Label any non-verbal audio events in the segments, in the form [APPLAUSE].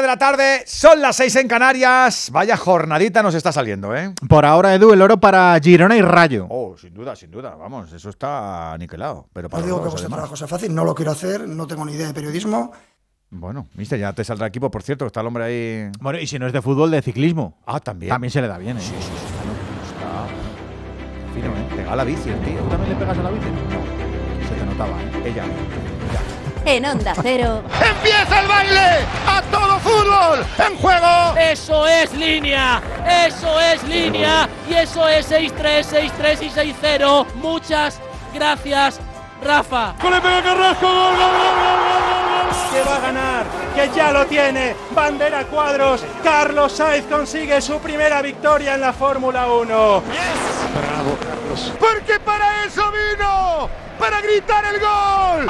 7 de la tarde, son las 6 en Canarias. Vaya jornadita nos está saliendo, ¿eh? Por ahora, Edu, el oro para Girona y Rayo. Oh, sin duda, sin duda. Vamos, eso está aniquilado. Pero para no digo que además. trabajo sea fácil, no lo quiero hacer, no tengo ni idea de periodismo. Bueno, mister, ya te saldrá equipo, por cierto, está el hombre ahí. Bueno, y si no es de fútbol, de ciclismo. Ah, también. También se le da bien, ¿eh? Sí, sí, sí, está, está fino, ¿eh? Pega a la bici, el tío. ¿Tú también le pegas a la bici? No, se te notaba, ¿eh? Ella. En Onda Cero, ¡Empieza el baile! ¡A todo fútbol! ¡En juego! Eso es línea, eso es línea y eso es 6-3, 6-3 y 6-0. Muchas gracias, Rafa. Que va a ganar, que ya lo tiene. Bandera cuadros. Carlos Sainz consigue su primera victoria en la Fórmula 1. Porque para eso vino. Para gritar el gol.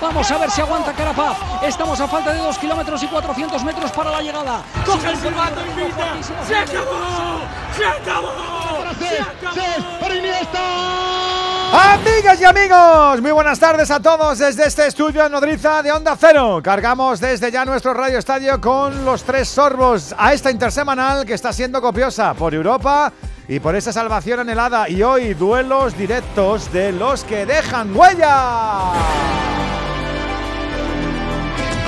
Vamos a ver si aguanta Carapaz. Estamos a falta de 2 kilómetros y 400 metros para la llegada. Coge el silbato. ¡Se acabó! ¡Se acabó! ¡Se acabó! Amigas y amigos, muy buenas tardes a todos desde este estudio en Nodriza de Onda Cero. Cargamos desde ya nuestro radio estadio con los tres sorbos a esta intersemanal que está siendo copiosa por Europa y por esa salvación anhelada. Y hoy duelos directos de los que dejan huella.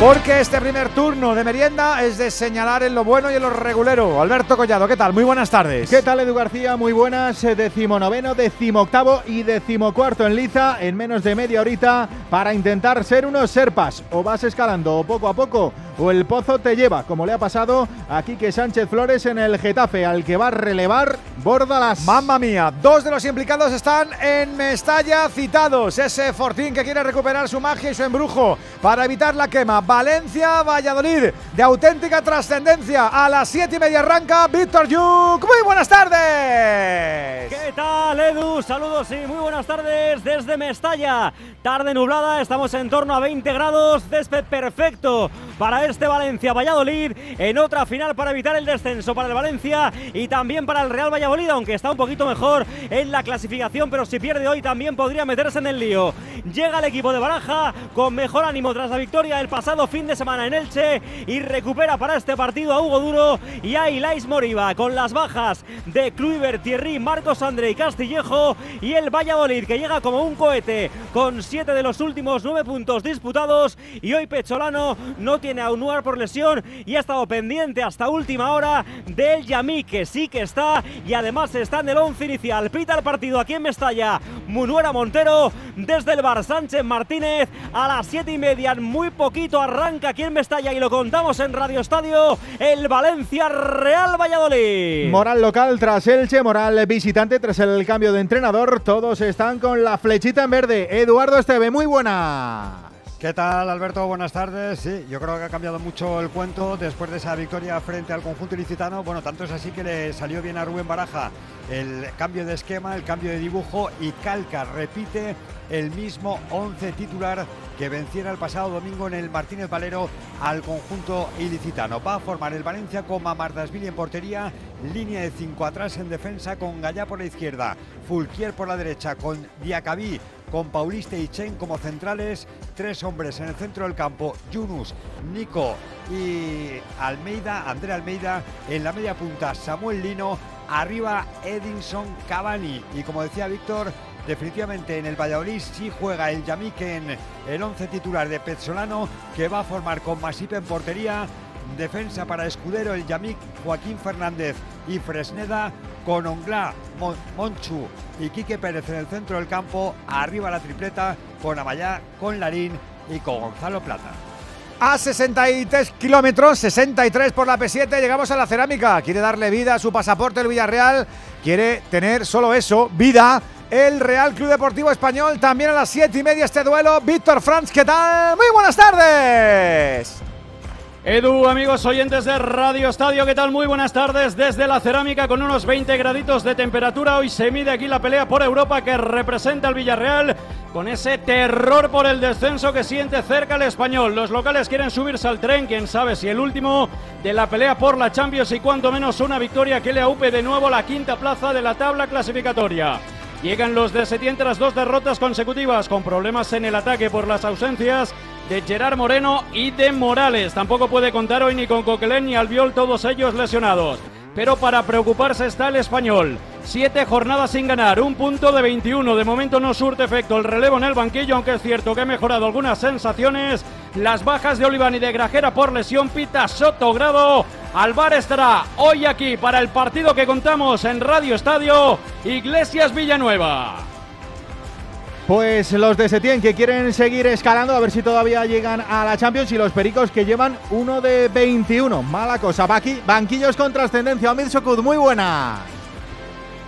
Porque este primer turno de merienda es de señalar en lo bueno y en lo regulero. Alberto Collado, ¿qué tal? Muy buenas tardes. ¿Qué tal, Edu García? Muy buenas. Eh, Decimonoveno, decimoctavo y decimocuarto en liza en menos de media horita para intentar ser unos serpas. O vas escalando o poco a poco o el pozo te lleva, como le ha pasado a Quique Sánchez Flores en el Getafe, al que va a relevar Bordalas. Mamma mía, dos de los implicados están en Mestalla citados. Ese Fortín que quiere recuperar su magia y su embrujo para evitar la quema. Valencia, Valladolid, de auténtica trascendencia. A las siete y media arranca Víctor Yuk. Muy buenas tardes. ¿Qué tal, Edu? Saludos y muy buenas tardes desde Mestalla. Tarde nublada, estamos en torno a 20 grados, césped perfecto para este Valencia-Valladolid en otra final para evitar el descenso para el Valencia y también para el Real Valladolid, aunque está un poquito mejor en la clasificación, pero si pierde hoy también podría meterse en el lío. Llega el equipo de Baraja con mejor ánimo tras la victoria el pasado fin de semana en Elche y recupera para este partido a Hugo Duro y a Ilais Moriba con las bajas de Kluivert, Thierry, Marcos André y Castillejo y el Valladolid que llega como un cohete con siete de los últimos nueve puntos disputados y hoy Pecholano no tiene a Unuar por lesión y ha estado pendiente hasta última hora del Yamí que sí que está y además está en el once inicial. Pita el partido aquí en Mestalla. Munuera Montero desde el bar Sánchez Martínez a las siete y media. Muy poquito arranca aquí en Mestalla y lo contamos en Radio Estadio. El Valencia Real Valladolid. Moral local tras Elche, moral visitante tras el cambio de entrenador. Todos están con la flechita en verde. Eduardo Esteve, muy buena. ¿Qué tal, Alberto? Buenas tardes. Sí, yo creo que ha cambiado mucho el cuento después de esa victoria frente al conjunto ilicitano. Bueno, tanto es así que le salió bien a Rubén Baraja el cambio de esquema, el cambio de dibujo y calca, repite el mismo 11 titular que venciera el pasado domingo en el Martínez Valero al conjunto ilicitano. Va a formar el Valencia con Mamardasvili en portería, línea de 5 atrás en defensa con Gallá por la izquierda, Fulquier por la derecha con Diacabí con Paulista y Chen como centrales, tres hombres en el centro del campo, Yunus, Nico y Almeida, André Almeida, en la media punta Samuel Lino, arriba Edinson Cavani. Y como decía Víctor, definitivamente en el Valladolid sí juega el Yamik en el 11 titular de Pezzolano que va a formar con Masip en portería, defensa para Escudero, el Yamik, Joaquín Fernández y Fresneda, con Onglá, Mon- Monchu y Quique Pérez en el centro del campo, arriba la tripleta, con Amayá, con Larín y con Gonzalo Plata. A 63 kilómetros, 63 por la P7, llegamos a la cerámica. Quiere darle vida a su pasaporte el Villarreal. Quiere tener solo eso, vida. El Real Club Deportivo Español también a las 7 y media este duelo. Víctor Franz, ¿qué tal? Muy buenas tardes. Edu, amigos oyentes de Radio Estadio, ¿qué tal? Muy buenas tardes desde la cerámica con unos 20 graditos de temperatura. Hoy se mide aquí la pelea por Europa que representa al Villarreal con ese terror por el descenso que siente cerca el español. Los locales quieren subirse al tren, quién sabe si el último de la pelea por la Champions y cuanto menos una victoria que le aupe de nuevo la quinta plaza de la tabla clasificatoria. Llegan los de Setién tras dos derrotas consecutivas con problemas en el ataque por las ausencias de Gerard Moreno y de Morales. Tampoco puede contar hoy ni con Coquelin ni Albiol, todos ellos lesionados. Pero para preocuparse está el español. Siete jornadas sin ganar, un punto de 21. De momento no surte efecto el relevo en el banquillo, aunque es cierto que ha mejorado algunas sensaciones. Las bajas de Oliván y de Grajera por lesión, Pita Sotogrado. Alvar estará hoy aquí para el partido que contamos en Radio Estadio, Iglesias Villanueva. Pues los de Setién que quieren seguir escalando, a ver si todavía llegan a la Champions y los Pericos que llevan uno de 21. Mala cosa. banquillos con trascendencia. Amid Sokud, muy buena.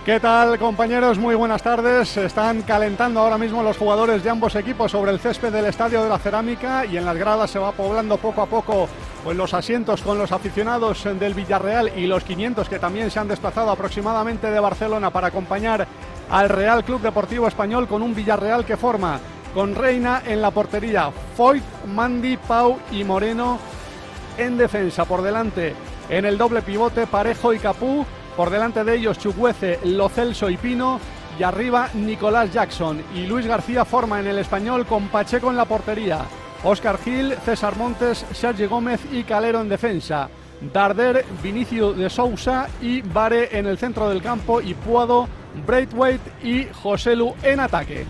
¿Qué tal compañeros? Muy buenas tardes. Están calentando ahora mismo los jugadores de ambos equipos sobre el césped del Estadio de la Cerámica y en las gradas se va poblando poco a poco pues, los asientos con los aficionados del Villarreal y los 500 que también se han desplazado aproximadamente de Barcelona para acompañar al Real Club Deportivo Español con un Villarreal que forma con Reina en la portería, Foyt, Mandi, Pau y Moreno en defensa. Por delante en el doble pivote Parejo y Capú. Por delante de ellos Chucuece, Locelso y Pino. Y arriba Nicolás Jackson. Y Luis García forma en el español con Pacheco en la portería. Oscar Gil, César Montes, Sergio Gómez y Calero en defensa. Darder, Vinicio de Sousa y Vare en el centro del campo y Puado Braithwaite y Joselu en ataque.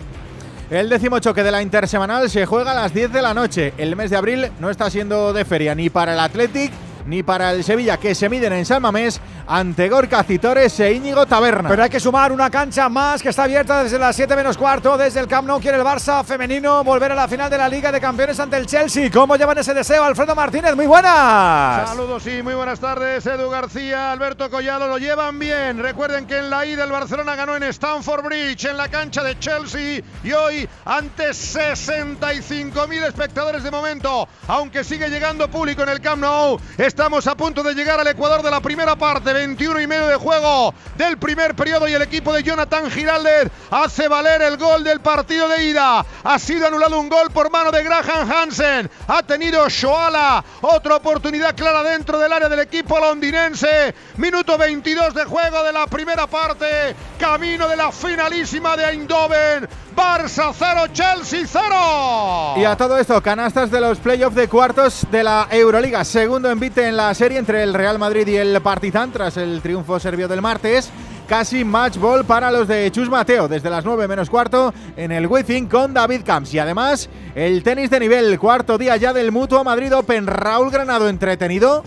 El décimo choque de la intersemanal se juega a las 10 de la noche. El mes de abril no está siendo de feria ni para el Athletic ni para el Sevilla, que se miden en San Mamés ante Gorka Citores e Íñigo Taberna. Pero hay que sumar una cancha más que está abierta desde las 7 menos cuarto, desde el Camp Nou quiere el Barça femenino volver a la final de la Liga de Campeones ante el Chelsea. ¿Cómo llevan ese deseo, Alfredo Martínez? Muy buenas. Saludos y muy buenas tardes, Edu García, Alberto Collado, lo llevan bien. Recuerden que en la ida el Barcelona ganó en Stamford Bridge, en la cancha de Chelsea, y hoy ante 65.000 espectadores de momento, aunque sigue llegando público en el Camp Nou, estamos a punto de llegar al Ecuador de la primera parte. 21 y medio de juego del primer periodo y el equipo de Jonathan Giraldez hace valer el gol del partido de ida. Ha sido anulado un gol por mano de Graham Hansen. Ha tenido Shoala otra oportunidad clara dentro del área del equipo londinense. Minuto 22 de juego de la primera parte. Camino de la finalísima de Eindhoven. Barça 0, Chelsea 0. Y a todo esto, canastas de los playoffs de cuartos de la Euroliga. Segundo envite en la serie entre el Real Madrid y el Partizan el triunfo serbio del martes. Casi match ball para los de Chus Mateo desde las 9 menos cuarto en el Wizzing con David Camps. Y además el tenis de nivel, cuarto día ya del Mutuo Madrid Open. Raúl Granado entretenido.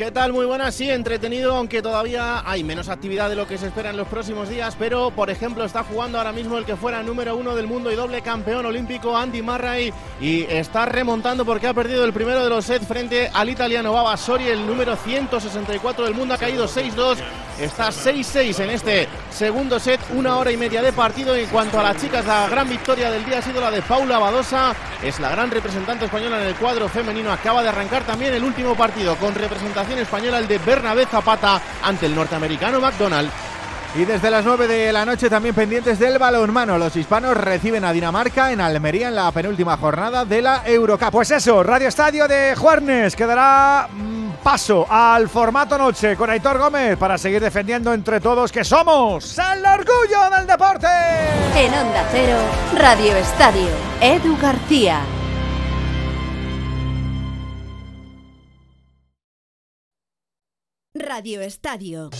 ¿Qué tal? Muy buenas, sí, entretenido, aunque todavía hay menos actividad de lo que se espera en los próximos días, pero por ejemplo está jugando ahora mismo el que fuera número uno del mundo y doble campeón olímpico Andy Murray y está remontando porque ha perdido el primero de los sets frente al italiano Baba Sori, el número 164 del mundo, ha caído 6-2, está 6-6 en este segundo set, una hora y media de partido. En cuanto a las chicas, la gran victoria del día ha sido la de Paula Badosa, es la gran representante española en el cuadro femenino, acaba de arrancar también el último partido con representación española, el de Bernabé Zapata ante el norteamericano McDonald. Y desde las 9 de la noche también pendientes del balonmano. Los hispanos reciben a Dinamarca en Almería en la penúltima jornada de la Eurocup. Pues eso, Radio Estadio de Juarnes que dará mm, paso al formato noche con Aitor Gómez para seguir defendiendo entre todos que somos el orgullo del deporte. En Onda Cero, Radio Estadio, Edu García. Radio Estadio.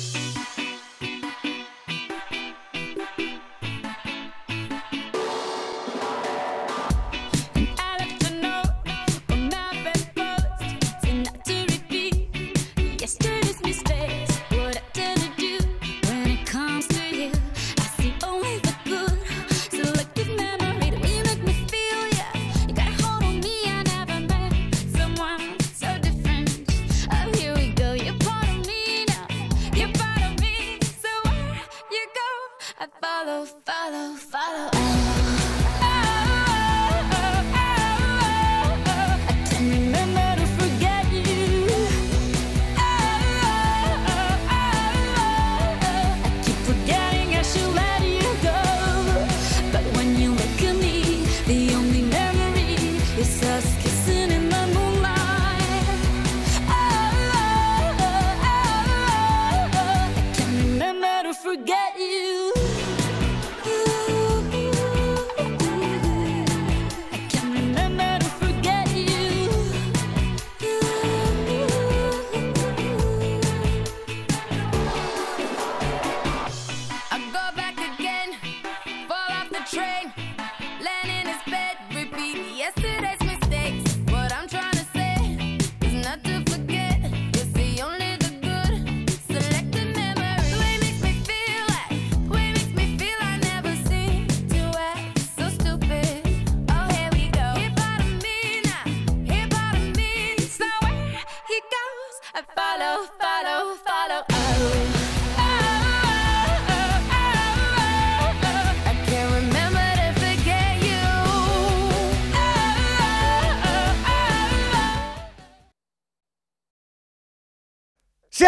I follow, follow, follow.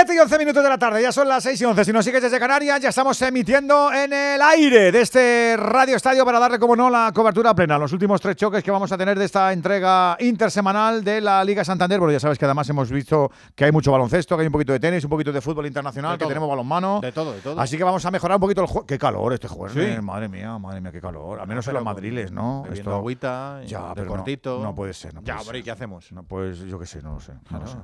7 y 11 minutos de la tarde, ya son las 6 y 11. Si nos sigues desde Canarias, ya estamos emitiendo en el aire de este Radio Estadio para darle, como no, la cobertura plena. Los últimos tres choques que vamos a tener de esta entrega intersemanal de la Liga Santander. Bueno, ya sabes que además hemos visto que hay mucho baloncesto, que hay un poquito de tenis, un poquito de fútbol internacional, De que todo. tenemos balonmano. De todo, de todo. Así que vamos a mejorar un poquito el juego. Qué calor este juego. Sí. Madre mía, madre mía, qué calor. Al menos en Pero los madriles, ¿no? bebiendo agüita, ya, pero cortito. No, puede ser. No Ya, hombre, ¿y qué hacemos? No, pues yo qué sé, no lo sé. no lo sé.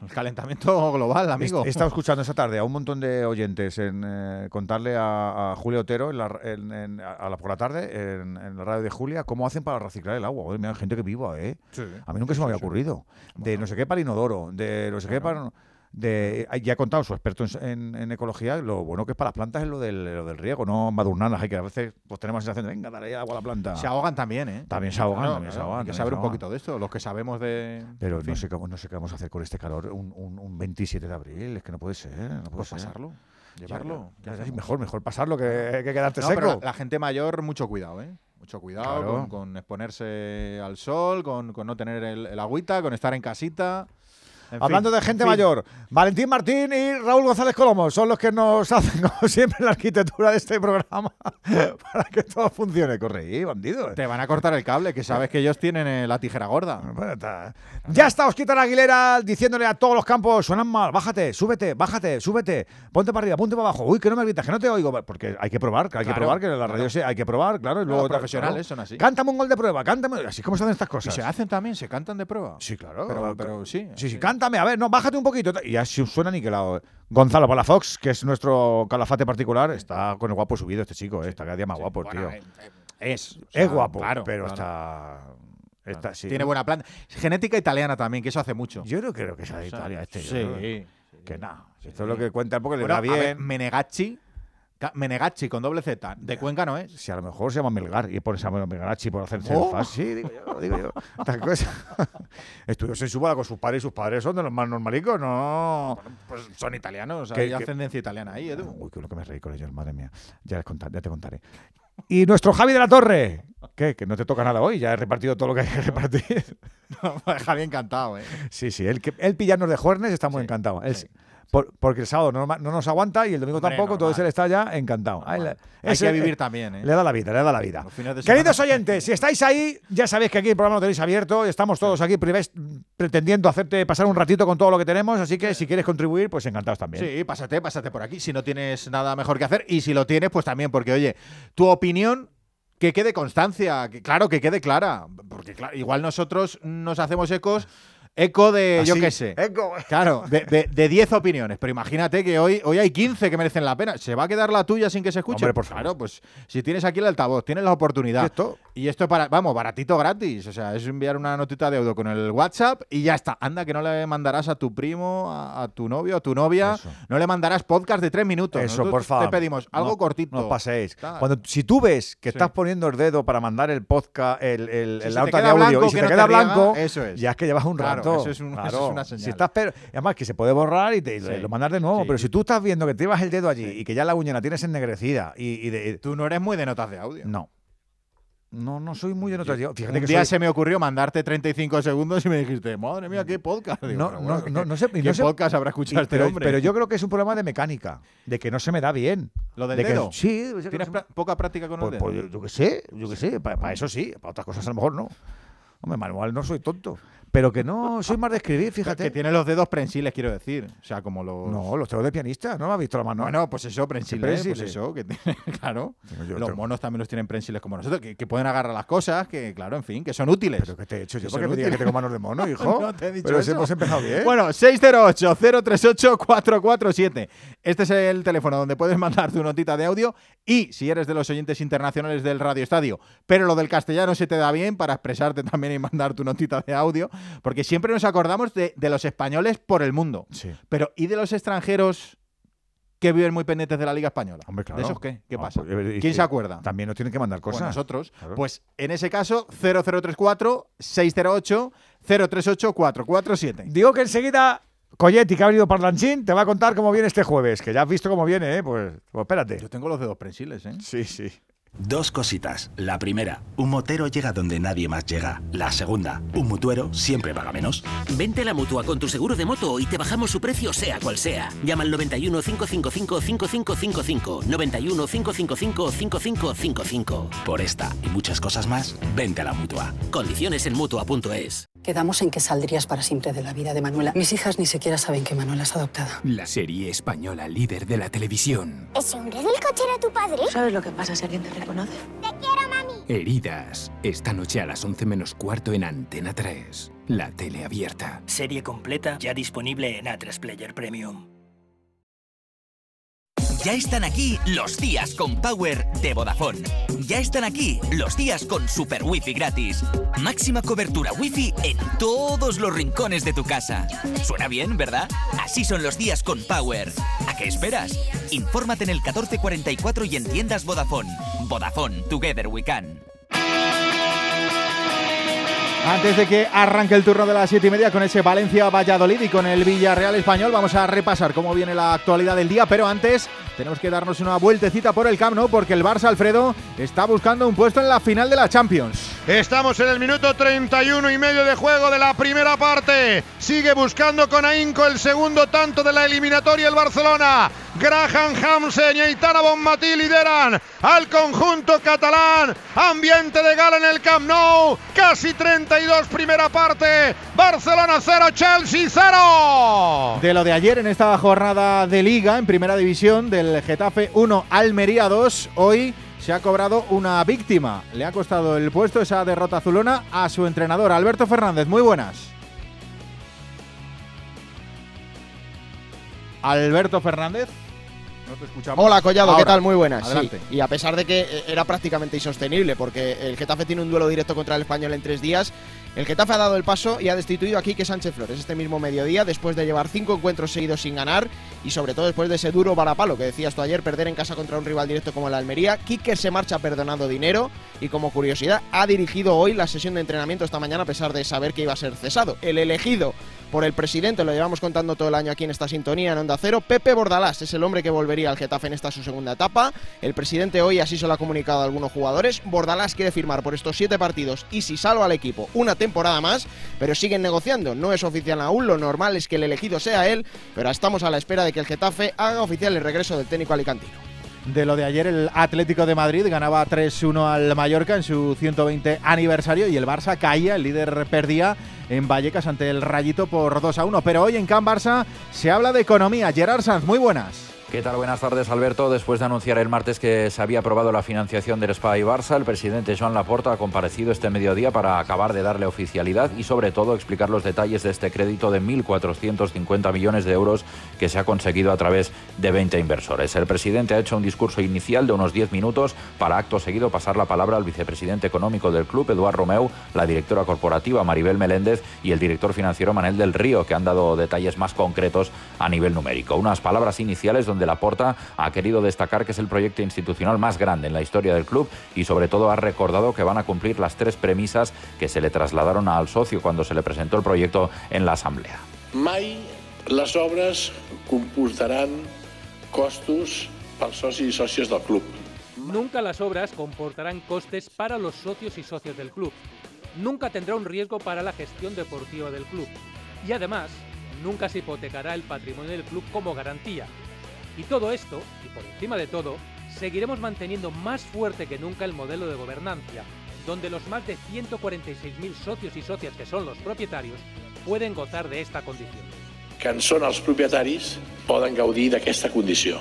El calentamiento global, amigo. He estado escuchando esta tarde a un montón de oyentes en eh, contarle a, a Julio Otero en la, en- en- a la, por la tarde en, en la radio de Julia cómo hacen para reciclar el agua. Joder, mira, gente que viva, ¿eh? Sí. A mí nunca se me había ocurrido. De no sé qué para inodoro, de no sé qué para... De, ya ha contado su experto en, en- en ecología lo bueno que es para las plantas es lo del, lo del riego, no madurnanas. Hay que a veces pues tenemos la sensación de venga, dale agua a la planta. Se ahogan también, ¿eh? También se ahogan, Claro, también se ahogan. Hay que saber un poquito de esto, los que sabemos de. Pero no sé, cómo, no sé qué vamos a hacer con este calor un, un, un 27 de abril. Es que no puede ser. No puede Pues ser. pasarlo, llevarlo. mejor, mejor pasarlo que, que quedarte No, seco. pero la, la gente mayor, mucho cuidado, ¿eh? Mucho cuidado Claro. con, con exponerse al sol, con, con no tener el, el agüita, con estar en casita. En Hablando fin, de en gente fin. mayor, Valentín Martín y Raúl González Colomo son los que nos [LAUGHS] hacen, como siempre, la arquitectura de este programa [LAUGHS] para que todo funcione. Corre ahí, bandido. Te van a cortar el cable, que sabes que ellos tienen eh, la tijera gorda. Bueno, está. Ya está Osquita Aguilera diciéndole a todos los campos, suenan mal, bájate, súbete, bájate, súbete, ponte para arriba, ponte para abajo. Uy, que no me gritas, que no te oigo. Porque hay que probar, que hay que probar, que en la claro. radio se, hay que probar, claro. Y luego, profesionales claro. son así. Cántame un gol de prueba, cántame. Así como se hacen estas Y cosas. se hacen también, se cantan de prueba. Sí, claro. Pero, pero sí. Sí, sí, cántame, a ver, no, bájate un poquito. Y ya si suena niquelado. Gonzalo Palafox, que es nuestro calafate particular, está con el guapo subido este chico, eh, está cada día más guapo, el tío. eh, eh, es. o es guapo, claro, pero claro. está, está sí. Tiene buena planta. Genética italiana también, que eso hace mucho. Yo no creo que sea de Italia este. yo sí, creo sí. Que nada. Esto es lo que cuentan porque Bueno, le da bien. ver, Menegacci, Menegacci con doble Z, de Cuenca no es. Si a lo mejor se llama Melgar y pones a Melgarachi por hacerse Oh. el fast. Sí, digo yo, digo yo. Estas cosas. [LAUGHS] Estudios en Suba con sus padres y sus padres son de los más normalicos, no. Pues son italianos, Que- hay que- ascendencia italiana ahí, Edu. Uy, qué lo que me reí con ellos, madre mía. Ya, les conta- ya te contaré. Y nuestro Javi de la Torre. ¿Qué? Que no te toca nada hoy, ya he repartido todo lo que hay que repartir. [LAUGHS] Javi encantado, ¿eh? Sí, sí, él, que- él pillarnos de Juernes está muy encantado. Sí. Por- porque el sábado no, no nos aguanta y el domingo Hombre, tampoco, normal. entonces él está ya encantado. Hay ese- que vivir también, ¿eh? Le da la vida, le da la vida. Queridos oyentes, si estáis ahí, ya sabéis que aquí el programa lo tenéis abierto. Estamos todos aquí pretendiendo hacerte pasar un ratito con todo lo que tenemos. Así que si quieres contribuir, pues encantados también. Sí, pásate, pásate por aquí. Si no tienes nada mejor que hacer. Y si lo tienes, pues también, porque, oye, tu opinión. Que quede constancia, que, claro, que quede clara. Porque claro, igual nosotros nos hacemos ecos, eco de, yo Así, qué sé. eco. Claro, de- de de 10 opiniones. Pero imagínate que hoy, hoy hay 15 que merecen la pena. ¿Se va a quedar la tuya sin que se escuche? Hombre, por favor. Claro, pues si tienes aquí el altavoz, tienes la oportunidad. ¿Y esto? Y esto para, vamos, baratito gratis. O sea, es enviar una notita de audio con el WhatsApp y ya está. Anda, que no le mandarás a tu primo, a, a tu novio, a tu novia. Eso. No le mandarás podcast de tres minutos. Eso, Nosotros por favor. Te pedimos algo No- cortito. No paséis. Tal. Cuando, si tú ves que Sí. estás poniendo el dedo para mandar el podcast, el, el, Si auto de audio, y se que te no queda te riega, blanco, eso es. ya es que llevas un Claro, rato. eso es un- eso es Claro. una Si señal. estás pero, además que se puede borrar y te y lo mandas de nuevo, Sí. pero si tú estás viendo que te llevas el dedo allí y que ya la uña la tienes ennegrecida y, y de- Tú no eres muy de notas de audio. no. No, no soy muy de. Yo- Fíjate Un que día soy- se me ocurrió mandarte 35 segundos y me dijiste, madre mía, qué podcast. Digo, No, no, bueno, no, ¿qué- no sé, ¿Qué no sé- podcast habrá escuchado y- este pero, hombre? pero yo creo que es un problema de mecánica, de que no se me da bien. ¿Lo del de que- dedo? sí, de que no ¿Tienes me- poca práctica con el Pues, dedo? pues yo, yo qué sé, yo qué sé, para, eso sí, para otras cosas a lo mejor no. Hombre, manual no soy tonto, pero que no soy más de escribir, fíjate. Que tiene los dedos prensiles, quiero decir. O sea, como los... No, los tengo de pianista, ¿no me has visto la mano? Bueno, pues eso, prensiles, prensiles. pues eso, que tiene- [LAUGHS] claro. Los tengo- monos también los tienen prensiles como nosotros, que, que pueden agarrar las cosas, que claro, en fin, que son útiles. ¿Pero qué te he hecho yo? Que ¿Por qué son me digas que tengo manos de mono, [LAUGHS] hijo? No te he dicho Pero eso. hemos empezado bien. Bueno, 608-038-447. Este es el teléfono donde puedes mandar tu notita de audio. Y si eres de los oyentes internacionales del Radio Estadio, pero lo del castellano se te da bien para expresarte también y mandar tu notita de audio, porque siempre nos acordamos de, de los españoles por el mundo. sí. Pero ¿y de los extranjeros que viven muy pendientes de la Liga Española? Hombre, claro. ¿De esos qué? ¿Qué Ah, pasa? pues, eh, ¿Quién y- se acuerda? También nos tienen que mandar Pues cosas. nosotros. Claro. Pues en ese caso, 0034 608 038 447. Digo que enseguida Colletti, que ha venido Parlanchín, te va a contar cómo viene este jueves, que ya has visto cómo viene, ¿eh? Pues, pues espérate. Yo tengo los dedos prensiles, ¿eh? Sí, sí. Dos cositas. La primera, un motero llega donde nadie más llega. La segunda, un mutuero siempre paga menos. Vente a la mutua con tu seguro de moto y te bajamos su precio, sea cual sea. Llama al 91 555 5555. 91 555 5555. Por esta y muchas cosas más, vente a la mutua. Condiciones en mutua.es. Quedamos en que saldrías para siempre de la vida de Manuela. Mis hijas ni siquiera saben que Manuela es adoptada. La serie española líder de la televisión. ¿Ese hombre del coche era tu padre? ¿Sabes lo que pasa si alguien te ¡Te quiero, mami! Heridas. Esta noche a las 11 menos cuarto en Antena 3. La tele abierta. Serie completa ya disponible en A3 Player Premium. Ya están aquí los días con Power de Vodafone. Ya están aquí los días con Super Wi-Fi gratis. Máxima cobertura Wi-Fi en todos los rincones de tu casa. Suena bien, ¿verdad? Así son los días con Power. ¿A qué esperas? Infórmate en el 1444 y en tiendas Vodafone. Vodafone, Together We Can. Antes de que arranque el turno de las siete y media con ese Valencia-Valladolid y con el Villarreal español, vamos a repasar cómo viene la actualidad del día, pero antes tenemos que darnos una vueltecita por el Camp Nou porque el Barça Alfredo está buscando un puesto en la final de la Champions. Estamos en el minuto 31 y medio de juego de la primera parte. Sigue buscando con ahínco el segundo tanto de la eliminatoria el Barcelona. Graham Hamsen y Aitana Bonmatí lideran al conjunto catalán. Ambiente de gala en el Camp Nou. Casi 32 primera parte. Barcelona 0, Chelsea 0. De lo de ayer en esta jornada de liga en primera división del Getafe 1 Almería 2, hoy se ha cobrado una víctima. Le ha costado el puesto esa derrota azulona a su entrenador Alberto Fernández. Muy buenas. Alberto Fernández. No te escuchamos. Hola Collado, ¿qué tal? Muy buenas. sí. Adelante. Y a pesar de que eh, era prácticamente insostenible, porque el Getafe tiene un duelo directo contra el Español en tres días, el Getafe ha dado el paso y ha destituido a Quique Sánchez Flores este mismo mediodía, después de llevar cinco encuentros seguidos sin ganar y sobre todo después de ese duro varapalo que decías tú ayer, perder en casa contra un rival directo como el Almería. Quique se marcha perdonando dinero y como curiosidad ha dirigido hoy la sesión de entrenamiento esta mañana a pesar de saber que iba a ser cesado. El elegido por el presidente, lo llevamos contando todo el año aquí en esta sintonía en Onda Cero. Pepe Bordalás es el hombre que volvería al Getafe en esta su segunda etapa. El presidente hoy así se lo ha comunicado a algunos jugadores. Bordalás quiere firmar por estos siete partidos y si salva al equipo una temporada más, pero siguen negociando. No es oficial aún, lo normal es que el elegido sea él, pero estamos a la espera de que el Getafe haga oficial el regreso del técnico alicantino. De lo de ayer, el Atlético de Madrid ganaba 3-1 al Mallorca en su 120 aniversario y el Barça caía, el líder perdía en Vallecas ante el Rayito por 2-1. Pero hoy en Can Barça se habla de economía. Gerard Sanz, muy buenas. ¿Qué tal? Buenas tardes, Alberto. Después de anunciar el martes que se había aprobado la financiación del Spa y Barça, el presidente Joan Laporta ha comparecido este mediodía para acabar de darle oficialidad y, sobre todo, explicar los detalles de este crédito de 1.450 millones de euros que se ha conseguido a través de 20 inversores. El presidente ha hecho un discurso inicial de unos 10 minutos para, acto seguido, pasar la palabra al vicepresidente económico del club, Eduard Romeu, la directora corporativa, Maribel Meléndez, y el director financiero, Manel del Río, que han dado detalles más concretos a nivel numérico. Unas palabras iniciales donde Laporta ha querido destacar que es el proyecto institucional más grande en la historia del club y sobre todo ha recordado que van a cumplir las tres premisas que se le trasladaron al socio cuando se le presentó el proyecto en la asamblea. Mai les obres comportaran costos pels socis i sòcies del club. Nunca las obras comportarán costes para los socios y socios del club. Nunca tendrá un riesgo para la gestión deportiva del club. Y además, nunca se hipotecará el patrimonio del club como garantía. Y todo esto, y por encima de todo, seguiremos manteniendo más fuerte que nunca el modelo de gobernancia, donde los más de 146.000 socios y socias que son los propietarios pueden gozar de esta condición. Que en són els propietaris poden gaudir d'aquesta condició.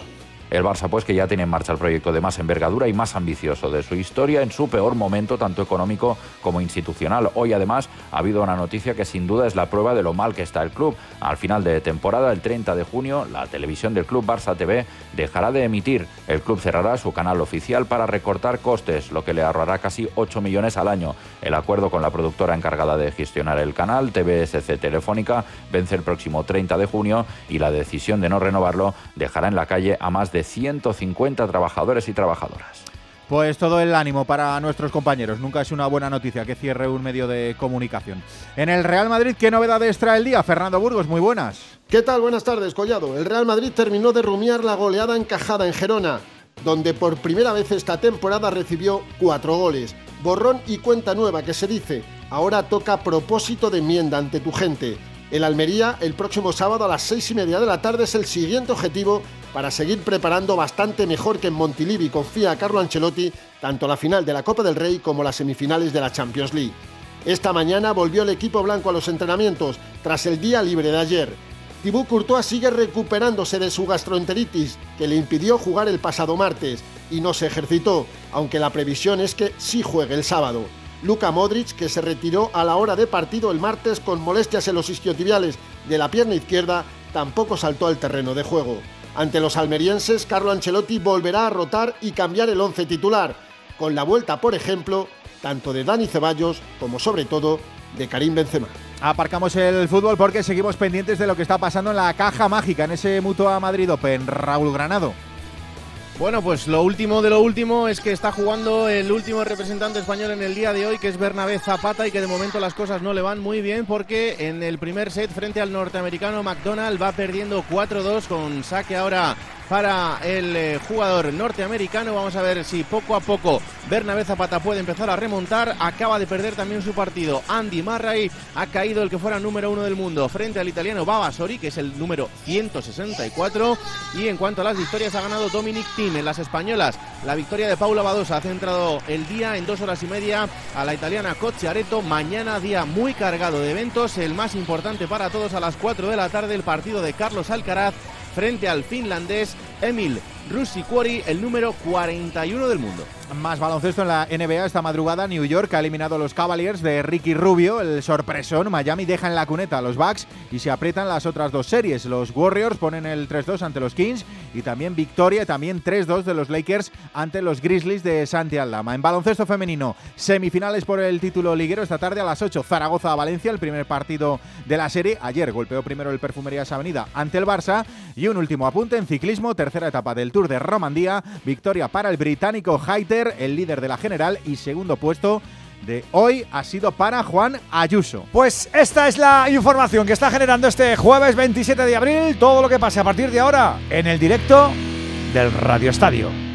El Barça, pues, que ya tiene en marcha el proyecto de más envergadura y más ambicioso de su historia en su peor momento, tanto económico como institucional. Hoy, además, ha habido una noticia que sin duda es la prueba de lo mal que está el club. Al final de temporada, el 30 de junio, la televisión del club Barça TV dejará de emitir. El club cerrará su canal oficial para recortar costes, lo que le ahorrará casi 8 millones al año. El acuerdo con la productora encargada de gestionar el canal, TVSC Telefónica, vence el próximo 30 de junio y la decisión de no renovarlo dejará en la calle a más de 150 trabajadores y trabajadoras. Pues todo el ánimo para nuestros compañeros. Nunca es una buena noticia que cierre un medio de comunicación. En el Real Madrid, ¿qué novedades trae el día? Fernando Burgos, muy buenas. ¿Qué tal? Buenas tardes, Collado. El Real Madrid terminó de rumiar la goleada encajada en Gerona, donde por primera vez esta temporada recibió cuatro goles. Borrón y cuenta nueva que se dice, ahora toca propósito de enmienda ante tu gente. El Almería, el próximo sábado a las seis y media de la tarde, es el siguiente objetivo para seguir preparando bastante mejor que en Montilivi confía Carlo Ancelotti tanto la final de la Copa del Rey como las semifinales de la Champions League. Esta mañana volvió el equipo blanco a los entrenamientos tras el día libre de ayer. Thibaut Courtois sigue recuperándose de su gastroenteritis que le impidió jugar el pasado martes y no se ejercitó, aunque la previsión es que sí juegue el sábado. Luka Modric, que se retiró a la hora de partido el martes con molestias en los isquiotibiales de la pierna izquierda, tampoco saltó al terreno de juego. Ante los almerienses, Carlo Ancelotti volverá a rotar y cambiar el once titular, con la vuelta, por ejemplo, tanto de Dani Ceballos como sobre todo de Karim Benzema. Aparcamos el fútbol porque seguimos pendientes de lo que está pasando en la caja mágica, en ese Mutua Madrid Open. Raúl Granado. Bueno, pues lo último de lo último es que está jugando el último representante español en el día de hoy, que es Bernabé Zapata, y que de momento las cosas no le van muy bien porque en el primer set frente al norteamericano McDonald va perdiendo 4-2 con saque ahora para el eh, jugador norteamericano. Vamos a ver si poco a poco Bernabé Zapata puede empezar a remontar. Acaba de perder también su partido. Andy Murray ha caído el que fuera número uno del mundo frente al italiano Babasori, que es el número 164. Y en cuanto a las victorias, ha ganado Dominic Thiem en las españolas. La victoria de Paula Badosa ha centrado el día en dos horas y media a la italiana Cocciaretto. Mañana día muy cargado de eventos. El más importante para todos a las 4 de la tarde, el partido de Carlos Alcaraz frente al finlandés Emil Rusicuori, el número 41 del mundo. Más baloncesto en la NBA esta madrugada. New York ha eliminado a los Cavaliers de Ricky Rubio, el sorpresón. Miami deja en la cuneta a los Bucks y se aprietan las otras dos series. Los Warriors ponen el 3-2 ante los Kings y también victoria, y también 3-2 de los Lakers ante los Grizzlies de Santi Aldama. En baloncesto femenino, semifinales por el título liguero esta tarde a las 8. Zaragoza a Valencia, el primer partido de la serie. Ayer golpeó primero el Perfumerías Avenida ante el Barça. Y un último apunte en ciclismo, tercera etapa del Tour de Romandía. Victoria para el británico El líder de la general, y segundo puesto de hoy ha sido para Juan Ayuso. Pues esta es la información que está generando este jueves 27 de abril. Todo lo que pase a partir de ahora en el directo del Radio Estadio.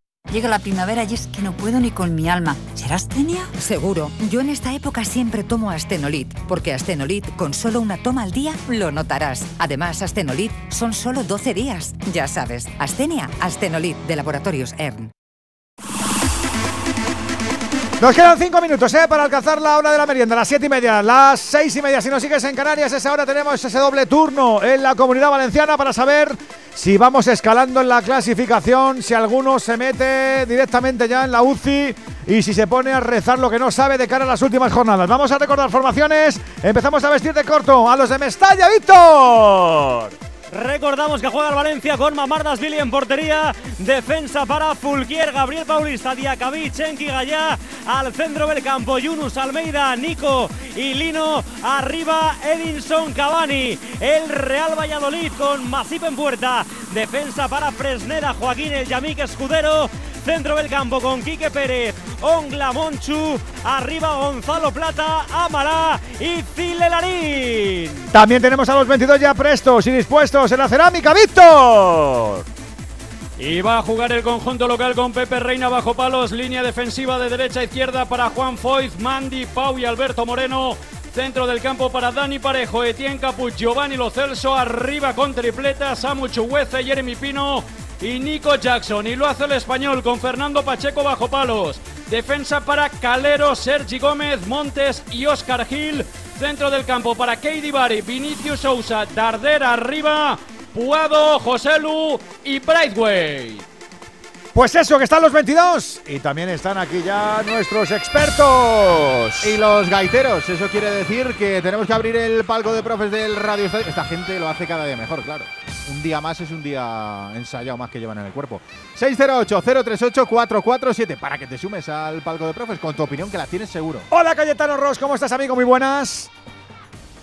Llega la primavera y es que no puedo ni con mi alma. ¿Será astenia? Seguro. Yo en esta época siempre tomo Astenolit, porque Astenolit con solo una toma al día lo notarás. Además, Astenolit son solo 12 días. Ya sabes, Astenia, Astenolit de Laboratorios ERN. Nos quedan cinco minutos ¿eh? para alcanzar la hora de la merienda, las siete y media, las seis y media. Si nos sigues en Canarias, esa hora tenemos ese doble turno en la comunidad valenciana para saber si vamos escalando en la clasificación, si alguno se mete directamente ya en la UCI y si se pone a rezar lo que no sabe de cara a las últimas jornadas. Vamos a recordar formaciones. Empezamos a vestir de corto a los de Mestalla, Víctor. Recordamos que juega el Valencia con Mamardas Billy en portería. Defensa para Fulquier, Gabriel Paulista, Diacabí, Chenki Gallá. Al centro del campo, Yunus Almeida, Nico y Lino. Arriba, Edinson Cavani. El Real Valladolid con Masip en puerta. Defensa para Fresneda, Joaquín El Yamik Escudero. Centro del campo con Quique Pérez, Ongla Monchu, arriba Gonzalo Plata, Amalá y Cilelarín. También tenemos a los 22 ya prestos y dispuestos en la cerámica, Víctor. Y va a jugar el conjunto local con Pepe Reina bajo palos, línea defensiva de derecha a izquierda para Juan Foyz, Mandy, Pau y Alberto Moreno. Centro del campo para Dani Parejo, Etienne Caput, Giovanni Lo Celso. Arriba con tripleta, Samu Chuguece, Jeremy Pino y Nico Jackson. Y lo hace el español con Fernando Pacheco bajo palos. Defensa para Calero, Sergi Gómez, Montes y Oscar Gil. Centro del campo para Katie Bari, Vinicius Sousa, Darder arriba, Puado, Joselu y Brightway. Pues eso, que están los 22. Y también están aquí ya nuestros expertos. Y los gaiteros, eso quiere decir que tenemos que abrir el palco de profes del Radio Estadio. Esta gente lo hace cada día mejor, claro. Un día más es un día ensayado más que llevan en el cuerpo. 608-038-447 para que te sumes al palco de profes con tu opinión que la tienes seguro. Hola Cayetano Ross, ¿cómo estás amigo? Muy buenas.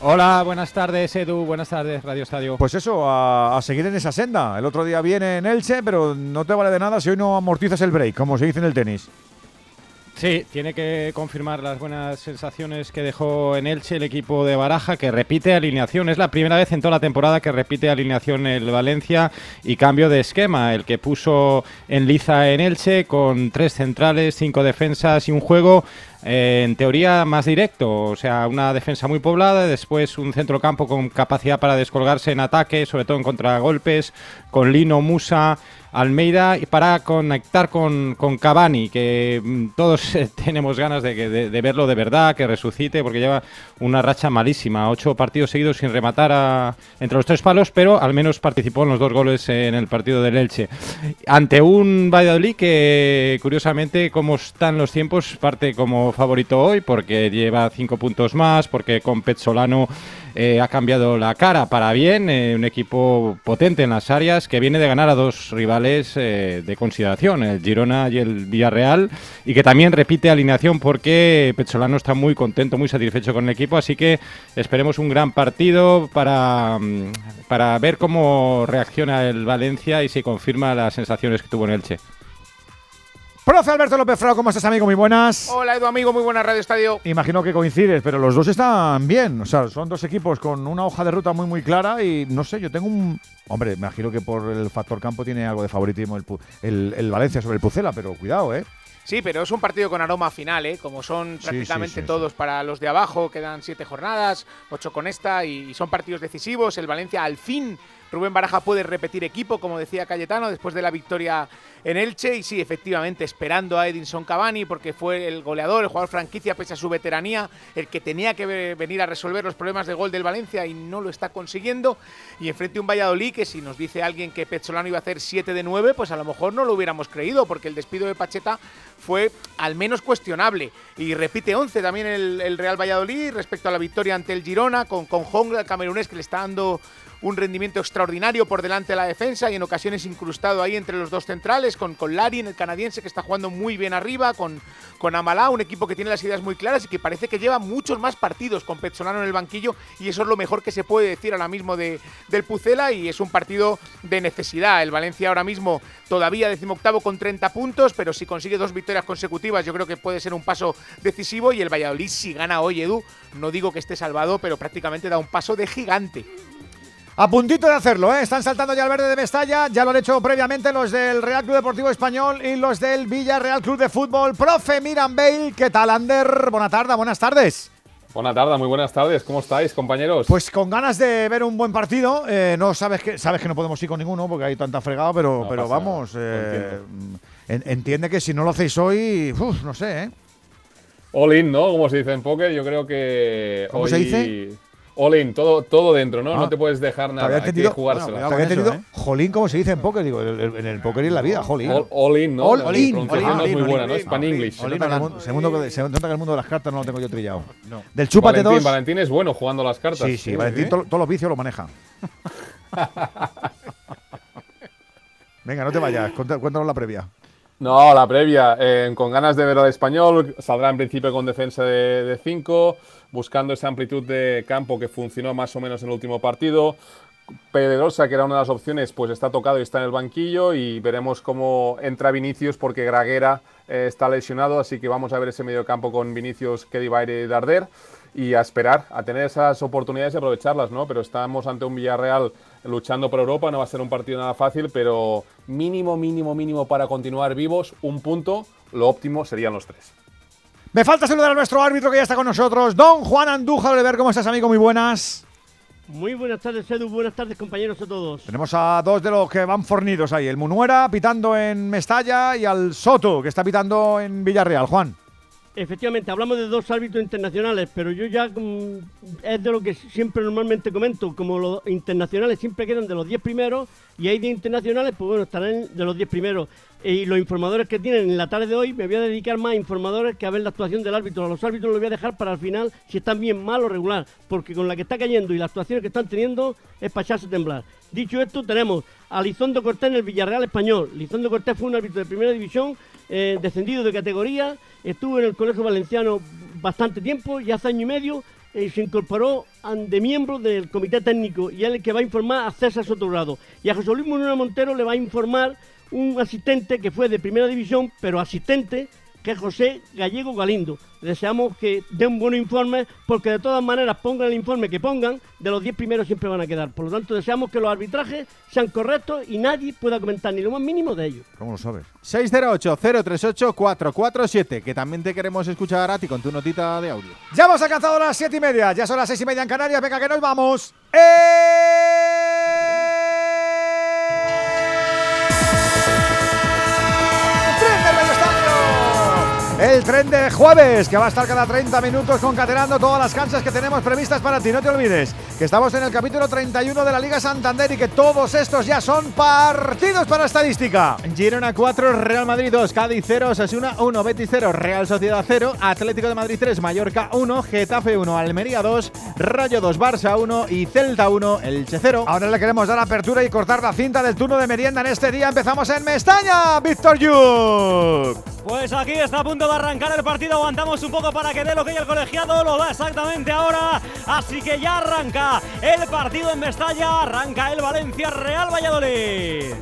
Hola, buenas tardes Edu, buenas tardes Radio Estadio. Pues eso, a, a, seguir en esa senda. El otro día viene en Elche, pero no te vale de nada si hoy no amortizas el break, como se dice en el tenis. Sí, tiene que confirmar las buenas sensaciones que dejó en Elche el equipo de Baraja, que repite alineación. Es la primera vez en toda la temporada que repite alineación el Valencia y cambio de esquema. El que puso en liza en Elche con tres centrales, cinco defensas y un juego en teoría más directo, o sea, una defensa muy poblada, después un centrocampo con capacidad para descolgarse en ataque, sobre todo en contragolpes, con Lino, Musa, Almeida para conectar con, con Cavani, que mm, todos [LAUGHS] eh, tenemos ganas de, verlo de verdad, que resucite, porque lleva una racha malísima, ocho partidos seguidos sin rematar a- entre los tres palos, pero al menos participó en los dos goles en el partido del Elche. Ante un Valladolid que, curiosamente, como están los tiempos, parte como favorito hoy, porque lleva cinco puntos más, porque con Petzolano eh, ha cambiado la cara para bien, eh, un equipo potente en las áreas que viene de ganar a dos rivales eh, de consideración, el Girona y el Villarreal, y que también repite alineación porque Petzolano está muy contento, muy satisfecho con el equipo, así que esperemos un gran partido para, mm, para ver cómo reacciona el Valencia y si confirma las sensaciones que tuvo en Elche. Profe Alberto López Frao, ¿cómo estás, amigo? Muy buenas. Hola Edu, amigo, muy buena Radio Estadio. Imagino que coincides, pero los dos están bien. O sea, son dos equipos con una hoja de ruta muy, muy clara y no sé, yo tengo un. Hombre, me imagino que por el factor campo tiene algo de favoritismo el, Pu- el- el Valencia sobre el Pucela, pero cuidado, ¿eh? Sí, pero es un partido con aroma final, ¿eh? Como son Sí, prácticamente sí, sí, todos para los de abajo, quedan siete jornadas, ocho con esta, y son partidos decisivos. El Valencia al fin, Rubén Baraja puede repetir equipo, como decía Cayetano, después de la victoria en Elche. Y sí, efectivamente, esperando a Edinson Cavani, porque fue el goleador, el jugador franquicia, pese a su veteranía, el que tenía que ve- venir a resolver los problemas de gol del Valencia y no lo está consiguiendo. Y enfrente un Valladolid que si nos dice alguien que Petzolano iba a hacer 7 de 9, pues a lo mejor no lo hubiéramos creído, porque el despido de Pacheta fue al menos cuestionable. Y repite 11 también el, el Real Valladolid respecto a la victoria ante el Girona, con, con Hong, el camerunés, que le está dando un rendimiento extraordinario por delante de la defensa y en ocasiones incrustado ahí entre los dos centrales, con, con Larin, el canadiense, que está jugando muy bien arriba, con, con Amalá, un equipo que tiene las ideas muy claras y que parece que lleva muchos más partidos con Petzolano en el banquillo y eso es lo mejor que se puede decir ahora mismo de, del Pucela y es un partido de necesidad. El Valencia ahora mismo todavía decimoctavo con 30 puntos, pero si consigue dos victorias consecutivas yo creo que puede ser un paso decisivo y el Valladolid si gana hoy Edu, no digo que esté salvado, pero prácticamente da un paso de gigante. A puntito de hacerlo, ¿eh? Están saltando ya al verde de Mestalla. Ya lo han hecho previamente los del Real Club Deportivo Español y los del Villarreal Club de Fútbol. Profe Miran Bale, ¿qué tal, Ander? Buena tarde, buenas tardes. Buenas tardes, muy buenas tardes. ¿Cómo estáis, compañeros? Pues con ganas de ver un buen partido. eh, no sabes que sabes que no podemos ir con ninguno porque hay tanta fregada, pero, No pero pasa vamos. eh, en- entiende que si no lo hacéis hoy, uf, no sé, ¿eh? All in, ¿no? Como se dice en póker, yo creo que. ¿Cómo hoy- se dice? All in, todo, todo dentro, ¿no? Ah. No te puedes dejar nada. había hay que entendido, jugársela. te había entendido jolín, como se dice en póker, digo, en el póker y en la vida, jolín. All, all in, ¿no? All in. pronunciación no es muy buena, ¿no? all in. Span English. Se nota, que el mundo, se mundo que- se nota que el mundo de las cartas no lo tengo yo trillado. No. Del chúpate Valentín, dos. Valentín es bueno jugando las cartas. Sí, sí, Valentín to- todos los vicios lo maneja. [LAUGHS] Venga, no te vayas, cuéntanos la previa. No, la previa, eh, con ganas de ver al español, saldrá en principio con defensa de 5, buscando esa amplitud de campo que funcionó más o menos en el último partido. Pedrosa, que era una de las opciones, pues está tocado y está en el banquillo y veremos cómo entra Vinicius porque Graguera eh, está lesionado, así que vamos a ver ese medio campo con Vinicius, Kedivire y Darder y a esperar, a tener esas oportunidades y aprovecharlas, ¿no? Pero estamos ante un Villarreal luchando por Europa, no va a ser un partido nada fácil, pero mínimo, mínimo, mínimo para continuar vivos, un punto, lo óptimo serían los tres. Me falta saludar a nuestro árbitro que ya está con nosotros, don Juan Andújar Oliver. ¿Cómo estás, amigo? Muy buenas. Muy buenas tardes, Edu. Buenas tardes, compañeros a todos. Tenemos a dos de los que van fornidos ahí. El Munuera pitando en Mestalla y al Soto, que está pitando en Villarreal. Juan. Efectivamente, hablamos de dos árbitros internacionales, pero yo ya mm, es de lo que siempre normalmente comento, como los internacionales siempre quedan de los 10 primeros y hay de internacionales, pues bueno, estarán de los 10 primeros. Y los informadores que tienen en la tarde de hoy, me voy a dedicar más a informadores que a ver la actuación del árbitro. A los árbitros los voy a dejar para el final si están bien, mal o regular, porque con la que está cayendo y las actuaciones que están teniendo es para echarse a temblar. Dicho esto, tenemos a Lizondo Cortés en el Villarreal Español. Lizondo Cortés fue un árbitro de primera división, eh, descendido de categoría, estuvo en el Colegio Valenciano bastante tiempo y hace año y medio eh, se incorporó de miembro del comité técnico y es el que va a informar a César Sotogrado. Y a José Luis Montero le va a informar un asistente que fue de primera división, pero asistente que es José Gallego Galindo. Deseamos que dé un buen informe, porque de todas maneras, pongan el informe que pongan, de los 10 primeros siempre van a quedar. Por lo tanto, deseamos que los arbitrajes sean correctos y nadie pueda comentar ni lo más mínimo de ellos. ¿Cómo lo sabes? 608-038-447, que también te queremos escuchar a ti con tu notita de audio. Ya hemos alcanzado las 7 y media, ya son las 6 y media en Canarias, venga que nos vamos. ¡Eh! El tren de jueves, que va a estar cada 30 minutos concatenando todas las canchas que tenemos previstas para ti. No te olvides que estamos en el capítulo 31 de la Liga Santander y que todos estos ya son partidos para estadística. Girona 4, Real Madrid 2, Cádiz 0, Sasuna 1, Betis 0, Real Sociedad 0, Atlético de Madrid 3, Mallorca 1, Getafe 1, Almería 2, Rayo 2, Barça 1 y Celta 1, Elche 0. Ahora le queremos dar apertura y cortar la cinta del turno de merienda en este día. Empezamos en Mestaña, Víctor Yuk. Pues aquí está a punto arrancar el partido. Aguantamos un poco para que dé lo que hay el colegiado. Lo da exactamente ahora. Así que ya arranca el partido en Mestalla. Arranca el Valencia Real Valladolid.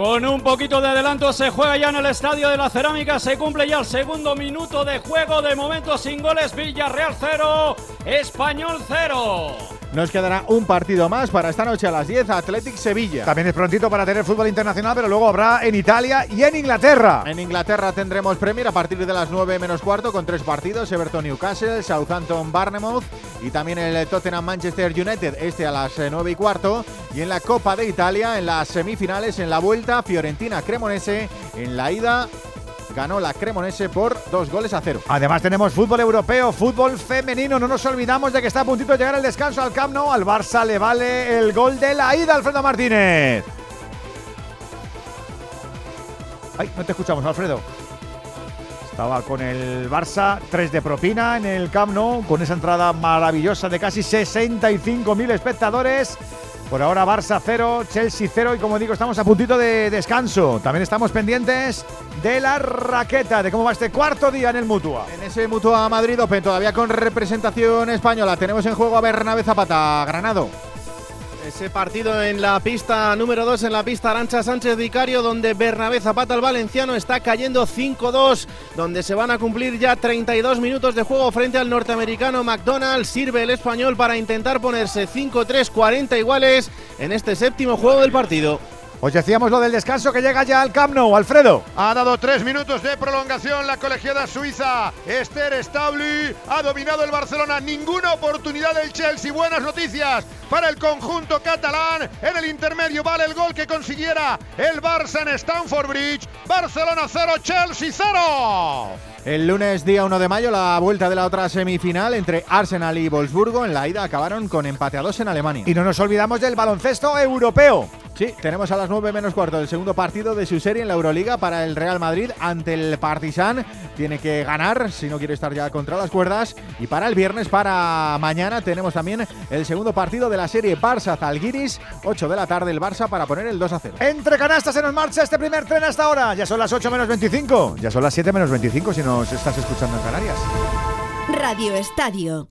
Con un poquito de adelanto se juega ya en el Estadio de la Cerámica, se cumple ya el segundo minuto de juego, de momento sin goles, Villarreal 0, Español 0. Nos quedará un partido más para esta noche a las 10, Athletic Sevilla. También es prontito para tener fútbol internacional, pero luego habrá en Italia y en Inglaterra. En Inglaterra tendremos Premier a partir de las 9 menos cuarto con tres partidos, Everton Newcastle, Southampton Barnemouth y también el Tottenham Manchester United, este a las 9 y cuarto. Y en la Copa de Italia, en las semifinales, en la vuelta, Fiorentina Cremonese, en la ida ganó la Cremonese por dos goles a cero. Además tenemos fútbol europeo, fútbol femenino. No nos olvidamos de que está a puntito de llegar el descanso al Camp. Al Barça le vale el gol de la ida, Alfredo Martínez. Ay, no te escuchamos, Alfredo. Estaba con el Barça, 3 de propina en el Camp con esa entrada maravillosa de casi 65.000 espectadores. Por ahora Barça 0, Chelsea 0 y como digo estamos a puntito de descanso. También estamos pendientes de la raqueta, de cómo va este cuarto día en el Mutua. En ese Mutua Madrid Open todavía con representación española tenemos en juego a Bernabé Zapata, Granado. Ese partido en la pista número 2, en la pista Arancha Sánchez Vicario, donde Bernabé Zapata, el valenciano, está cayendo 5-2, donde se van a cumplir ya 32 minutos de juego frente al norteamericano McDonald. Sirve el español para intentar ponerse 5-3, 40 iguales en este séptimo juego del partido. Os decíamos lo del descanso que llega ya al Camp Nou, Alfredo. Ha dado tres minutos de prolongación la colegiada suiza. Esther Stabli ha dominado el Barcelona. Ninguna oportunidad del Chelsea. Buenas noticias para el conjunto catalán. En el intermedio vale el gol que consiguiera el Barça en Stamford Bridge. Barcelona 0, Chelsea 0. El lunes día 1 de mayo la vuelta de la otra semifinal entre Arsenal y Wolfsburgo en la ida acabaron con empate a dos en Alemania. Y no nos olvidamos del baloncesto europeo. Sí, tenemos a las 9 menos cuarto el segundo partido de su serie en la Euroliga para el Real Madrid ante el Partizan. Tiene que ganar si no quiere estar ya contra las cuerdas. Y para el viernes, para mañana, tenemos también el segundo partido de la serie Barça-Zalgiris. 8 de la tarde el Barça para poner el 2 a 0. Entre canastas se nos marcha este primer tren hasta ahora. Ya son las 8 menos 25. Ya son las 7 menos 25 si nos estás escuchando en Canarias. Radio Estadio.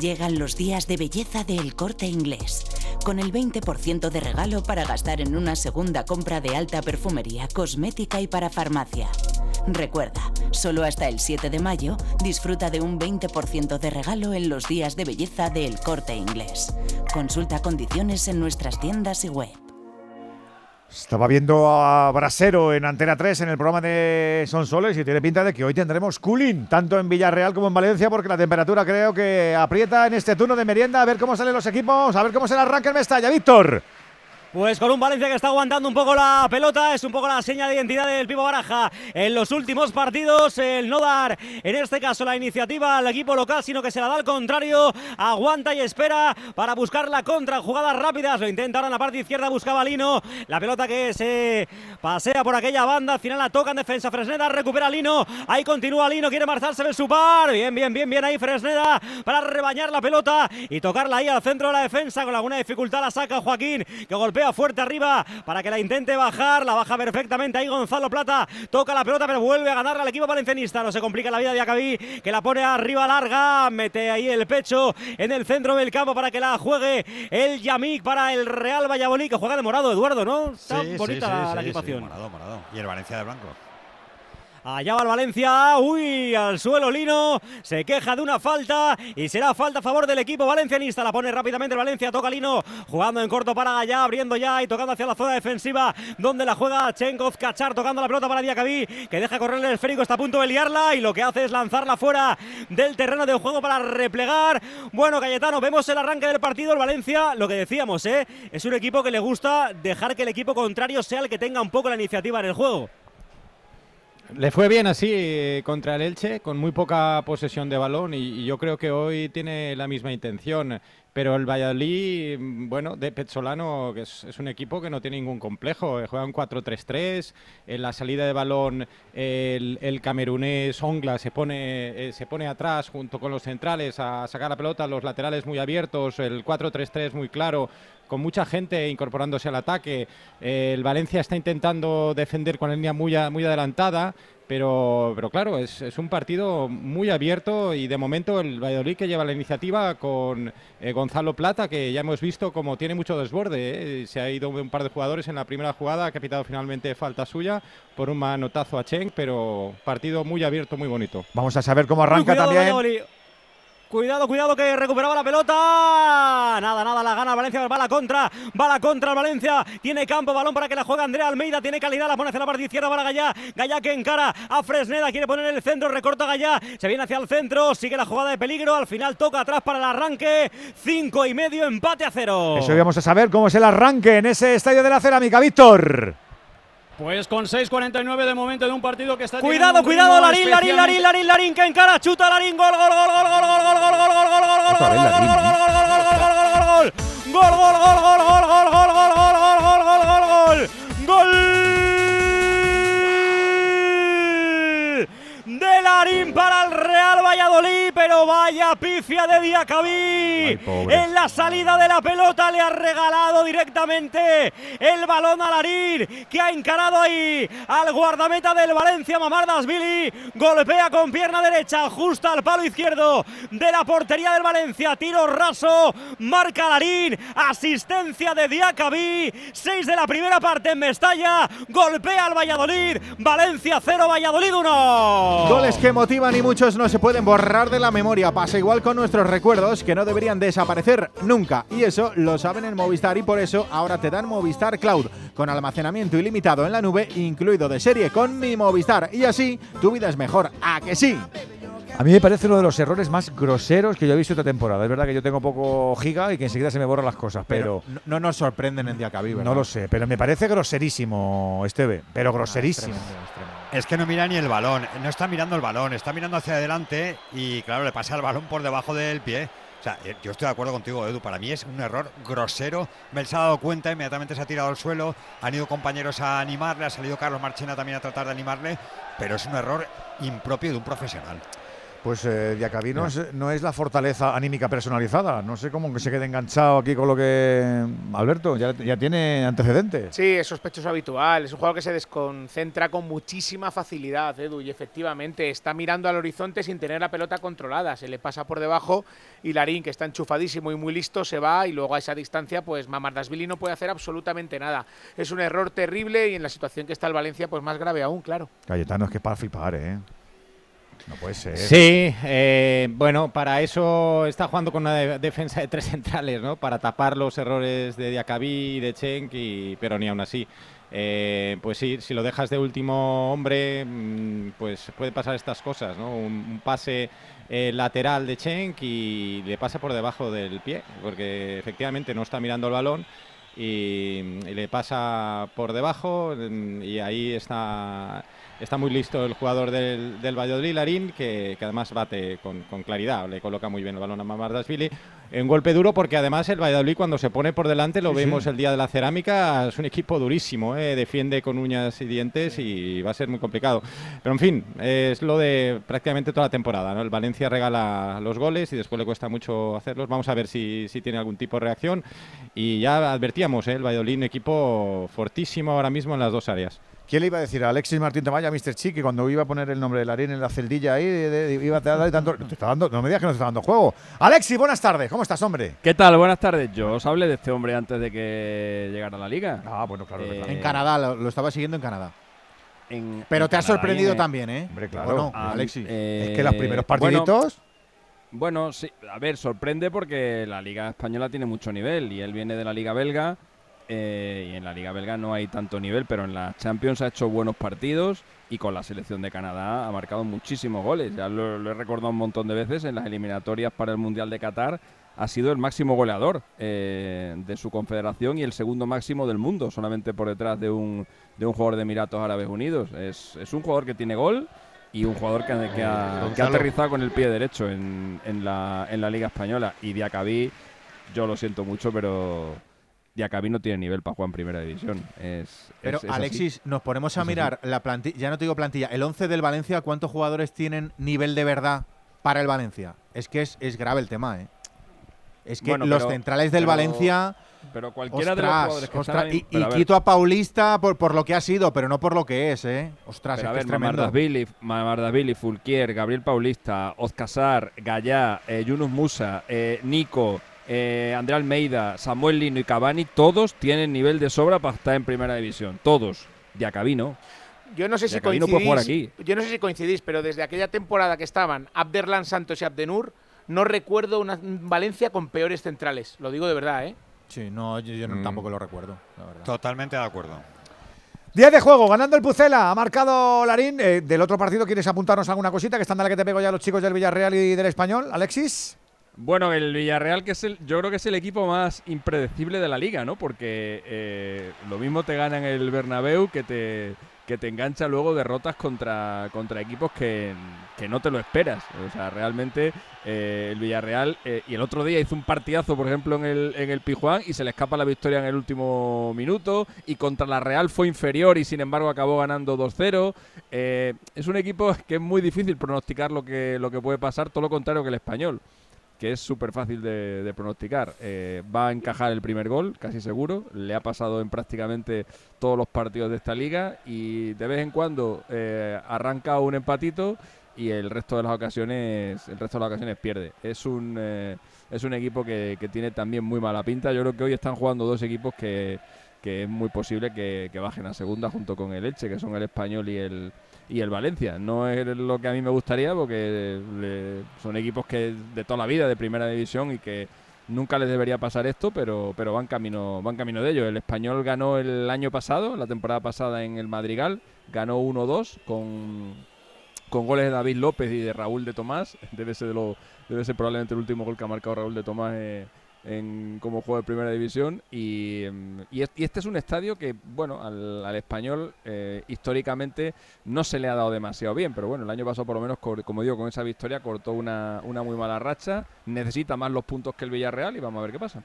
Llegan los días de belleza del corte inglés, con el 20% de regalo para gastar en una segunda compra de alta perfumería, cosmética y para farmacia. Recuerda, solo hasta el 7 de mayo disfruta de un 20% de regalo en los días de belleza del corte inglés. Consulta condiciones en nuestras tiendas y web. Estaba viendo a Brasero en Antena 3 en el programa de Son Soles y tiene pinta de que hoy tendremos cooling, tanto en Villarreal como en Valencia, porque la temperatura creo que aprieta en este turno de merienda. A ver cómo salen los equipos, a ver cómo se arranca el Mestalla. Víctor. Pues con un Valencia que está aguantando un poco la pelota, es un poco la seña de identidad del Pipo Baraja. En los últimos partidos, el no dar en este caso la iniciativa al equipo local, sino que se la da al contrario, aguanta y espera para buscar la contra, jugadas rápidas, lo intenta ahora en la parte izquierda, buscaba Lino, la pelota que se pasea por aquella banda, al final la toca en defensa Fresneda, recupera Lino, ahí continúa Lino, quiere marcharse de su par, bien, bien, bien, bien ahí Fresneda para rebañar la pelota y tocarla ahí al centro de la defensa, con alguna dificultad la saca Joaquín, que golpea fuerte arriba para que la intente bajar. La baja perfectamente ahí Gonzalo Plata. Toca la pelota, pero vuelve a ganarla al equipo valencianista. No se complica la vida de Acabí, que la pone arriba larga. Mete ahí el pecho en el centro del campo para que la juegue el Yamik para el Real Valladolid, que juega de morado, Eduardo, ¿no? Está Sí, bonita sí, la, sí, la sí, equipación. morado, morado. Y el Valencia de blanco. Allá va el Valencia, uy, al suelo Lino, se queja de una falta y será falta a favor del equipo valencianista. La pone rápidamente el Valencia, toca Lino, jugando en corto para allá, abriendo ya y tocando hacia la zona defensiva, donde la juega Chenkov Cachar, tocando la pelota para Diacabí, que deja correr el esférico, está a punto de liarla y lo que hace es lanzarla fuera del terreno de juego para replegar. Bueno, Cayetano, vemos el arranque del partido. El Valencia, lo que decíamos, ¿eh? es un equipo que le gusta dejar que el equipo contrario sea el que tenga un poco la iniciativa en el juego. Le fue bien así eh, contra el Elche, con muy poca posesión de balón y, yo creo que hoy tiene la misma intención. Pero el Valladolid, mm, bueno, de Petzolano, que es, un equipo que no tiene ningún complejo, juega un 4-3-3, en la salida de balón el, el camerunés Ongla se pone, eh, se pone atrás junto con los centrales a sacar la pelota, los laterales muy abiertos, el 4-3-3 muy claro, con mucha gente incorporándose al ataque. Eh, el Valencia está intentando defender con la línea muy, a- muy adelantada, pero, pero claro, es, es un partido muy abierto y de momento el Valladolid que lleva la iniciativa con eh, Gonzalo Plata, que ya hemos visto como tiene mucho desborde. eh. Se ha ido un par de jugadores en la primera jugada, ha capitado finalmente falta suya por un manotazo a Cheng, pero partido muy abierto, muy bonito. Vamos a saber cómo Uy, arranca cuidado, también. Valladolid. Cuidado, cuidado que recuperaba la pelota. Nada, nada, la gana Valencia, va la contra, va la contra Valencia. Tiene campo, balón para que la juegue Andrea Almeida, tiene calidad, la pone hacia la parte izquierda para Gallá. Gallá que encara a Fresneda, quiere poner el centro, recorta Gallá, se viene hacia el centro, sigue la jugada de peligro, al final toca atrás para el arranque. Cinco y medio, empate a cero. Eso íbamos a saber cómo es el arranque en ese estadio de la cerámica, Víctor. Pues con 6.49 de momento de un partido que está Cuidado, cuidado, Larín, Larín, Larín, Larín, Larín, que encara, chuta Larín, gol, gol, gol, gol, gol, gol, gol, gol, gol, gol, gol, gol, gol, gol, Otra vez Larín, ¿eh? gol, gol, gol, gol, gol, gol, gol, gol, gol, gol, gol, gol, gol, gol, gol Larín para el Real Valladolid, pero vaya pifia de Diacabí. En la salida de la pelota le ha regalado directamente el balón a Larín, que ha encarado ahí al guardameta del Valencia, Mamardasvili. Golpea con pierna derecha, justa al palo izquierdo de la portería del Valencia. Tiro raso, marca Larín, asistencia de Diacabí. Seis de la primera parte en Mestalla, golpea al Valladolid. Valencia 0, Valladolid 1. Goles que motivan y muchos no se pueden borrar de la memoria. Pasa igual con nuestros recuerdos que no deberían desaparecer nunca. Y eso lo saben en Movistar y por eso ahora te dan Movistar Cloud con almacenamiento ilimitado en la nube, incluido de serie con mi Movistar. Y así tu vida es mejor. ¿A que sí? A mí me parece uno de los errores más groseros que yo he visto esta temporada. Es verdad que yo tengo poco giga y que enseguida se me borran las cosas, pero, no, no nos sorprenden en Diacabí, ¿verdad? no lo sé. Pero me parece groserísimo, Esteve. Pero groserísimo. Es que no mira ni el balón, no está mirando el balón, está mirando hacia adelante y claro, le pasa el balón por debajo del pie. O sea, eh, yo estoy de acuerdo contigo, Edu, para mí es un error grosero. Me se ha dado cuenta, inmediatamente se ha tirado al suelo, han ido compañeros a animarle, ha salido Carlos Marchena también a tratar de animarle, pero es un error impropio de un profesional. Pues eh, Diacabí no es, no es la fortaleza anímica personalizada. No sé cómo que se quede enganchado aquí con lo que. Alberto, ya, ya tiene antecedentes. Sí, es sospechoso habitual. Es un jugador que se desconcentra con muchísima facilidad, Edu, y efectivamente está mirando al horizonte sin tener la pelota controlada. Se le pasa por debajo y Larín, que está enchufadísimo y muy listo, se va y luego a esa distancia, pues Mamardasvili no puede hacer absolutamente nada. Es un error terrible y en la situación que está el Valencia, pues más grave aún, claro. Cayetano, es que es para flipar, ¿eh? No puede ser. Sí, eh, bueno, para eso está jugando con una de- defensa de tres [LAUGHS] centrales, ¿no? Para tapar los errores de Diacabí y de Chenk, y, pero ni aún así. eh, pues sí, si lo dejas de último hombre, mm, pues puede pasar estas cosas, ¿no? Un, pase eh, lateral de Chenk y le pasa por debajo del pie, porque efectivamente no está mirando el balón y, y le pasa por debajo mm, y ahí está está muy listo el jugador del, del Valladolid, Larín, que, que además bate con, con claridad, le coloca muy bien el balón a Mamardashvili. Un golpe duro porque además el Valladolid cuando se pone por delante, lo Sí, vemos sí. el día de la cerámica, es un equipo durísimo, ¿eh? defiende con uñas y dientes y va a ser muy complicado. Pero en fin, es lo de prácticamente toda la temporada. ¿no? El Valencia regala los goles y después le cuesta mucho hacerlos. Vamos a ver si, si tiene algún tipo de reacción. Y ya advertíamos, ¿eh? el Valladolid, un equipo fortísimo ahora mismo en las dos áreas. ¿Quién le iba a decir a Alexis Martín Tomaya, Mr. Chi, que cuando iba a poner el nombre de Larín en la celdilla ahí, de- de- iba a darle tanto. te está dando, no me digas que no te está dando juego. Alexis, buenas tardes. ¿Cómo estás, hombre? ¿Qué tal? Buenas tardes. Yo os hablé de este hombre antes de que llegara a la liga. Ah, bueno, claro. En Canadá, lo, lo estaba siguiendo en Canadá. En- Pero en te ha Canadá sorprendido en- también, ¿eh? Hombre, ¿O no, Ah, Alexis? eh, Es que los primeros bueno, partiditos. Bueno, sí, a ver, sorprende porque la liga española tiene mucho nivel y él viene de la liga belga eh, y en la liga belga no hay tanto nivel, pero en la Champions ha hecho buenos partidos y con la selección de Canadá ha marcado muchísimos goles. Ya lo, lo he recordado un montón de veces en las eliminatorias para el Mundial de Qatar. Ha sido el máximo goleador eh, de su confederación y el segundo máximo del mundo, solamente por detrás de un, de un jugador de Emiratos Árabes Unidos. Es, es un jugador que tiene gol y un jugador que, ha- que ha, que ha aterrizado con el pie derecho en, en la, en la Liga Española. Y Diacabí, yo lo siento mucho, pero Diacabí no tiene nivel para jugar en Primera División. Es, Pero es- es así. Alexis, nos ponemos a así. mirar la plantilla, ya no te digo plantilla, el 11 del Valencia, ¿cuántos jugadores tienen nivel de verdad para el Valencia? Es que es, es grave el tema, ¿eh? Es que Bueno, los pero- centrales del pero- Valencia... Pero cualquiera de los ostras, jugadores que ostras, están ahí- y, a quito a Paulista por, por lo que ha sido, pero no por lo que es, ¿eh? Ostras, Pero a es que ver, es tremendo. Mamardashvili, Mamardashvili, Fulquier, Gabriel Paulista, Oscasar, Gallá, eh, Yunus Musa, eh, Nico, eh, André Almeida, Samuel Lino y Cavani, todos tienen nivel de sobra para estar en primera división. Todos. Diacabí no. Yo no sé si jugar. Yo no sé si coincidís, pero desde aquella temporada que estaban Abderlan Santos y Abdenur, no recuerdo una Valencia con peores centrales. Lo digo de verdad, ¿eh? Sí, no, yo, Mm. tampoco lo recuerdo, la verdad. Totalmente de acuerdo. Día de juego, ganando el Pucela, ha marcado Larín. Eh, del otro partido, ¿quieres apuntarnos alguna cosita? Que están dale que te pego ya los chicos del Villarreal y del Español. Alexis. Bueno, el Villarreal, que es el, yo creo que es el equipo más impredecible de la liga, ¿no? Porque eh, lo mismo te gana en el Bernabéu que te, que te engancha luego derrotas contra, contra equipos que, que no te lo esperas. O sea, realmente eh, el Villarreal, eh, y el otro día hizo un partidazo, por ejemplo, en el, en el Pijuán y se le escapa la victoria en el último minuto, y contra la Real fue inferior y sin embargo acabó ganando 2-0. Eh, es un equipo que es muy difícil pronosticar lo que, lo que puede pasar, todo lo contrario que el español que es súper fácil de, pronosticar. Eh, va a encajar el primer gol, casi seguro. Le ha pasado en prácticamente todos los partidos de esta liga y de vez en cuando eh, arranca un empatito y el resto de las ocasiones, el resto de las ocasiones pierde. Es un eh, es un equipo que, que tiene también muy mala pinta. Yo creo que hoy están jugando dos equipos que, que es muy posible que, que bajen a segunda junto con el Elche, que son el español y el y el Valencia. No es lo que a mí me gustaría porque le- son equipos que de toda la vida de primera división y que nunca les debería pasar esto, pero, pero van camino van camino de ello. El español ganó el año pasado, la temporada pasada en el Madrigal, ganó 1-2 con, con goles de David López y de Raúl de Tomás. [LAUGHS] Debe ser, de lo, debe ser probablemente el último gol que ha marcado Raúl de Tomás eh, en, como juego de primera división. Y, em, y, es- y este es un estadio que, bueno, al, al español eh, históricamente no se le ha dado demasiado bien. Pero bueno, el año pasado, por lo menos, como digo, con esa victoria cortó una, una muy mala racha. Necesita más los puntos que el Villarreal y vamos a ver qué pasa.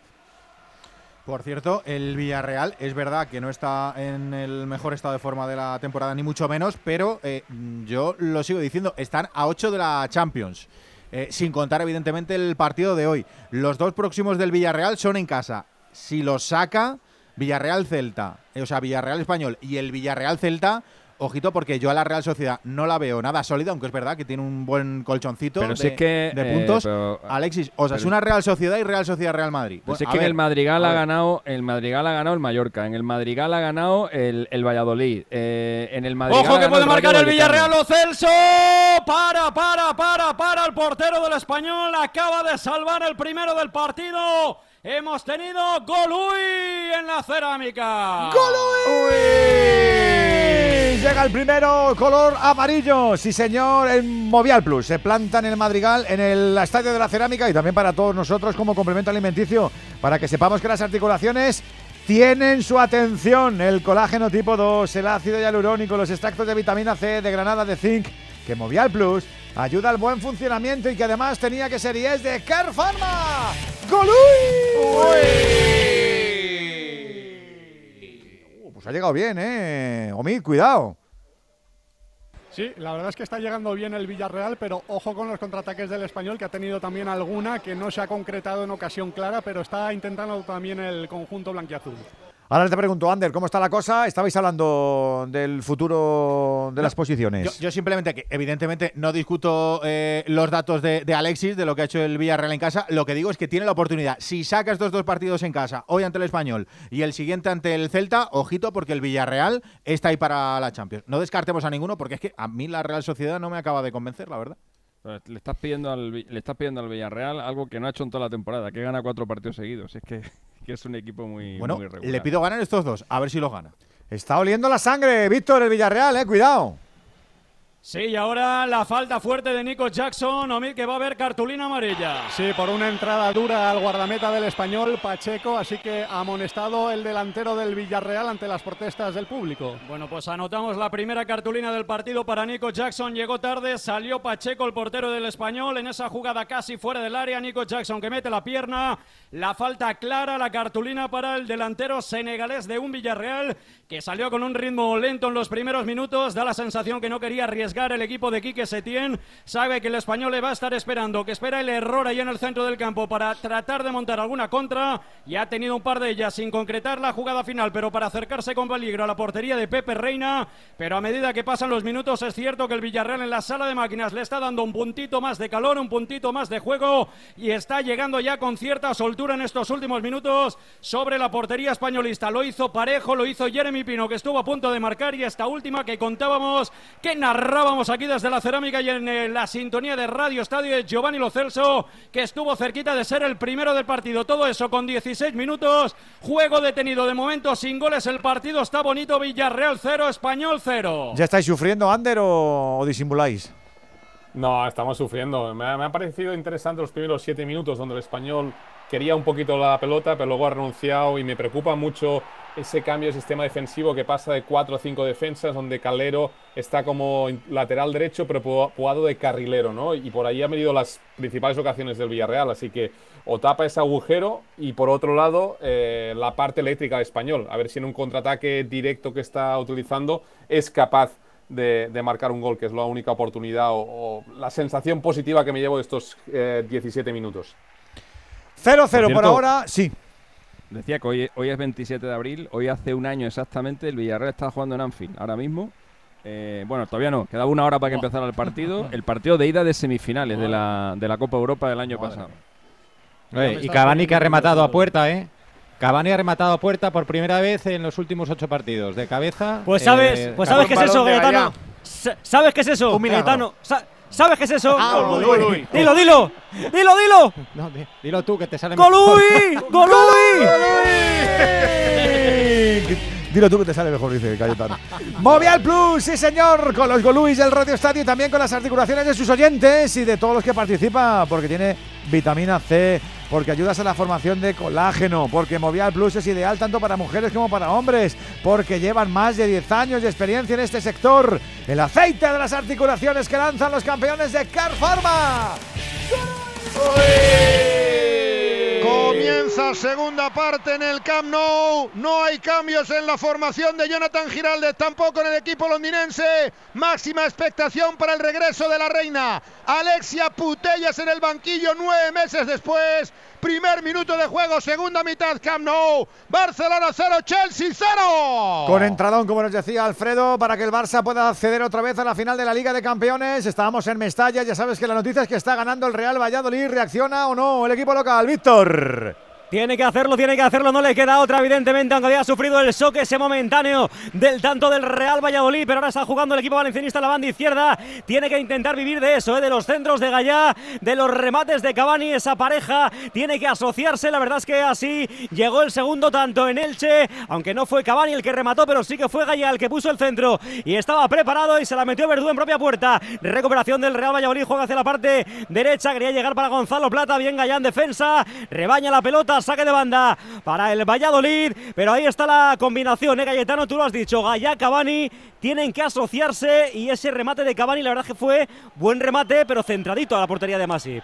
Por cierto, el Villarreal es verdad que no está en el mejor estado de forma de la temporada, ni mucho menos, pero eh, yo lo sigo diciendo, están a 8 de la Champions. Eh, sin contar, evidentemente, el partido de hoy. Los dos próximos del Villarreal son en casa. Si los saca, Villarreal-Celta, eh, o sea, Villarreal-Español y el Villarreal-Celta, ojito, porque yo a la Real Sociedad no la veo nada sólida, aunque es verdad que tiene un buen colchoncito Pero de, si es que, de eh, puntos. pero- Alexis, o sea, es una Real Sociedad y Real Sociedad-Real Madrid. Pues Bueno, es que en el Madrigal ha ganado, el Madrigal ha ganado el Mallorca, en el Madrigal ha ganado el, el Valladolid, eh, en el Madrigal Ojo ha que puede marcar el Villarreal. Lo Celso. Para, para, para, para el portero del español. Acaba de salvar el primero del partido. hemos tenido Golui en la cerámica. Llega el primero, color amarillo. Sí, señor, en Movial Plus. Se planta en el Madrigal, en el Estadio de la Cerámica y también para todos nosotros como complemento alimenticio, para que sepamos que las articulaciones tienen su atención. El colágeno tipo 2, el ácido hialurónico, los extractos de vitamina C, de granada, de zinc, que Movial Plus ayuda al buen funcionamiento y que además tenía que ser y es de Car Pharma. ¡Golui! Pues ha llegado bien, ¿eh? Omid, cuidado. Sí, la verdad es que está llegando bien el Villarreal, pero ojo con los contraataques del español, que ha tenido también alguna que no se ha concretado en ocasión clara, pero está intentando también el conjunto blanquiazul. Ahora te pregunto, Ander, ¿cómo está la cosa? Estabais hablando del futuro de las posiciones. Yo, yo simplemente que, evidentemente, no discuto eh, los datos de, de Alexis, de lo que ha hecho el Villarreal en casa. Lo que digo es que tiene la oportunidad. Si saca estos dos partidos en casa, hoy ante el Español y el siguiente ante el Celta, ojito, porque el Villarreal está ahí para la Champions. No descartemos a ninguno, porque es que a mí la Real Sociedad no me acaba de convencer, la verdad. Le estás pidiendo al le estás pidiendo al Villarreal algo que no ha hecho en toda la temporada, que gana cuatro partidos seguidos. Es que, que es un equipo muy, Bueno, muy regular. le pido ganar estos dos, a ver si los gana. Está oliendo la sangre, Víctor, el Villarreal, eh, cuidado. Sí, y ahora la falta fuerte de Nico Jackson, Omid, que va a haber cartulina amarilla. Sí, por una entrada dura al guardameta del español, Pacheco, así que amonestado el delantero del Villarreal ante las protestas del público. Bueno, pues anotamos la primera cartulina del partido para Nico Jackson. Llegó tarde, salió Pacheco, el portero del español, en esa jugada casi fuera del área. Nico Jackson que mete la pierna. La falta clara, la cartulina para el delantero senegalés de un Villarreal que salió con un ritmo lento en los primeros minutos. Da la sensación que no quería arriesgar el equipo de Quique Setién. Sabe que el español le va a estar esperando, que espera el error ahí en el centro del campo para tratar de montar alguna contra. Y ha tenido un par de ellas sin concretar la jugada final, pero para acercarse con peligro a la portería de Pepe Reina. Pero a medida que pasan los minutos, es cierto que el Villarreal en la sala de máquinas le está dando un puntito más de calor, un puntito más de juego. Y está llegando ya con cierta soltura en estos últimos minutos sobre la portería españolista. Lo hizo parejo, lo hizo Jeremy Pino, que estuvo a punto de marcar. Y esta última que contábamos, que narrábamos aquí desde la cerámica y en eh, la sintonía de Radio Estadio de Giovanni Lo Celso, que estuvo cerquita de ser el primero del partido. Todo eso con 16 minutos. Juego detenido de momento sin goles. El partido está bonito. Villarreal 0, Español 0. ¿Ya estáis sufriendo, Ander, o disimuláis? No, estamos sufriendo. Me ha, me ha parecido interesante los primeros siete minutos donde el español quería un poquito la pelota, pero luego ha renunciado y me preocupa mucho ese cambio de sistema defensivo que pasa de cuatro o cinco defensas, donde Calero está como lateral derecho, pero jugado de carrilero, ¿no? Y por ahí han venido las principales ocasiones del Villarreal, así que o tapa ese agujero y por otro lado eh, la parte eléctrica del español, a ver si en un contraataque directo que está utilizando es capaz de, de marcar un gol, que es la única oportunidad o, o la sensación positiva que me llevo de estos eh, 17 minutos. 0-0 por, cierto, ahora, sí. Decía que hoy, hoy es 27 de abril, hoy hace un año exactamente el Villarreal está jugando en Anfield, ahora mismo. Eh, bueno, todavía no, quedaba una hora para que empezara el partido. [LAUGHS] El partido de ida de semifinales de la, de la Copa Europa del año pasado. Y Cavani que ha rematado a puerta, ¿eh? Cavani ha rematado a puerta por primera vez en los últimos ocho partidos. De cabeza. Pues sabes, eh, pues sabes qué es eso, Gaetano. ¿Sabes qué es eso. Gaetano? Sa- ¿Sabes qué es eso? Ah, Golui. Golui. Dilo, dilo. Dilo, dilo. No, di- dilo tú que te sale Golui. Golui. [LAUGHS] Dilo tú que te sale mejor, dice Cayetano. Movial Plus, sí señor, con los Goluis del Radio Estadio y también con las articulaciones de sus oyentes y de todos los que participan, porque tiene vitamina C, porque ayudas a la formación de colágeno, porque Movial Plus es ideal tanto para mujeres como para hombres, porque llevan más de 10 años de experiencia en este sector. El aceite de las articulaciones que lanzan los campeones de Car Pharma. Comienza segunda parte en el Camp Nou. No hay cambios en la formación de Jonathan Giraldez, tampoco en el equipo londinense. Máxima expectación para el regreso de la reina. Alexia Putellas en el banquillo nueve meses después. Primer minuto de juego, segunda mitad Camp Nou. Barcelona 0, Chelsea 0. Con entradón, como nos decía Alfredo, para que el Barça pueda acceder otra vez a la final de la Liga de Campeones. Estábamos en Mestalla, ya sabes que la noticia es que está ganando el Real Valladolid. ¿Reacciona o no el equipo local, Víctor? Miller. Tiene que hacerlo, tiene que hacerlo, no le queda otra, evidentemente, aunque había sufrido el shock ese momentáneo del tanto del Real Valladolid, pero ahora está jugando el equipo valencianista en la banda izquierda. Tiene que intentar vivir de eso, ¿eh? de los centros de Gallá, de los remates de Cavani, esa pareja. Tiene que asociarse, la verdad es que así llegó el segundo tanto en Elche, aunque no fue Cavani el que remató, pero sí que fue Gallá el que puso el centro y estaba preparado y se la metió Verdú en propia puerta. Recuperación del Real Valladolid, juega hacia la parte derecha, quería llegar para Gonzalo Plata, bien Gallá en defensa, rebaña la pelota saque de banda para el Valladolid, pero ahí está la combinación, ¿eh, Cayetano? Tú lo has dicho, Gallá, Cavani tienen que asociarse y ese remate de Cavani, la verdad que fue buen remate, pero centradito a la portería de Masip.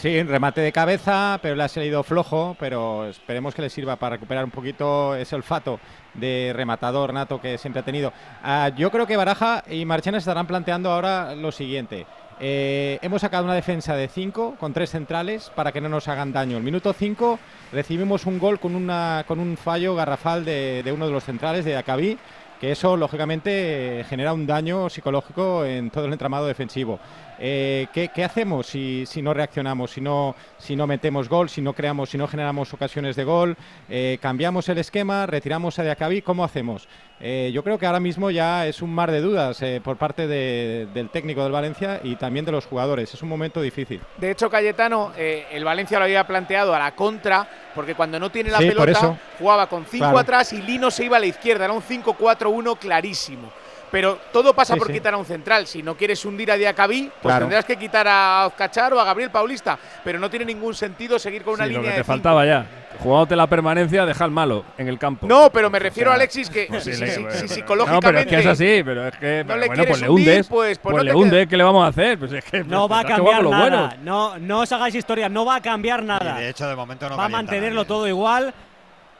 Sí, remate de cabeza, pero le ha salido flojo, pero esperemos que le sirva para recuperar un poquito ese olfato de rematador nato que siempre ha tenido. Ah, yo creo que Baraja y Marchena estarán planteando ahora lo siguiente. Eh, hemos sacado una defensa de 5 con tres centrales para que no nos hagan daño. El minuto 5 recibimos un gol con, una, con un fallo garrafal de, de uno de los centrales, de Acabí, que eso lógicamente genera un daño psicológico en todo el entramado defensivo. Eh, ¿qué, qué, hacemos si, si, no reaccionamos, si no, si no metemos gol, si no creamos, si no generamos ocasiones de gol? Eh, ¿Cambiamos el esquema? ¿Retiramos a Diacabí? ¿Cómo hacemos? Eh, yo creo que ahora mismo ya es un mar de dudas por parte de, del técnico del Valencia y también de los jugadores. Es un momento difícil. De hecho, Cayetano, el Valencia lo había planteado a la contra, porque cuando no tiene la sí, pelota jugaba con 5 claro. atrás y Lino se iba a la izquierda. Era un 5-4-1 clarísimo. Pero todo pasa sí, por sí. quitar a un central. Si no quieres hundir a Diacabí, pues Claro. tendrás que quitar a Cachar o a Gabriel Paulista. Pero no tiene ningún sentido seguir con una Sí, lo línea que te de faltaba ya. Jugándote la permanencia, deja al malo en el campo. No, pero me refiero O a Alexis que [LAUGHS] pues si, psicológicamente No, pero es que es así, pero es que no le bueno, quieres pues le hundes, pues- pues no le hundes, ¿qué le vamos a hacer? Pues es que No va a cambiar lo nada. bueno. No, no os hagáis historia, no va a cambiar nada. de hecho, de momento no va a mantenerlo todo igual.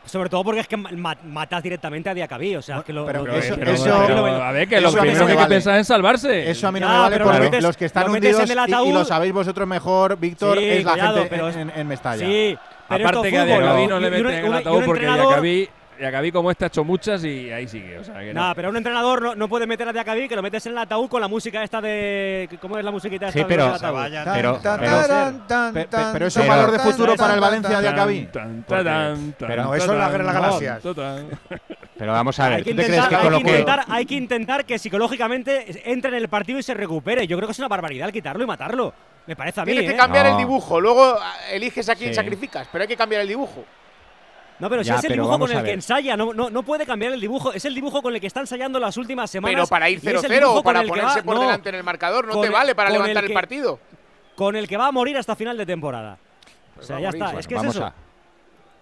Sobre todo porque es que ma- matas directamente a Diacabí. O sea, que lo, pero lo- eso- lo- eso- pero, a ver, que lo a primero me que vale. piensas es en salvarse. Eso a mí no Ya, me vale pero porque lo metes- los que están lo hundidos en el y- y, lo sabéis vosotros mejor, Víctor, Sí, es la cuidado, gente pero en, en- en Mestalla. Sí, pero Aparte esto que a fútbol, Diacabí ¿no? no le meten en el ataúd porque Diacabí, Diacabí como este ha hecho muchas y ahí sigue. O sea, que no. Nada, pero un entrenador no, no puede meter a Diacabí que lo metes en el ataúd con la música esta de. ¿Cómo es la musiquita esta Sí, de pero-? Pero- pero- Pe- pe- pero eso es valor de futuro para el Valencia de Acabí. Tan, Porque- tan, tan, pero- No, eso es la guerra de las galaxias. [LAUGHS] Pero vamos a ver, Hay que, ¿tú te crees intentar, que hay, con que lo que... intentar, hay que intentar que psicológicamente entre en el partido y se recupere. Yo creo que es una barbaridad quitarlo y matarlo. Me parece a mí. Tienes que ¿eh? cambiar el dibujo, luego ah, eliges a quién Sí. sacrificas, pero hay que cambiar el dibujo. No, pero si Ya, es el dibujo con el que ensaya, no, no, no puede cambiar el dibujo. Es el dibujo con el que está ensayando las últimas semanas. Pero para ir y es el 0-0 dibujo o para ponerse va- por no, delante en el marcador, no te el- vale para el levantar el, partido. Con el que va a morir hasta final de temporada. O sea, ya morir, está. bueno, es que es eso. a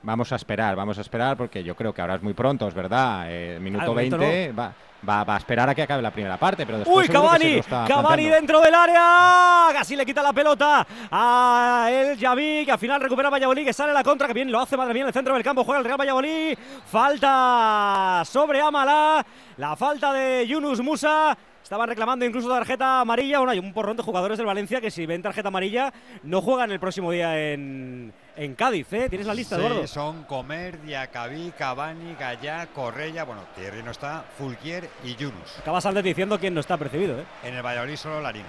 vamos a esperar, vamos a esperar porque yo creo que ahora es muy pronto, es verdad. Eh, minuto Al momento 20 va, va, va a esperar a que acabe la primera parte, pero después Uy, Cavani, Cavani dentro del área. Casi le quita la pelota a el Javi, que al final recupera Valladolid, que sale a la contra, que bien lo hace, madre mía, en el centro del campo juega el Real Valladolid. Falta sobre Amala, la falta de Yunus Musa. Estaban reclamando incluso tarjeta amarilla. Bueno, hay un porrón de jugadores del Valencia que si ven tarjeta amarilla no juegan el próximo día en, en Cádiz. ¿eh? ¿Tienes la lista, Sí, Eduardo? son Comer, Diacabí, Cavani, Gallá, Correia, bueno, Thierry no está, Fulquier y Yunus. Acabas antes diciendo quién no está percibido. ¿eh? En el Valladolid solo Larín.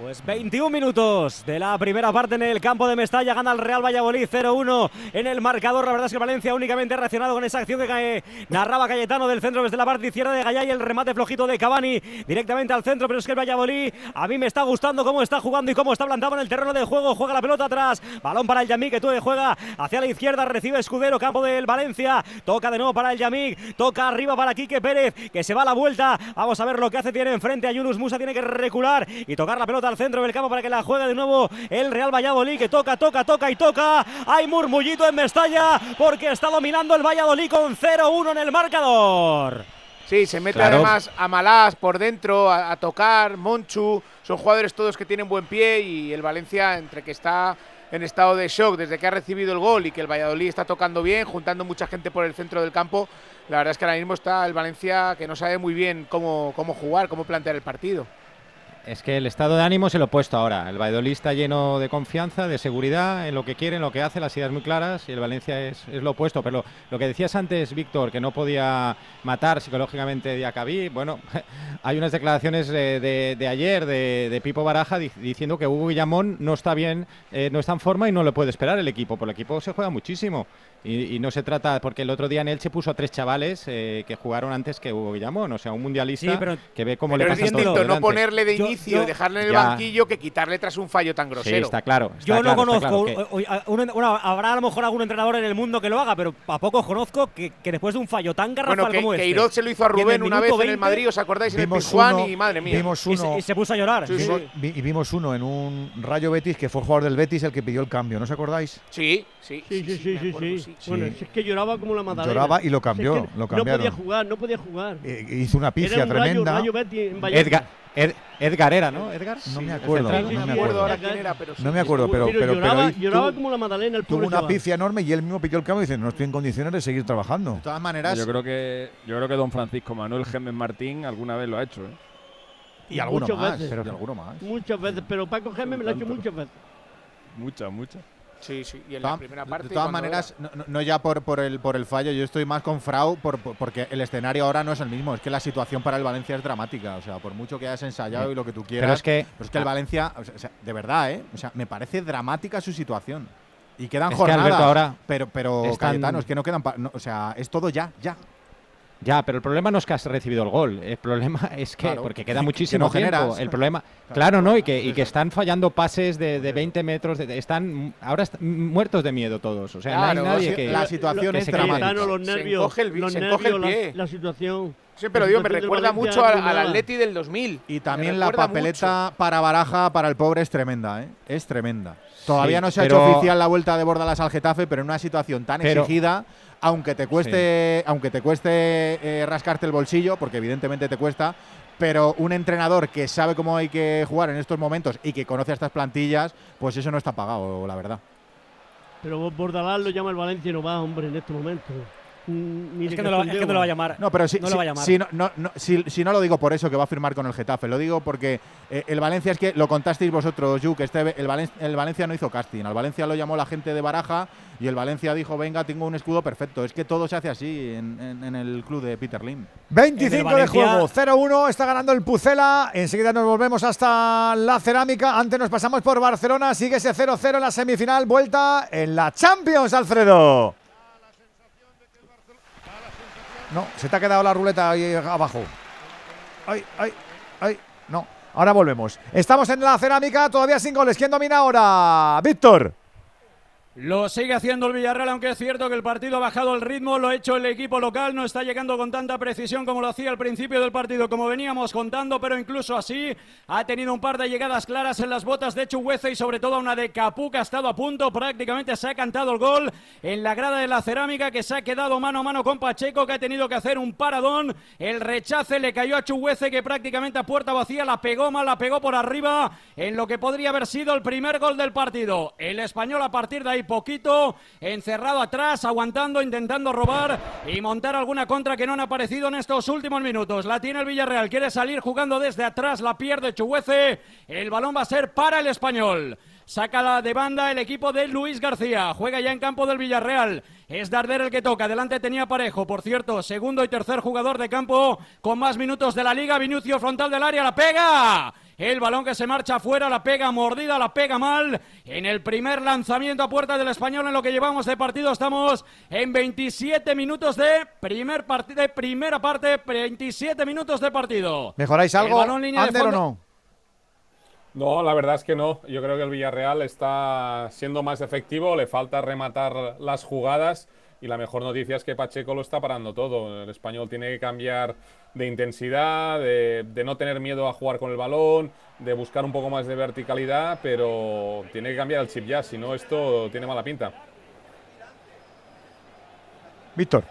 Pues 21 minutos de la primera parte en el campo de Mestalla. Gana el Real Valladolid 0-1 en el marcador. La verdad es que Valencia únicamente ha reaccionado con esa acción que cae- narraba Cayetano del centro desde la parte izquierda de Gallá y el remate flojito de Cavani directamente al centro. Pero es que el Valladolid a mí me está gustando cómo está jugando y cómo está plantado en el terreno de juego. Juega la pelota atrás. Balón para el Yamik que tú juega hacia la izquierda. Recibe Escudero, campo del Valencia. Toca de nuevo para el Yamik. Toca arriba para Quique Pérez que se va a la vuelta. Vamos a ver lo que hace. Tiene enfrente a Yunus Musa. Tiene que recular y tocar la pelota al centro del campo para que la juegue de nuevo el Real Valladolid que toca, toca, toca y toca. Hay murmullito en Mestalla porque está dominando el Valladolid con 0-1 en el marcador. Sí, se mete Claro. además a Malás por dentro, a, a tocar, Monchu, son jugadores todos que tienen buen pie y el Valencia entre que está en estado de shock desde que ha recibido el gol y que el Valladolid está tocando bien, juntando mucha gente por el centro del campo, la verdad es que ahora mismo está el Valencia que no sabe muy bien cómo, cómo jugar, cómo plantear el partido. Es que el estado de ánimo es el opuesto ahora. El Valladolid lleno de confianza, de seguridad en lo que quiere, en lo que hace, las ideas muy claras y el Valencia es, es lo opuesto. Pero lo, que decías antes, Víctor, que no podía matar psicológicamente Diacabí, bueno, [LAUGHS] hay unas declaraciones de, de, ayer de, de, Pipo Baraja diciendo que Hugo Guillamón no está bien, eh, no está en forma y no le puede esperar el equipo, porque el equipo se juega muchísimo. Y, no se trata, porque el otro día en Elche puso a tres chavales eh, que jugaron antes que Hugo Guillamón, o sea, un mundialista que ve cómo le pasa es distinto no ponerle de inicio y dejarle en el banquillo que quitarle tras un fallo tan grosero. Sí, está claro. yo no conozco, habrá a lo mejor algún entrenador en el mundo que lo haga, pero a poco conozco que, después de un fallo tan garrafal bueno, que, como que este, se lo hizo a Rubén una vez en el Madrid, ¿os acordáis? En el Pizjuán y madre mía. Vimos uno, y, se, puso a llorar. y vimos uno en un Rayo Betis que fue jugador del Betis el que pidió el cambio, ¿no os acordáis? Sí, sí. Sí, sí, sí. Bueno, es que lloraba como la Madalena. Lloraba y lo cambió, lo cambiaron. No podía jugar, no podía jugar. Eh, hizo una pifia tremenda. Edgar, Edgar era, ¿no? Edgar. No me acuerdo. no me acuerdo ahora quién era, pero No me acuerdo, pero, pero, lloraba, lloraba como la Madalena. El tuvo una pifia enorme y él mismo pidió el cambio y dice no estoy en condiciones de seguir trabajando. De todas maneras, yo creo que yo creo que don Francisco Manuel Gémez Martín alguna vez lo ha hecho, ¿eh? Y alguno más, pero alguno más. Muchas veces, pero Paco Gémez me lo ha hecho muchas veces. Muchas, muchas. Sí, sí, y en la primera parte. De todas maneras, no, ya por, por, el, por el fallo, yo estoy más con Frau por, porque el escenario ahora no es el mismo. Es que la situación para el Valencia es dramática. O sea, por mucho que hayas ensayado y lo que tú quieras. Pero es que, es que el Valencia, o sea, de verdad, ¿eh? O sea, me parece dramática su situación. Y quedan jornadas. ahora pero, pero Cayetano, es que no quedan. o sea, es todo ya, ya. Ya, pero el problema no es que has recibido el gol, el problema [LAUGHS] es que, porque queda [LAUGHS] muchísimo tiempo, el problema, [LAUGHS] claro, ¿no? Y que, y que están fallando pases de, de 20 metros, de, están ahora muertos de miedo todos, o sea, no hay nadie que... La situación es dramática. Los nervios, se el, los nervios, pie. La, situación... Siempre lo digo, me recuerda mucho al, al, Atleti del 2000. Y también la papeleta para Baraja, para el pobre, es tremenda, ¿eh? Es tremenda. Todavía no se ha hecho oficial la vuelta de Bordalas al Getafe, pero en una situación tan exigida aunque te cueste, aunque te cueste eh, rascarte el bolsillo, porque evidentemente te cuesta, pero un entrenador que sabe cómo hay que jugar en estos momentos y que conoce a estas plantillas, pues eso no está pagado, la verdad. Pero Bordalás lo llama el Valencia y no va, hombre, en este momento. Mm, es, que no lo, va a llamar. No, pero si, no, lo va a llamar. Si, no, lo digo por eso que va a firmar con el Getafe, lo digo porque eh, el Valencia es que lo contasteis vosotros, Yu, que este, el, Valencia no hizo casting. Al Valencia lo llamó la gente de Baraja y el Valencia dijo: Venga, tengo un escudo perfecto. Es que todo se hace así en, el club de Peter Lim. 25 de juego, 0-1, está ganando el Pucela. Enseguida nos volvemos hasta la cerámica. Antes nos pasamos por Barcelona, sigue ese 0-0 en la semifinal, vuelta en la Champions, Alfredo. No, se te ha quedado la ruleta ahí abajo. Ay, ay, ay. No, ahora volvemos. Estamos en la cerámica, todavía sin goles. ¿Quién domina ahora? Víctor. Lo sigue haciendo el Villarreal, aunque es cierto que el partido ha bajado el ritmo, lo ha hecho el equipo local, no está llegando con tanta precisión como lo hacía al principio del partido, como veníamos contando, pero incluso así ha tenido un par de llegadas claras en las botas de Chuguece y sobre todo una de Capú que ha estado a punto, prácticamente se ha cantado el gol en la grada de la cerámica que se ha quedado mano a mano con Pacheco que ha tenido que hacer un paradón, el rechace le cayó a Chuguece que prácticamente a puerta vacía la pegó mal, la pegó por arriba en lo que podría haber sido el primer gol del partido. El español a partir de ahí poquito, encerrado atrás, aguantando, intentando robar y montar alguna contra que no han aparecido en estos últimos minutos. La tiene el Villarreal, quiere salir jugando desde atrás, la pierde Chuguece, el balón va a ser para el español. Saca la de banda el equipo de Luis García. Juega ya en campo del Villarreal. Es Darder el que toca. Delante tenía Parejo. Por cierto, segundo y tercer jugador de campo con más minutos de la liga. Vinicio frontal del área. La pega. El balón que se marcha afuera, la pega mordida, la pega mal. En el primer lanzamiento a puerta del español en lo que llevamos de partido estamos en 27 minutos de primer partido, de primera parte, 27 minutos de partido. ¿Mejoráis algo? Ander o no? No, la verdad es que no. Yo creo que el Villarreal está siendo más efectivo, le falta rematar las jugadas y la mejor noticia es que Pacheco lo está parando todo. El español tiene que cambiar de intensidad, de, no tener miedo a jugar con el balón, de buscar un poco más de verticalidad, pero tiene que cambiar el chip ya, si no esto tiene mala pinta. Víctor.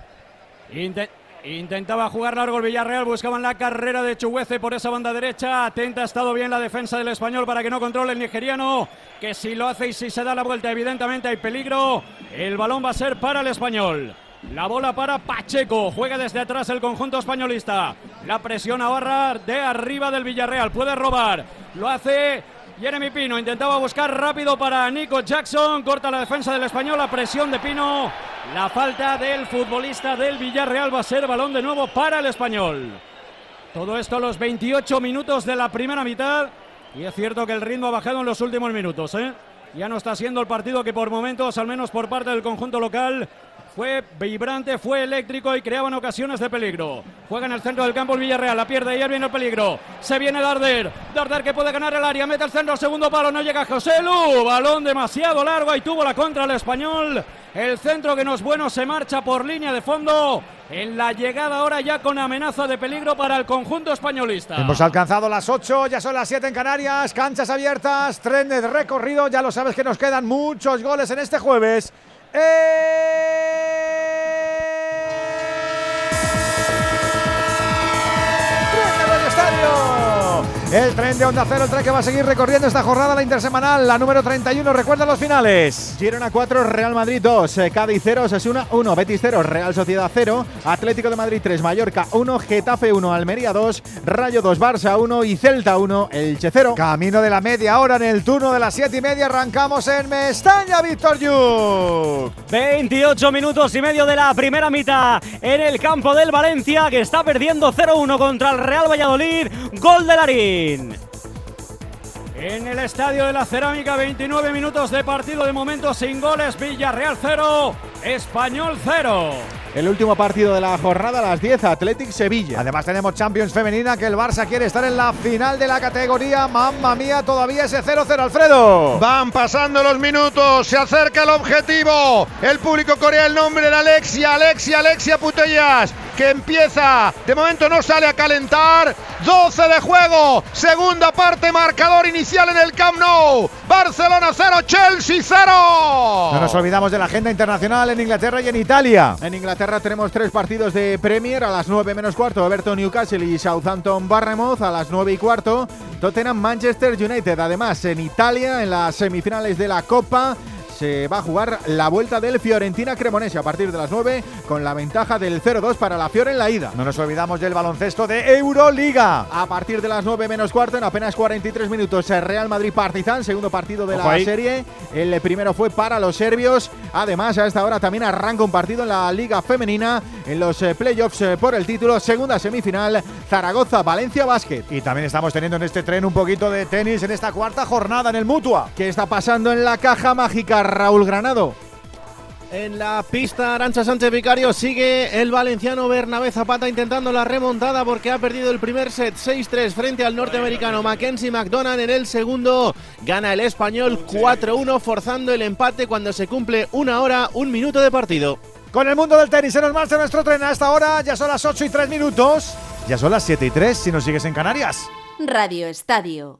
Intentaba jugar largo el Villarreal, buscaban la carrera de Chuguece por esa banda derecha. Atenta ha estado bien la defensa del español para que no controle el nigeriano. Que si lo hace y si se da la vuelta, evidentemente hay peligro. El balón va a ser para el español. La bola para Pacheco. Juega desde atrás el conjunto españolista. La presión a barra de arriba del Villarreal. Puede robar. Lo hace Jeremy Pino. Intentaba buscar rápido para Nico Jackson. Corta la defensa del español. La presión de Pino. La falta del futbolista del Villarreal va a ser balón de nuevo para el español. Todo esto a los 28 minutos de la primera mitad. Y es cierto que el ritmo ha bajado en los últimos minutos. ¿eh? Ya no está siendo el partido que por momentos, al menos por parte del conjunto local, fue vibrante, fue eléctrico y creaban ocasiones de peligro. Juega en el centro del campo el Villarreal, la pierde y ahí viene el peligro. Se viene Darder, Darder que puede ganar el área, mete el centro, segundo palo, no llega José Lu, balón demasiado largo y tuvo la contra el español. El centro que no es bueno se marcha por línea de fondo. En la llegada ahora ya con amenaza de peligro para el conjunto españolista. Hemos alcanzado las 8, ya son las 7 en Canarias, canchas abiertas, tren de recorrido, ya lo sabes que nos quedan muchos goles en este jueves. ¡Eh! ¡Estadio! El tren de Onda Cero, el tren que va a seguir recorriendo esta jornada, la intersemanal, la número 31. Recuerda los finales. Girona 4, Real Madrid 2, eh, Cádiz 0, Sesuna 1, Betis 0, Real Sociedad 0, Atlético de Madrid 3, Mallorca 1, Getafe 1, Almería 2, Rayo 2, Barça 1 y Celta 1, Elche 0. Camino de la media hora en el turno de las 7 y media. Arrancamos en Mestaña, Víctor Yuk. 28 minutos y medio de la primera mitad en el campo del Valencia, que está perdiendo 0-1 contra el Real Valladolid. Gol de Larín. En el Estadio de la Cerámica, 29 minutos de partido de momento sin goles. Villarreal 0, Español 0. El último partido de la jornada a las 10, Athletic Sevilla. Además tenemos Champions femenina que el Barça quiere estar en la final de la categoría. Mamma mía, todavía ese 0-0, Alfredo. Van pasando los minutos, se acerca el objetivo. El público corea el nombre de Alexia, Alexia, Alexia Putellas, que empieza, de momento no sale a calentar. 12 de juego, segunda parte, marcador inicial en el Camp Nou. Barcelona 0, Chelsea 0. No nos olvidamos de la agenda internacional en Inglaterra y en Italia. En Inglaterra tenemos tres partidos de Premier a las 9 menos cuarto, Everton Newcastle y Southampton Barremouth a las 9 y cuarto, Tottenham Manchester United. Además, en Italia, en las semifinales de la Copa, se va a jugar la vuelta del Fiorentina Cremonese a partir de las 9 con la ventaja del 0-2 para la Fiore en la ida. No nos olvidamos del baloncesto de Euroliga. A partir de las 9 menos cuarto, en apenas 43 minutos, Real Madrid Partizan, segundo partido de la serie. El primero fue para los serbios. Además, a esta hora también arranca un partido en la Liga Femenina en los eh, playoffs eh, por el título. Segunda semifinal, Zaragoza-Valencia Basket. Y también estamos teniendo en este tren un poquito de tenis en esta cuarta jornada en el Mutua. ¿Qué está pasando en la caja mágica, Raúl Granado? En la pista, Arancha Sánchez Vicario sigue el valenciano Bernabé Zapata intentando la remontada porque ha perdido el primer set 6-3 frente al norteamericano Mackenzie McDonald. En el segundo gana el español 4-1 forzando el empate cuando se cumple una hora, un minuto de partido. Con el mundo del tenis se nos marcha nuestro tren a esta hora. Ya son las 8 y 3 minutos. Ya son las 7 y 3 si nos sigues en Canarias. Radio Estadio,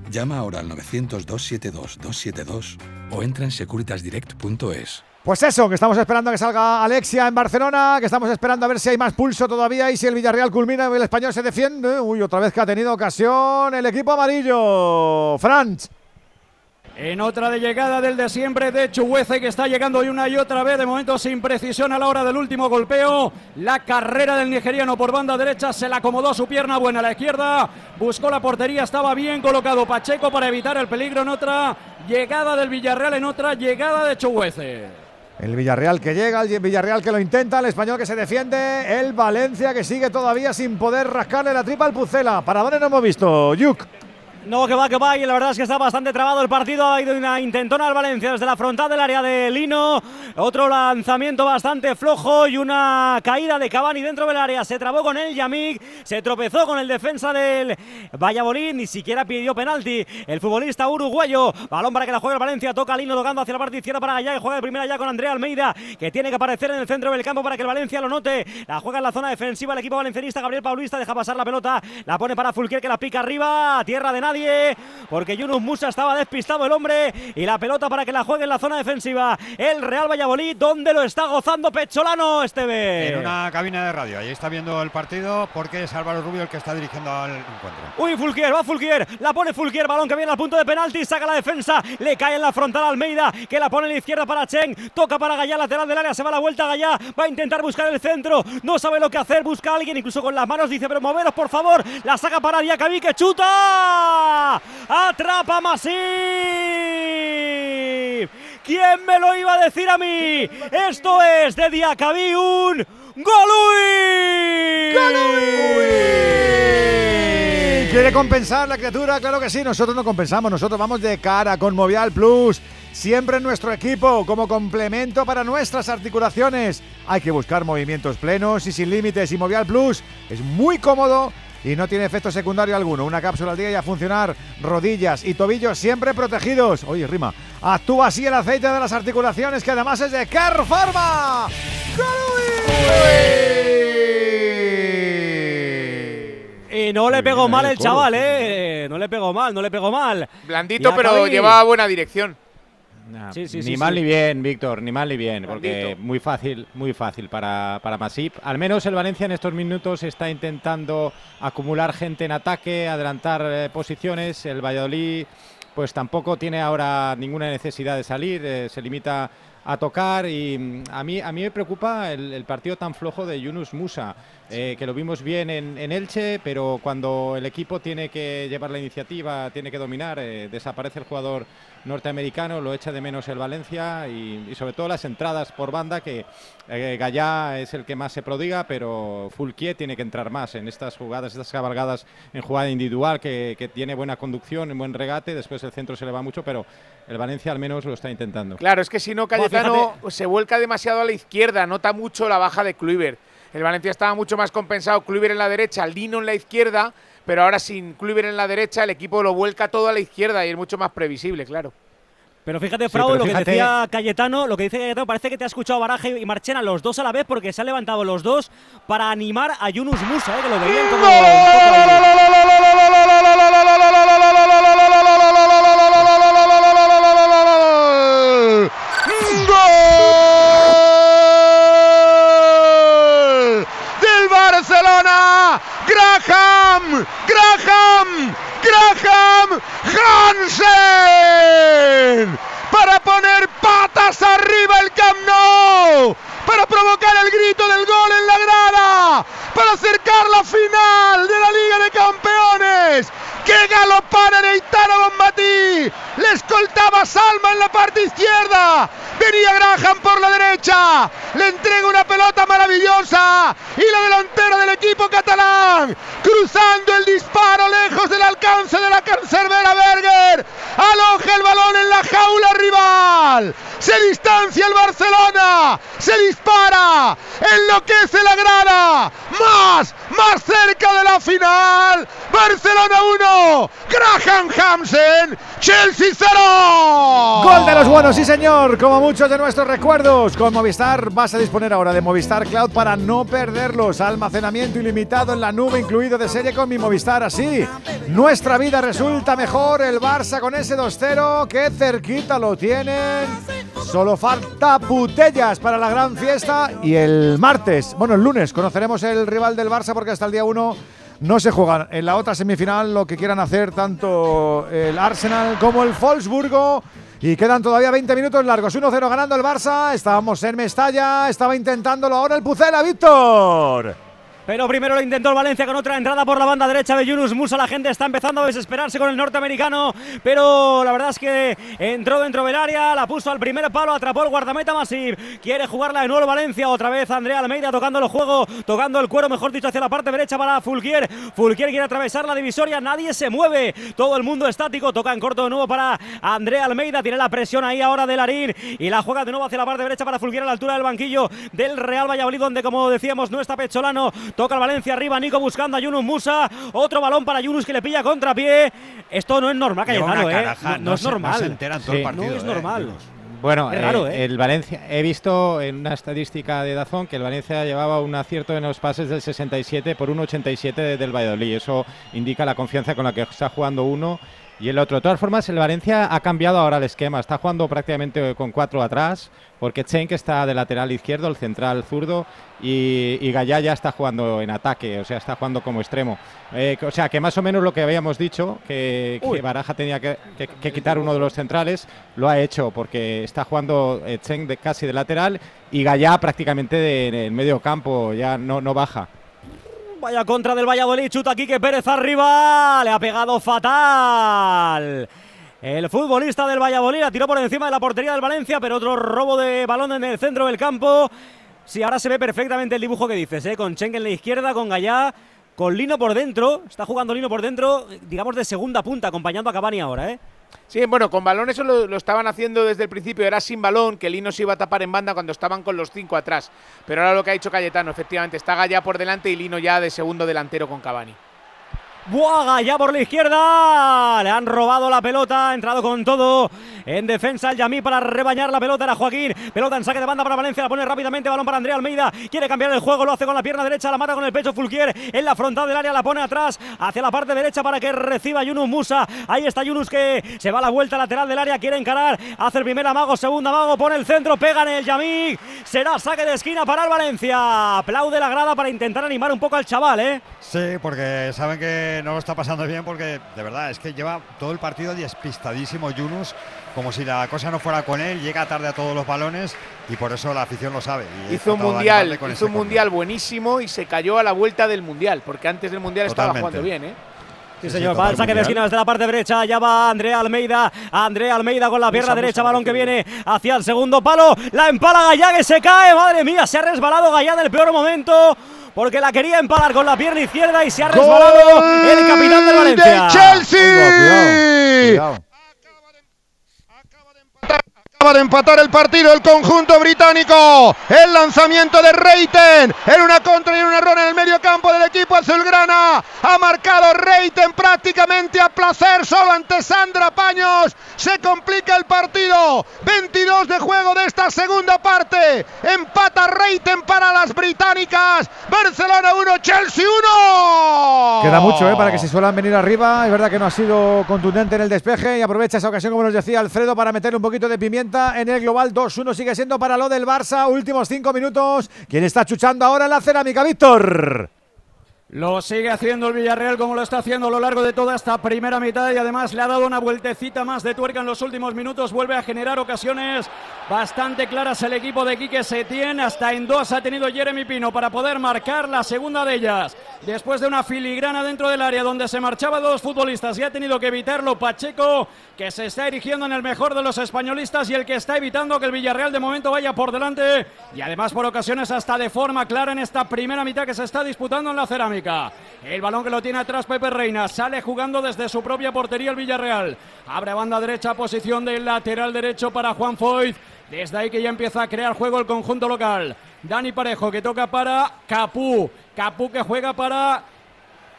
Llama ahora al 900-272-272 o entra en securitasdirect.es. Pues eso, que estamos esperando a que salga Alexia en Barcelona, que estamos esperando a ver si hay más pulso todavía y si el Villarreal culmina y el español se defiende. Uy, otra vez que ha tenido ocasión el equipo amarillo. Franz. En otra de llegada del de siempre de Chuguece que está llegando una y otra vez, de momento sin precisión a la hora del último golpeo. La carrera del nigeriano por banda derecha se la acomodó su pierna buena a la izquierda. Buscó la portería, estaba bien colocado Pacheco para evitar el peligro en otra llegada del Villarreal, en otra llegada de Chuguece. El Villarreal que llega, el Villarreal que lo intenta, el español que se defiende, el Valencia que sigue todavía sin poder rascarle la tripa al Pucela. ¿Para dónde no hemos visto? Yuk. No, que va, que va, y la verdad es que está bastante trabado el partido. Ha ido una intentona al Valencia desde la frontal del área de Lino. Otro lanzamiento bastante flojo y una caída de Cavani dentro del área. Se trabó con él Yamik, se tropezó con el defensa del Valladolid, ni siquiera pidió penalti. El futbolista uruguayo, balón para que la juegue el Valencia, toca Lino tocando hacia la parte izquierda para allá y juega de primera ya con Andrea Almeida, que tiene que aparecer en el centro del campo para que el Valencia lo note. La juega en la zona defensiva el equipo valencianista. Gabriel Paulista deja pasar la pelota, la pone para Fulquier que la pica arriba, tierra de nadie porque Yunus Musa estaba despistado el hombre y la pelota para que la juegue en la zona defensiva el Real Valladolid, donde lo está gozando Pecholano este En una cabina de radio, ahí está viendo el partido porque es Álvaro Rubio el que está dirigiendo al encuentro. Uy, Fulquier, va Fulquier, la pone Fulquier, balón que viene al punto de penalti, saca la defensa, le cae en la frontal Almeida, que la pone en la izquierda para Chen, toca para Gallá, lateral del área, se va la vuelta Gallá, va a intentar buscar el centro, no sabe lo que hacer, busca a alguien, incluso con las manos dice, pero moveros por favor, la saca para Diacabí que chuta. Atrapa Masip. ¿Quién me lo iba a decir a mí? Esto es de Diacabí un Golui. ¿Quiere compensar la criatura? Claro que sí, nosotros no compensamos, nosotros vamos de cara con Movial Plus. Siempre en nuestro equipo, como complemento para nuestras articulaciones. Hay que buscar movimientos plenos y sin límites. Y Movial Plus es muy cómodo y no tiene efecto secundario alguno. Una cápsula al día y a funcionar. Rodillas y tobillos siempre protegidos. Oye, rima. Actúa así el aceite de las articulaciones, que además es de Care Pharma. Y no le pegó mal el chaval, ¿eh? No le pegó mal, no le pegó mal. Blandito, pero llevaba buena dirección. Sí, sí, ni mal ni bien, Víctor, ni mal ni bien, porque muy fácil, muy fácil para, para Masip. Al menos el Valencia en estos minutos está intentando acumular gente en ataque, adelantar eh, posiciones. El Valladolid, pues tampoco tiene ahora ninguna necesidad de salir, eh, se limita a tocar y mm, a mí, a mí me preocupa el, partido tan flojo de Yunus Musa, eh, que lo vimos bien en, en, Elche, pero cuando el equipo tiene que llevar la iniciativa, tiene que dominar, eh, desaparece el jugador norteamericano, lo echa de menos el Valencia y, y sobre todo las entradas por banda, que eh, Gallá es el que más se prodiga, pero Fulquier tiene que entrar más en estas jugadas, estas cabalgadas en jugada individual, que, que tiene buena conducción, en buen regate, después el centro se le va mucho, pero el Valencia al menos lo está intentando. Claro, es que si no, Cayetano se vuelca demasiado a la izquierda, nota mucho la baja de Kluivert. El Valencia estaba mucho más compensado, Kluivert en la derecha, Lino en la izquierda, pero ahora sin Kluivert en la derecha, el equipo lo vuelca todo a la izquierda y es mucho más previsible, claro. Pero fíjate, Frau, sí, pero lo fíjate... que decía Cayetano, lo que dice Cayetano, parece que te ha escuchado Baraja y Marchena los dos a la vez porque se han levantado los dos para animar a Yunus Musa, ¿eh? que lo veían como... Graham, Graham, Hansen. Para poner patas arriba el Camp para provocar el grito del gol en la grada, para acercar la final de la Liga de Campeones. ¡Qué galopara Neitano Bombatí! Le escoltaba Salma en la parte izquierda. Venía Graham por la derecha. Le entrega una pelota maravillosa. Y la delantera del equipo catalán. Cruzando el disparo lejos del alcance de la cancerbera Berger. Aloja el balón en la jaula rival. Se distancia el Barcelona. Se dispara. Enloquece la grada. Más, más cerca de la final. Barcelona 1. Graham Hansen. Chelsea 0. Gol de los buenos, sí señor. Como muchos de nuestros recuerdos. Con Movistar vas a disponer ahora de Movistar Cloud para no perderlos. Almacenamiento ilimitado en la nube, incluido de serie con mi Movistar. Así, nuestra vida resulta mejor. El Barça con ese 2-0. Que cerquita lo tienen. Solo falta Putellas para la gran fiesta. Y el martes, bueno, el lunes, conoceremos el rival del Barça porque hasta el día 1 no se juegan. En la otra semifinal lo que quieran hacer tanto el Arsenal como el Wolfsburgo. Y quedan todavía 20 minutos largos. 1-0 ganando el Barça. Estábamos en Mestalla. Estaba intentándolo ahora el Pucela, Víctor. Pero primero lo intentó el Valencia con otra entrada por la banda derecha de Yunus Musa. La gente está empezando a desesperarse con el norteamericano, pero la verdad es que entró dentro del área, la puso al primer palo, atrapó el guardameta Masip. Quiere jugarla de nuevo Valencia, otra vez Andrea Almeida tocando el juego, tocando el cuero, mejor dicho, hacia la parte derecha para Fulquier. Fulquier quiere atravesar la divisoria, nadie se mueve, todo el mundo estático, toca en corto de nuevo para Andrea Almeida, tiene la presión ahí ahora de Larín y la juega de nuevo hacia la parte derecha para Fulquier a la altura del banquillo del Real Valladolid, donde como decíamos no está Pecholano, toca el Valencia arriba, Nico buscando a Yunus Musa, otro balón para Yunus que le pilla contrapié. Esto no es normal, Cayetano, ¿eh? No, es normal. No es normal. Bueno, Es raro, ¿eh? el Valencia, he visto en una estadística de Dazón que el Valencia llevaba un acierto en los pases del 67 por un 87 del Valladolid. Eso indica la confianza con la que está jugando uno y el otro. De todas formas, el Valencia ha cambiado ahora el esquema. Está jugando prácticamente con cuatro atrás, porque Chen está de lateral izquierdo, el central zurdo, y, y Gallá ya está jugando en ataque, o sea, está jugando como extremo. Eh, o sea, que más o menos lo que habíamos dicho, que, que Baraja tenía que, que- que quitar uno de los centrales, lo ha hecho, porque está jugando eh, Chen de, casi de lateral y Gallá prácticamente de- en el medio campo, ya no, no baja. Vaya contra del Valladolid, chuta Quique Pérez arriba, le ha pegado fatal. El futbolista del Valladolid la tiró por encima de la portería del Valencia, pero otro robo de balón en el centro del campo. Sí, ahora se ve perfectamente el dibujo que dices, ¿eh? con Schengen en la izquierda, con Gallá, con Lino por dentro. Está jugando Lino por dentro, digamos de segunda punta, acompañando a Cavani ahora, ¿eh? Sí, bueno, con balón eso lo, estaban haciendo desde el principio, era sin balón, que Lino se iba a tapar en banda cuando estaban con los cinco atrás. Pero ahora lo que ha dicho Cayetano, efectivamente, está Gallá por delante y Lino ya de segundo delantero con Cavani. Buaga ya por la izquierda. Le han robado la pelota. Ha entrado con todo en defensa el Yamí para rebañar la pelota. Era Joaquín. Pelota en saque de banda para Valencia. La pone rápidamente. Balón para Andrea Almeida. Quiere cambiar el juego. Lo hace con la pierna derecha. La mata con el pecho Fulquier. En la frontal del área la pone atrás. Hacia la parte derecha para que reciba Yunus Musa. Ahí está Yunus que se va a la vuelta lateral del área. Quiere encarar. Hace el primer amago. Segundo amago. Pone el centro. Pega en el Yamí. Será saque de esquina para el Valencia. Aplaude la grada para intentar animar un poco al chaval, ¿eh? Sí, porque saben que no lo está pasando bien porque de verdad es que lleva todo el partido despistadísimo Yunus, como si la cosa no fuera con él, llega tarde a todos los balones y por eso la afición lo sabe. y Hizo un de mundial, con hizo un mundial buenísimo y se cayó a la vuelta del mundial, porque antes del mundial estaba Totalmente. jugando bien, ¿eh? Sí, señor, va al saque de esquina desde la parte derecha. Ya va Andrea Almeida. Andrea Almeida con la pierna Musa, derecha. Musa, balón que viene hacia el segundo palo. La empala Gallá que se cae. Madre mía, se ha resbalado Gallá del peor momento. Porque la quería empalar con la pierna izquierda y se ha resbalado el capitán del Valencia. del Chelsea. Acaba Yeah. De empatar el partido el conjunto británico. El lanzamiento de Reiten en una contra y en un error en el medio campo del equipo azulgrana. Ha marcado Reiten prácticamente a placer solo ante Sandra Paños. Se complica el partido. 22 de juego de esta segunda parte. Empata Reiten para las británicas. Barcelona 1, Chelsea 1. Queda mucho ¿eh? para que se suelan venir arriba. Es verdad que no ha sido contundente en el despeje y aprovecha esa ocasión, como nos decía Alfredo, para meter un poquito de pimienta en el global 2-1. Sigue siendo para lo del Barça. Últimos cinco minutos. ¿Quién está chuchando ahora en la cerámica? Víctor. Lo sigue haciendo el Villarreal como lo está haciendo a lo largo de toda esta primera mitad y además le ha dado una vueltecita más de tuerca en los últimos minutos. Vuelve a generar ocasiones bastante claras el equipo de Quique Setién. Hasta en dos ha tenido Jeremy Pino para poder marcar la segunda de ellas. Después de una filigrana dentro del área donde se marchaba dos futbolistas y ha tenido que evitarlo Pacheco, que se está erigiendo en el mejor de los españolistas y el que está evitando que el Villarreal de momento vaya por delante y además por ocasiones hasta de forma clara en esta primera mitad que se está disputando en la cerámica. El balón que lo tiene atrás Pepe Reina. Sale jugando desde su propia portería el Villarreal. Abre banda derecha, posición del lateral derecho para Juan Foyt. Desde ahí que ya empieza a crear juego el conjunto local. Dani Parejo que toca para Capú. Capú que juega para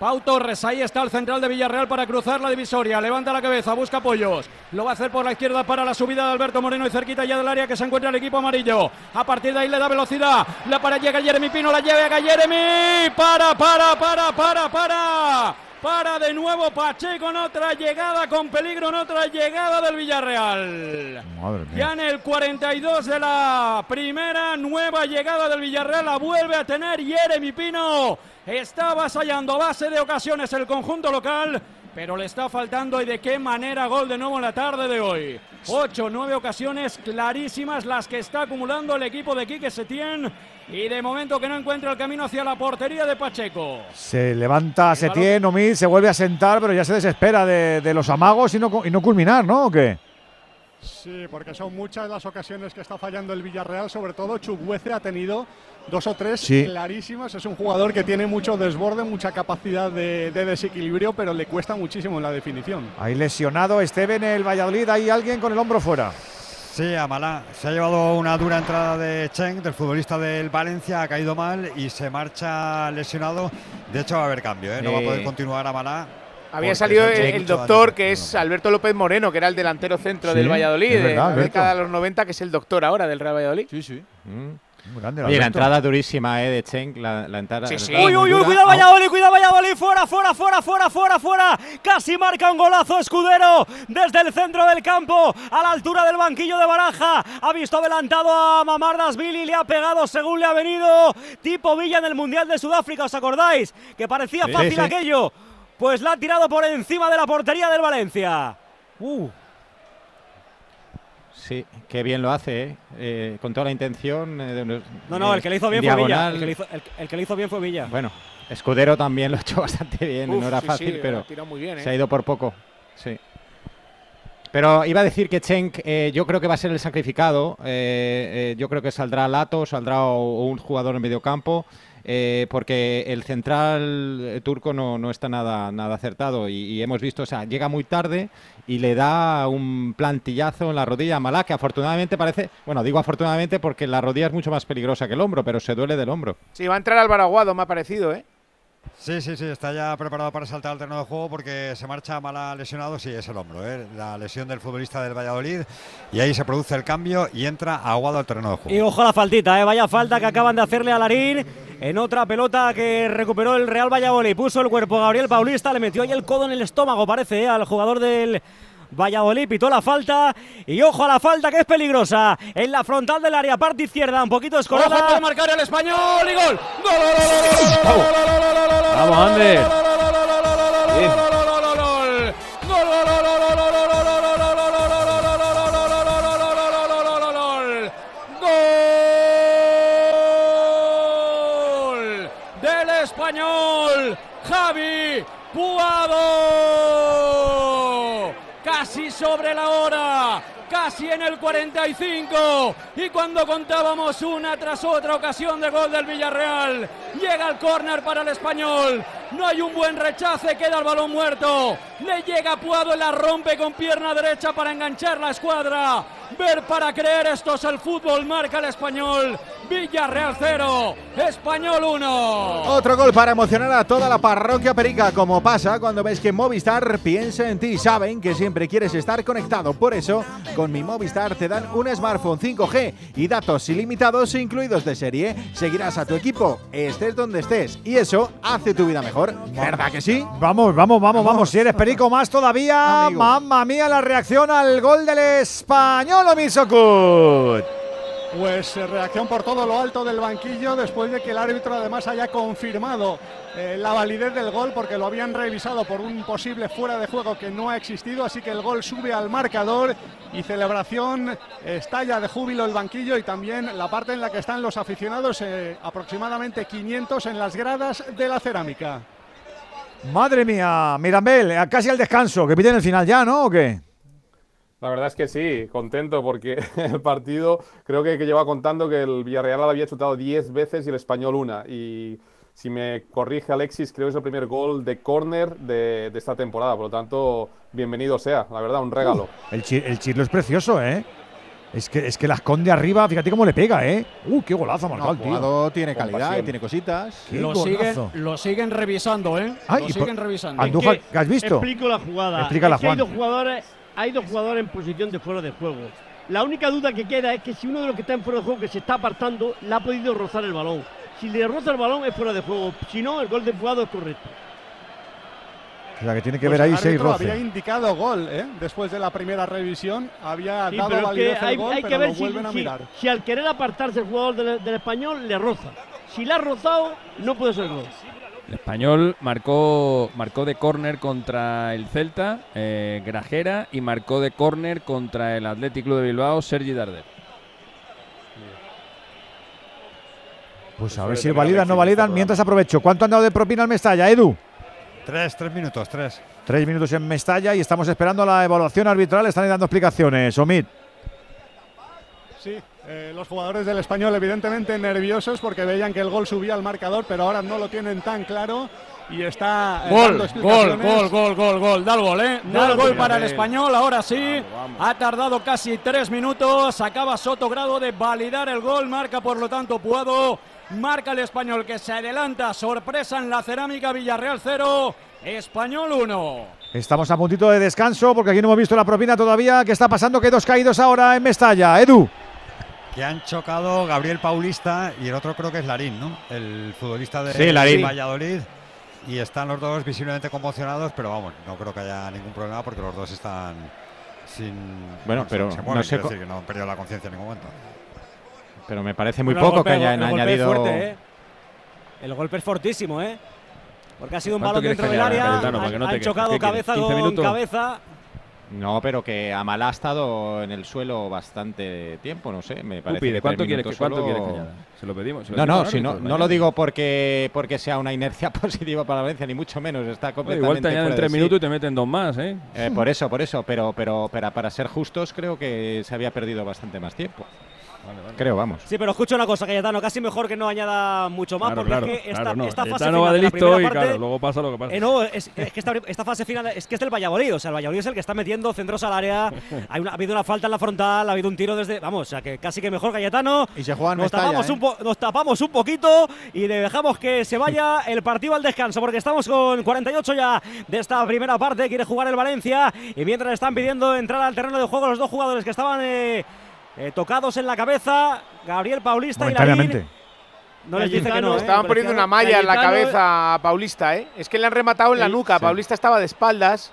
Pau Torres, ahí está el central de Villarreal para cruzar la divisoria. Levanta la cabeza, busca apoyos. Lo va a hacer por la izquierda para la subida de Alberto Moreno y cerquita ya del área que se encuentra el equipo amarillo. A partir de ahí le da velocidad. La para llega Jeremy Pino, la llega Jeremy. Para, para, para, para, para. Para de nuevo Pacheco en otra llegada con peligro, en otra llegada del Villarreal. Madre Ya en el 42 de la primera nueva llegada del Villarreal la vuelve a tener Jeremy Pino. Está avasallando a base de ocasiones el conjunto local pero le está faltando y de qué manera gol de nuevo en la tarde de hoy. Ocho, nueve ocasiones clarísimas las que está acumulando el equipo de Quique Setién y de momento que no encuentra el camino hacia la portería de Pacheco. Se levanta Setién, Omid, se vuelve a sentar, pero ya se desespera de, de los amagos y no, y no culminar, ¿no? ¿O qué? Sí, porque son muchas las ocasiones que está fallando el Villarreal, sobre todo Chukwueze ha tenido dos o tres Sí. clarísimas. Es un jugador que tiene mucho desborde, mucha capacidad de, de desequilibrio, pero le cuesta muchísimo en la definición. Ahí lesionado Esteban el Valladolid, hay alguien con el hombro fuera. Sí, Amalá. Se ha llevado una dura entrada de Cheng, del futbolista del Valencia, ha caído mal y se marcha lesionado. De hecho, va a haber cambio, ¿eh? No va a poder continuar Amalá. Había salido el, doctor, que es Alberto López Moreno, que era el delantero centro Sí, del Valladolid, verdad, de la década de los 90, que es el doctor ahora del Real Valladolid. Sí, sí. Muy grande, Oye, la entrada durísima eh, de Cheng, la, la entrada. Sí, sí. Uy, uy, uy, cuidado Valladolid, cuidado Valladolid, fuera, fuera, fuera, fuera, fuera, fuera. Casi marca un golazo Escudero desde el centro del campo, a la altura del banquillo de Baraja. Ha visto adelantado a Mamardas Billy, le ha pegado según le ha venido. Tipo Villa en el Mundial de Sudáfrica, ¿os acordáis? Que parecía Sí, fácil sí. aquello. Pues la ha tirado por encima de la portería del Valencia. Uh. Sí, qué bien lo hace, ¿eh? Eh, con toda la intención. eh, de No, no, eh, el que le hizo bien en fue Villa. El que le hizo, el- el que le hizo bien fue Villa. Bueno, Escudero también lo ha hecho [LAUGHS] bastante bien, Uf, no era sí, fácil, sí, pero ha tirado muy bien, se ¿eh? ha ido por poco. Sí. Pero iba a decir que Cenk, eh, yo creo que va a ser el sacrificado. eh, eh, yo creo que saldrá Lato, saldrá o- o un jugador en medio campo. Eh, porque el central eh, turco no, no está nada, nada acertado y, hemos visto, o sea, llega muy tarde y le da un plantillazo en la rodilla a Malá, que afortunadamente parece, bueno, digo afortunadamente porque la rodilla es mucho más peligrosa que el hombro, pero se duele del hombro. Sí, va a entrar Álvaro Aguado, me ha parecido, ¿eh? Sí, sí, sí, está ya preparado para saltar al terreno de juego porque se marcha Mala lesionado, sí, es el hombro, ¿eh? la lesión del futbolista del Valladolid y ahí se produce el cambio y entra Aguado al terreno de juego. Y ojo a la faltita, ¿eh? vaya falta que acaban de hacerle a Larín en otra pelota que recuperó el Real Valladolid. Puso el cuerpo Gabriel Paulista, le metió ahí el codo en el estómago, parece, ¿eh? al jugador del Valladolid pitó la falta y ojo a la falta que es peligrosa en la frontal del área, parte izquierda, un poquito escorada. Ojo marcar el español y gol. ¡Gol, Vamos, Ander. Gol del español Javi Puado. Casi sobre la hora, casi en el 45. Y cuando contábamos una tras otra ocasión de gol del Villarreal, llega el córner para el español. No hay un buen rechace, queda el balón muerto. Le llega Puado y la rompe con pierna derecha para enganchar la escuadra. Ver para creer, esto es el fútbol, marca el español. Villarreal 0, Español 1. Otro gol para emocionar a toda la parroquia perica, como pasa cuando ves que Movistar piensa en ti. Saben que siempre quieres estar conectado, por eso con mi Movistar te dan un smartphone 5G y datos ilimitados incluidos de serie. Seguirás a tu equipo, estés donde estés, y eso hace tu vida mejor. ¿Verdad que sí? Vamos, vamos, vamos, vamos. Si eres perico más todavía, Amigo. mamma mía, la reacción al gol del español, Omisokut. Pues eh, reacción por todo lo alto del banquillo después de que el árbitro además haya confirmado eh, la validez del gol porque lo habían revisado por un posible fuera de juego que no ha existido, así que el gol sube al marcador y celebración, estalla de júbilo el banquillo y también la parte en la que están los aficionados, eh, aproximadamente 500 en las gradas de la cerámica. Madre mía, Mirambel, eh, casi al descanso, que piden el final ya, ¿no? ¿O qué? La verdad es que sí, contento porque [LAUGHS] el partido creo que, que lleva contando que el Villarreal lo había chutado 10 veces y el español una. Y si me corrige Alexis, creo que es el primer gol de córner de, de esta temporada. Por lo tanto, bienvenido sea, la verdad, un regalo. El, chi- el chirlo es precioso, ¿eh? Es que, es que la esconde arriba, fíjate cómo le pega, ¿eh? ¡Uh, qué golazo ha marcado el tío! Tiene calidad y tiene cositas. ¡Qué Lo siguen, lo siguen revisando, ¿eh? Ay, lo siguen revisando. Andújar, ¿qué has visto? Explico la jugada. Explícala, Es que hay dos jugadores, hay dos jugadores en posición de fuera de juego. La única duda que queda es que si uno de los que está en fuera de juego que se está apartando le ha podido rozar el balón. Si le roza el balón es fuera de juego. Si no, el gol de jugado es correcto. O sea, que tiene que Pues ver ahí el seis árbitro había roces. indicado gol, ¿eh? después de la primera revisión, había Sí, dado pero que validez al hay, gol, hay pero que ver lo si, vuelven a si- mirar. si al querer apartarse el jugador del, del español le roza. Si le ha rozado, no puede ser gol. El español marcó, marcó de córner contra el Celta, eh, Grajera, y marcó de córner contra el Athletic Club de Bilbao, Sergi Darder. Pues a ver si validan, no validan. Mientras aprovecho. ¿Cuánto han dado de propina al Mestalla, Edu? Tres, tres minutos, tres. Tres minutos en Mestalla y estamos esperando la evaluación arbitral. Están ahí dando explicaciones. Omid. Sí, eh, los jugadores del español evidentemente nerviosos porque veían que el gol subía al marcador, pero ahora no lo tienen tan claro y está eh, Gol, dando gol, explicaciones. gol, gol, gol, gol. Da el gol, ¿eh? Da el gol para el español, ahora sí. Ha tardado casi tres minutos. Acaba Soto Grado de validar el gol. Marca, por lo tanto, Puado. Marca el español que se adelanta. Sorpresa en la cerámica Villarreal 0. Español 1. Estamos a puntito de descanso porque aquí no hemos visto la propina todavía. ¿Qué está pasando? Que dos caídos ahora en Mestalla. Edu. Que han chocado Gabriel Paulista y el otro creo que es Larín, ¿no? El futbolista de Sí, Larín. Valladolid. Y están los dos visiblemente conmocionados, pero vamos, no creo que haya ningún problema porque los dos están sin. Bueno, se- pero se no mueven, sé decir que no han perdido la conciencia en ningún momento. Pero me parece muy poco golpe- que hayan el golpe es añadido. fuerte, ¿eh? El golpe es fortísimo, ¿eh? Porque ha sido un ¿Cuánto balón dentro del área, Cayetano, han, no han chocado ¿Qué quieres, cabeza 15 con minutos? cabeza. No, pero que Amalá ha estado en el suelo bastante tiempo, no sé, me parece. que ¿cuánto quieres que- minutos cuánto solo- quieres que añada? Se lo pedimos, se lo no, no, si no, no lo digo porque, porque sea una inercia [LAUGHS] positiva para Valencia, ni mucho menos. Está Oye, completamente. igual te añaden tres sí. minutos y te meten dos más, ¿eh? Eh, por eso, por eso, pero, pero, pero para ser justos, creo que se había perdido bastante más tiempo. Creo, vamos. Sí, pero escucha una cosa, Cayetano, casi mejor que no añada mucho más, Claro, porque claro, es que esta, claro, no. esta fase Cayetano va final de listo primera y, parte, claro, luego pasa lo que pasa. Eh, no, es, es que esta, esta fase final es que es del Valladolid, o sea, el Valladolid es el que está metiendo centros al área. Hay una- ha habido una falta en la frontal, ha habido un tiro desde, vamos, o sea, que casi que mejor Cayetano. Y se juega nos Mestalla, tapamos, ¿eh? un po- nos tapamos un poquito y le dejamos que se vaya el partido al descanso, porque estamos con 48 ya de esta primera parte. Quiere jugar el Valencia y mientras están pidiendo entrar al terreno de juego los dos jugadores que estaban eh, eh, tocados en la cabeza, Gabriel Paulista y. Momentáneamente. No les dice que no. ¿eh? Estaban poniendo una malla en la cabeza a Paulista, ¿eh? Es que le han rematado en la Sí, nuca. sí. Paulista estaba de espaldas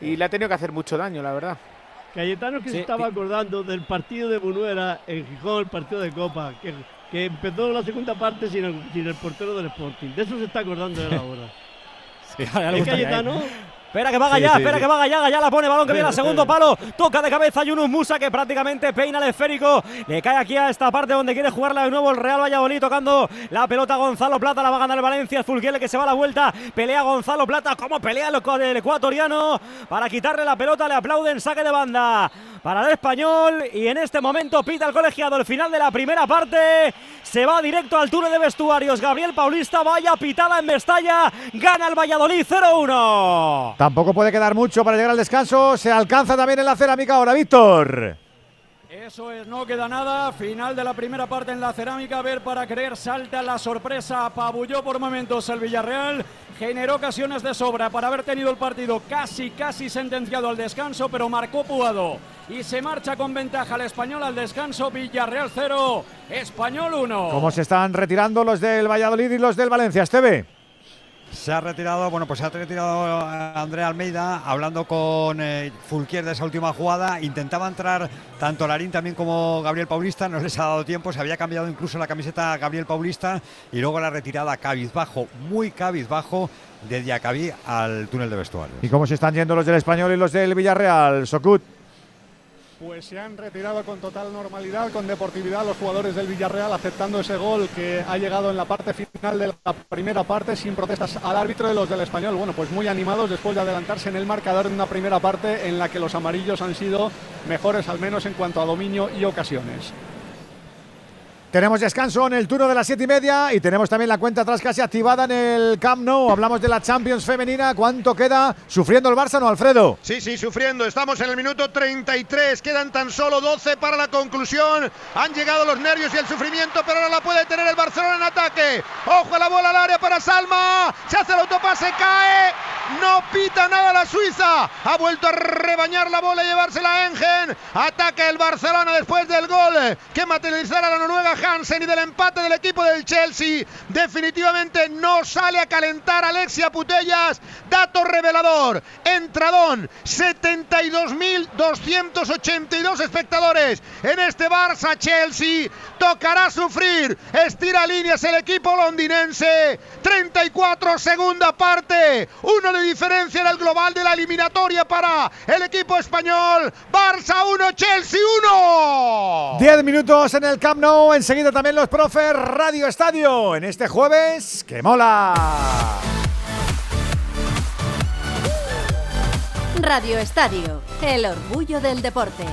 y le ha tenido que hacer mucho daño, la verdad. Cayetano que Sí, se estaba acordando del partido de Bunuera en Gijón, el partido de Copa, que, que empezó la segunda parte sin el, sin el portero del Sporting. De eso se está acordando él [LAUGHS] ahora. Le ¿Es Cayetano? Espera que va Sí, sí, espera sí. que va ya, ya la pone balón que viene al segundo [LAUGHS] palo, toca de cabeza Yunus Musa que prácticamente peina el esférico, le cae aquí a esta parte donde quiere jugarla de nuevo el Real Valladolid tocando la pelota Gonzalo Plata, la va a ganar el Valencia, es Fulguele que se va a la vuelta, pelea Gonzalo Plata, como pelea el ecuatoriano para quitarle la pelota, le aplauden, saque de banda para el español y en este momento pita el colegiado el final de la primera parte, se va directo al túnel de vestuarios, Gabriel Paulista, vaya pitada en Mestalla, gana el Valladolid 0-1. Tampoco puede quedar mucho para llegar al descanso. Se alcanza también en la cerámica ahora, Víctor. Eso es, no queda nada. Final de la primera parte en la cerámica. Ver para creer, salta la sorpresa. Apabulló por momentos el Villarreal. Generó ocasiones de sobra para haber tenido el partido casi, casi sentenciado al descanso, pero marcó Puado. Y se marcha con ventaja el español al descanso. Villarreal 0, Español 1. ¿Cómo se están retirando los del Valladolid y los del Valencia, Esteve? Se ha retirado, bueno, pues se ha retirado eh, Andrea Almeida hablando con eh, Fulquier de esa última jugada. Intentaba entrar tanto Larín también como Gabriel Paulista, no les ha dado tiempo. Se había cambiado incluso la camiseta a Gabriel Paulista y luego la retirada cabizbajo, muy cabizbajo, de Diacabí al túnel de vestuarios. ¿Y cómo se están yendo los del Español y los del Villarreal, Sokut? Pues se han retirado con total normalidad, con deportividad los jugadores del Villarreal, aceptando ese gol que ha llegado en la parte final de la primera parte sin protestas al árbitro de los del español. Bueno, pues muy animados después de adelantarse en el marcador en una primera parte en la que los amarillos han sido mejores, al menos en cuanto a dominio y ocasiones. Tenemos descanso en el turno de las siete y media y tenemos también la cuenta atrás casi activada en el Camp Nou. Hablamos de la Champions femenina. ¿Cuánto queda sufriendo el Barça, no, Alfredo? Sí, sí, sufriendo. Estamos en el minuto 33. Quedan tan solo 12 para la conclusión. Han llegado los nervios y el sufrimiento, pero ahora la puede tener el Barcelona en ataque. Ojo a la bola al área para Salma. Se hace el autopase, cae. No pita nada la Suiza. Ha vuelto a rebañar la bola y llevársela a Engen. Ataca el Barcelona después del gol que materializará la Noruega Hansen y del empate del equipo del Chelsea. Definitivamente no sale a calentar Alexia Putellas. Dato revelador. Entradón. 72.282 espectadores en este Barça Chelsea. Tocará sufrir. Estira líneas el equipo londinense. 34 segunda parte. Uno de diferencia en el global de la eliminatoria para el equipo español. Barça 1, Chelsea 1. 10 minutos en el Camp Nou. Enseguida también los profes Radio Estadio. En este jueves, que mola. Radio Estadio, el orgullo del deporte.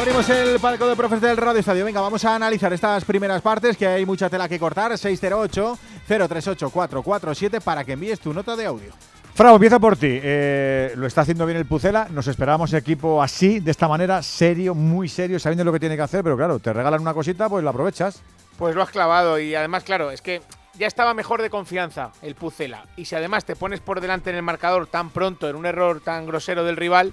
Abrimos el palco de profes del Radio Estadio. Venga, vamos a analizar estas primeras partes, que hay mucha tela que cortar. 608-038-447 para que envíes tu nota de audio. Frau, empieza por ti. Eh, lo está haciendo bien el Pucela. Nos esperábamos equipo así, de esta manera, serio, muy serio, sabiendo lo que tiene que hacer. Pero claro, te regalan una cosita, pues lo aprovechas. Pues lo has clavado y además, claro, es que ya estaba mejor de confianza el Pucela. Y si además te pones por delante en el marcador tan pronto, en un error tan grosero del rival,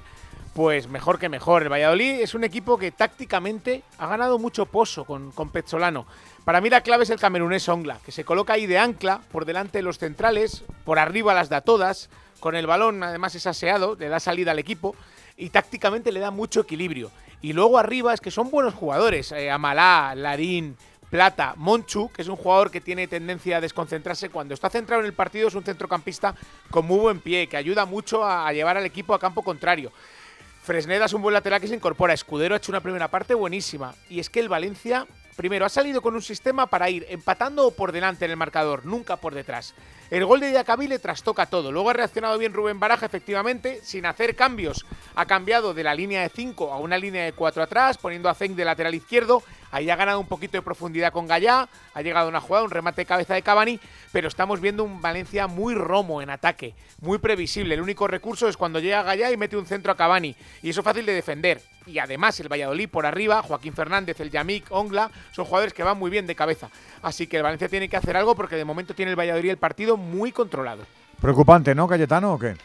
pues mejor que mejor. El Valladolid es un equipo que tácticamente ha ganado mucho pozo con, con Pezzolano. Para mí la clave es el camerunés Ongla, que se coloca ahí de ancla por delante de los centrales, por arriba las da todas, con el balón además es aseado, le da salida al equipo y tácticamente le da mucho equilibrio. Y luego arriba es que son buenos jugadores, eh, Amalá, Larín, Plata, Monchu, que es un jugador que tiene tendencia a desconcentrarse cuando está centrado en el partido, es un centrocampista con muy buen pie, que ayuda mucho a, a llevar al equipo a campo contrario. Fresneda es un buen lateral que se incorpora. Escudero ha hecho una primera parte buenísima. Y es que el Valencia, primero, ha salido con un sistema para ir empatando o por delante en el marcador, nunca por detrás. El gol de Diacabí le trastoca todo. Luego ha reaccionado bien Rubén Baraja, efectivamente, sin hacer cambios. Ha cambiado de la línea de 5 a una línea de 4 atrás, poniendo a Zeng de lateral izquierdo. Ahí ha ganado un poquito de profundidad con Gallá. Ha llegado una jugada, un remate de cabeza de Cavani. Pero estamos viendo un Valencia muy romo en ataque, muy previsible. El único recurso es cuando llega Gallá y mete un centro a Cavani. Y eso es fácil de defender. Y además el Valladolid por arriba, Joaquín Fernández, el Yamik, Ongla, son jugadores que van muy bien de cabeza. Así que el Valencia tiene que hacer algo porque de momento tiene el Valladolid el partido muy controlado. Preocupante, ¿no, Cayetano, o qué?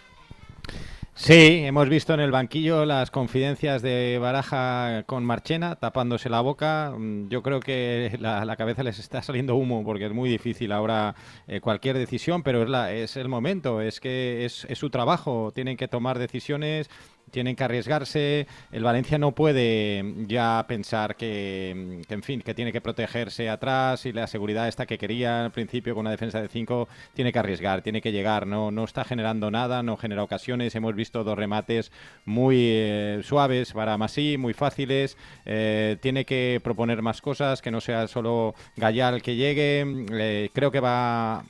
Sí, hemos visto en el banquillo las confidencias de Baraja con Marchena tapándose la boca. Mm, Yo creo que la, la cabeza les está saliendo humo porque es muy difícil ahora eh, cualquier decisión, pero es, la, es el momento, es que es, es su trabajo, tienen que tomar decisiones, tienen que arriesgarse. El Valencia no puede ya pensar que, en fin, que tiene que protegerse atrás y la seguridad esta que quería al principio con una defensa de 5 tiene que arriesgar, tiene que llegar. No, no está generando nada, no genera ocasiones. Hemos visto dos remates muy eh, suaves para Masí, muy fáciles. Eh, tiene que proponer más cosas, que no sea solo Gallal que llegue. Eh, creo que va a,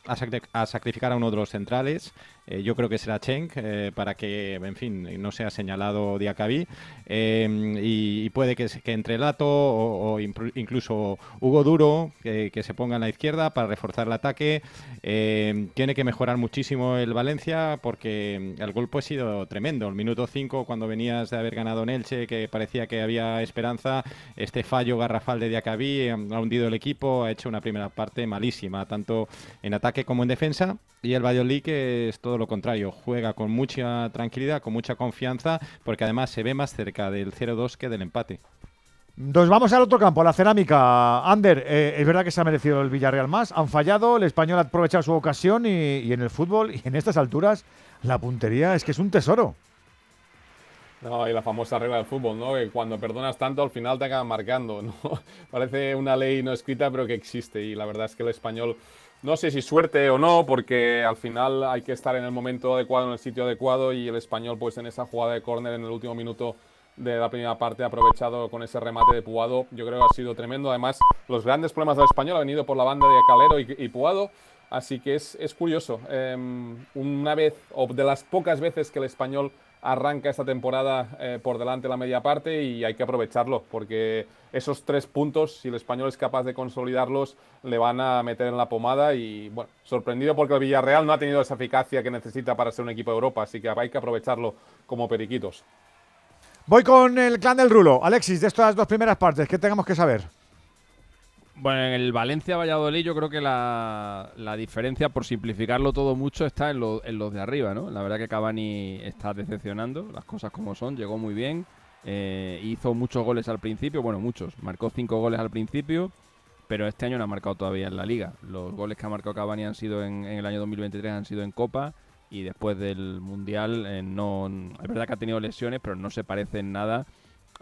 a sacrificar a uno de los centrales. Eh, yo creo que será Cheng eh, para que, en fin, no sea señalado Diacabí. Eh, y, puede que, que entre Lato o, incluso Hugo Duro, que, se ponga en la izquierda para reforzar el ataque. Eh, tiene que mejorar muchísimo el Valencia porque el golpe ha sido tremendo. El minuto 5, cuando venías de haber ganado en que parecía que había esperanza, este fallo garrafal de Diacabí ha hundido el equipo, ha hecho una primera parte malísima, tanto en ataque como en defensa. Y el Valladolid que es todo lo contrario, juega con mucha tranquilidad, con mucha confianza, porque además se ve más cerca del 0-2 que del empate. Nos vamos al otro campo, a la cerámica. Ander, eh, es verdad que se ha merecido el Villarreal más. Han fallado, el español ha aprovechado su ocasión y, y en el fútbol y en estas alturas la puntería es que es un tesoro. No, y la famosa regla del fútbol, ¿no? Que cuando perdonas tanto al final te acaban marcando, ¿no? [LAUGHS] Parece una ley no escrita, pero que existe. Y la verdad es que el español, no sé si suerte o no, porque al final hay que estar en el momento adecuado, en el sitio adecuado. Y el español, pues en esa jugada de córner en el último minuto de la primera parte, ha aprovechado con ese remate de Puado. Yo creo que ha sido tremendo. Además, los grandes problemas del español han venido por la banda de Calero y, Puado. Así que es, es curioso. Eh, una vez, o de las pocas veces que el español arranca esta temporada eh, por delante la media parte y hay que aprovecharlo, porque esos tres puntos, si el español es capaz de consolidarlos, le van a meter en la pomada y, bueno, sorprendido porque el Villarreal no ha tenido esa eficacia que necesita para ser un equipo de Europa, así que hay que aprovecharlo como periquitos. Voy con el clan del Rulo. Alexis, de estas dos primeras partes, ¿qué tengamos que saber? Bueno, en el Valencia-Valladolid yo creo que la, la diferencia, por simplificarlo todo mucho, está en, lo- en los de arriba, ¿no? La verdad que Cavani está decepcionando, las cosas como son, llegó muy bien, eh, hizo muchos goles al principio, bueno, muchos, marcó cinco goles al principio, pero este año no ha marcado todavía en la Liga. Los goles que ha marcado Cavani han sido en, en el año 2023, han sido en Copa, y después del Mundial eh, no... Es verdad que ha tenido lesiones, pero no se parece en nada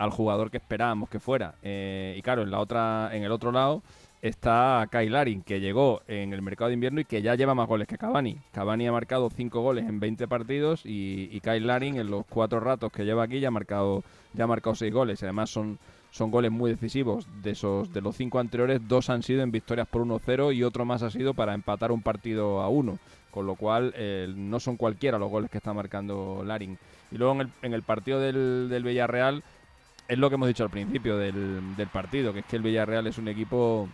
al jugador que esperábamos que fuera. Eh, y claro, en la otra, en el otro lado está Kyle Larin, que llegó en el mercado de invierno y que ya lleva más goles que Cavani. Cavani ha marcado 5 goles en 20 partidos y, Kyle Larin en los cuatro ratos que lleva aquí ya ha marcado ya ha marcado 6 goles. Además son, son goles muy decisivos. De esos de los cinco anteriores, dos han sido en victorias por 1-0 y otro más ha sido para empatar un partido a uno. Con lo cual eh, no son cualquiera los goles que está marcando Larin. Y luego en el, en el partido del, del Villarreal es lo que hemos dicho al principio del, del partido, que es que el Villarreal es un equipo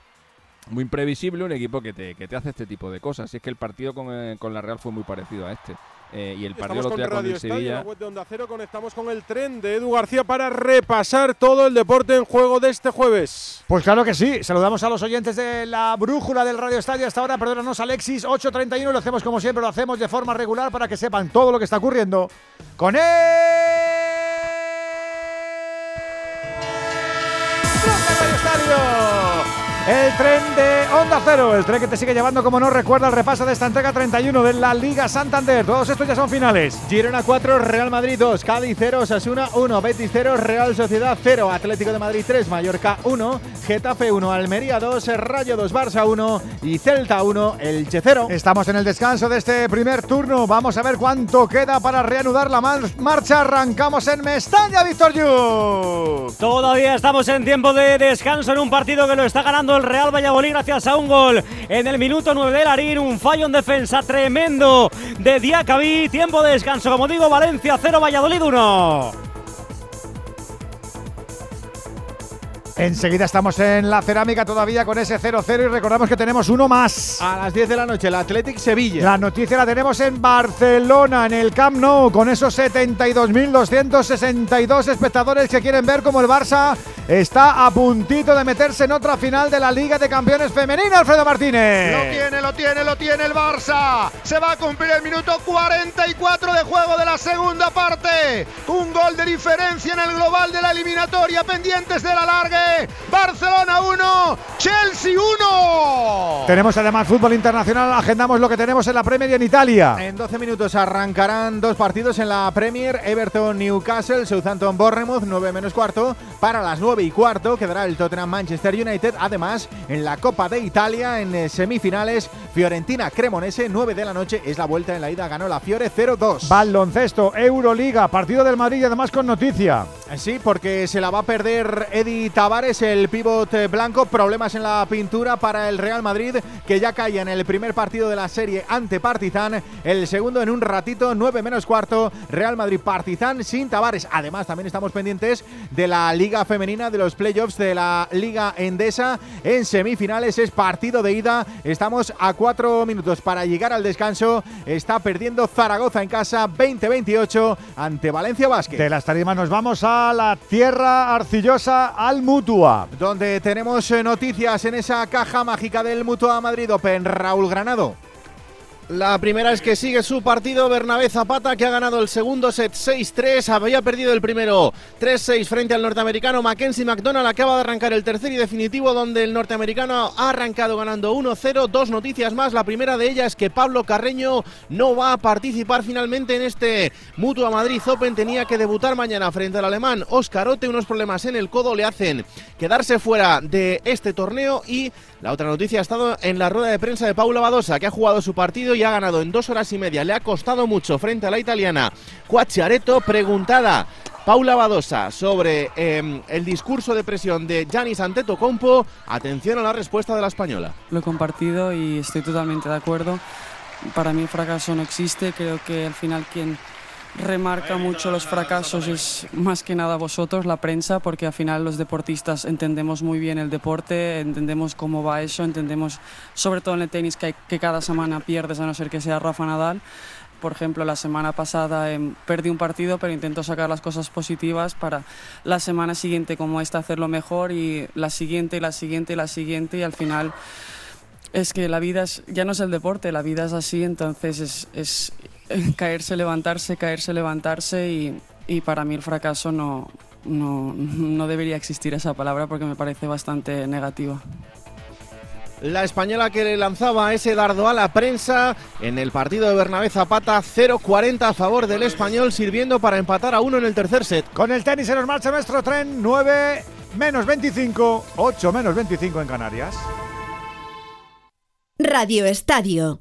muy imprevisible, un equipo que te, que te hace este tipo de cosas. Y es que el partido con, eh, con la Real fue muy parecido a este. Eh, y el partido Estamos lo con con el Sevilla. web de Onda Cero. Conectamos con el tren de Edu García para repasar todo el deporte en juego de este jueves. Pues claro que sí. Saludamos a los oyentes de la brújula del Radio Estadio hasta ahora. Perdónanos, Alexis. 8.31. Lo hacemos como siempre, lo hacemos de forma regular para que sepan todo lo que está ocurriendo con él. El tren de Onda Cero, el tren que te sigue llevando, como no recuerda, el repaso de esta entrega 31 de la Liga Santander. Todos estos ya son finales. Girona 4, Real Madrid 2, Cádiz 0, Osasuna 1, Betis 0, Real Sociedad 0, Atlético de Madrid 3, Mallorca 1, Getafe 1, Almería 2, Rayo 2, Barça 1 y Celta 1, Elche 0. Estamos en el descanso de este primer turno. Vamos a ver cuánto queda para reanudar la mar- marcha. Arrancamos en Mestalla, Víctor Yu. Todavía estamos en tiempo de descanso en un partido que lo está ganando el Real Valladolid gracias a un gol en el minuto 9 de Larín, un fallo en defensa tremendo de Diacabí, tiempo de descanso, como digo, Valencia 0, Valladolid 1. Enseguida estamos en la cerámica todavía con ese 0-0 y recordamos que tenemos uno más. A las 10 de la noche, el Athletic Sevilla. La noticia la tenemos en Barcelona, en el Camp Nou, con esos 72.262 espectadores que quieren ver cómo el Barça está a puntito de meterse en otra final de la Liga de Campeones Femenina, Alfredo Martínez. Lo tiene, lo tiene, lo tiene el Barça. Se va a cumplir el minuto 44 de juego de la segunda parte. Un gol de diferencia en el global de la eliminatoria, pendientes de la larga. Barcelona 1, Chelsea 1. Tenemos además fútbol internacional, agendamos lo que tenemos en la Premier y en Italia. En 12 minutos arrancarán dos partidos en la Premier, Everton Newcastle, Southampton Bournemouth, 9 menos cuarto. Para las 9 y cuarto quedará el Tottenham Manchester United. Además, en la Copa de Italia, en eh, semifinales, Fiorentina Cremonese, 9 de la noche, es la vuelta en la ida, ganó la Fiore 0-2. Baloncesto, Euroliga, partido del Madrid y además con noticia. Sí, porque se la va a perder Eddie Tavares el pívot eh, blanco. Problemas en la pintura para el Real Madrid, que ya cae en el primer partido de la serie ante Partizan. El segundo en un ratito, 9 menos cuarto. Real Madrid Partizan sin Tavares. Además, también estamos pendientes de la Liga Femenina, de los playoffs de la Liga Endesa. En semifinales es partido de ida. Estamos a cuatro minutos para llegar al descanso. Está perdiendo Zaragoza en casa 20-28 ante Valencia Basket. De las tarimas nos vamos a la tierra arcillosa, al Mutua. Donde tenemos eh, noticias en esa caja mágica del Mutua Madrid Open. Raúl Granado. La primera es que sigue su partido Bernabé Zapata, que ha ganado el segundo set 6-3, había perdido el primero 3-6 frente al norteamericano Mackenzie McDonald, acaba de arrancar el tercer y definitivo, donde el norteamericano ha arrancado ganando 1-0. Dos noticias más, la primera de ellas es que Pablo Carreño no va a participar finalmente en este Mutua Madrid Open, tenía que debutar mañana frente al alemán Oscar Ote, unos problemas en el codo le hacen quedarse fuera de este torneo y la otra noticia ha estado en la rueda de prensa de Paula Badosa, que ha jugado su partido y ha ganado en dos horas y media. Le ha costado mucho frente a la italiana Cuacciareto. Preguntada Paula Badosa sobre em, el discurso de presión de Giannis Antetokounmpo. Atención a la respuesta de la española. Lo he compartido y estoy totalmente de acuerdo. Para mí el fracaso no existe. Creo que al final quien remarca mucho los fracasos es más que nada vosotros, la prensa, porque al final los deportistas entendemos muy bien el deporte, entendemos cómo va eso, entendemos sobre todo en el tenis que, que cada semana pierdes a no ser que sea Rafa Nadal. Por ejemplo, la semana pasada eh, perdí un partido, pero intento sacar las cosas positivas para la semana siguiente, como esta, hacerlo mejor y la siguiente y la siguiente y la siguiente y al final es que la vida es, ya no es el deporte, la vida es así, entonces es, es [LAUGHS] caerse, levantarse, caerse, levantarse y, y para mí el fracaso no, no, no debería existir esa palabra porque me parece bastante negativa. La española que le lanzaba ese dardo a la prensa en el partido de Bernabé Zapata 0-40 a favor del español sirviendo para empatar a uno en el tercer set. Con el tenis se nos marcha nuestro tren 9 menos 25, 8 menos 25 en Canarias. Radio Estadio.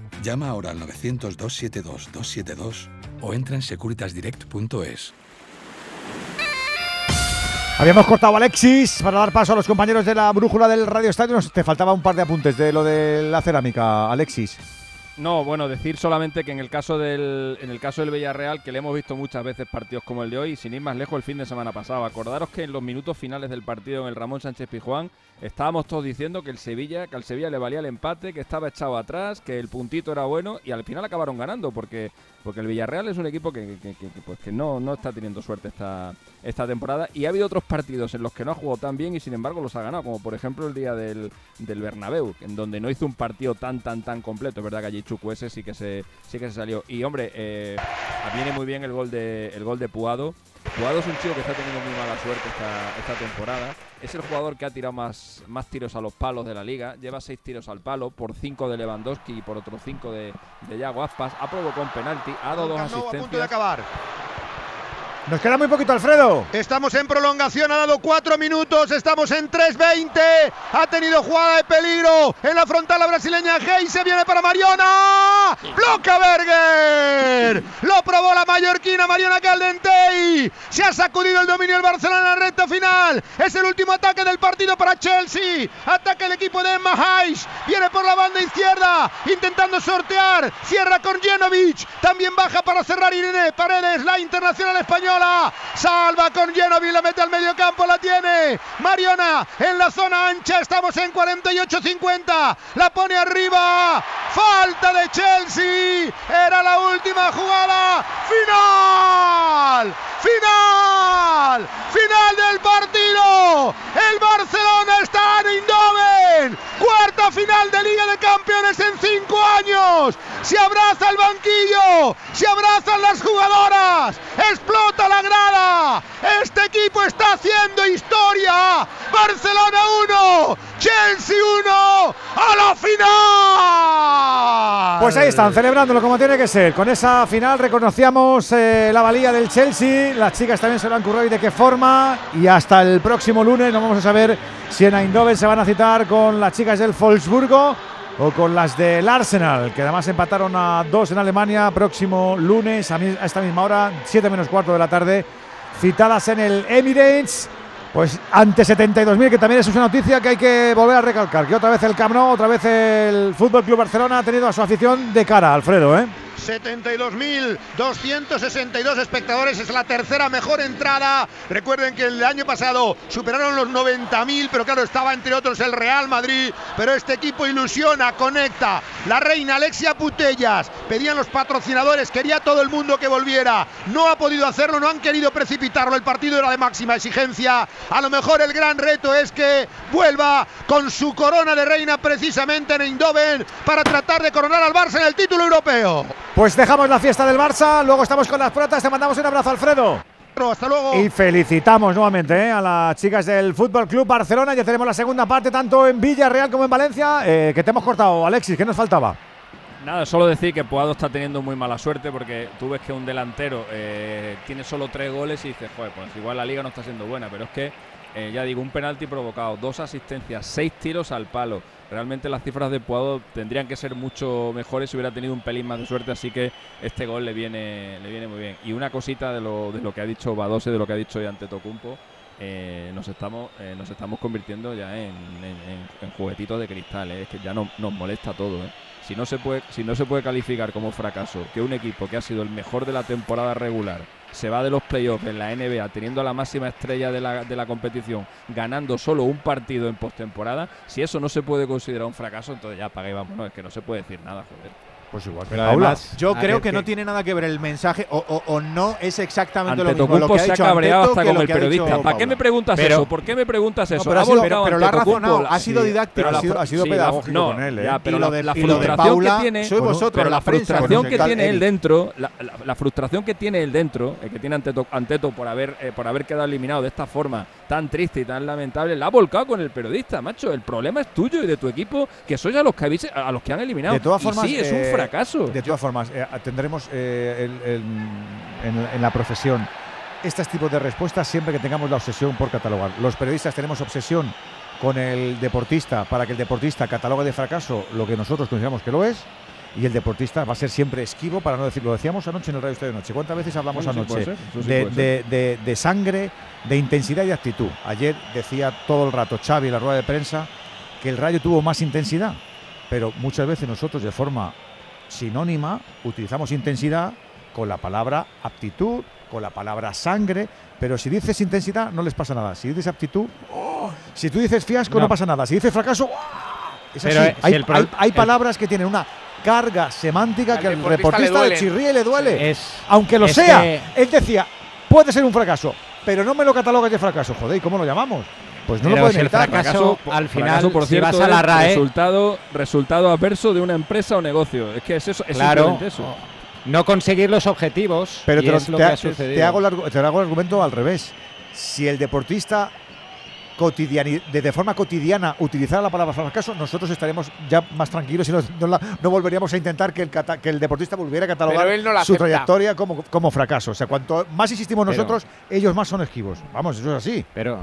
Llama ahora al 900-272-272 o entra en securitasdirect.es. Habíamos cortado Alexis para dar paso a los compañeros de la brújula del Radio Estadio. Te faltaba un par de apuntes de lo de la cerámica, Alexis. No, bueno, decir solamente que en el caso del en el caso del Villarreal, que le hemos visto muchas veces partidos como el de hoy, y sin ir más lejos el fin de semana pasado. Acordaros que en los minutos finales del partido en el Ramón Sánchez Pijuán estábamos todos diciendo que el Sevilla, que al Sevilla le valía el empate, que estaba echado atrás, que el puntito era bueno y al final acabaron ganando porque porque el Villarreal es un equipo que, pues que no, no está teniendo suerte esta, esta temporada y ha habido otros partidos en los que no ha jugado tan bien y sin embargo los ha ganado, como por ejemplo el día del, del Bernabéu, en donde no hizo un partido tan tan tan completo, es verdad que allí Chucu ese sí que se, sí que se salió. Y hombre, eh, viene muy bien el gol de, el gol de Puado. Puado es un chico que está teniendo muy mala suerte esta, esta temporada. Es el jugador que ha tirado más, más tiros a los palos de la liga. Lleva seis tiros al palo, por cinco de Lewandowski y por otros cinco de, de Yago Aspas. Ha provocado un penalti, ha dado dos Nou a punto de asistencias. acabar. Nos queda muy poquito, Alfredo. Estamos en prolongación, ha dado cuatro minutos, estamos en 3.20. Ha tenido jugada de peligro en la frontal la brasileña. Hey, se viene para Mariona. Bloca Berger. Lo probó la mallorquina Mariona Caldentey. Se ha sacudido el dominio del Barcelona en la recta final. Es el último ataque del partido para Chelsea. Ataca el equipo de Emma Hayes. Viene por la banda izquierda, intentando sortear. Cierra con Genovic. También baja para cerrar Irene Paredes, la internacional española. Salva con Genovic, la mete al medio campo, la tiene. Mariona en la zona ancha. Estamos en 48-50. La pone arriba. Falta de Chelsea. Era la última jugada. Final. Final. Final del partido. El Barcelona está en. Cuarta final de Liga de Campeones en cinco años. Se abraza el banquillo. Se abrazan las jugadoras. Explota la grada. Este equipo está haciendo historia. Barcelona 1. Chelsea 1. A la final. Pues ahí están, celebrándolo como tiene que ser. Con esa final reconocíamos eh, la valía del Chelsea. Las chicas también se lo han currado y de qué forma. Y hasta el próximo lunes no vamos a saber si en Eindhoven se van a citar con las chicas del Wolfsburgo o con las del Arsenal, que además empataron a dos en Alemania. Próximo lunes a, esta misma hora, 7 menos cuarto de la tarde, citadas en el Emirates. Pues ante 72.000, que también es una noticia que hay que volver a recalcar, que otra vez el Camp Nou, otra vez el Fútbol Club Barcelona ha tenido a su afición de cara, Alfredo, ¿eh? 72.262 espectadores, es la tercera mejor entrada. Recuerden que el año pasado superaron los 90.000, pero claro, estaba entre otros el Real Madrid. Pero este equipo ilusiona, conecta. La reina Alexia Putellas, pedían los patrocinadores, quería todo el mundo que volviera. No ha podido hacerlo, no han querido precipitarlo. El partido era de máxima exigencia. A lo mejor el gran reto es que vuelva con su corona de reina precisamente en Eindhoven para tratar de coronar al Barça en el título europeo. Pues dejamos la fiesta del Barça, luego estamos con las protas, te mandamos un abrazo, Alfredo. Hasta luego. Y felicitamos nuevamente ¿eh? a las chicas del Fútbol Club Barcelona. Ya tenemos la segunda parte, tanto en Villarreal como en Valencia. Eh, que te hemos cortado, Alexis, ¿qué nos faltaba? Nada, solo decir que Puado está teniendo muy mala suerte porque tú ves que un delantero eh, tiene solo tres goles y dices, joder, pues igual la liga no está siendo buena, pero es que, eh, ya digo, un penalti provocado, dos asistencias, seis tiros al palo. Realmente las cifras de Puado tendrían que ser mucho mejores si hubiera tenido un pelín más de suerte, así que este gol le viene, le viene muy bien. Y una cosita de lo, de lo que ha dicho Badose, de lo que ha dicho ante Tocumpo, eh, nos estamos eh, nos estamos convirtiendo ya en, en- juguetitos de cristal, eh. es que ya no, nos molesta todo. eh. Si no se puede si no se puede calificar como fracaso que un equipo que ha sido el mejor de la temporada regular se va de los playoffs en la NBA teniendo la máxima estrella de la, de la competición, ganando solo un partido en postemporada, si eso no se puede considerar un fracaso, entonces ya apaga y vámonos, es que no se puede decir nada, joder. Pues igual Pero además, yo creo que, no tiene nada que ver el mensaje, o, o- o no es exactamente lo mismo lo Antetokounmpo que ha se ha cabreado hasta con el periodista. ¿Para qué me preguntas Pero- eso? ¿Por qué me preguntas eso? pero Ha ha sido- volcado pero lo ha razonado, la- ha sido didáctico, pero ha sido- ha sido sí, la- pedagógico no, con él, ¿eh? ya, Y pero lo la, de- la y lo de frustración Paula, que tiene, sois vosotros, pero la frustración que tiene él dentro, la, la- la frustración que tiene él dentro, eh, que tiene Anteto, Anteto por haber eh, por haber quedado eliminado de esta forma tan triste y tan lamentable, la ha volcado con el periodista, macho. El problema es tuyo y de tu equipo, que sois a los que habéis, a los que han eliminado. De todas Y formas, sí, es eh, un fracaso. De todas formas, eh, tendremos eh, el- el- en, en la profesión estos tipos de respuestas siempre que tengamos la obsesión por catalogar. Los periodistas tenemos obsesión con el deportista para que el deportista catalogue de fracaso lo que nosotros consideramos que lo es. Y el deportista va a ser siempre esquivo, para no decir, lo decíamos anoche en el Radio Estadio Noche. ¿Cuántas veces hablamos sí anoche ser, sí de, de- de- de sangre, de intensidad y actitud? Ayer decía todo el rato Xavi en la rueda de prensa que el Rayo tuvo más intensidad, pero muchas veces nosotros de forma sinónima utilizamos intensidad con la palabra aptitud, con la palabra sangre, pero si dices intensidad no les pasa nada. Si dices aptitud, ¡oh! si tú dices fiasco no, No. pasa nada. Si dices fracaso, es Pero, así. si hay, el pro- hay- hay el- palabras que tienen una carga semántica que al deportista reportista le le duelen. chirríe le duele. Es- Aunque lo es sea. que- Él decía, puede ser un fracaso, pero no me lo catalogues de fracaso. Joder, ¿y cómo lo llamamos? Pues no Pero lo pueden si el fracaso- al final, fracaso, por si cierto, vas a la es RAE- resultado, resultado adverso de una empresa o negocio. Es que es eso, es Claro. eso. no conseguir los objetivos. Pero y te, lo- es lo te que ha- ha sucedido. te hago el, te hago el argumento al revés. Si el deportista de, de forma cotidiana utilizara la palabra fracaso, nosotros estaríamos ya más tranquilos y no, no la- no volveríamos a intentar que el, cata- que el deportista volviera a catalogar no su acepta. trayectoria como, como fracaso. O sea, cuanto más insistimos Pero- nosotros, ellos más son esquivos. Vamos, eso es así. Pero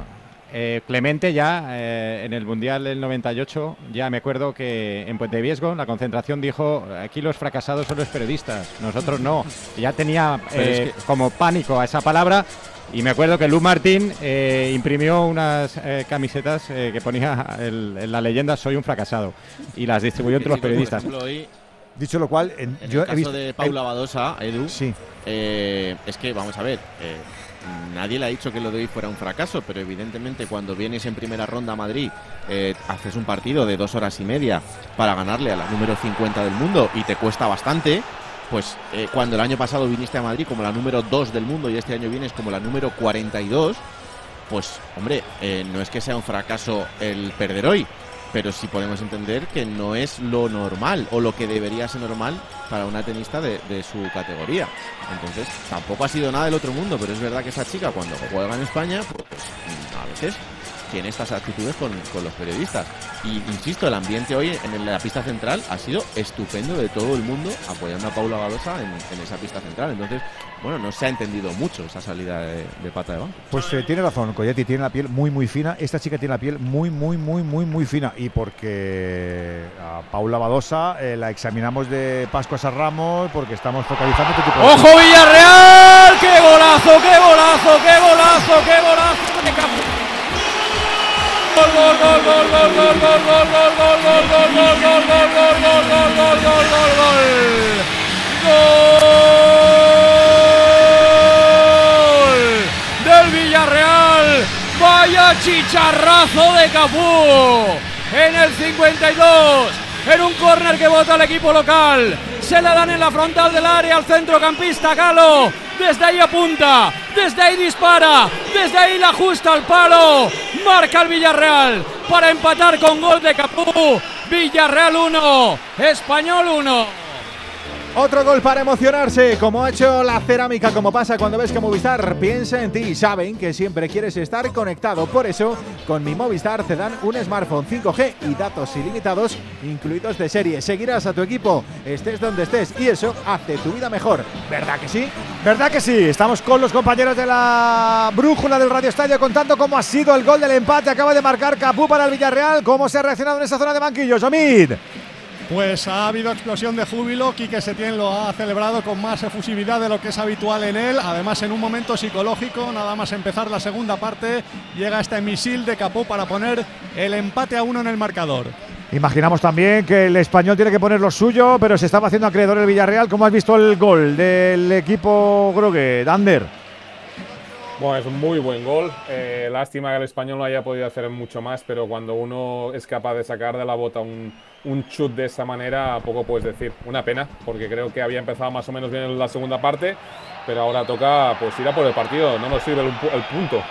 eh, Clemente ya eh, en el Mundial del 98, ya me acuerdo que en Puente Viesgo la concentración dijo, aquí los fracasados son los periodistas, nosotros no. Ya tenía Pero es eh, que- como pánico a esa palabra. Y me acuerdo que Lu Martín eh, imprimió unas eh, camisetas eh, que ponía el- en la leyenda Soy un fracasado y las distribuyó entre los periodistas. ejemplo, hoy, Dicho lo cual, en, en yo el he caso visto de Paula Badosa, Edu, Sí. eh, es que, vamos a ver, eh, nadie le ha dicho que lo de hoy fuera un fracaso, pero evidentemente cuando vienes en primera ronda a Madrid, eh, haces un partido de dos horas y media para ganarle a la número 50 del mundo y te cuesta bastante, pues eh, cuando el año pasado viniste a Madrid como la número 2 del mundo y este año vienes como la número 42, pues hombre, eh, no es que sea un fracaso el perder hoy, pero sí podemos entender que no es lo normal o lo que debería ser normal para una tenista de, su categoría. Entonces, tampoco ha sido nada del otro mundo, pero es verdad que esa chica cuando juega en España, pues mm, a veces tiene estas actitudes con, con los periodistas. Y insisto, el ambiente hoy en la pista central ha sido estupendo de todo el mundo apoyando a Paula Badosa en, en esa pista central. Entonces, bueno, no se ha entendido mucho esa salida de, de pata de banco. Pues eh, tiene razón, Coyetti tiene la piel muy muy fina. Esta chica tiene la piel muy muy muy muy muy fina y porque a Paula Badosa eh, la examinamos de Pascuas a Ramos porque estamos focalizando este tipo de ¡Ojo Villarreal! ¡Qué golazo, qué golazo, qué golazo, qué golazo! de Capu! Del Villarreal. Vaya chicharrazo de Cafú. En el 52. En un córner que vota el equipo local. Se la dan en la frontal del área al centrocampista Galo. Desde ahí apunta. Desde ahí dispara. Desde ahí la ajusta al palo. Marca el Villarreal. Para empatar con gol de Capú. Villarreal 1. Español 1. Otro gol para emocionarse, como ha hecho la cerámica, como pasa cuando ves que Movistar piensa en ti. Saben que siempre quieres estar conectado, por eso con mi Movistar te dan un smartphone 5G y datos ilimitados incluidos de serie. Seguirás a tu equipo, estés donde estés, y eso hace tu vida mejor. ¿Verdad que sí? ¿Verdad que sí? Estamos con los compañeros de la brújula del Radio Estadio contando cómo ha sido el gol del empate. Acaba de marcar Capú para el Villarreal. ¿Cómo se ha reaccionado en esa zona de banquillos, Omid? Pues ha habido explosión de júbilo, Quique Setién lo ha celebrado con más efusividad de lo que es habitual en él, además en un momento psicológico, nada más empezar la segunda parte, llega este misil de Capó para poner el empate a uno en el marcador. Imaginamos también que el español tiene que poner lo suyo, pero se estaba haciendo acreedor el Villarreal. ¿Cómo has visto el gol del equipo Grogue, Dander? Bueno, es un muy buen gol. Eh, lástima que el español no haya podido hacer mucho más, pero cuando uno es capaz de sacar de la bota un, un chut de esa manera, poco puedes decir. Una pena, porque creo que había empezado más o menos bien en la segunda parte, pero ahora toca pues ir a por el partido. No nos sirve el, pu- el punto.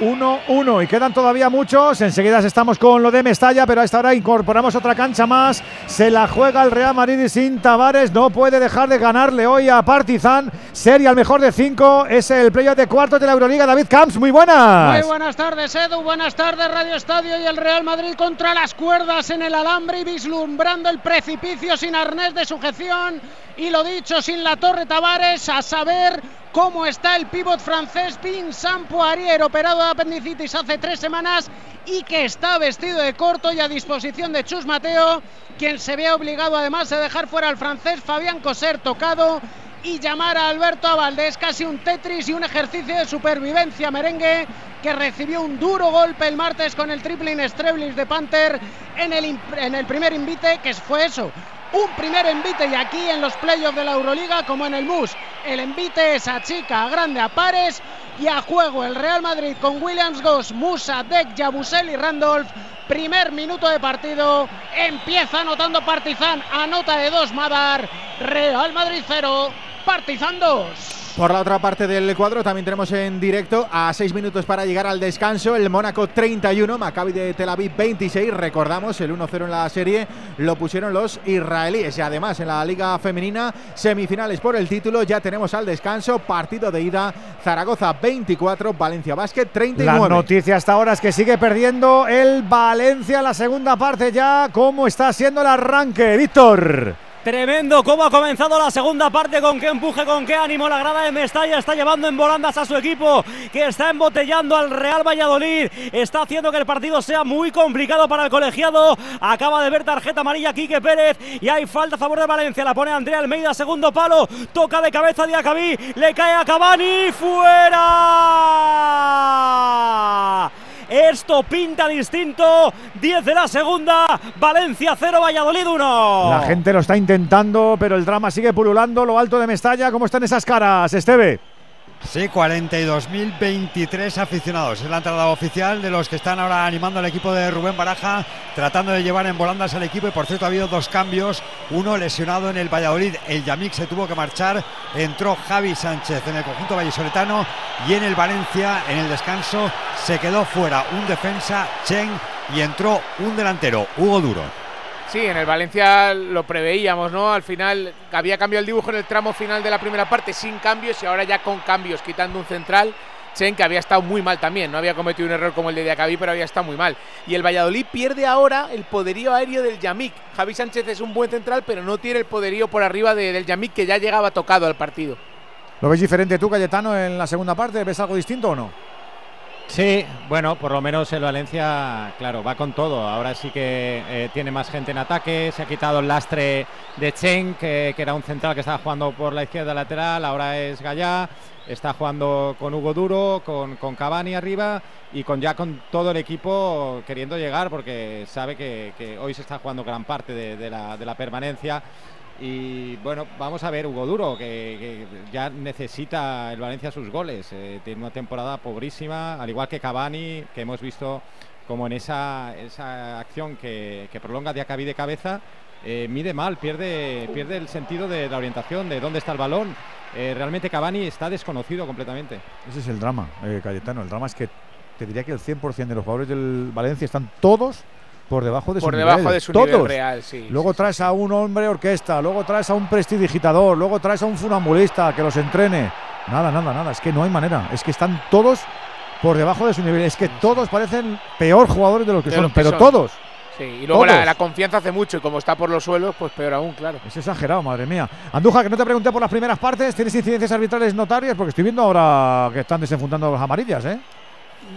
1-1 y quedan todavía muchos. Enseguida estamos con lo de Mestalla, pero a esta hora incorporamos otra cancha más. Se la juega el Real Madrid y sin Tavares no puede dejar de ganarle hoy a Partizan. Serie al mejor de cinco. Es el playoff de cuartos de la Euroliga. David Camps, muy buenas. Muy buenas tardes, Edu. Buenas tardes, Radio Estadio y el Real Madrid contra las cuerdas en el alambre y vislumbrando el precipicio sin arnés de sujeción. Y lo dicho, sin la Torre Tavares, a saber cómo está el pívot francés Vincent Poirier, operado de apendicitis hace tres semanas y que está vestido de corto y a disposición de Chus Mateo, quien se ve obligado además de dejar fuera al francés Fabián Coser, tocado y llamar a Alberto Valdés casi un Tetris y un ejercicio de supervivencia merengue que recibió un duro golpe el martes con el triple Inestreblis de Panther en el, en el primer invite, que fue eso, un primer envite y aquí en los playoffs de la Euroliga como en el MUS. El envite es a chica, a grande, a pares y a juego el Real Madrid con Williams Goss, Musa, Deck, Yabusel y Randolph. Primer minuto de partido, empieza anotando Partizan, anota de dos Madar, Real Madrid 0, Partizan 2. Por la otra parte del cuadro también tenemos en directo a seis minutos para llegar al descanso el Mónaco 31, Maccabi de Tel Aviv 26. Recordamos el 1-0 en la serie lo pusieron los israelíes y además en la Liga Femenina semifinales por el título ya tenemos al descanso partido de ida Zaragoza 24, Valencia Basket 39. La noticia hasta ahora es que sigue perdiendo el Valencia la segunda parte ya. ¿Cómo está siendo el arranque, Víctor? Tremendo cómo ha comenzado la segunda parte, con qué empuje, con qué ánimo la grada de Mestalla está llevando en volandas a su equipo, que está embotellando al Real Valladolid, está haciendo que el partido sea muy complicado para el colegiado. Acaba de ver tarjeta amarilla Quique Pérez y hay falta a favor de Valencia, la pone Andrea Almeida, segundo palo, toca de cabeza de Acabí, le cae a Cavani, fuera. Esto pinta distinto. 10 de la segunda. Valencia 0, Valladolid 1. La gente lo está intentando, pero el drama sigue pululando. Lo alto de Mestalla. ¿Cómo están esas caras, Esteve? Sí, 42.023 aficionados. Es la entrada oficial de los que están ahora animando al equipo de Rubén Baraja, tratando de llevar en volandas al equipo. Y por cierto, ha habido dos cambios. Uno lesionado en el Valladolid. El Yamik se tuvo que marchar. Entró Javi Sánchez en el conjunto vallisoletano. Y en el Valencia, en el descanso, se quedó fuera un defensa, Chen, y entró un delantero, Hugo Duro. Sí, en el Valencia lo preveíamos, ¿no? Al final había cambiado el dibujo en el tramo final de la primera parte sin cambios y ahora ya con cambios, quitando un central. Chen, que había estado muy mal también, no había cometido un error como el de Diacabí, pero había estado muy mal. Y el Valladolid pierde ahora el poderío aéreo del Yamik. Javi Sánchez es un buen central, pero no tiene el poderío por arriba de, del Yamik, que ya llegaba tocado al partido. ¿Lo ves diferente tú, Cayetano, en la segunda parte? ¿Ves algo distinto o no? Sí, bueno, por lo menos el Valencia, claro, va con todo. Ahora sí que eh, tiene más gente en ataque. Se ha quitado el lastre de Chen, que, era un central que estaba jugando por la izquierda lateral. Ahora es Gallá. Está jugando con Hugo Duro, con, con Cavani arriba y con ya con todo el equipo queriendo llegar porque sabe que, hoy se está jugando gran parte de la permanencia. Y bueno, vamos a ver Hugo Duro, que, ya necesita el Valencia sus goles. Eh, tiene una temporada pobrísima, al igual que Cavani, que hemos visto como en esa, esa acción que, que prolonga de acabí de cabeza, eh, mide mal, pierde, pierde el sentido de la orientación, de dónde está el balón. Eh, realmente Cavani está desconocido completamente. Ese es el drama, Cayetano. El drama es que te diría que el 100% de los jugadores del Valencia están todos por debajo de por su debajo nivel. de su Todos. nivel real, sí. Luego sí, traes a un hombre orquesta, luego traes a un prestidigitador, luego traes a un funambulista que los entrene. Nada, nada, nada. Es que no hay manera. Es que están todos por debajo de su nivel. Es que todos parecen peor jugadores de los que De son, los que pero son. todos. Sí, y luego la confianza hace mucho y como está por los suelos, pues peor aún, claro. Es exagerado, madre mía. Andújar, que no te pregunté por las primeras partes. ¿Tienes incidencias arbitrales notarias? Porque estoy viendo ahora que están desenfundando las amarillas, ¿eh?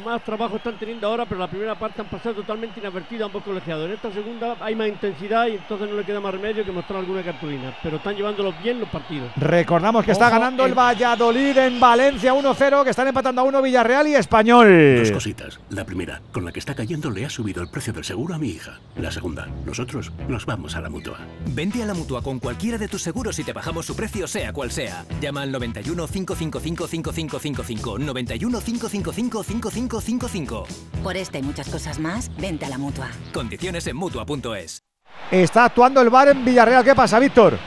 Más trabajo están teniendo ahora, pero la primera parte han pasado totalmente inadvertida ambos colegiados. En esta segunda hay más intensidad y entonces no le queda más remedio que mostrar alguna cartulina. Pero están llevándolos bien los partidos. Recordamos que está ganando el el- Valladolid en Valencia 1-0, que están empatando a 1 Villarreal y Español. Dos cositas. La primera, con la que está cayendo le ha subido el precio del seguro a mi hija. La segunda, nosotros nos vamos a la mutua. Vente a la mutua con cualquiera de tus seguros y te bajamos su precio, sea cual sea. Llama al 91 555 5555. 91 555 5555. Por esta y muchas cosas más, vente a la mutua. Condiciones en mutua.es. Está actuando el VAR en Villarreal. ¿Qué pasa, Víctor?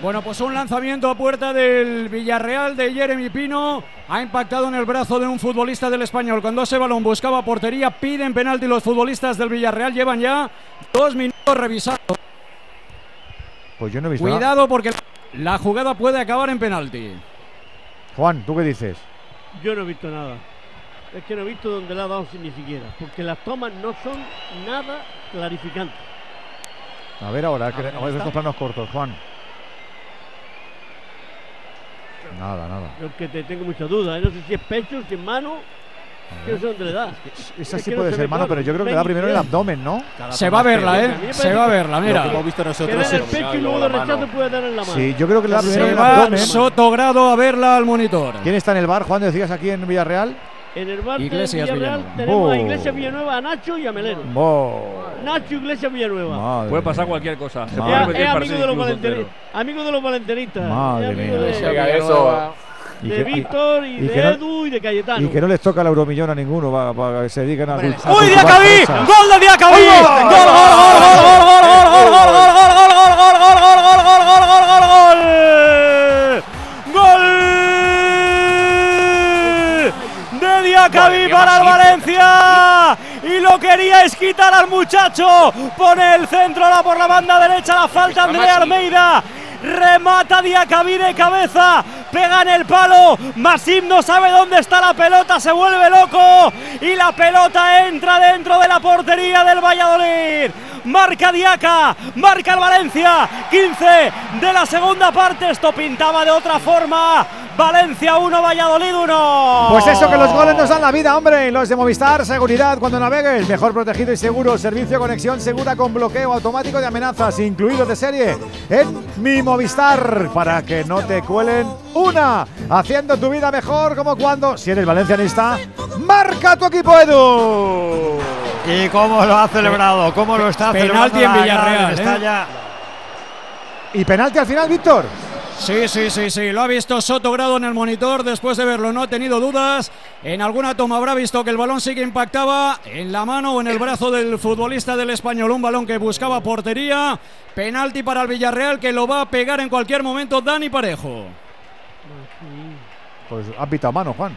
Bueno, pues un lanzamiento a puerta del Villarreal de Jeremy Pino. Ha impactado en el brazo de un futbolista del español. Cuando ese balón buscaba portería, piden penalti los futbolistas del Villarreal. Llevan ya dos minutos revisando. Pues yo no he visto nada. Cuidado porque la jugada puede acabar en penalti. Juan, ¿tú qué dices? Yo no he visto nada. Es que no he visto dónde la ha dado ni siquiera. Porque las tomas no son nada clarificantes. A ver ahora, que ver, a ver estos planos cortos, Juan. Nada, nada. Yo es que te tengo muchas dudas. ¿eh? No sé si es pecho, si es mano. Que no sé dónde le da. Esa Es sí que no puede se ser, mano, pero yo creo que le da primero el abdomen, ¿no? Se va a verla, ¿eh? Se va a verla, mira. Lo que hemos visto Que nosotros en el es- pecho y luego de rechazo puede dar en la mano. Sí, yo creo que le da primero Se el va abdomen. Sotogrado a verla al monitor. ¿Quién está en el bar, Juan? Decías aquí en Villarreal. En el bar Iglesias de Villarreal Villanueva. tenemos a Oh. Iglesias Villanueva, a Nacho y a Melero. Nacho Iglesias Villanueva. Madre Puede pasar cualquier cosa. Se puede Es, amigo de los entero. Amigo de los valenteristas. Madre es amigo mía. de, Venga, eso. Y de que- y- Víctor y, y de no- Edu y de Cayetano. Y que no les toca el euromillón a ninguno para, para que se dediquen a. ¡Uy, Diacabí! ¡Gol de Diacabí! ¡Gol, gol, gol, gol, gol, gol, para Valencia. Y lo quería es quitar al muchacho. Pone el centro ahora por la banda derecha. La falta Andrea Almeida. Remata Diacabí de cabeza. Pega en el palo. Masim no sabe dónde está la pelota. Se vuelve loco. Y la pelota entra dentro de la portería del Valladolid. Marca Diaca. Marca el Valencia. 15 de la segunda parte. Esto pintaba de otra forma. Valencia 1, Valladolid 1. Pues eso que los goles nos dan la vida, hombre. Los de Movistar, seguridad cuando navegues, mejor protegido y seguro, servicio conexión segura con bloqueo automático de amenazas, incluido de serie en mi Movistar, para que no te cuelen una, haciendo tu vida mejor como cuando, si eres valencianista, marca tu equipo Edu. ¿Y cómo lo ha celebrado? ¿Cómo lo está Penalti celebrando en la Villarreal, ¿eh? Mestalla? Y penalti al final, Víctor. Sí, sí, sí, sí. Lo ha visto Soto Grado en el monitor. Después de verlo, no ha tenido dudas. En alguna toma habrá visto que el balón sí que impactaba en la mano o en el brazo del futbolista del español. Un balón que buscaba portería. Penalti para el Villarreal que lo va a pegar en cualquier momento Dani Parejo. Pues ha pitado mano, Juan.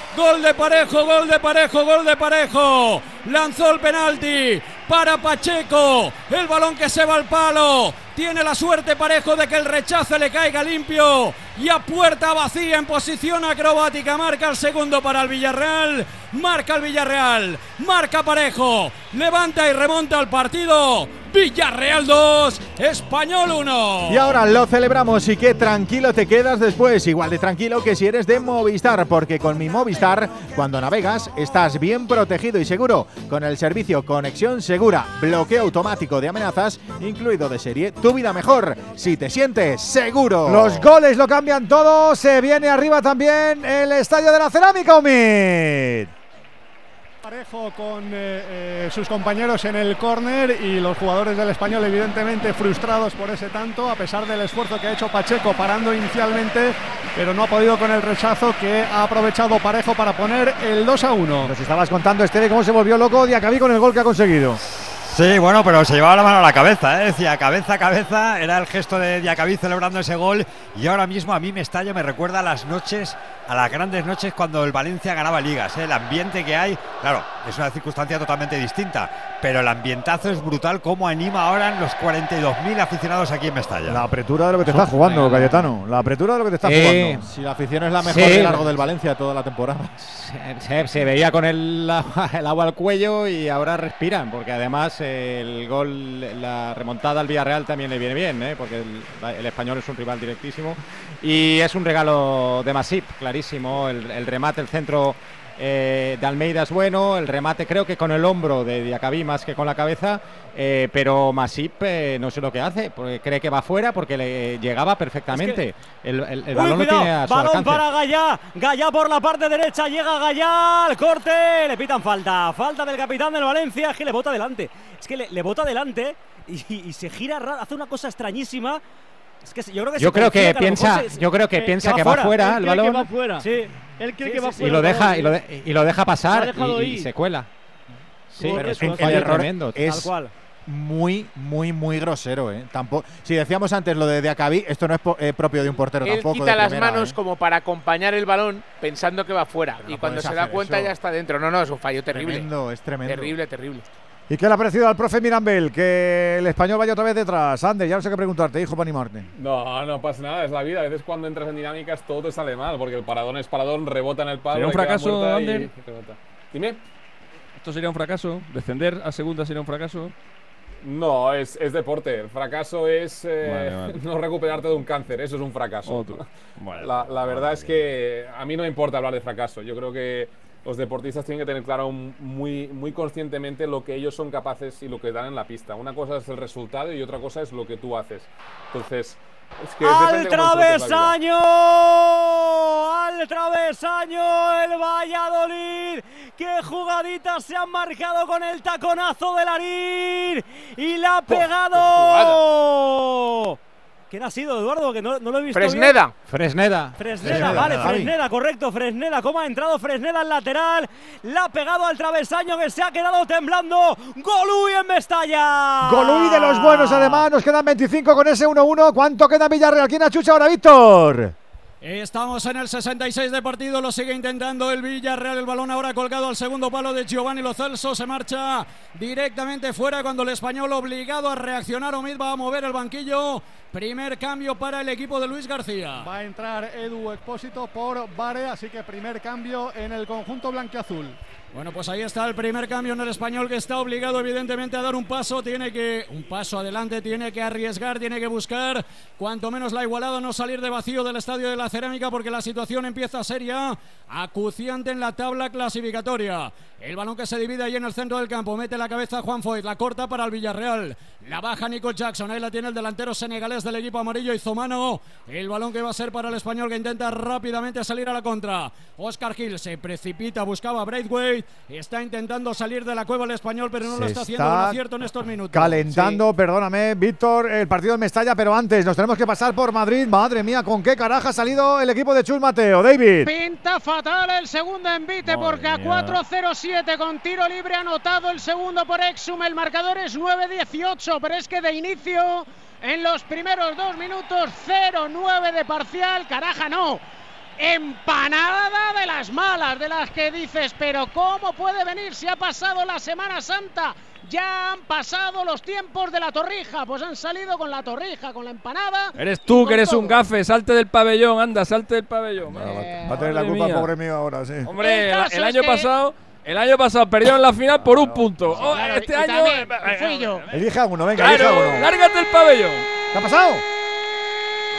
de parejo, gol de parejo, gol de parejo. Lanzó el penalti para Pacheco. El balón que se va al palo. Tiene la suerte parejo de que el rechace le caiga limpio. Y a puerta vacía en posición acrobática. Marca el segundo para el Villarreal. Marca el Villarreal. Marca parejo. Levanta y remonta el partido. Villarreal 2, Español 1. Y ahora lo celebramos y qué tranquilo te quedas después, igual de tranquilo que si eres de Movistar, porque con mi Movistar, cuando navegas, estás bien protegido y seguro, con el servicio Conexión Segura, bloqueo automático de amenazas, incluido de serie, tu vida mejor, si te sientes seguro. Los goles lo cambian todo. Se viene arriba también el estadio de la cerámica, Omid. Parejo con eh, eh, sus compañeros en el córner y los jugadores del español evidentemente frustrados por ese tanto, a pesar del esfuerzo que ha hecho Pacheco parando inicialmente, pero no ha podido con el rechazo que ha aprovechado Parejo para poner el 2 a 1. Nos estabas contando, este de cómo se volvió loco Diacabí con el gol que ha conseguido. Sí, bueno, pero se llevaba la mano a la cabeza, ¿eh? decía cabeza, cabeza, era el gesto de Diacabí celebrando ese gol y ahora mismo a mí me estalla, me recuerda a las noches, a las grandes noches cuando el Valencia ganaba ligas, ¿eh? el ambiente que hay, claro, es una circunstancia totalmente distinta, pero el ambientazo es brutal, cómo anima ahora los 42.000 aficionados aquí en Mestalla. La apretura de lo que te estás jugando, Cayetano. La apretura de lo que te estás Eh, jugando. Si la afición es la mejor Sí. de largo del Valencia toda la temporada. Se, se veía con el, agua- [LAUGHS] el agua al cuello y ahora respiran, porque además el gol, la remontada al Villarreal también le viene bien, ¿eh? porque el, el español es un rival directísimo. Y es un regalo de Masip, clarísimo. El, el remate, el centro eh, de Almeida es bueno, el remate creo que con el hombro de Diacabí más que con la cabeza, eh, pero Masip eh, no sé lo que hace, porque cree que va fuera porque le llegaba perfectamente. el, el- el Uy, balón lo cuidado, tiene a su balón alcance. para Gallá, Gallá por la parte derecha, llega Gallá, al corte, le pitan falta, falta del capitán del Valencia, es que le bota adelante, es que le, le bota adelante y, y se gira hace una cosa extrañísima. Es que se- yo creo que, Yo creo que lo piensa- se- yo creo que piensa que va fuera el cree que balón. va fuera. Sí. Él cree Sí, que va sí. fuera. y lo deja y lo, de- y lo deja Lo pasar dejado y, y se cuela. Sí, pero es un fallo tremendo. es Tal cual. muy, muy, muy grosero. ¿eh? Tampoco, si decíamos antes lo de Diacabí, esto no es po- eh, propio de un portero Él tampoco. quita de las primera, manos ¿eh? como para acompañar el balón pensando que va fuera. y no cuando se da cuenta eso. ya está dentro. No, no, es un fallo terrible. Tremendo, es tremendo. Terrible, terrible. ¿Y qué le ha parecido al profe Mirambel? Que el español vaya otra vez detrás. Ander, ya no sé qué preguntarte, hijo, para animarte. No, no pasa nada, es la vida. A veces cuando entras en dinámicas todo te sale mal, porque el paradón es paradón, rebota en el palo. ¿Sería un fracaso, Ander? y rebota. Dime. ¿Esto sería un fracaso? ¿Descender a segunda sería un fracaso? No, es, es deporte. El fracaso es eh, Vale, vale. [LAUGHS] no recuperarte de un cáncer. Eso es un fracaso. Otro. [LAUGHS] Vale. La, la verdad es que a mí no me importa hablar de fracaso. Yo creo que los deportistas tienen que tener claro muy, muy conscientemente lo que ellos son capaces y lo que dan en la pista. Una cosa es el resultado y otra cosa es lo que tú haces. Entonces, Es que al travesaño, al travesaño el Valladolid. Qué jugaditas se han marcado con el taconazo de Larín y la ha pegado. ¿Quién ha sido, Eduardo? Que no, no lo he visto bien. Fresneda. Fresneda. Fresneda, Fresneda, vale, Javi. Fresneda, correcto, Fresneda. ¿Cómo ha entrado Fresneda al lateral? La ha pegado al travesaño que se ha quedado temblando. Golui en Mestalla. Golui de los buenos, además. Nos quedan 25 con ese 1-1. ¿Cuánto queda Villarreal? ¿Quién achucha ahora, Víctor? Estamos en el 66 de partido, lo sigue intentando el Villarreal, el balón ahora colgado al segundo palo de Giovanni Lo Celso, se marcha directamente fuera cuando el español obligado a reaccionar, Omid va a mover el banquillo, primer cambio para el equipo de Luis García. Va a entrar Edu Expósito por Vare, así que primer cambio en el conjunto blanquiazul. Bueno, pues ahí está el primer cambio en el español que está obligado evidentemente a dar un paso, tiene que un paso adelante, tiene que arriesgar, tiene que buscar. Cuanto menos la igualada, no salir de vacío del estadio de la cerámica porque la situación empieza a ser ya acuciante en la tabla clasificatoria. El balón que se divide ahí en el centro del campo, mete la cabeza Juan Foyt, la corta para el Villarreal, la baja Nico Jackson, ahí la tiene el delantero senegalés del equipo amarillo Izomano, el balón que va a ser para el español que intenta rápidamente salir a la contra. Oscar Gil se precipita, buscaba a Está intentando salir de la cueva el español, pero no lo está haciendo está con acierto en estos minutos. Calentando, perdóname, Víctor, el partido de Mestalla, pero antes nos tenemos que pasar por Madrid. Madre mía, ¿con qué caraja ha salido el equipo de Chus Mateo? David. Pinta fatal el segundo envite porque a 4-0-7 con tiro libre anotado el segundo por Exum. El marcador es 9-18, pero es que de inicio, en los primeros dos minutos, 0-9 de parcial. Caraja, no. Empanada de las malas, de las que dices, pero ¿cómo puede venir si ha pasado la Semana Santa? Ya han pasado los tiempos de la torrija, pues han salido con la torrija, con la empanada. Eres tú que eres un gafe, salte del pabellón, anda, salte del pabellón. Va a tener la culpa, mía. pobre mío, ahora, sí. Hombre, El año que- pasado, el año pasado perdieron la final por un punto. Oh, Claro, este año también fui yo. Elija uno, venga, Claro, elija uno. lárgate el pabellón. ¿Qué ha pasado?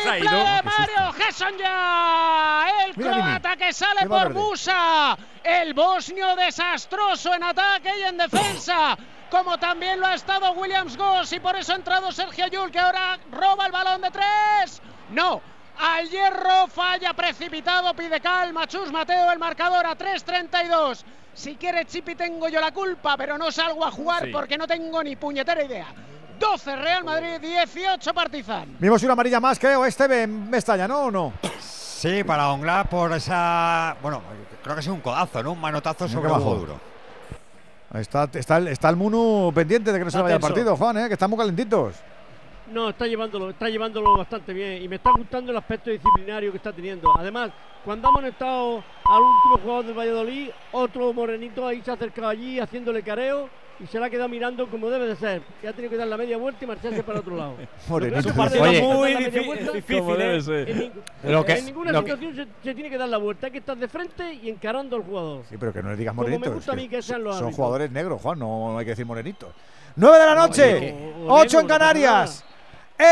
Triple de Mario Gesson ya. El Mira, croata que sale por verde. El bosnio desastroso en ataque y en defensa. Como también lo ha estado Williams Goss. Y por eso ha entrado Sergio Yul, que ahora roba el balón de tres. No. Al hierro, falla precipitado, pide calma. Chus Mateo, el marcador a 3.32. Si quiere Chipi, tengo yo la culpa, pero no salgo a jugar Sí. porque no tengo ni puñetera idea. 12 Real Madrid, 18 Partizan. Vimos una amarilla más, creo, este Mestalla, ¿no o no? Sí, para Ongla por esa. Bueno, creo que es un codazo, ¿no? Un manotazo sobre bajo. duro. Está, está, el, está el Munu pendiente de que no se vaya el partido, Juan, ¿eh? que están muy calentitos. No, está llevándolo, está llevándolo bastante bien y me está gustando el aspecto disciplinario que está teniendo. Además, cuando hemos estado al último jugador del Valladolid, otro morenito ahí se ha acercado allí haciéndole careo y se la ha quedado mirando como debe de ser. Y ha tenido que dar la media vuelta y marcharse para otro lado. Morenito. Es un partido dar muy difícil, debe ¿eh? ser. En, nin- Lo que- en ninguna lo que- situación se, se tiene que dar la vuelta, hay que estar de frente y encarando al jugador. Sí, pero que no le digas Como me morenitos. gusta a mí que sean los son árbitros. jugadores negros, Juan, no hay que decir morenitos. 9 de la noche, oye, o- o 8 negro, en no pasa Canarias. ¡Tren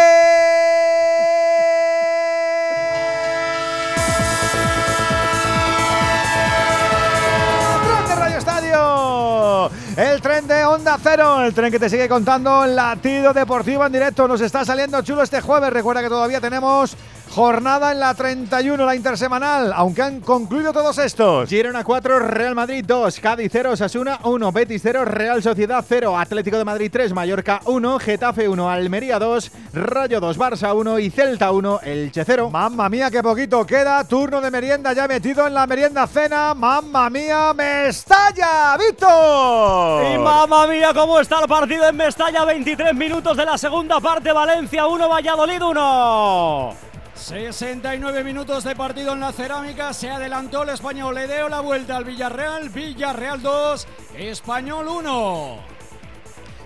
El tren de Onda Cero, el tren que te sigue contando latido deportivo en directo. Nos está saliendo chulo este jueves. Recuerda que todavía tenemos jornada en la 31, la intersemanal, aunque han concluido todos estos. Girona 4, Real Madrid 2, Cádiz 0, Sasuna 1, Betis 0, Real Sociedad 0, Atlético de Madrid 3, Mallorca 1, Getafe 1, Almería 2, Rayo 2, Barça 1 y Celta 1, Elche 0. Mamma mía, qué poquito queda. Turno de merienda ya metido en la merienda cena. Mamma mía, Mestalla, Víctor. Y mamma mía, cómo está el partido en Mestalla. 23 minutos de la segunda parte. Valencia 1, Valladolid 1. 69 minutos de partido en la cerámica. Se adelantó el español. Le dio la vuelta al Villarreal. Villarreal 2, Español 1.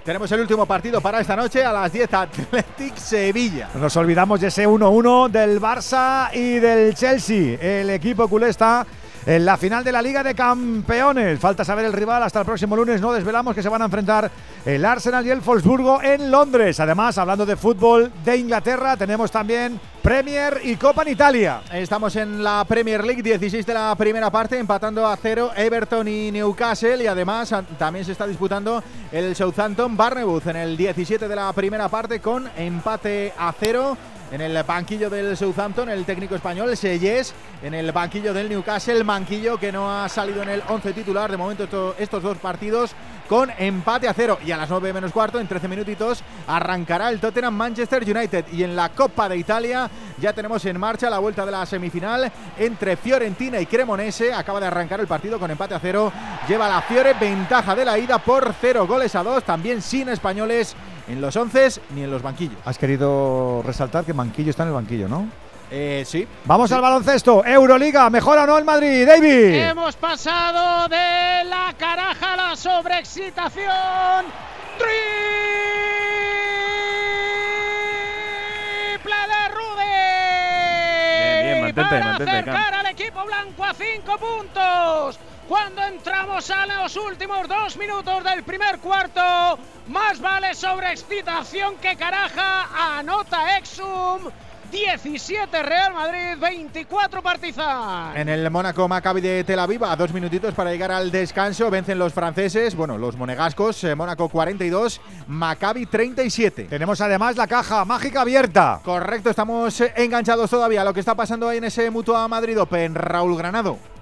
Tenemos el último partido para esta noche a las 10 Athletic Sevilla. No Nos olvidamos de ese 1-1 del Barça y del Chelsea. El equipo culé está en la final de la Liga de Campeones. Falta saber el rival hasta el próximo lunes. No desvelamos que se van a enfrentar el Arsenal y el Wolfsburgo en Londres. Además, hablando de fútbol de Inglaterra, tenemos también Premier y Copa en Italia. Estamos en la Premier League, 16 de la primera parte, empatando a cero Everton y Newcastle. Y además también se está disputando el Southampton Barnebooth en el 17 de la primera parte con empate a cero. En el banquillo del Southampton, el técnico español, Seyes. En el banquillo del Newcastle, el banquillo que no ha salido en el 11 titular de momento esto- estos dos partidos con empate a cero. Y a las 9 menos cuarto, en 13 minutitos, arrancará el Tottenham Manchester United. Y en la Copa de Italia ya tenemos en marcha la vuelta de la semifinal entre Fiorentina y Cremonese. Acaba de arrancar el partido con empate a cero. Lleva la Fiore ventaja de la ida por cero goles a dos. También sin españoles en los 11 ni en los banquillos. Has querido resaltar que Manquillo está en el banquillo, ¿no? Eh, sí. Vamos al baloncesto. Euroliga. ¿Mejora o no el Madrid? David. Hemos pasado de la caraja a la sobreexcitación. Triple de Rude. Bien, bien, mantente, para mantente, acercar al equipo blanco a cinco puntos. Cuando entramos a los últimos dos minutos del primer cuarto, más vale sobreexcitación que caraja. Anota Exum. 17 Real Madrid, 24 Partizan. En el Mónaco Maccabi de Tel Aviv, a dos minutitos para llegar al descanso, vencen los franceses, bueno, los monegascos, eh, Mónaco 42, Maccabi 37. Tenemos además la caja mágica abierta. Correcto, estamos enganchados todavía a lo que está pasando ahí en ese Mutua Madrid Open. Raúl Granado.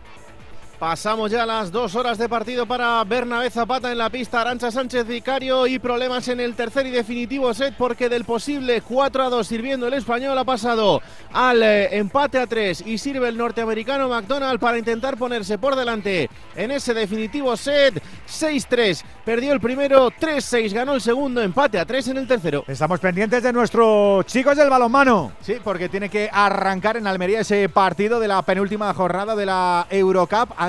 Pasamos ya las dos horas de partido para Bernabé Zapata en la pista. Arancha Sánchez Vicario y problemas en el tercer y definitivo set porque del posible 4 a 2 sirviendo el español ha pasado al eh, empate a 3 y sirve el norteamericano McDonald para intentar ponerse por delante en ese definitivo set. 6-3, perdió el primero, 3-6, ganó el segundo, empate a 3 en el tercero. Estamos pendientes de nuestros chicos del balonmano. Sí, porque tiene que arrancar en Almería ese partido de la penúltima jornada de la Eurocup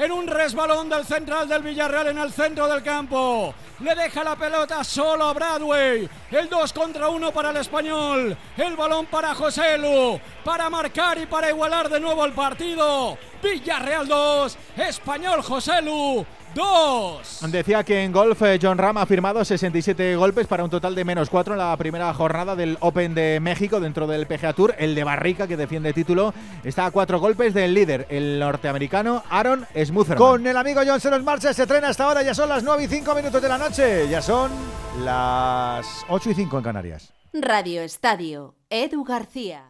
en un resbalón del central del Villarreal en el centro del campo. Le deja la pelota solo a Bradway. El 2 contra 1 para el español. El balón para José Lu. Para marcar y para igualar de nuevo el partido. Villarreal 2, Español José Lu 2. Decía que en golf eh, John Ram ha firmado 67 golpes para un total de menos 4 en la primera jornada del Open de México dentro del PGA Tour. El de Barrica, que defiende título, está a cuatro golpes del líder, el norteamericano Aaron Smootherman. Con el amigo John se nos marcha, se trena hasta ahora, ya son las 9 y 5 minutos de la noche, ya son las 8 y 5 en Canarias. Radio Estadio, Edu García.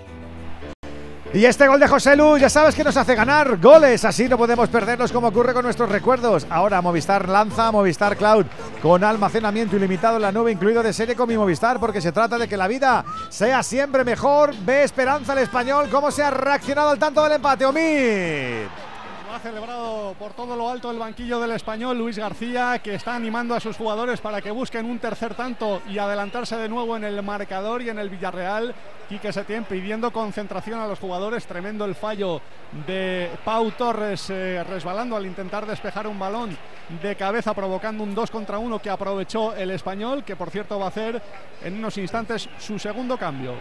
Y este gol de José Lu, ya sabes que nos hace ganar goles, así no podemos perderlos como ocurre con nuestros recuerdos. Ahora Movistar lanza Movistar Cloud con almacenamiento ilimitado en la nube, incluido de serie con mi Movistar, porque se trata de que la vida sea siempre mejor. Ve Esperanza el español, cómo se ha reaccionado al tanto del empate, Omid. Ha celebrado por todo lo alto el banquillo del español Luis García, que está animando a sus jugadores para que busquen un tercer tanto y adelantarse de nuevo en el marcador y en el Villarreal. Quique Setién pidiendo concentración a los jugadores. Tremendo el fallo de Pau Torres eh, resbalando al intentar despejar un balón de cabeza, provocando un 2 contra 1 que aprovechó el español, que por cierto va a hacer en unos instantes su segundo cambio.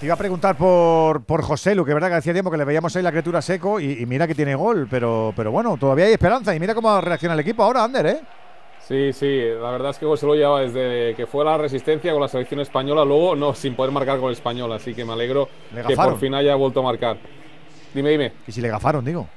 Te iba a preguntar por, por José Lu, que es verdad que hacía tiempo que le veíamos ahí la criatura seco y, y mira que tiene gol, pero, pero bueno, todavía hay esperanza y mira cómo reacciona el equipo ahora, Ander, ¿eh? Sí, sí, la verdad es que José lo lleva desde que fue a la resistencia con la selección española, luego no, sin poder marcar con el español, así que me alegro Le que por fin haya vuelto a marcar. Dime, dime. Y si le gafaron, digo.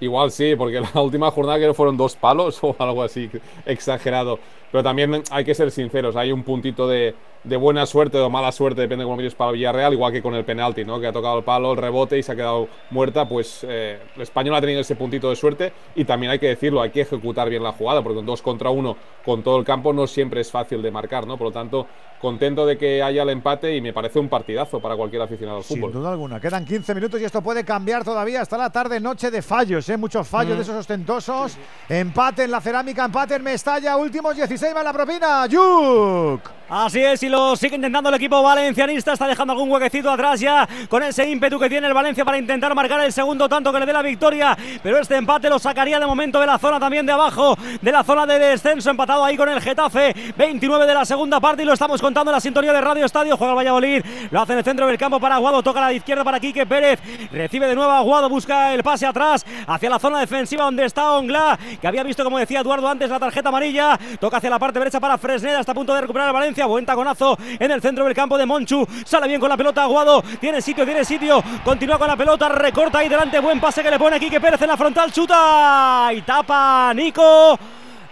Igual sí, porque la [LAUGHS] última jornada creo que fueron dos palos [LAUGHS] o algo así, exagerado. Pero también hay que ser sinceros, hay un puntito de, de buena suerte o mala suerte, depende de cómo mires para Villarreal, igual que con el penalti, ¿no? que ha tocado el palo, el rebote y se ha quedado muerta. Pues eh, el español ha tenido ese puntito de suerte y también hay que decirlo, hay que ejecutar bien la jugada, porque con dos contra uno con todo el campo no siempre es fácil de marcar. ¿no? Por lo tanto, contento de que haya el empate y me parece un partidazo para cualquier aficionado al Sin fútbol. duda alguna. Quedan 15 minutos y esto puede cambiar todavía hasta la tarde, noche de fallos, ¿eh? Muchos fallos Mm. de esos ostentosos. Empate en la cerámica, empate en Mestalla, últimos 16 se lleva la propina. Yuk. Así es, y lo sigue intentando el equipo valencianista. Está dejando algún huequecito atrás ya con ese ímpetu que tiene el Valencia para intentar marcar el segundo tanto que le dé la victoria. Pero este empate lo sacaría de momento de la zona también de abajo, de la zona de descenso. Empatado ahí con el Getafe. 29 de la segunda parte y lo estamos contando en la sintonía de Radio Estadio. Juega el Valladolid, lo hace en el centro del campo para Aguado. Toca a la izquierda para Quique Pérez. Recibe de nuevo a Aguado, busca el pase atrás hacia la zona defensiva donde está Ongla, que había visto, como decía Eduardo antes, la tarjeta amarilla. Toca hacia la parte derecha para Fresneda. Está a punto de recuperar el Valencia. Buen taconazo en el centro del campo de Monchu. Sale bien con la pelota Aguado. Tiene sitio, tiene sitio. Continúa con la pelota. Recorta ahí delante. Buen pase que le pone Quique Pérez en la frontal. Chuta y tapa Nico.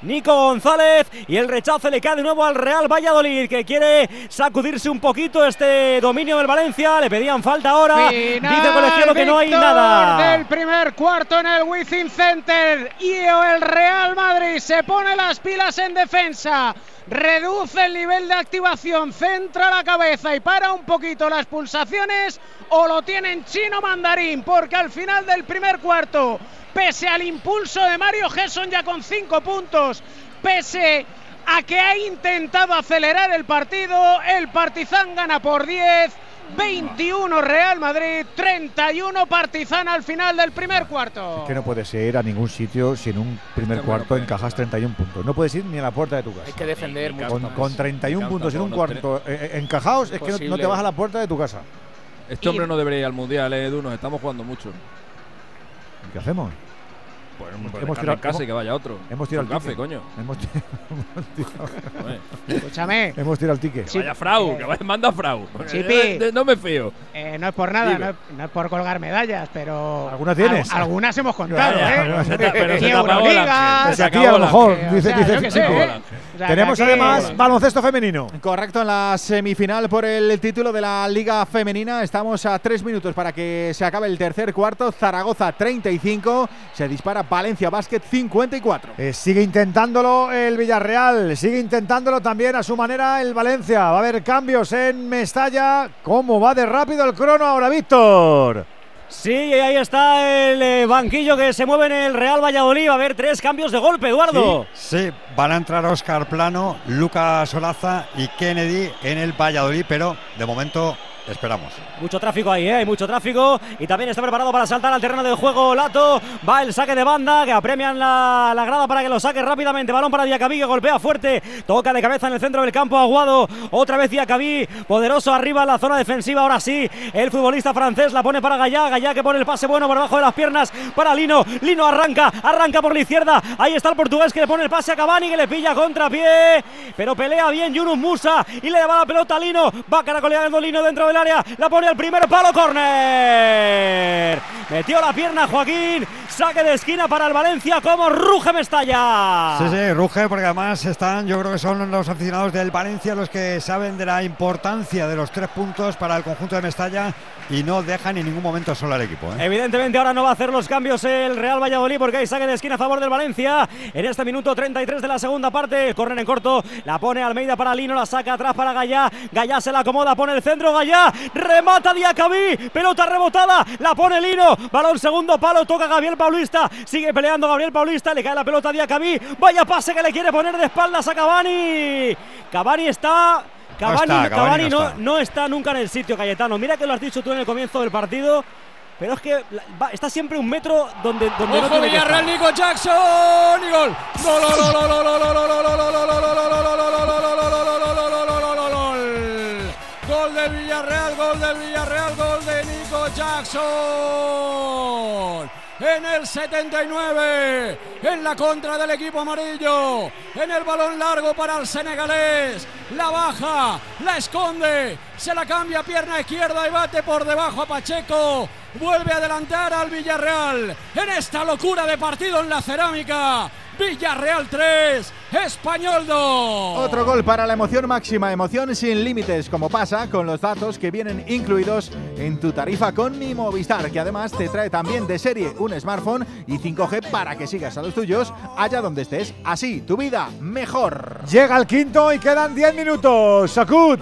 Nico González y el rechazo le cae de nuevo al Real Valladolid que quiere sacudirse un poquito este dominio del Valencia. Le pedían falta ahora. Dice el colegiado que no hay nada. del primer cuarto en el Wizzing Center y el Real Madrid se pone las pilas en defensa. Reduce el nivel de activación, centra la cabeza y para un poquito las pulsaciones o lo tienen chino mandarín porque al final del primer cuarto, pese al impulso de Mario Gesson ya con cinco puntos, pese a que ha intentado acelerar el partido, el Partizan gana por 10. 21 Real Madrid, 31 Partizan al final del primer cuarto. Que no puedes ir a ningún sitio si en un primer cuarto encajas 31 puntos. No puedes ir ni a la puerta de tu casa. Hay que defender mucho Con, más. con 31 puntos en un cuarto eh, eh, encajados es que no- no, te vas a la puerta de tu casa. Este hombre no debería ir al mundial, eh, Edu. Nos estamos jugando mucho. ¿Qué hacemos? Pues Hemos hemos tirado- tirado en casa y hemos- que vaya otro. Hemos tirado Un el café, ticket. coño. Hemos, ti- [LAUGHS] hemos tirado, Escúchame. hemos tirado el ticket. Que vaya Frau, que vaya, manda Frau. Chipi. Eh, de- No me fío. Eh, no es por nada, no es, no es por colgar medallas, pero. ¿Alguna tienes? Al- algunas hemos contado, ¿eh? algunas pero se. Pues aquí a lo mejor, el ángel. dice- O sea, dice yo el qué chico. sé, ¿eh? O sea, que Tenemos aquí- además baloncesto femenino. Correcto, en la semifinal por el título de la Liga Femenina. Estamos a tres minutos para que se acabe el tercer cuarto. Zaragoza 35. Se dispara Valencia Basket 54. Eh, sigue intentándolo el Villarreal, sigue intentándolo también a su manera el Valencia. Va a haber cambios en Mestalla. ¿Cómo va de rápido el crono ahora, Víctor? Sí, y ahí está el eh, banquillo que se mueve en el Real Valladolid. Va a haber tres cambios de golpe, Eduardo. Sí, van a entrar Oscar Plano, Lucas Olaza y Kennedy en el Valladolid, pero de momento esperamos. Mucho tráfico ahí, ¿eh? hay mucho tráfico. Y también está preparado para saltar al terreno del juego Lato. Va el saque de banda que apremian la, grada para que lo saque rápidamente. Balón para Diacabí que golpea fuerte. Toca de cabeza en el centro del campo Aguado. Otra vez Diacabí. Poderoso arriba en la zona defensiva. Ahora sí, el futbolista francés la pone para Gallá. Gallá que pone el pase bueno por debajo de las piernas para Lino. Lino arranca, arranca por la izquierda. Ahí está el portugués que le pone el pase a Cavani que le pilla contrapié. Pero pelea bien Yunus Musa y le va la pelota a Lino. Va caracoleando Lino dentro del área. La pone al primer palo, córner. Metió la pierna Joaquín. Saque de esquina para el Valencia. Como ruge Mestalla. Sí, sí, ruge porque además están, yo creo que son los aficionados del Valencia los que saben de la importancia de los tres puntos para el conjunto de Mestalla y no dejan en ningún momento solo al equipo. ¿eh? Evidentemente ahora no va a hacer los cambios el Real Valladolid porque hay saque de esquina a favor del Valencia. En este minuto 33 de la segunda parte, córner en corto, la pone Almeida para Lino, la saca atrás para Gallá. Gallá se la acomoda, pone el centro, Gallá, remata Diacabí, pelota rebotada, la pone Lino, balón segundo palo, toca Gabriel Paulista, sigue peleando Gabriel Paulista, le cae la pelota a Diacabí, vaya pase que le quiere poner de espaldas a Cavani. Cavani está Cavani, está, Cavani Cavani no no, está. no está nunca en el sitio, Cayetano. Mira que lo has dicho tú en el comienzo del partido, pero es que va- está siempre un metro donde, donde no Ojo tiene que Villarreal, estar. Nico Jackson y gol. Gol, gol, gol, gol, gol, gol, gol, gol, gol, gol, gol, gol, gol, Gol del Villarreal, gol del Villarreal, gol de Nico Jackson. En el 79, en la contra del equipo amarillo, en el balón largo para el senegalés, la baja, la esconde, se la cambia pierna izquierda y bate por debajo a Pacheco, vuelve a adelantar al Villarreal en esta locura de partido en la cerámica. Villarreal 3, Español 2. Otro gol para la emoción máxima, emoción sin límites, como pasa con los datos que vienen incluidos en tu tarifa con mi Movistar, que además te trae también de serie un smartphone y 5G para que sigas a los tuyos allá donde estés. Así, tu vida mejor. Llega el quinto y quedan 10 minutos. Sacud.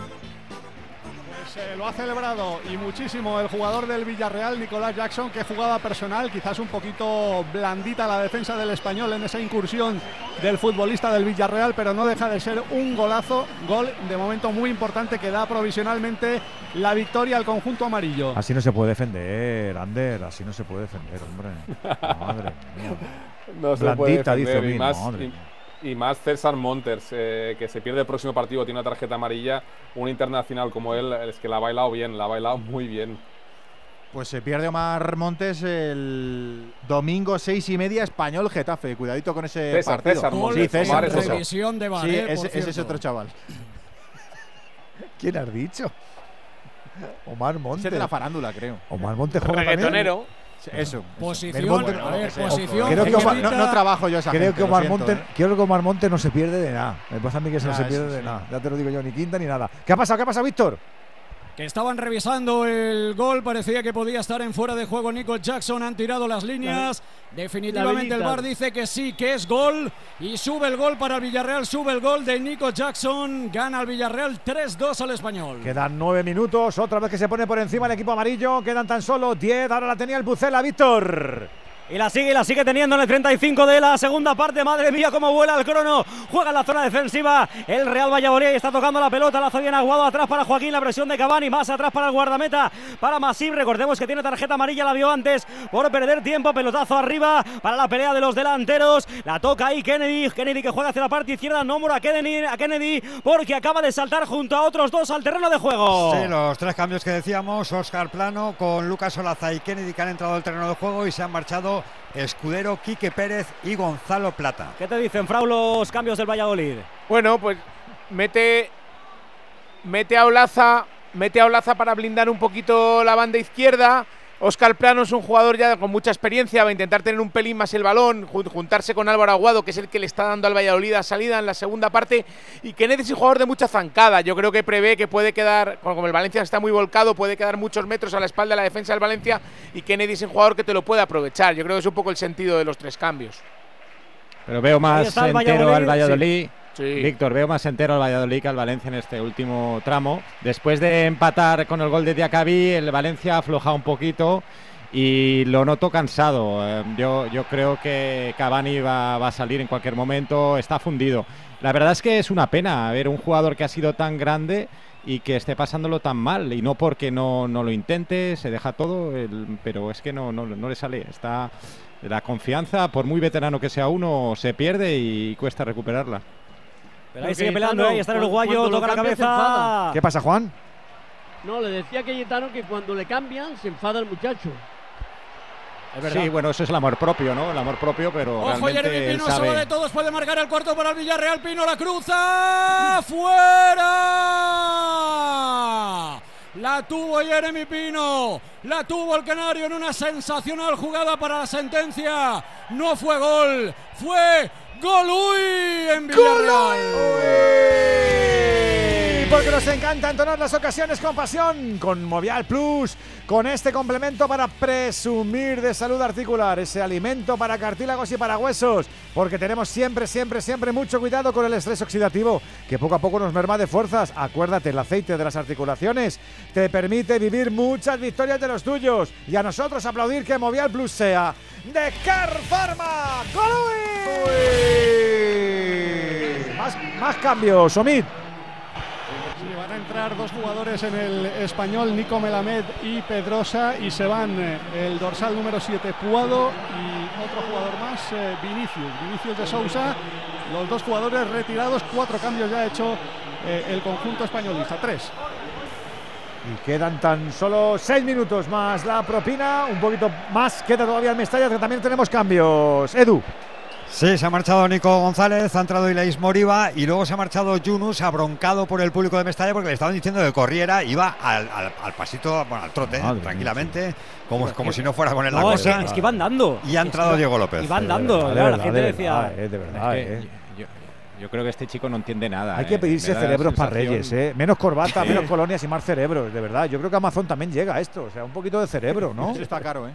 Lo ha celebrado y muchísimo el jugador del Villarreal, Nicolás Jackson, que jugada personal, quizás un poquito blandita la defensa del español en esa incursión del futbolista del Villarreal, pero no deja de ser un golazo, gol de momento muy importante que da provisionalmente la victoria al conjunto amarillo. Así no se puede defender, Ander, así no se puede defender, hombre. [LAUGHS] Madre mía. No se puede Blandita, dice y más, madre y-. y más César Monters, eh, que se pierde el próximo partido, tiene una tarjeta amarilla. Un internacional como él, es que la ha bailado bien, la ha bailado [LAUGHS] muy bien. Pues se pierde Omar Montes el domingo seis y media español Getafe. Cuidadito con ese César, partido. César Montes. Sí, César, Omar es César. De Sí, eh, por ese, ese es otro chaval. ¿Quién has dicho? Omar Montes. Ese es de la farándula, creo. Omar Montes juega. Reggaetonero. Eso. Posición, Monte- a ver, posición. Creo que Omar- no, no trabajo yo esa Creo gente, que Omar siento, ¿eh? creo que Omar Montes no se pierde de nada. Me pasa a mí que se no se pierde de sí. nada. Ya te lo digo yo, ni quinta ni nada. ¿Qué ha pasado? ¿Qué ha pasado, Víctor? Que estaban revisando el gol, parecía que podía estar en fuera de juego Nico Jackson, han tirado las líneas, definitivamente el. VAR dice que sí, que es gol, y sube el gol para el Villarreal, sube el gol de Nico Jackson, gana el Villarreal 3-2 al español. Quedan nueve minutos, otra vez que se pone por encima el equipo amarillo. Quedan tan solo diez. Ahora la tenía el Bucela, Víctor. Y la sigue y la sigue teniendo en el 35 de la segunda parte. Madre mía, cómo vuela el crono. Juega en la zona defensiva. El Real Valladolid está tocando la pelota. La hace bien aguado atrás para Joaquín. La presión de Cavani. Más atrás para el guardameta. Para Masip. Recordemos que tiene tarjeta amarilla. La vio antes por perder tiempo. Pelotazo arriba para la pelea de los delanteros. La toca ahí Kennedy. Kennedy que juega hacia la parte izquierda. No mora a Kennedy, a Kennedy porque acaba de saltar junto a otros dos al terreno de juego. Sí, los tres cambios que decíamos, Oscar Plano con Lucas Olaza y Kennedy que han entrado al terreno de juego y se han marchado Escudero, Quique Pérez y Gonzalo Plata. ¿Qué te dicen, Frau, los cambios del Valladolid? Bueno, pues mete mete a Olaza, mete a Olaza para blindar un poquito la banda izquierda. Oscar Plano es un jugador ya con mucha experiencia, va a intentar tener un pelín más el balón, jun- juntarse con Álvaro Aguado, que es el que le está dando al Valladolid a salida en la segunda parte, y Kennedy es un jugador de mucha zancada. Yo creo que prevé que puede quedar, como el Valencia está muy volcado, puede quedar muchos metros a la espalda de la defensa del Valencia, y Kennedy es un jugador que te lo puede aprovechar. Yo creo que es un poco el sentido de los tres cambios. Pero veo más entero Valladolid, al Valladolid. Sí. Víctor, veo más entero al Valladolid que al Valencia en este último tramo. Después de empatar con el gol de Diacabí, el Valencia ha aflojado un poquito y lo noto cansado. Eh, yo, yo creo que Cavani va, va a salir en cualquier momento, está fundido. La verdad es que es una pena ver un jugador que ha sido tan grande y que esté pasándolo tan mal. Y no porque no, no lo intente, se deja todo, el- pero es que no, no, no le sale. Está la confianza, por muy veterano que sea uno, se pierde y cuesta recuperarla. Pero ahí sigue peleando, ahí está el uruguayo, toca la cabeza. ¿Qué pasa, Juan? No, le decía a Cayetano que cuando le cambian se enfada el muchacho. Sí, bueno, eso es el amor propio, ¿no? El amor propio, pero Ojo, realmente Jeremy Pino se va sabe. de todos, puede marcar el cuarto para el Villarreal. Pino la cruza. ¡Fuera! La tuvo Jeremy Pino, la tuvo el Canario en una sensacional jugada para la sentencia. No fue gol, fue gol uy en Villarreal. Porque nos encanta entonar las ocasiones con pasión, con Movial Plus, con este complemento para presumir de salud articular, ese alimento para cartílagos y para huesos, porque tenemos siempre, siempre, siempre mucho cuidado con el estrés oxidativo, que poco a poco nos merma de fuerzas. Acuérdate, el aceite de las articulaciones te permite vivir muchas victorias de los tuyos y a nosotros aplaudir que Movial Plus sea de Car Pharma. ¡Golui! Más, más cambios, Omid. Sí, van a entrar dos jugadores en el español, Nico Melamed y Pedrosa, y se van eh, el dorsal número 7, Puado, y otro jugador más, eh, Vinicius, Vinicius de Sousa. Los dos jugadores retirados, cuatro cambios ya ha hecho eh, el conjunto españolista, tres. Y quedan tan solo seis minutos más la propina, un poquito más queda todavía el Mestalla, que también tenemos cambios. Edu. Sí, se ha marchado Nico González, ha entrado Ilaís Moriva y luego se ha marchado Yunus, abroncado por el público de Mestalla porque le estaban diciendo que corriera, iba al, al- al pasito, bueno, al trote, Madre tranquilamente, como, como si no fuera a poner la No, es que, cosa. es que iban dando. Y ha entrado Es que Diego López. Iban De dando. de claro, la verdad, gente de decía. eh, de verdad, Es que eh. Yo, creo que este chico no entiende nada. Hay eh. que pedirse da la cerebros para Reyes, ¿eh? Menos corbata, Sí. [LAUGHS] menos colonias y más cerebros, de verdad. Yo creo que Amazon también llega a esto, o sea, un poquito de cerebro, ¿no? Eso [LAUGHS] está caro, ¿eh?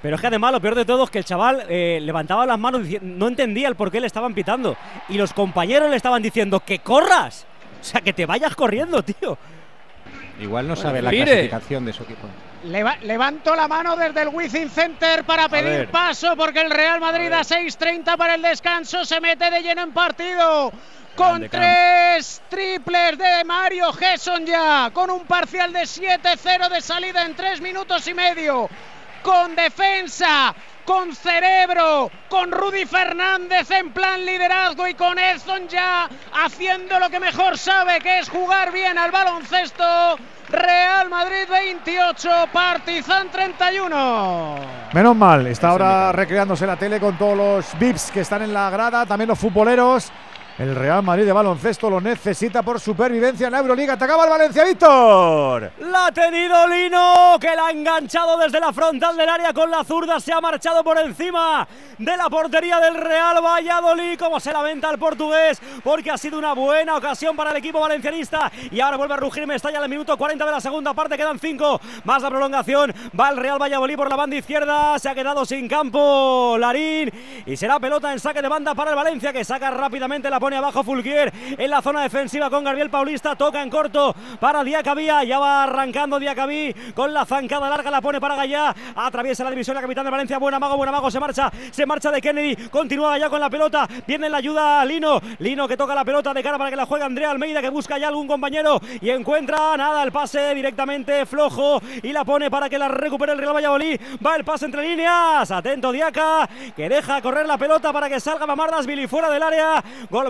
Pero es que además lo peor de todo es que el chaval eh, levantaba las manos, dici- no entendía el por qué le estaban pitando. Y los compañeros le estaban diciendo que corras. O sea, que te vayas corriendo, tío. Igual no sabe la Mire. clasificación de su equipo. Leva- levanto la mano desde el Wizzing Center para pedir paso porque el Real Madrid a 6.30 para el descanso se mete de lleno en partido. Con tres triples de Mario Gesson ya, con un parcial de 7-0 de salida en tres minutos y medio, con defensa, con cerebro, con Rudy Fernández en plan liderazgo y con Edson ya haciendo lo que mejor sabe, que es jugar bien al baloncesto. Real Madrid 28, Partizan 31. Menos mal, está ahora recreándose la tele con todos los VIPs que están en la grada, también los futboleros. El Real Madrid de baloncesto lo necesita por supervivencia en la Euroliga. Te acaba el Valencia, Víctor. La ha tenido Lino, que la ha enganchado desde la frontal del área con la zurda. Se ha marchado por encima de la portería del Real Valladolid. Como se lamenta el portugués, porque ha sido una buena ocasión para el equipo valencianista. Y ahora vuelve a rugir Mestalla en el minuto 40 de la segunda parte. Quedan 5 más la prolongación. Va el Real Valladolid por la banda izquierda. Se ha quedado sin campo Larín. Y será pelota en saque de banda para el Valencia, que saca rápidamente la pone abajo Fulquier en la zona defensiva con Gabriel Paulista. Toca en corto para Diacabí. Ya va arrancando Diacabí con la zancada larga. La pone para Gallá. Atraviesa la división la capitán de Valencia. Buen amago, buen amago. Se marcha, se marcha de Kennedy. Continúa ya con la pelota. Viene la ayuda a Lino. Lino que toca la pelota de cara para que la juegue Andrea Almeida que busca ya algún compañero y encuentra nada. El pase directamente flojo y la pone para que la recupere el Real Valladolid. Va el pase entre líneas. Atento Diaca que deja correr la pelota para que salga Mamardasvili fuera del área.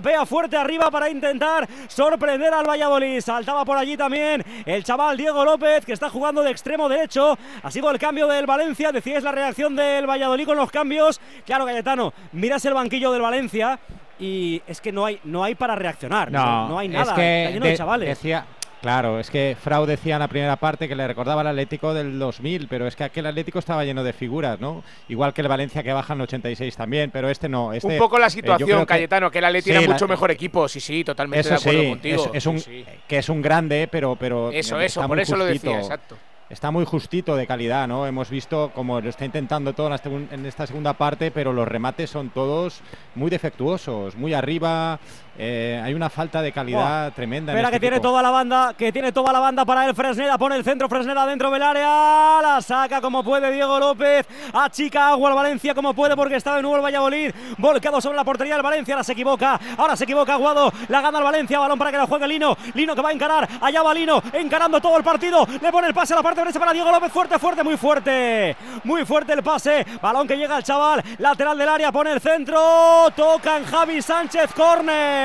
Golpea fuerte arriba para intentar sorprender al Valladolid. Saltaba por allí también el chaval Diego López que está jugando de extremo derecho. Ha sido el cambio del Valencia. Decíais la reacción del Valladolid con los cambios. Claro, Cayetano, miras el banquillo del Valencia y es que no hay, no hay para reaccionar. No, no hay nada. Es que está lleno de de- chavales. Decía, claro, es que Frau decía en la primera parte que le recordaba al Atlético del 2000, pero es que aquel Atlético estaba lleno de figuras, ¿no? Igual que el Valencia que baja en 86 también, pero este no. Este, Un poco la eh, situación, que- Cayetano, que el Atleti Sí, era la- mucho mejor equipo. Sí, sí, totalmente Eso de acuerdo sí, contigo. es, es un, Sí, sí. que es un grande, pero, pero Eso, está eso, por eso lo decía, justito. exacto. Está muy justito de calidad, ¿no? Hemos visto como lo está intentando todo en esta segunda parte, pero los remates son todos muy defectuosos, muy arriba. Eh, hay una falta de calidad tremenda. en Espera este que tiene equipo. toda la banda, que tiene toda la banda para el Fresneda, pone el centro Fresneda dentro del área, la saca como puede Diego López, achica agua al Valencia como puede porque está de nuevo el Valladolid, volcado sobre la portería del Valencia, ahora se equivoca, ahora se equivoca Aguado, la gana el Valencia, balón para que la juegue Lino, Lino que va a encarar, allá va Lino, encarando todo el partido, le pone el pase a la parte derecha para Diego López, fuerte, fuerte, muy fuerte, muy fuerte el pase, balón que llega al chaval, lateral del área, pone el centro, tocan Javi Sánchez, córner.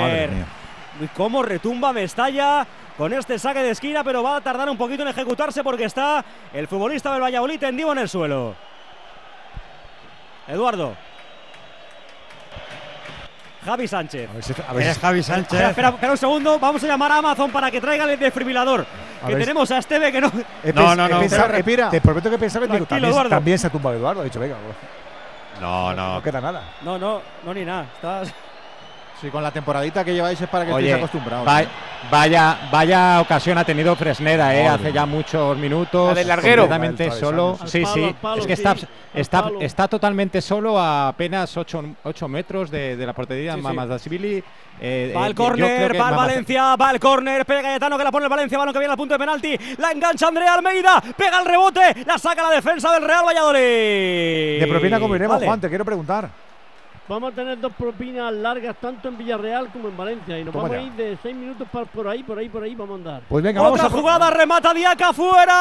Madre mía. Y cómo retumba Mestalla con este saque de esquina, pero va a tardar un poquito en ejecutarse porque está el futbolista del Valladolid tendido en el suelo. Eduardo. Javi Sánchez. a ver si- Es Javi Sánchez. Espera, espera, espera un segundo, vamos a llamar a Amazon para que traiga el desfibrilador. A Que ver tenemos a Esteve que no. He No, pens- no, he no. pensado- Espera, he- Te prometo que pensaba que también, también se ha tumbado Eduardo. Ha dicho, venga, No, no. no queda nada. No, no, no ni nada. Estás. Sí, con la temporadita que lleváis es para que Oye, estéis acostumbrados. va- ¿eh? vaya, vaya ocasión ha tenido Fresneda, ¿eh? Hace ya muchos minutos. La del larguero. Completamente Al solo. Sí, Al palo, sí. al palo, es que sí, está, al está, está totalmente solo a apenas 8, metros de, de la portería Sí, sí. Mamardashvili. Eh, Va eh, el yo creo córner, va el Mamaz- Valencia, va el córner, pega Cayetano que la pone el Valencia, balón que viene al punto de penalti, la engancha Andrea Almeida, pega el rebote, la saca la defensa del Real Valladolid. De propina como iremos, Vale. Juan, te quiero preguntar. Vamos a tener dos propinas largas tanto en Villarreal como en Valencia y nos Toma vamos a ir de seis minutos para por ahí, por ahí, por ahí vamos a andar. Pues venga, vamos Otra a jugada, remata Diaca fuera.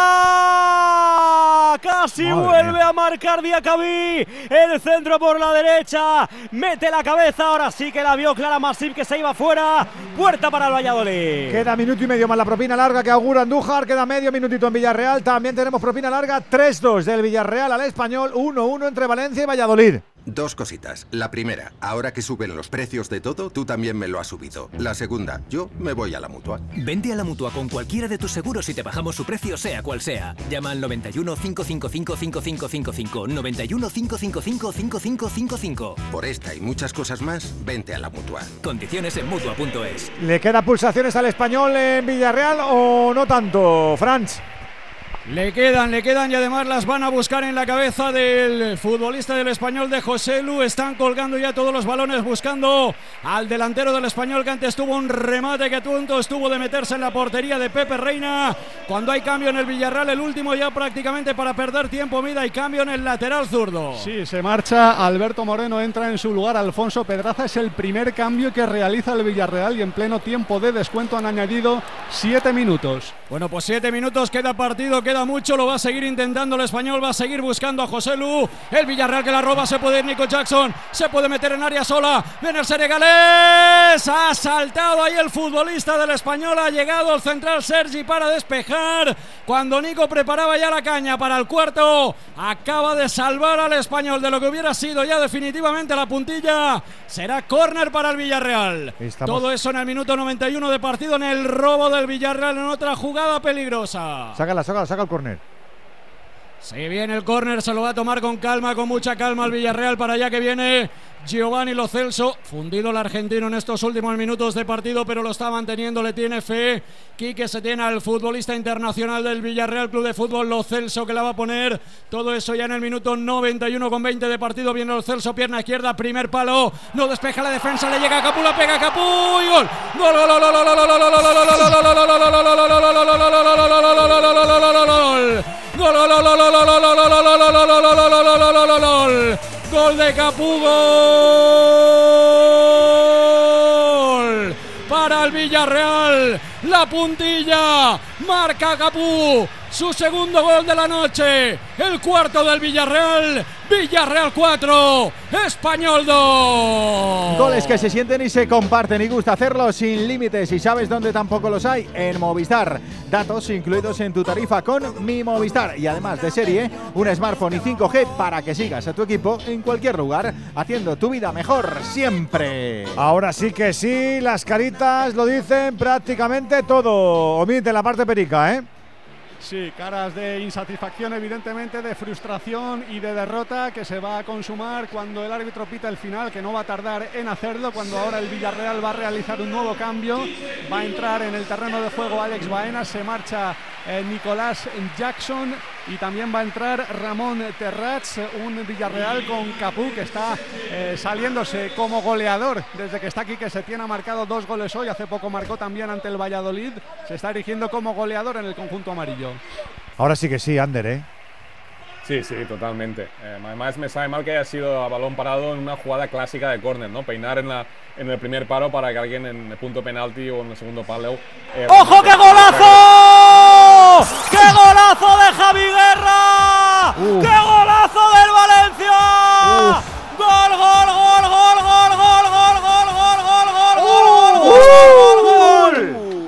Casi Madre vuelve mía. a marcar Diacabí. El centro por la derecha. Mete la cabeza. Ahora sí que la vio Clara Masip que se iba fuera. Puerta para el Valladolid. Queda minuto y medio más la propina larga que augura Andújar. Queda medio minutito en Villarreal. También tenemos propina larga 3-2 del Villarreal al Español. 1-1 entre Valencia y Valladolid. Dos cositas. La primera, ahora que suben los precios de todo, tú también me lo has subido. La segunda, yo me voy a la mutua. Vente a la mutua con cualquiera de tus seguros y te bajamos su precio, sea cual sea. Llama al 91 555 5555. 91 555 5555. Por esta y muchas cosas más, vente a la mutua. Condiciones en mutua.es. ¿Le queda pulsaciones al Español en Villarreal o no tanto, Franz? Le quedan, le quedan y además las van a buscar en la cabeza del futbolista del español de José Lu. Están colgando ya todos los balones buscando al delantero del español que antes tuvo un remate que a punto estuvo de meterse en la portería de Pepe Reina. Cuando hay cambio en el Villarreal, el último ya prácticamente para perder tiempo, mida y cambio en el lateral zurdo. Sí, se marcha Alberto Moreno, entra en su lugar Alfonso Pedraza. Es el primer cambio que realiza el Villarreal y en pleno tiempo de descuento han añadido siete minutos. Bueno, pues siete minutos, queda partido, queda mucho, lo va a seguir intentando el español, va a seguir buscando a José Lu. El Villarreal que la roba, se puede ir Nico Jackson, se puede meter en área sola. Viene el senegalés, ha saltado ahí el futbolista del español, ha llegado el central Sergi para despejar. Cuando Nico preparaba ya la caña para el cuarto, acaba de salvar al español de lo que hubiera sido ya definitivamente la puntilla. Será córner para el Villarreal. Estamos- Todo eso en el minuto 91 de partido en el robo del Villarreal en otra jugada peligrosa. Sácala, sácala, saca el córner. Se viene el córner, se lo va a tomar con calma, con mucha calma el Villarreal para allá que viene Giovanni Lo Celso. Fundido el argentino en estos últimos minutos de partido, pero lo está manteniendo, le tiene fe. Quique se tiene al futbolista internacional del Villarreal Club de Fútbol, Lo Celso, que la va a poner. Todo eso ya en el minuto 91 con 20 de partido. Viene Lo Celso, pierna izquierda, primer palo. No despeja la defensa, le llega a Capú, la pega a Capú y gol. Gol, gol, gol, gol, gol, gol, gol, gol, gol, gol, gol, gol, gol, gol, Gol de Capú, gol para el Villarreal. La puntilla marca Capú. Su segundo gol de la noche. El cuarto del Villarreal. Villarreal 4. Español 2. Goles que se sienten y se comparten y gusta hacerlo sin límites y sabes dónde tampoco los hay en Movistar. Datos incluidos en tu tarifa con mi Movistar y además de serie, un smartphone y 5G para que sigas a tu equipo en cualquier lugar haciendo tu vida mejor siempre. Ahora sí que sí, las caritas lo dicen prácticamente todo. Omite la parte perica, ¿eh? Sí, caras de insatisfacción, evidentemente, de frustración y de derrota que se va a consumar cuando el árbitro pita el final, que no va a tardar en hacerlo, cuando ahora el Villarreal va a realizar un nuevo cambio, va a entrar en el terreno de juego Alex Baena, se marcha eh, Nicolás Jackson y también va a entrar Ramón Terrats, un Villarreal con Capú que está eh, saliéndose como goleador desde que está aquí, que se tiene ha marcado dos goles hoy, hace poco marcó también ante el Valladolid, se está erigiendo como goleador en el conjunto amarillo. Ahora sí que sí, Ander, ¿eh? Sí, sí, totalmente. Eh, además me sabe mal que haya sido a balón parado en una jugada clásica de córner, ¿no? Peinar en, la, en el primer paro para que alguien en el punto penalti o en el segundo palo. eh, ¡Ojo, qué golazo! ¡Qué golazo de Javi Guerra! ¡Qué golazo del Valencia! ¡Gol, gol, gol, gol, gol, gol, gol, gol, gol, gol, gol, gol, gol, gol, gol!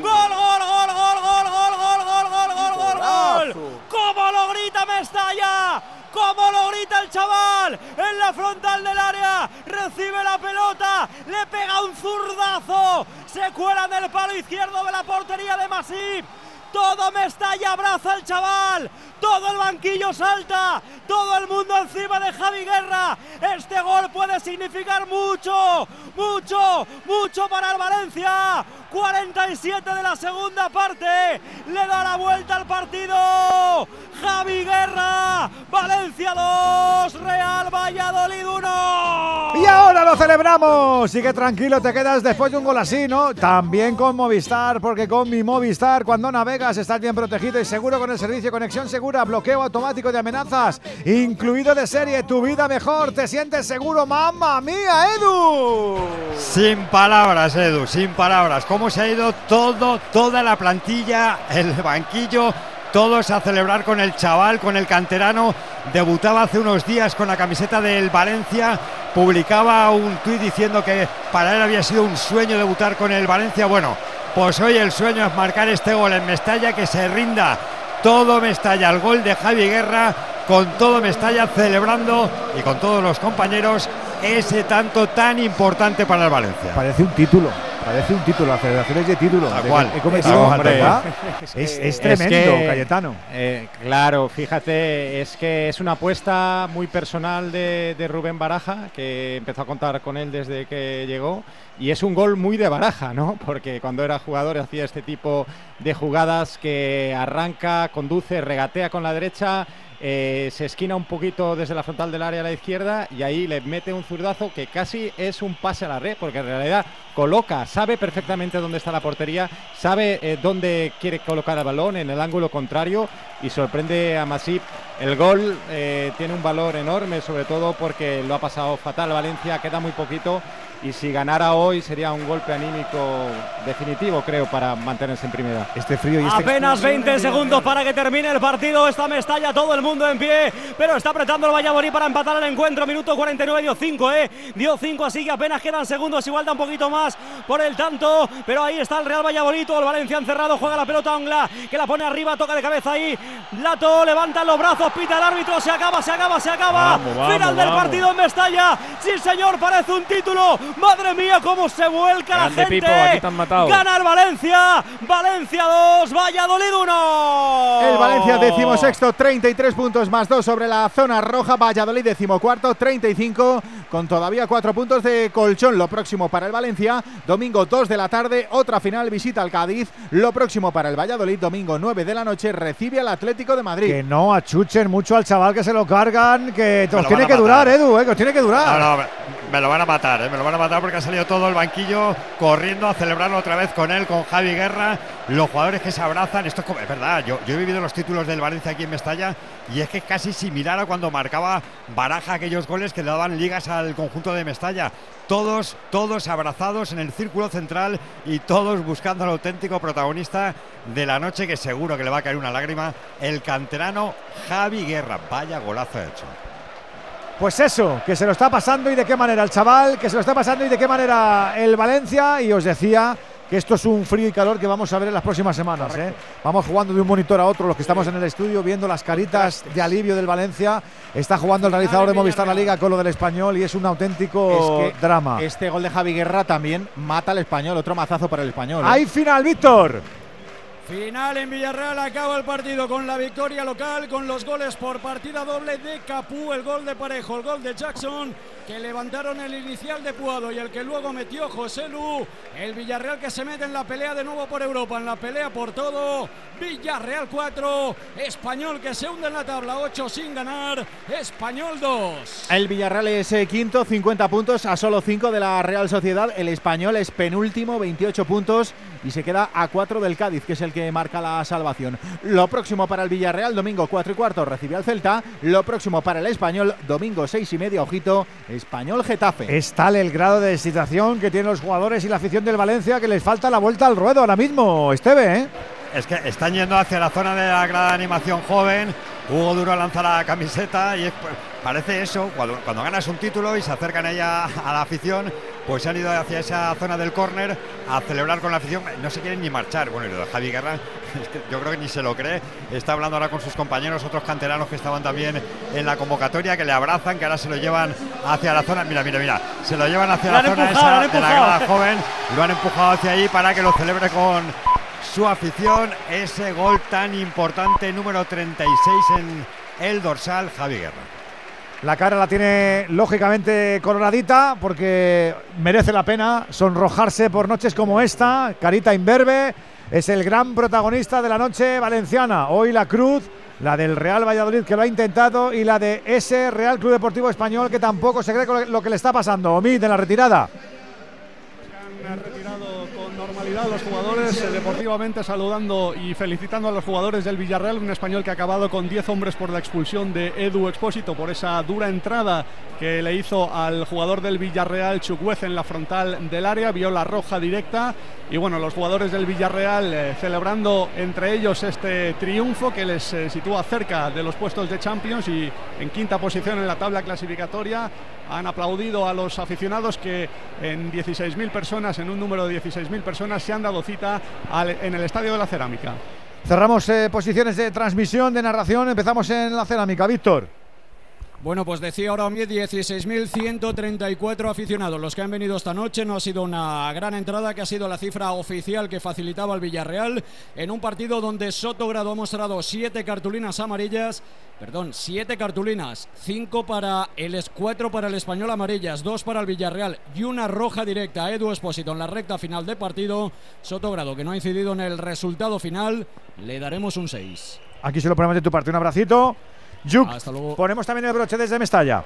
¡Gol, gol, gol, gol, gol, gol, gol, gol, gol, gol, gol, gol! ¡Cómo lo grita Mestalla! ¡Cómo lo grita el chaval! En la frontal del área, recibe la pelota, le pega un zurdazo, se cuela en el palo izquierdo de la portería de Masip. Todo Mestalla abraza al chaval, todo el banquillo salta, todo el mundo encima de Javi Guerra. Este gol puede significar mucho, mucho, mucho para el Valencia. 47 de la segunda parte, le da la vuelta al partido. Javi Guerra, Valencia 2, Real Valladolid 1. Y ahora lo celebramos. Y que tranquilo te quedas después de un gol así, ¿no? También con Movistar, porque con mi Movistar, cuando estás bien protegido y seguro con el servicio Conexión Segura, bloqueo automático de amenazas, incluido de serie. Tu vida mejor, te sientes seguro, mamma mía, Edu. Sin palabras, Edu, sin palabras. ¿Cómo se ha ido todo, toda la plantilla, el banquillo? Todos a celebrar con el chaval, con el canterano. Debutaba hace unos días con la camiseta del Valencia. Publicaba un tuit diciendo que para él había sido un sueño debutar con el Valencia. Bueno, pues hoy el sueño es marcar este gol en Mestalla, que se rinda todo Mestalla. El gol de Javi Guerra, con todo Mestalla celebrando y con todos los compañeros ese tanto tan importante para el Valencia. Parece un título. Parece un título, aceleraciones de título. He cometido un. Es Es, tremendo, que, Cayetano. eh, claro, fíjate, es que es una apuesta muy personal de, de Rubén Baraja, que empezó a contar con él desde que llegó, y es un gol muy de Baraja, ¿no? Porque cuando era jugador hacía este tipo de jugadas que arranca, conduce, regatea con la derecha. Eh, se esquina un poquito desde la frontal del área a la izquierda y ahí le mete un zurdazo que casi es un pase a la red, porque en realidad coloca, sabe perfectamente dónde está la portería, sabe eh, dónde quiere colocar el balón, en el ángulo contrario, y sorprende a Masip. El gol eh, tiene un valor enorme, sobre todo porque lo ha pasado fatal Valencia, queda muy poquito, y si ganara hoy sería un golpe anímico definitivo, creo, para mantenerse en primera. Este frío y Apenas 20 segundos para que termine el partido. Está Mestalla, todo el mundo en pie, pero está apretando el Valladolid para empatar el encuentro. Minuto 49, dio 5, ¿eh? Dio 5, así que apenas quedan segundos. Igual da un poquito más por el tanto, pero ahí está el Real Valladolid. Todo el Valencia encerrado, juega la pelota Ongla, que la pone arriba, toca de cabeza ahí. Lato, levanta los brazos, pita el árbitro. Se acaba, se acaba, se acaba. Vamos, vamos, Final del vamos. partido en Mestalla. Sí, señor, parece un título. Madre mía, cómo se vuelca Grande, la gente. Pipo, aquí te han matado. Gana el Valencia. Valencia 2, Valladolid 1. El Valencia decimosexto, 33 puntos más 2 sobre la zona roja. Valladolid decimocuarto, 35 con todavía 4 puntos de colchón. Lo próximo para el Valencia, domingo 2 de la tarde, otra final visita al Cádiz. Lo próximo para el Valladolid, domingo 9 de la noche, recibe al Atlético de Madrid. Que no achuchen mucho al chaval que se lo cargan, que os tiene que durar. Edu, eh, que os tiene que durar. No, no, me, lo van a matar, ¿eh? me lo van a matar porque ha salido todo el banquillo corriendo a celebrarlo otra vez con él, con Javi Guerra, los jugadores que se abrazan. Esto es, como, es verdad, yo, he vivido los títulos del Valencia aquí en Mestalla y es que es casi similar a cuando marcaba Baraja aquellos goles que le daban ligas al conjunto de Mestalla. Todos, todos abrazados en el círculo central y todos buscando al auténtico protagonista de la noche que seguro que le va a caer una lágrima, el canterano Javi Guerra. Vaya golazo hecho. Pues eso, que se lo está pasando y de qué manera el chaval, que se lo está pasando y de qué manera el Valencia. Y os decía que esto es un frío y calor que vamos a ver en las próximas semanas. ¿eh? Vamos jugando de un monitor a otro, los que estamos en el estudio, viendo las caritas de alivio del Valencia. Está jugando el realizador de Movistar la Liga con lo del español y es un auténtico Es que drama. Este gol de Javi Guerra también mata al español, otro mazazo para el español. ¿eh? Hay final, Víctor. Final en Villarreal, acaba el partido con la victoria local, con los goles por partida doble de Capú, el gol de Parejo, el gol de Jackson, que levantaron el inicial de Puado y el que luego metió José Lu. El Villarreal que se mete en la pelea de nuevo por Europa, en la pelea por todo. Villarreal 4, Español que se hunde en la tabla 8 sin ganar, Español 2. El Villarreal es eh, quinto, 50 puntos a solo 5 de la Real Sociedad. El español es penúltimo, 28 puntos y se queda a 4 del Cádiz, que es el que marca la salvación. Lo próximo para el Villarreal, domingo 4 y cuarto, recibe al Celta. Lo próximo para el español, domingo 6 y media, ojito, español Getafe. Es tal el grado de excitación que tienen los jugadores y la afición del Valencia que les falta la vuelta al ruedo ahora mismo, Esteve, ¿eh? Es que están yendo hacia la zona de la grada de animación joven. Hugo Duro lanza la camiseta y es- pues, parece eso, cuando, cuando ganas un título y se acercan ella a la afición, pues se han ido hacia esa zona del córner a celebrar con la afición. No se quieren ni marchar. Bueno, y lo de Javi Guerra, [LAUGHS] es que yo creo que ni se lo cree. Está hablando ahora con sus compañeros, otros canteranos que estaban también en la convocatoria, que le abrazan, que ahora se lo llevan hacia la zona. Mira, mira, mira, se lo llevan hacia la zona empujado, esa de la joven. Lo han empujado hacia ahí para que lo celebre con su afición. Ese gol tan importante, número 36 en el dorsal, Javi Guerra. La cara la tiene lógicamente coloradita porque merece la pena sonrojarse por noches como esta. Carita imberbe es el gran protagonista de la noche valenciana. Hoy la cruz, la del Real Valladolid que lo ha intentado y la de ese Real Club Deportivo Español que tampoco se cree con lo que le está pasando. Omid en la retirada. han retirado con normalidad los jugadores, eh, deportivamente saludando y felicitando a los jugadores del Villarreal, un español que ha acabado con 10 hombres por la expulsión de Edu Expósito por esa dura entrada que le hizo al jugador del Villarreal Chukwueze en la frontal del área, vio la roja directa y bueno, los jugadores del Villarreal eh, celebrando entre ellos este triunfo que les eh, sitúa cerca de los puestos de Champions y en quinta posición en la tabla clasificatoria han aplaudido a los aficionados que en 16.000 personas, en un número de 16.000 personas, se han dado cita en el Estadio de la Cerámica. Cerramos eh, posiciones de transmisión, de narración. Empezamos en la cerámica. Víctor. Bueno, pues decía ahora mismo 16.134 aficionados los que han venido esta noche. No ha sido una gran entrada, que ha sido la cifra oficial que facilitaba el Villarreal en un partido donde Sotogrado ha mostrado siete cartulinas amarillas. Perdón, siete cartulinas, cinco para el cuatro para el español amarillas, dos para el Villarreal y una roja directa a Edu Espósito en la recta final de partido. Sotogrado, que no ha incidido en el resultado final, le daremos un 6. Aquí se lo ponemos de tu parte. Un abracito. Hasta luego. ponemos también el broche desde Mestalla.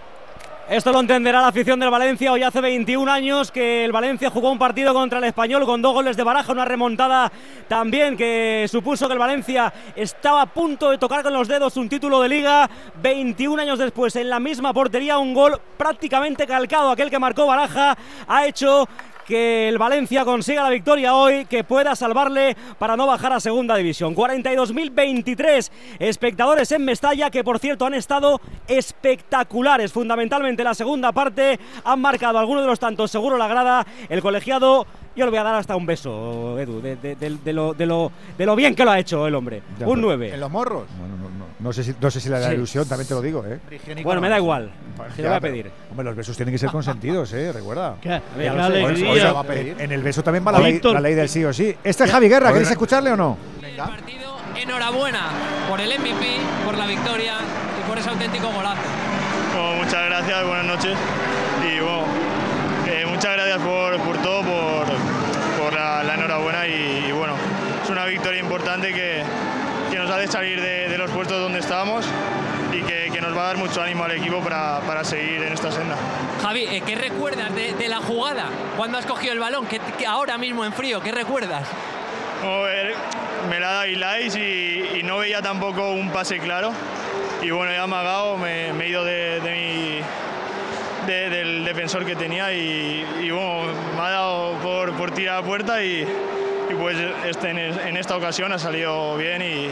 Esto lo entenderá la afición del Valencia. Hoy hace 21 años que el Valencia jugó un partido contra el Español con dos goles de baraja, una remontada también que supuso que el Valencia estaba a punto de tocar con los dedos un título de liga. 21 años después, en la misma portería, un gol prácticamente calcado, aquel que marcó Baraja, ha hecho que el Valencia consiga la victoria hoy, que pueda salvarle para no bajar a segunda división. 42.023 espectadores en Mestalla, que por cierto han estado espectaculares, fundamentalmente la segunda parte, han marcado algunos de los tantos, seguro la grada, el colegiado. Yo le voy a dar hasta un beso, Edu, de, de- de- de lo, de lo- de lo bien que lo ha hecho el hombre. Ya, un pero- 9. ¿En los morros? No, no, no, sé si, no sé si le da Sí. ilusión, también te lo digo, ¿eh? Bueno, me da igual. Ya, Se lo voy a pero- pedir. Hombre, los besos tienen que ser consentidos, ¿eh? Recuerda. Qué, va a pedir. En el beso también va la ley, la ley del sí o sí. Este es Javi Guerra, ¿queréis escucharle o no? Venga. partido. Enhorabuena por el MVP, por la victoria y por ese auténtico golazo. Bueno, muchas gracias, buenas noches. Y bueno, eh, muchas gracias por, por todo, por, por la, la enhorabuena. Y, y bueno, es una victoria importante que, que nos hace salir de, de los puestos donde estábamos y que, que nos va a dar mucho ánimo al equipo para, para seguir en esta senda. Javi, eh, ¿qué recuerdas de, de la jugada? Cuando has cogido el balón, ¿Qué, qué ahora mismo en frío, ¿qué recuerdas? Eh, me la da Ilais y, y no veía tampoco un pase claro. Y bueno, he amagado, me, me he ido de, de mi- de- del defensor que tenía y, y bueno, me ha dado por, por tirar a puerta y, y pues este, en, esta ocasión ha salido bien y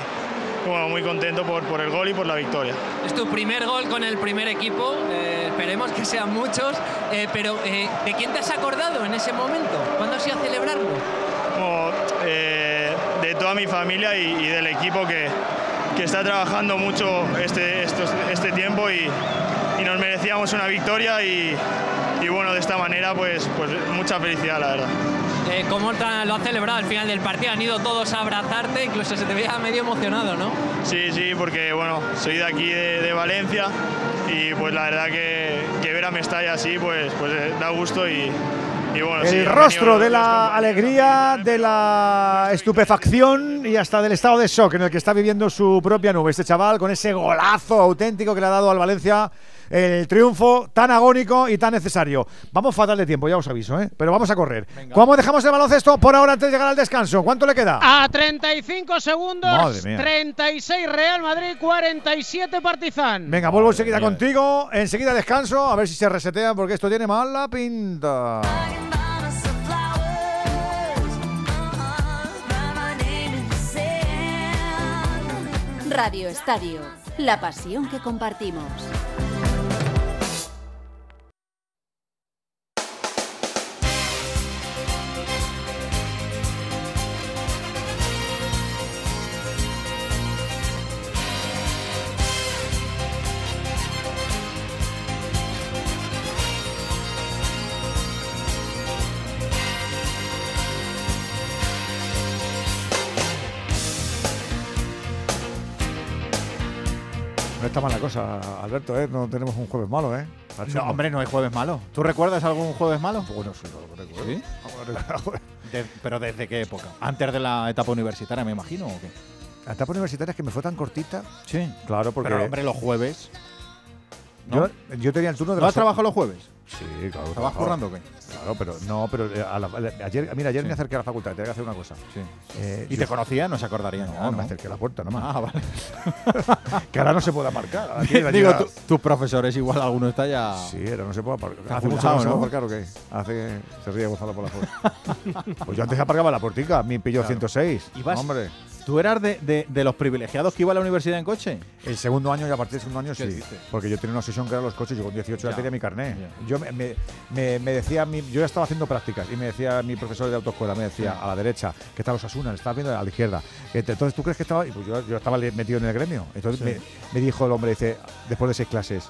bueno, muy contento por, por el gol y por la victoria. Es tu primer gol con el primer equipo, eh, esperemos que sean muchos, eh, pero eh, ¿de quién te has acordado en ese momento? ¿Cuándo has ido a celebrarlo? como, de toda mi familia y, y del equipo que, que está trabajando mucho este, estos- este tiempo y, y nos merecíamos una victoria y, y bueno, de esta manera pues, pues mucha felicidad la verdad. Eh, ¿Cómo lo has celebrado al final del partido? Han ido todos a abrazarte, incluso se te veía medio emocionado, ¿no? Sí, sí, porque bueno, soy de aquí de, de Valencia y pues la verdad que, que ver a Mestalla así pues, pues eh, da gusto y, y bueno, sí, El han rostro de la alegría, de la estupefacción y hasta del estado de shock en el que está viviendo su propia nube. Este chaval con ese golazo auténtico que le ha dado al Valencia el triunfo tan agónico y tan necesario. Vamos fatal de tiempo, ya os aviso, ¿eh? pero vamos a correr. ¿Cómo dejamos el baloncesto por ahora antes de llegar al descanso? ¿Cuánto le queda? A 35 segundos, Madre mía. 36 Real Madrid, 47 Partizan. Venga, vuelvo enseguida contigo. Enseguida descanso, a ver si se resetea porque esto tiene mala pinta. Radio Estadio, la pasión que compartimos. Está mala cosa, Alberto, ¿eh? No tenemos un jueves malo, ¿eh? No, hombre, no hay jueves malo. ¿Tú recuerdas algún jueves malo? Bueno, sí, lo recuerdo. ¿Sí? [LAUGHS] De- ¿Pero desde qué época? ¿Antes de la etapa universitaria, me imagino, o qué? La etapa universitaria es que me fue tan cortita. Sí. Claro, porque. Pero, hombre, los jueves. Yo, yo tenía el turno de ¿No has trabajado los jueves? Sí, claro. ¿Estabas currando o qué? Claro, pero no, pero eh, a la- a ayer, mira, ayer me acerqué a la facultad, tenía que hacer una cosa. Sí. Eh, ¿Y yo- te conocía? No se acordaría. No, ya, me acerqué a la puerta nomás. Ah, vale. [LAUGHS] que ahora no se puede aparcar. [LAUGHS] Digo, tu- tus profesores igual alguno está ya. Sí, ahora no se puede aparcar. Hace mucho no se ¿no? puede aparcar o qué. Hace se ríe Gonzalo por la foto. [LAUGHS] pues yo antes aparcaba en la portica, mi pillo Claro. 106. ¿Y vas- Hombre. ¿Tú eras de, de- de los privilegiados que iba a la universidad en coche? El segundo año y a partir del segundo año ¿Qué sí. Porque yo tenía una sesión que era los coches, yo con 18 ya, tenía mi carnet. Ya. Yo me, me- me- me decía, mi- yo ya estaba haciendo prácticas y me decía mi profesor de autoescuela, me decía a la derecha, que está los Asunas, estaba viendo a la izquierda. Entonces, ¿tú crees que estaba? Y pues yo, yo estaba metido en el gremio. Entonces Sí. me, me dijo el hombre, dice, después de seis clases,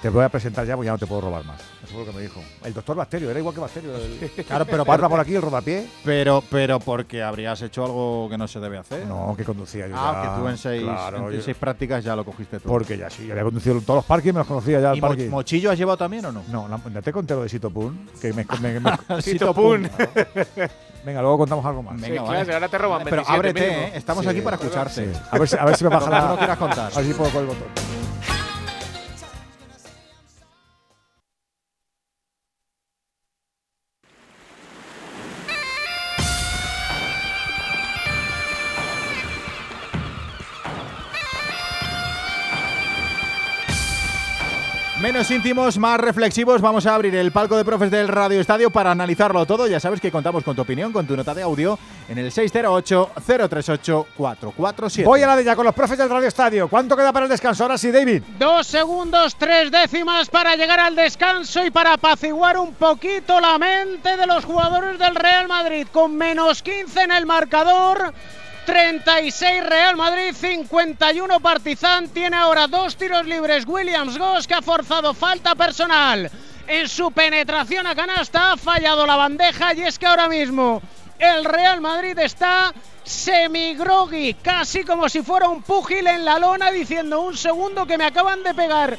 Te voy a presentar ya, porque ya no te puedo robar más. Eso fue lo que me dijo. El doctor Bacterio, era igual que Bacterio. el- [LAUGHS] Claro, pero Barra por aquí, el rodapié. Pero, pero porque habrías hecho algo que no se debe hacer. No, que conducía yo Ah, ya. que tú en seis, Claro, en yo- seis prácticas ya lo cogiste tú. Porque ya sí, ya había conducido todos los parques y me los conocía ya ¿Y el mo- parque. mochillo has llevado también o no? No, la- ya te conté lo de Sito Pun, que me, me- me- [LAUGHS] Sito Pun. [LAUGHS] Venga, luego contamos algo más. Sí, claro, ahora te roban Pero 27 ábrete. ¿eh? Estamos Sí, aquí para escucharte. sí. A ver si, a ver si me baja la. no quieras contar. A ver si puedo con el botón. Menos íntimos, más reflexivos, vamos a abrir el palco de profes del Radio Estadio para analizarlo todo. Ya sabes que contamos con tu opinión, con tu nota de audio en el 608-038-447. Voy a la de ya con los profes del Radio Estadio. ¿Cuánto queda para el descanso? Ahora sí, David. Dos segundos, tres décimas para llegar al descanso y para apaciguar un poquito la mente de los jugadores del Real Madrid. Con menos 15 en el marcador. 36 Real Madrid, 51 Partizan. Tiene ahora dos tiros libres Williams Goss que ha forzado falta personal. En su penetración a canasta ha fallado la bandeja y es que ahora mismo el Real Madrid está semigrogui, casi como si fuera un púgil en la lona diciendo un segundo que me acaban de pegar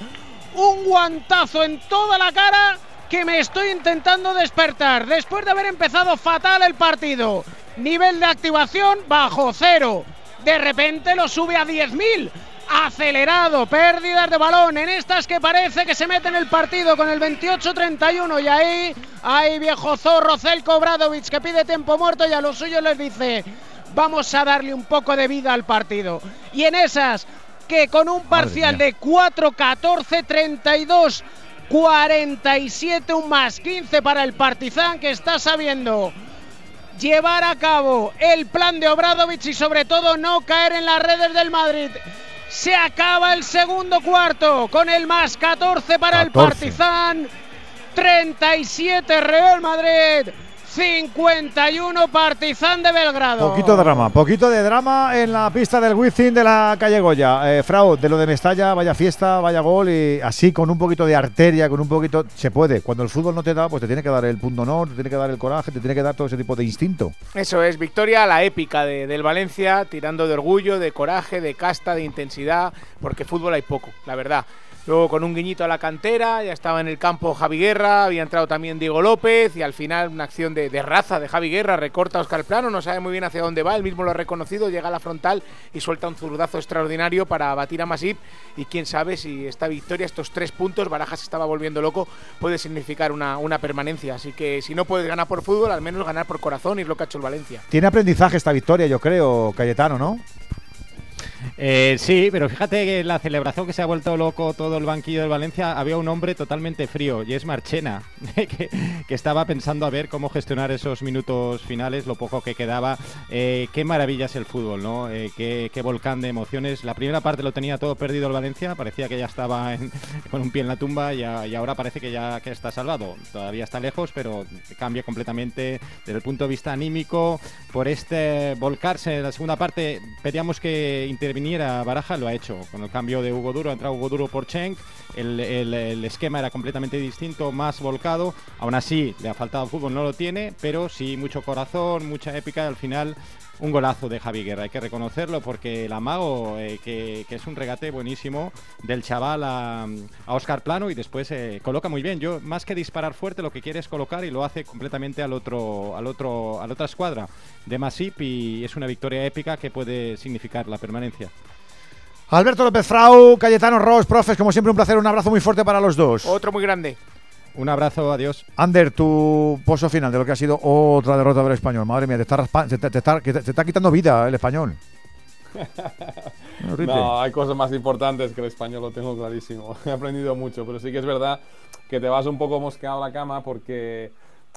un guantazo en toda la cara que me estoy intentando despertar después de haber empezado fatal el partido. Nivel de activación bajo cero. De repente lo sube a 10.000. Acelerado, pérdidas de balón en estas que parece que se mete en el partido con el 28-31 y ahí hay viejo zorro Celko Bradovic que pide tiempo muerto y a los suyos les dice vamos a darle un poco de vida al partido. Y en esas que con un parcial de 4-14-32 47, un más 15 para el Partizan que está sabiendo llevar a cabo el plan de Obradovic y sobre todo no caer en las redes del Madrid. Se acaba el segundo cuarto con el más 14 para el 14. Partizan. 37 Real Madrid. 51 Partizan de Belgrado. Poquito de drama, poquito de drama en la pista del Wizzing de la calle Goya. Eh, Frau, de lo de Mestalla, vaya fiesta, vaya gol y así con un poquito de arteria, con un poquito. Se puede. Cuando el fútbol no te da, pues te tiene que dar el punto honor, te tiene que dar el coraje, te tiene que dar todo ese tipo de instinto. Eso es, victoria la épica de- del Valencia, tirando de orgullo, de coraje, de casta, de intensidad, porque fútbol hay poco, la verdad. Luego con un guiñito a la cantera, ya estaba en el campo Javi Guerra, había entrado también Diego López y al final una acción de, raza de Javi Guerra, recorta a Oscar Plano, no sabe muy bien hacia dónde va, él mismo lo ha reconocido, llega a la frontal y suelta un zurdazo extraordinario para batir a Masip y quién sabe si esta victoria, estos tres puntos, Barajas estaba volviendo loco, puede significar una, una permanencia. Así que si no puedes ganar por fútbol, al menos ganar por corazón y es lo que ha hecho el Valencia. Tiene aprendizaje esta victoria, yo creo, Cayetano, ¿no? Eh, sí, pero fíjate que en la celebración que se ha vuelto loco todo el banquillo del Valencia había un hombre totalmente frío y es Marchena, [LAUGHS] que, que estaba pensando a ver cómo gestionar esos minutos finales, lo poco que quedaba. Eh, qué maravilla es el fútbol, ¿no? Eh, qué, qué volcán de emociones. La primera parte lo tenía todo perdido el Valencia, parecía que ya estaba en- [LAUGHS] con un pie en la tumba y, a- y ahora parece que ya que está salvado. Todavía está lejos, pero cambia completamente desde el punto de vista anímico. Por este volcarse en la segunda parte, pedíamos que interviniera Baraja, lo ha hecho. Con el cambio de Hugo Duro, ha entrado Hugo Duro por Schenk. El, el- el esquema era completamente distinto, más volcado. Aún así, le ha faltado fútbol, no lo tiene, pero sí mucho corazón, mucha épica. Al final, un golazo de Javi Guerra, hay que reconocerlo porque el amago, eh, que, que es un regate buenísimo del chaval a, a Oscar Plano y después eh, coloca muy bien. Yo, más que disparar fuerte, lo que quiere es colocar y lo hace completamente al otro, al otro, a la otra escuadra de Masip y es una victoria épica que puede significar la permanencia. Alberto López Frau, Cayetano Ross, profes, como siempre un placer, un abrazo muy fuerte para los dos. Otro muy grande. Un abrazo, adiós. Ander, tu pozo final de lo que ha sido otra derrota del español. Madre mía, te está, raspa- te, te- te está, te- te está quitando vida el español. [LAUGHS] No, hay cosas más importantes que el español, lo tengo clarísimo. [LAUGHS] He aprendido mucho, pero sí que es verdad que te vas un poco mosqueado a la cama porque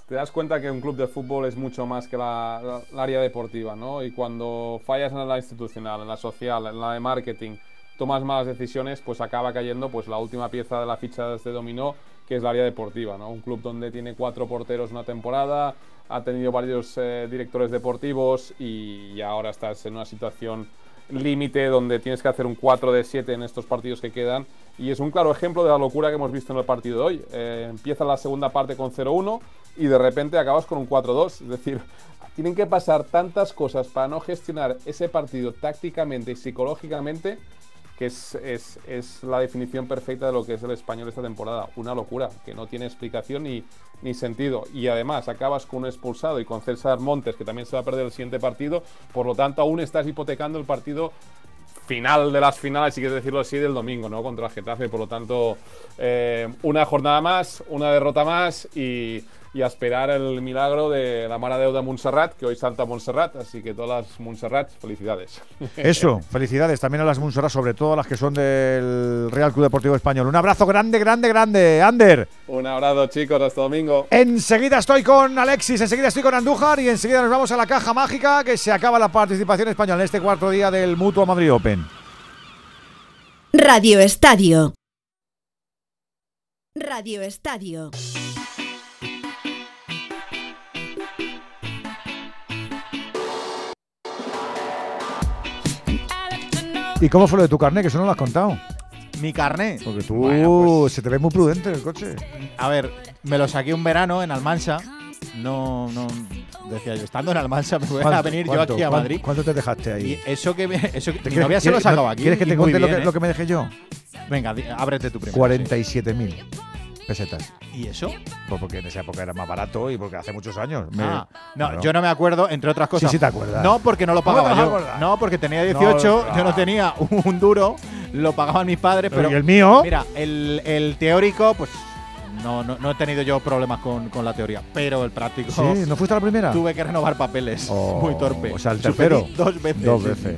te das cuenta que un club de fútbol es mucho más que la, la- el área deportiva, ¿no? Y cuando fallas en la institucional, en la social, en la de marketing, tomas malas decisiones, pues acaba cayendo pues la última pieza de la ficha de este dominó, que es la área deportiva, ¿no? Un club donde tiene cuatro porteros una temporada, ha tenido varios eh, directores deportivos y, ahora estás en una situación límite donde tienes que hacer un 4 de 7 en estos partidos que quedan. Y es un claro ejemplo de la locura que hemos visto en el partido de hoy. Eh, empieza la segunda parte con 0-1 y de repente acabas con un 4-2. Es decir, tienen que pasar tantas cosas para no gestionar ese partido tácticamente y psicológicamente que es, es, es, la definición perfecta de lo que es el español esta temporada. Una locura, que no tiene explicación ni, ni sentido. Y además acabas con un expulsado y con César Montes, que también se va a perder el siguiente partido. Por lo tanto, aún estás hipotecando el partido final de las finales, si quieres decirlo así, del domingo, ¿no? Contra el Getafe. Por lo tanto, eh, una jornada más, una derrota más y y a esperar el milagro de la Mara Deuda Montserrat, que hoy Santa Montserrat, así que todas las Montserrat, felicidades. [LAUGHS] Eso, felicidades también a las Montserrat, sobre todo a las que son del Real Club Deportivo Español. Un abrazo grande, grande, grande, Ander. Un abrazo, chicos, hasta domingo. Enseguida estoy con Alexis, enseguida estoy con Andújar y enseguida nos vamos a la caja mágica que se acaba la participación española en este cuarto día del Mutuo Madrid Open. Radio Estadio. Radio Estadio. ¿Y cómo fue lo de tu carnet? Que eso no lo has contado. Mi carnet. Porque tú se te ve muy prudente en el coche. A ver, me lo saqué un verano en Almansa. No, no. Decía yo, estando en Almansa, me voy a venir yo aquí a Madrid. ¿Cuánto te dejaste ahí? Y eso que, me, eso que mi novia se lo sacaba aquí. ¿Quieres que te cuente lo, que, ¿eh? lo que me dejé yo? Venga, ábrete tu primero. 47.000 pesetas. ¿Y eso? Pues porque en esa época era más barato y porque hace muchos años. Me- Ah, no, Claro. yo no me acuerdo, entre otras cosas. Sí, sí te acuerdas. No, porque no lo ¿Cómo pagaba yo. No, porque tenía No, 18, claro. yo no tenía un duro, lo pagaban mis padres, Pero. ¿y el mío? Mira, el, el teórico, pues. No, no, no he tenido yo problemas con, con la teoría, pero el práctico. Sí, ¿no fuiste a la primera? Tuve que renovar papeles. Oh, Muy torpe. O sea, el [LAUGHS] tercero. Dos veces. Dos veces.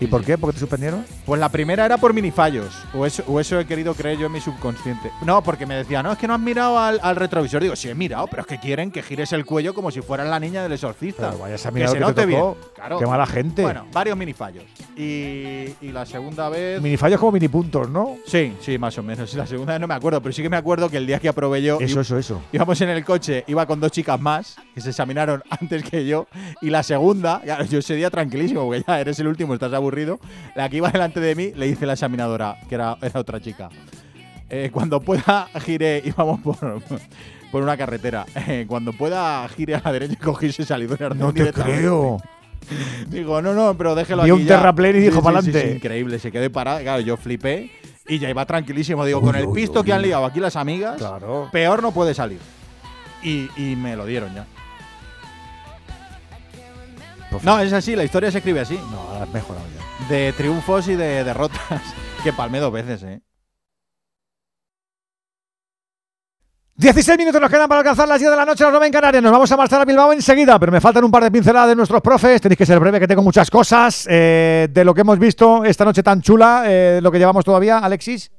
¿Y por qué? ¿Por qué te suspendieron? Pues la primera era por minifallos, o eso, o eso he querido creer yo en mi subconsciente. No, porque me decía, no, es que no has mirado al, al retrovisor. Digo, sí he mirado, pero es que quieren que gires el cuello como si fueras la niña del exorcista. Pero vayas a que mirar se lo que te tocó. bien. Claro. Qué mala gente. Bueno, varios minifallos. Y, y la segunda vez. Minifallos como minipuntos, ¿no? Sí, sí, más o menos. La segunda vez no me acuerdo, pero sí que me acuerdo que el día que aprobé yo. Eso, eso, eso. Íbamos en el coche, iba con dos chicas más que se examinaron [LAUGHS] antes que yo. Y la segunda, claro, yo ese día tranquilísimo, porque ya eres el último, estás aburrido. La que iba delante de mí le dice la examinadora, que era, era otra chica. Eh, cuando pueda, gire, íbamos por, por una carretera. Eh, cuando pueda, gire a la derecha y cogí y No te creo. [LAUGHS] Digo, no, no, pero déjelo Vio aquí un ya. terraplén y dijo, sí, "Pa'lante". sí, increíble, se quedó parado. Claro, yo flipé y ya iba tranquilísimo. Digo, con el pisto que han liado aquí las amigas, Claro. peor no puede salir. Y, y me lo dieron ya. No, es así, la historia se escribe así. No, has mejorado ya. De triunfos y de derrotas. [LAUGHS] que palmé dos veces, ¿eh? 16 minutos nos quedan para alcanzar las 10 de la noche, las 9 en Canarias. Nos vamos a marchar a Bilbao enseguida, pero me faltan un par de pinceladas de nuestros profes. Tenéis que ser breve, que tengo muchas cosas eh, de lo que hemos visto esta noche tan chula, eh, lo que llevamos todavía, Alexis.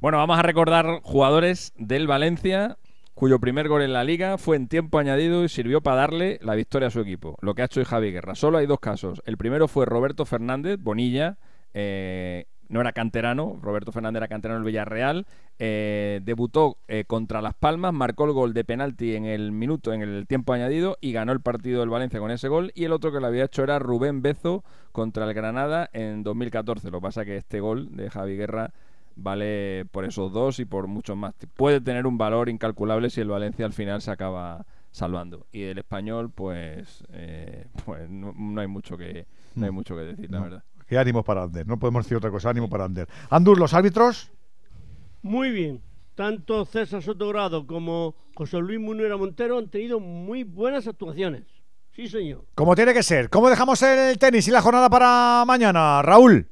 Bueno, vamos a recordar jugadores del Valencia cuyo primer gol en la liga fue en tiempo añadido y sirvió para darle la victoria a su equipo. Lo que ha hecho hoy Javi Guerra. Solo hay dos casos. El primero fue Roberto Fernández, Bonilla. eh, no era canterano, Roberto Fernández era canterano del Villarreal. eh, debutó eh, contra Las Palmas, marcó el gol de penalti en el minuto, en el tiempo añadido y ganó el partido del Valencia con ese gol. Y el otro que lo había hecho era Rubén Bezo contra el Granada en 2014. Lo que pasa que este gol de Javi Guerra vale por esos dos y por muchos más. Puede tener un valor incalculable si el Valencia al final se acaba salvando. Y del español, pues, eh, [LAUGHS] pues no, no hay mucho que no hay mucho que decir, la No. verdad. Qué ánimo para Ander, no podemos decir otra cosa, ánimo para Ander. Andur, los árbitros. Muy bien. Tanto César Sotogrado como José Luis Munera Montero han tenido muy buenas actuaciones. Sí, señor. Como tiene que ser. ¿Cómo dejamos el tenis y la jornada para mañana, Raúl?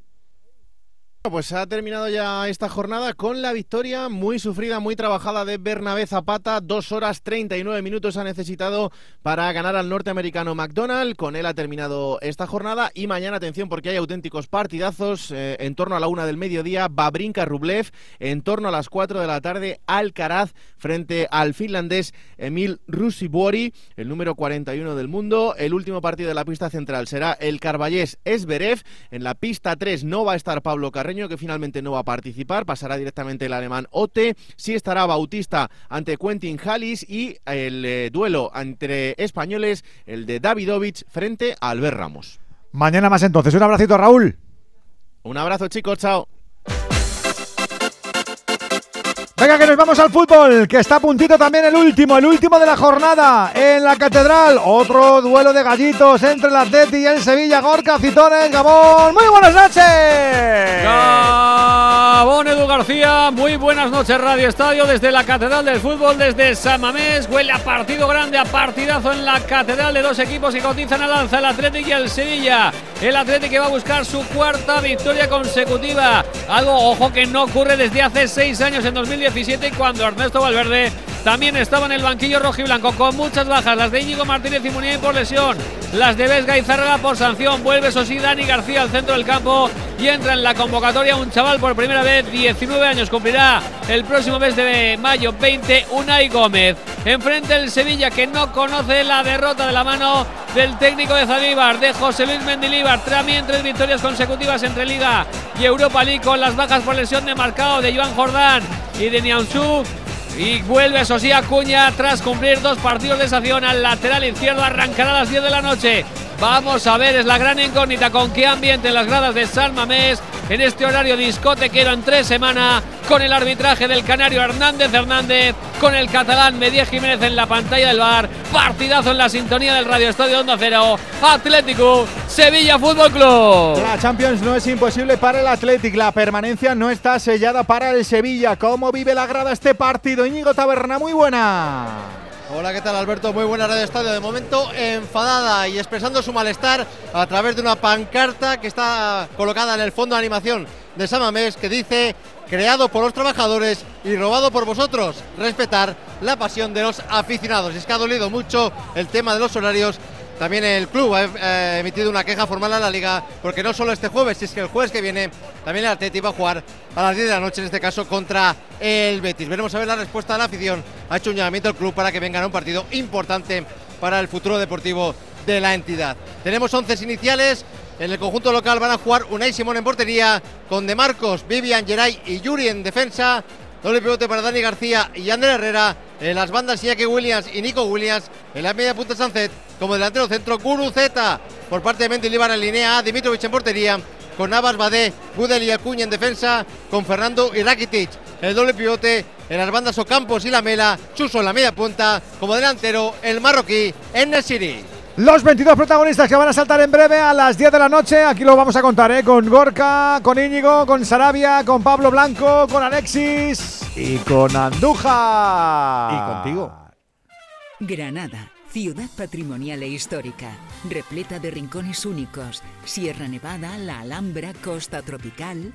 Pues ha terminado ya esta jornada con la victoria muy sufrida, muy trabajada de Bernabé Zapata. Dos horas 39 minutos ha necesitado para ganar al norteamericano McDonald. Con él ha terminado esta jornada. Y mañana, atención, porque hay auténticos partidazos. eh, en torno a la una del mediodía, Babrinka Rublev. En torno a las 4 de la tarde, Alcaraz frente al finlandés Emil Rusibori, el número 41 del mundo. El último partido de la pista central será el Carballés Esberev. En la pista 3 no va a estar Pablo Carreño, que finalmente no va a participar. Pasará directamente el alemán Ote. Sí estará Bautista ante Quentin Hallis y el eh, duelo entre españoles, el de Davidovich frente a Albert Ramos. Mañana más entonces. Un abracito, Raúl. Un abrazo, chicos. Chao. Venga, que nos vamos al fútbol, que está a puntito también el último, el último de la jornada en la Catedral. Otro duelo de gallitos entre el Atleti y el Sevilla. Gorka, Citones, Gabón. Muy buenas noches. Gabón Edu García, muy buenas noches Radio Estadio desde la Catedral del Fútbol, desde San Mamés. Huele a partido grande, a partidazo en la Catedral de dos equipos que cotizan al alza, el Atlético y el Sevilla. El Atlético que va a buscar su cuarta victoria consecutiva. Algo, ojo, que no ocurre desde hace seis años en 2017 cuando Ernesto Valverde también estaba en el banquillo rojo y blanco con muchas bajas, las de Íñigo Martínez y Muniain por lesión, las de Vesga y Zárraga por sanción, vuelve Sosí Dani García al centro del campo y entra en la convocatoria un chaval por primera vez, 19 años, cumplirá el próximo mes de mayo 20, Unai Gómez. Enfrente el Sevilla que no conoce la derrota de la mano del técnico de Zalíbar, de José Luis Mendilíbar, también tres victorias consecutivas entre Liga y Europa League con las bajas por lesión de marcado de Joan Jordán y de Nianzú. Y vuelve eso sí Acuña tras cumplir dos partidos de sanción al lateral izquierdo. Arrancará a las 10 de la noche. Vamos a ver, es la gran incógnita con qué ambiente en las gradas de San Mamés en este horario discotequero en tres semanas con el arbitraje del canario Hernández Hernández, con el catalán Medía Jiménez en la pantalla del bar, partidazo en la sintonía del Radio Estadio Onda Cero, Atlético, Sevilla Fútbol Club. La Champions no es imposible para el Athletic, la permanencia no está sellada para el Sevilla. ¿Cómo vive la grada este partido? Íñigo Taberna, muy buena. Hola, ¿qué tal Alberto? Muy buena radio estadio. De momento enfadada y expresando su malestar a través de una pancarta que está colocada en el fondo de animación de Samamés que dice creado por los trabajadores y robado por vosotros. Respetar la pasión de los aficionados. Es que ha dolido mucho el tema de los horarios también el club ha eh, emitido una queja formal a la liga porque no solo este jueves, si es que el jueves que viene también el Atleti va a jugar a las 10 de la noche, en este caso contra el Betis. Veremos a ver la respuesta de la afición. Ha hecho un llamamiento al club para que vengan a un partido importante para el futuro deportivo de la entidad. Tenemos 11 iniciales. En el conjunto local van a jugar Unai Simón en portería, con De Marcos, Vivian, Geray y Yuri en defensa. Doble pivote para Dani García y Ander Herrera. En las bandas Iñaki Williams y Nico Williams. En la media punta Sancet como delantero centro Zeta por parte de Mendilibar en línea A, Dimitrovic en portería, con Navas, Badé, Gudel y Acuña en defensa, con Fernando y Rakitic. El doble pivote en las bandas Ocampos y Lamela, Chuso en la media punta, como delantero el marroquí en City. Los 22 protagonistas que van a saltar en breve a las 10 de la noche. Aquí lo vamos a contar, ¿eh? Con Gorka, con Íñigo, con Sarabia, con Pablo Blanco, con Alexis y con Anduja. Y contigo. Granada, ciudad patrimonial e histórica, repleta de rincones únicos. Sierra Nevada, la Alhambra, Costa Tropical.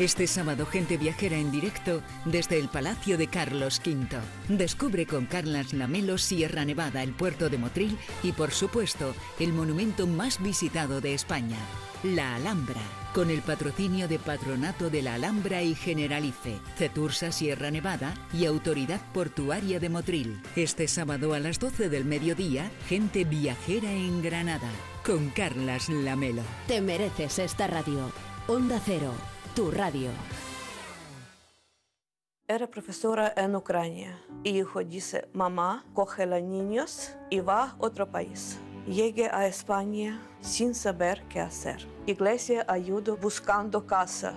Este sábado gente viajera en directo desde el Palacio de Carlos V. Descubre con Carlas Lamelo Sierra Nevada, el puerto de Motril y por supuesto el monumento más visitado de España, la Alhambra, con el patrocinio de Patronato de la Alhambra y Generalife, Cetursa Sierra Nevada y Autoridad Portuaria de Motril. Este sábado a las 12 del mediodía, gente viajera en Granada, con Carlas Lamelo. Te mereces esta radio. Onda Cero, tu radio. Era profesora en Ucrania. Hijo dice, mamá, coge a niños y va a otro país. Llegué a España sin saber qué hacer. Iglesia ayudó buscando casa,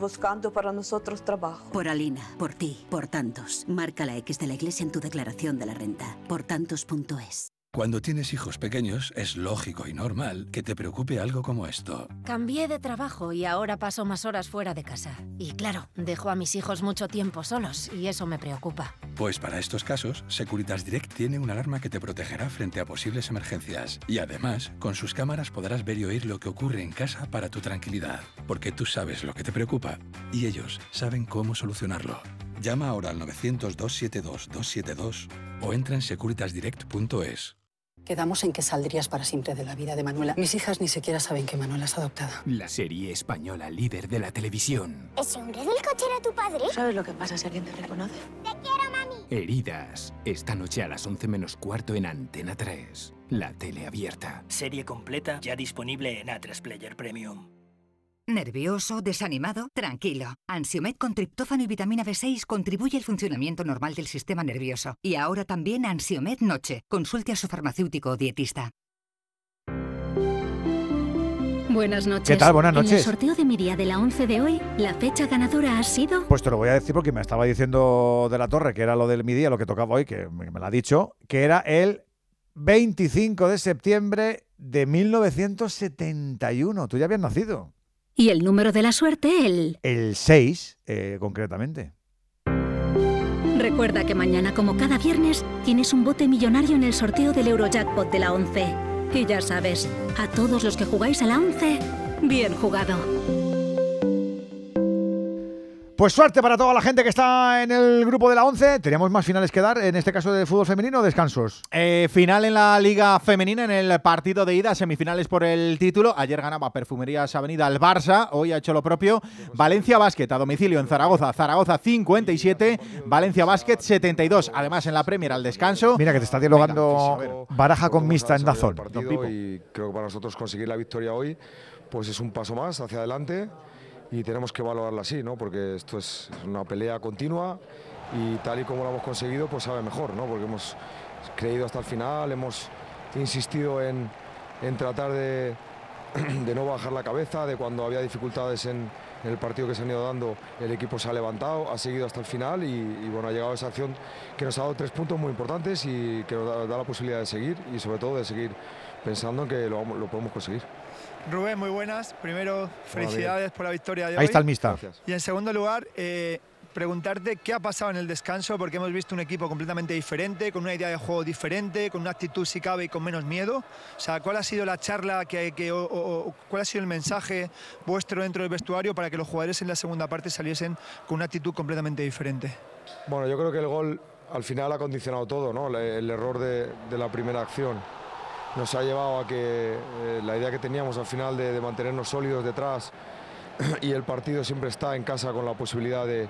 buscando para nosotros trabajo. Por Alina, por ti, por tantos. Marca la X de la iglesia en tu declaración de la renta. Por tantos.es. Cuando tienes hijos pequeños, es lógico y normal que te preocupe algo como esto. Cambié de trabajo y ahora paso más horas fuera de casa. Y claro, dejo a mis hijos mucho tiempo solos y eso me preocupa. Pues para estos casos, Securitas Direct tiene una alarma que te protegerá frente a posibles emergencias. Y además, con sus cámaras podrás ver y oír lo que ocurre en casa para tu tranquilidad. Porque tú sabes lo que te preocupa y ellos saben cómo solucionarlo. Llama ahora al 900-272-272 o entra en securitasdirect.es. Quedamos en que saldrías para siempre de la vida de Manuela. Mis hijas ni siquiera saben que Manuela es adoptada. La serie española líder de la televisión. ¿Ese hombre del coche era tu padre? ¿Sabes lo que pasa si alguien te reconoce? ¡Te quiero, mami! Heridas. Esta noche a las 11 menos cuarto en Antena 3. La tele abierta. Serie completa ya disponible en A3 Player Premium. ¿Nervioso? ¿Desanimado? Tranquilo. Ansiomed con triptófano y vitamina B6 contribuye al funcionamiento normal del sistema nervioso. Y ahora también Ansiomed Noche. Consulte a su farmacéutico o dietista. Buenas noches. ¿Qué tal? Buenas En el noches. sorteo de mi día de la 11 de hoy, la fecha ganadora ha sido... Pues te lo voy a decir porque me estaba diciendo de la torre, que era lo del mi día, lo que tocaba hoy, que me, me lo ha dicho, que era el 25 de septiembre de 1971. Tú ya habías nacido. Y el número de la suerte, el... El 6, eh, concretamente. Recuerda que mañana, como cada viernes, tienes un bote millonario en el sorteo del Eurojackpot de la 11. Y ya sabes, a todos los que jugáis a la 11, bien jugado. Pues suerte para toda la gente que está en el grupo de la 11. Teníamos más finales que dar, en este caso de fútbol femenino o descansos. Eh, final en la Liga Femenina en el partido de ida, semifinales por el título. Ayer ganaba Perfumerías Avenida al Barça, hoy ha hecho lo propio. Valencia Basket a domicilio en Zaragoza, Zaragoza 57, Valencia Basket 72. Además en la Premier al descanso. Mira que te está dialogando Baraja con Mista en Dazón. partido y creo que para nosotros conseguir la victoria hoy pues es un paso más hacia adelante y tenemos que valorarla así, ¿no? Porque esto es una pelea continua y tal y como lo hemos conseguido, pues sabe mejor, ¿no? Porque hemos creído hasta el final, hemos insistido en, en tratar de, [CLEARS THROAT] de no bajar la cabeza, de cuando había dificultades en, el partido que se han ido dando, el equipo se ha levantado, ha seguido hasta el final y, bueno, ha llegado esa acción que nos ha dado tres puntos muy importantes y que nos da, la posibilidad de seguir y sobre todo de seguir pensando en que lo, lo podemos conseguir. Rubén, muy buenas. Primero, felicidades por la victoria de hoy. Ahí está el Mista. Y en segundo lugar, eh, preguntarte qué ha pasado en el descanso, porque hemos visto un equipo completamente diferente, con una idea de juego diferente, con una actitud si cabe y con menos miedo. O sea, ¿cuál ha sido la charla, que, que- o- o- cuál ha sido el mensaje vuestro dentro del vestuario para que los jugadores en la segunda parte saliesen con una actitud completamente diferente? Bueno, yo creo que el gol al final ha condicionado todo, ¿no? Le- El, error de, de la primera acción nos ha llevado a que eh, la idea que teníamos al final de, mantenernos sólidos detrás [CLEARS THROAT] y el partido siempre está en casa con la posibilidad de,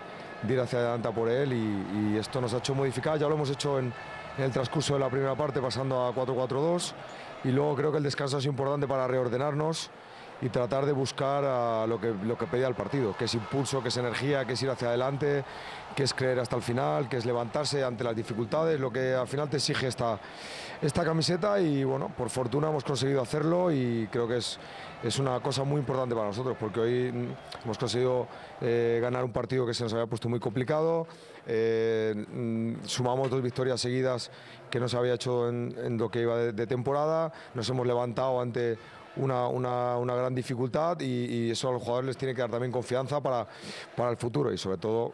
ir hacia adelante por él y, esto nos ha hecho modificar, ya lo hemos hecho en, el transcurso de la primera parte pasando a 4-4-2 y luego creo que el descanso es importante para reordenarnos y tratar de buscar lo, que, lo que pedía el partido, que es impulso, que es energía, que es ir hacia adelante, que es creer hasta el final, que es levantarse ante las dificultades, lo que al final te exige esta, esta camiseta y bueno, por fortuna hemos conseguido hacerlo y creo que es, es una cosa muy importante para nosotros porque hoy mm, hemos conseguido eh, ganar un partido que se nos había puesto muy complicado, eh, mm, sumamos dos victorias seguidas que no se había hecho en, lo que iba de, de temporada, nos hemos levantado ante una, una- una gran dificultad y, y eso a los jugadores les tiene que dar también confianza para, para el futuro y sobre todo,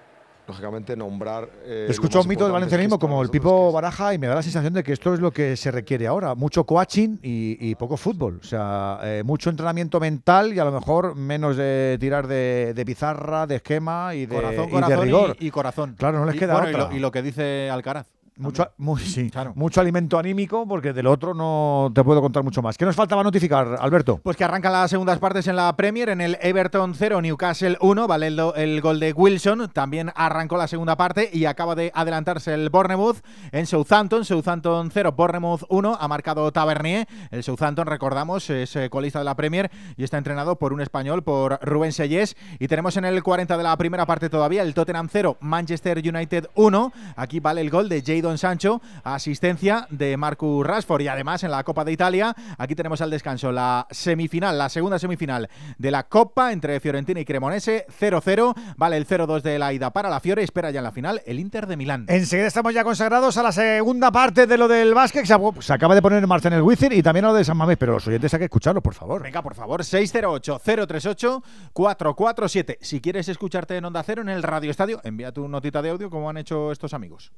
lógicamente, nombrar... eh, Escucho un mito del valencianismo como el Pipo Baraja y me da la sensación de que esto es lo que se requiere ahora. Mucho coaching y, y poco fútbol. O sea, eh, mucho entrenamiento mental y a lo mejor menos de tirar de, de pizarra, de esquema y de, Corazón, y de rigor. y, y corazón. Claro, no les Y, queda bueno, y otra. lo- y lo que dice Alcaraz. Mucho, muy- sí, [LAUGHS] mucho alimento anímico porque del otro no te puedo contar mucho más. ¿Qué nos faltaba notificar, Alberto? Pues que arrancan las segundas partes en la Premier, en el Everton 0, Newcastle 1, vale el gol de Wilson, también arrancó la segunda parte y acaba de adelantarse el Bournemouth en Southampton, Southampton 0, Bournemouth 1, ha marcado Tavernier, el Southampton, recordamos, es eh, colista de la Premier y está entrenado por un español, por Rubén Sellés, y tenemos en el 40 de la primera parte todavía el Tottenham 0, Manchester United 1, aquí vale el gol de Jadon Sancho, asistencia de Marcus Rashford y además en la Copa de Italia, aquí tenemos al descanso la semifinal, la segunda semifinal de la Copa entre Fiorentina y Cremonese, 0-0, vale el 0-2 de la ida para la Fiore, espera ya en la final el Inter de Milán. Enseguida estamos ya consagrados a la segunda parte de lo del básquet. que Se, acaba de poner en marcha en el Wizzing y también a lo de San Mamés, pero los oyentes hay que escucharlo, por favor. Venga, por favor, 608-038-447. Si quieres escucharte en Onda Cero en el Radio Estadio, envía tu notita de audio como han hecho estos amigos.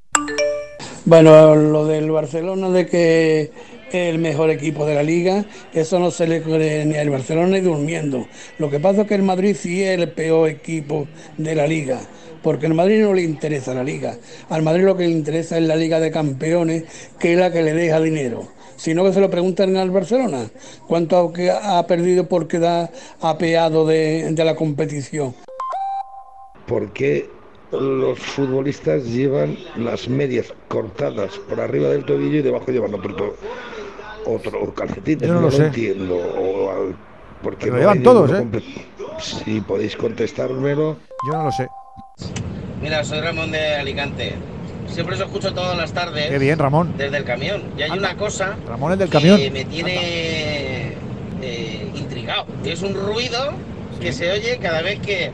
Bueno, lo del Barcelona de que el mejor equipo de la liga, eso no se le cree ni al Barcelona ni durmiendo. Lo que pasa es que el Madrid sí es el peor equipo de la liga, porque al Madrid no le interesa la liga. Al Madrid lo que le interesa es la liga de campeones, que es la que le deja dinero. Sino que se lo preguntan al Barcelona, cuánto ha perdido por quedar apeado de, de la competición. ¿Por qué los futbolistas llevan las medias cortadas por arriba del tobillo y debajo llevan otro, otro calcetín? Yo no no, lo lo sé. entiendo. O al- porque Lo no llevan todos, ¿eh? Si podéis contestármelo. Yo no lo sé. Mira, soy Ramón de Alicante. Siempre os escucho todas las tardes. Qué bien, Ramón. Desde el camión. Y hay una cosa Ramón el del que camión. me tiene eh, intrigado. Es un ruido que se oye cada vez que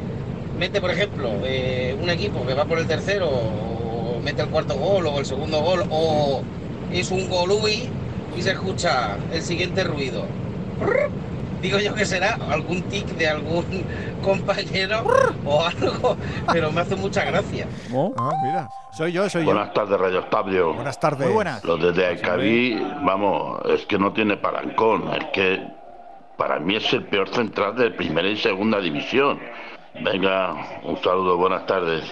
mete, por ejemplo, eh, un equipo que va por el tercero o mete el cuarto gol o el segundo gol o es un golui y se escucha el siguiente ruido. Digo yo que será algún tic de algún [LAUGHS] compañero o algo, pero me hace mucha gracia. Ah, mira. Soy yo, soy Buenas tardes, Radio Estadio. Buenas tardes. Muy buenas. Los de Alcaví, vamos, es que no tiene palancón. Es que para mí es el peor central de primera y segunda división. Venga, un saludo, buenas tardes.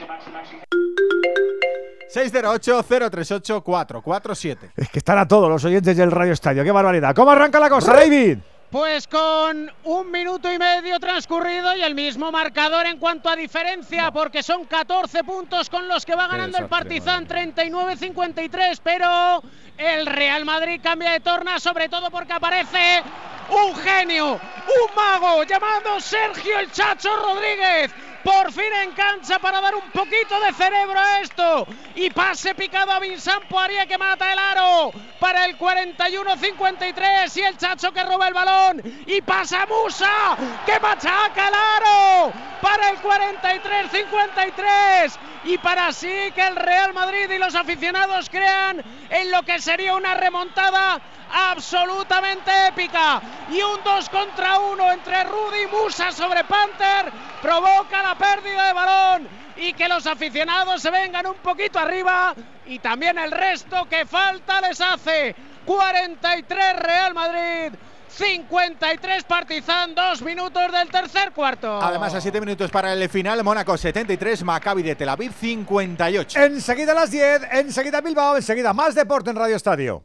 608-038-447. Es que están a todos los oyentes del Radio Estadio. ¡Qué barbaridad! ¿Cómo arranca la cosa, David? Pues con un minuto y medio transcurrido y el mismo marcador en cuanto a diferencia, porque son 14 puntos con los que va ganando el Partizan 39-53, pero el Real Madrid cambia de torna, sobre todo porque aparece un genio, un mago llamado Sergio el Chacho Rodríguez. Por fin en cancha para dar un poquito de cerebro a esto. Y pase picado a Vincent Poirier que mata el aro para el 41-53. Y el Chacho que roba el balón. Y pasa Musa que machaca el aro para el 43-53. Y para así que el Real Madrid y los aficionados crean en lo que sería una remontada absolutamente épica. Y un 2 contra 1 entre Rudy y Musa sobre Panther provoca la pérdida de balón y que los aficionados se vengan un poquito arriba y también el resto que falta les hace. 43 Real Madrid. 53 Partizan, dos minutos del tercer cuarto. Además, a 7 minutos para el final, Mónaco 73, Maccabi de Tel Aviv 58. Enseguida a las 10, enseguida Bilbao, enseguida más deporte en Radio Estadio.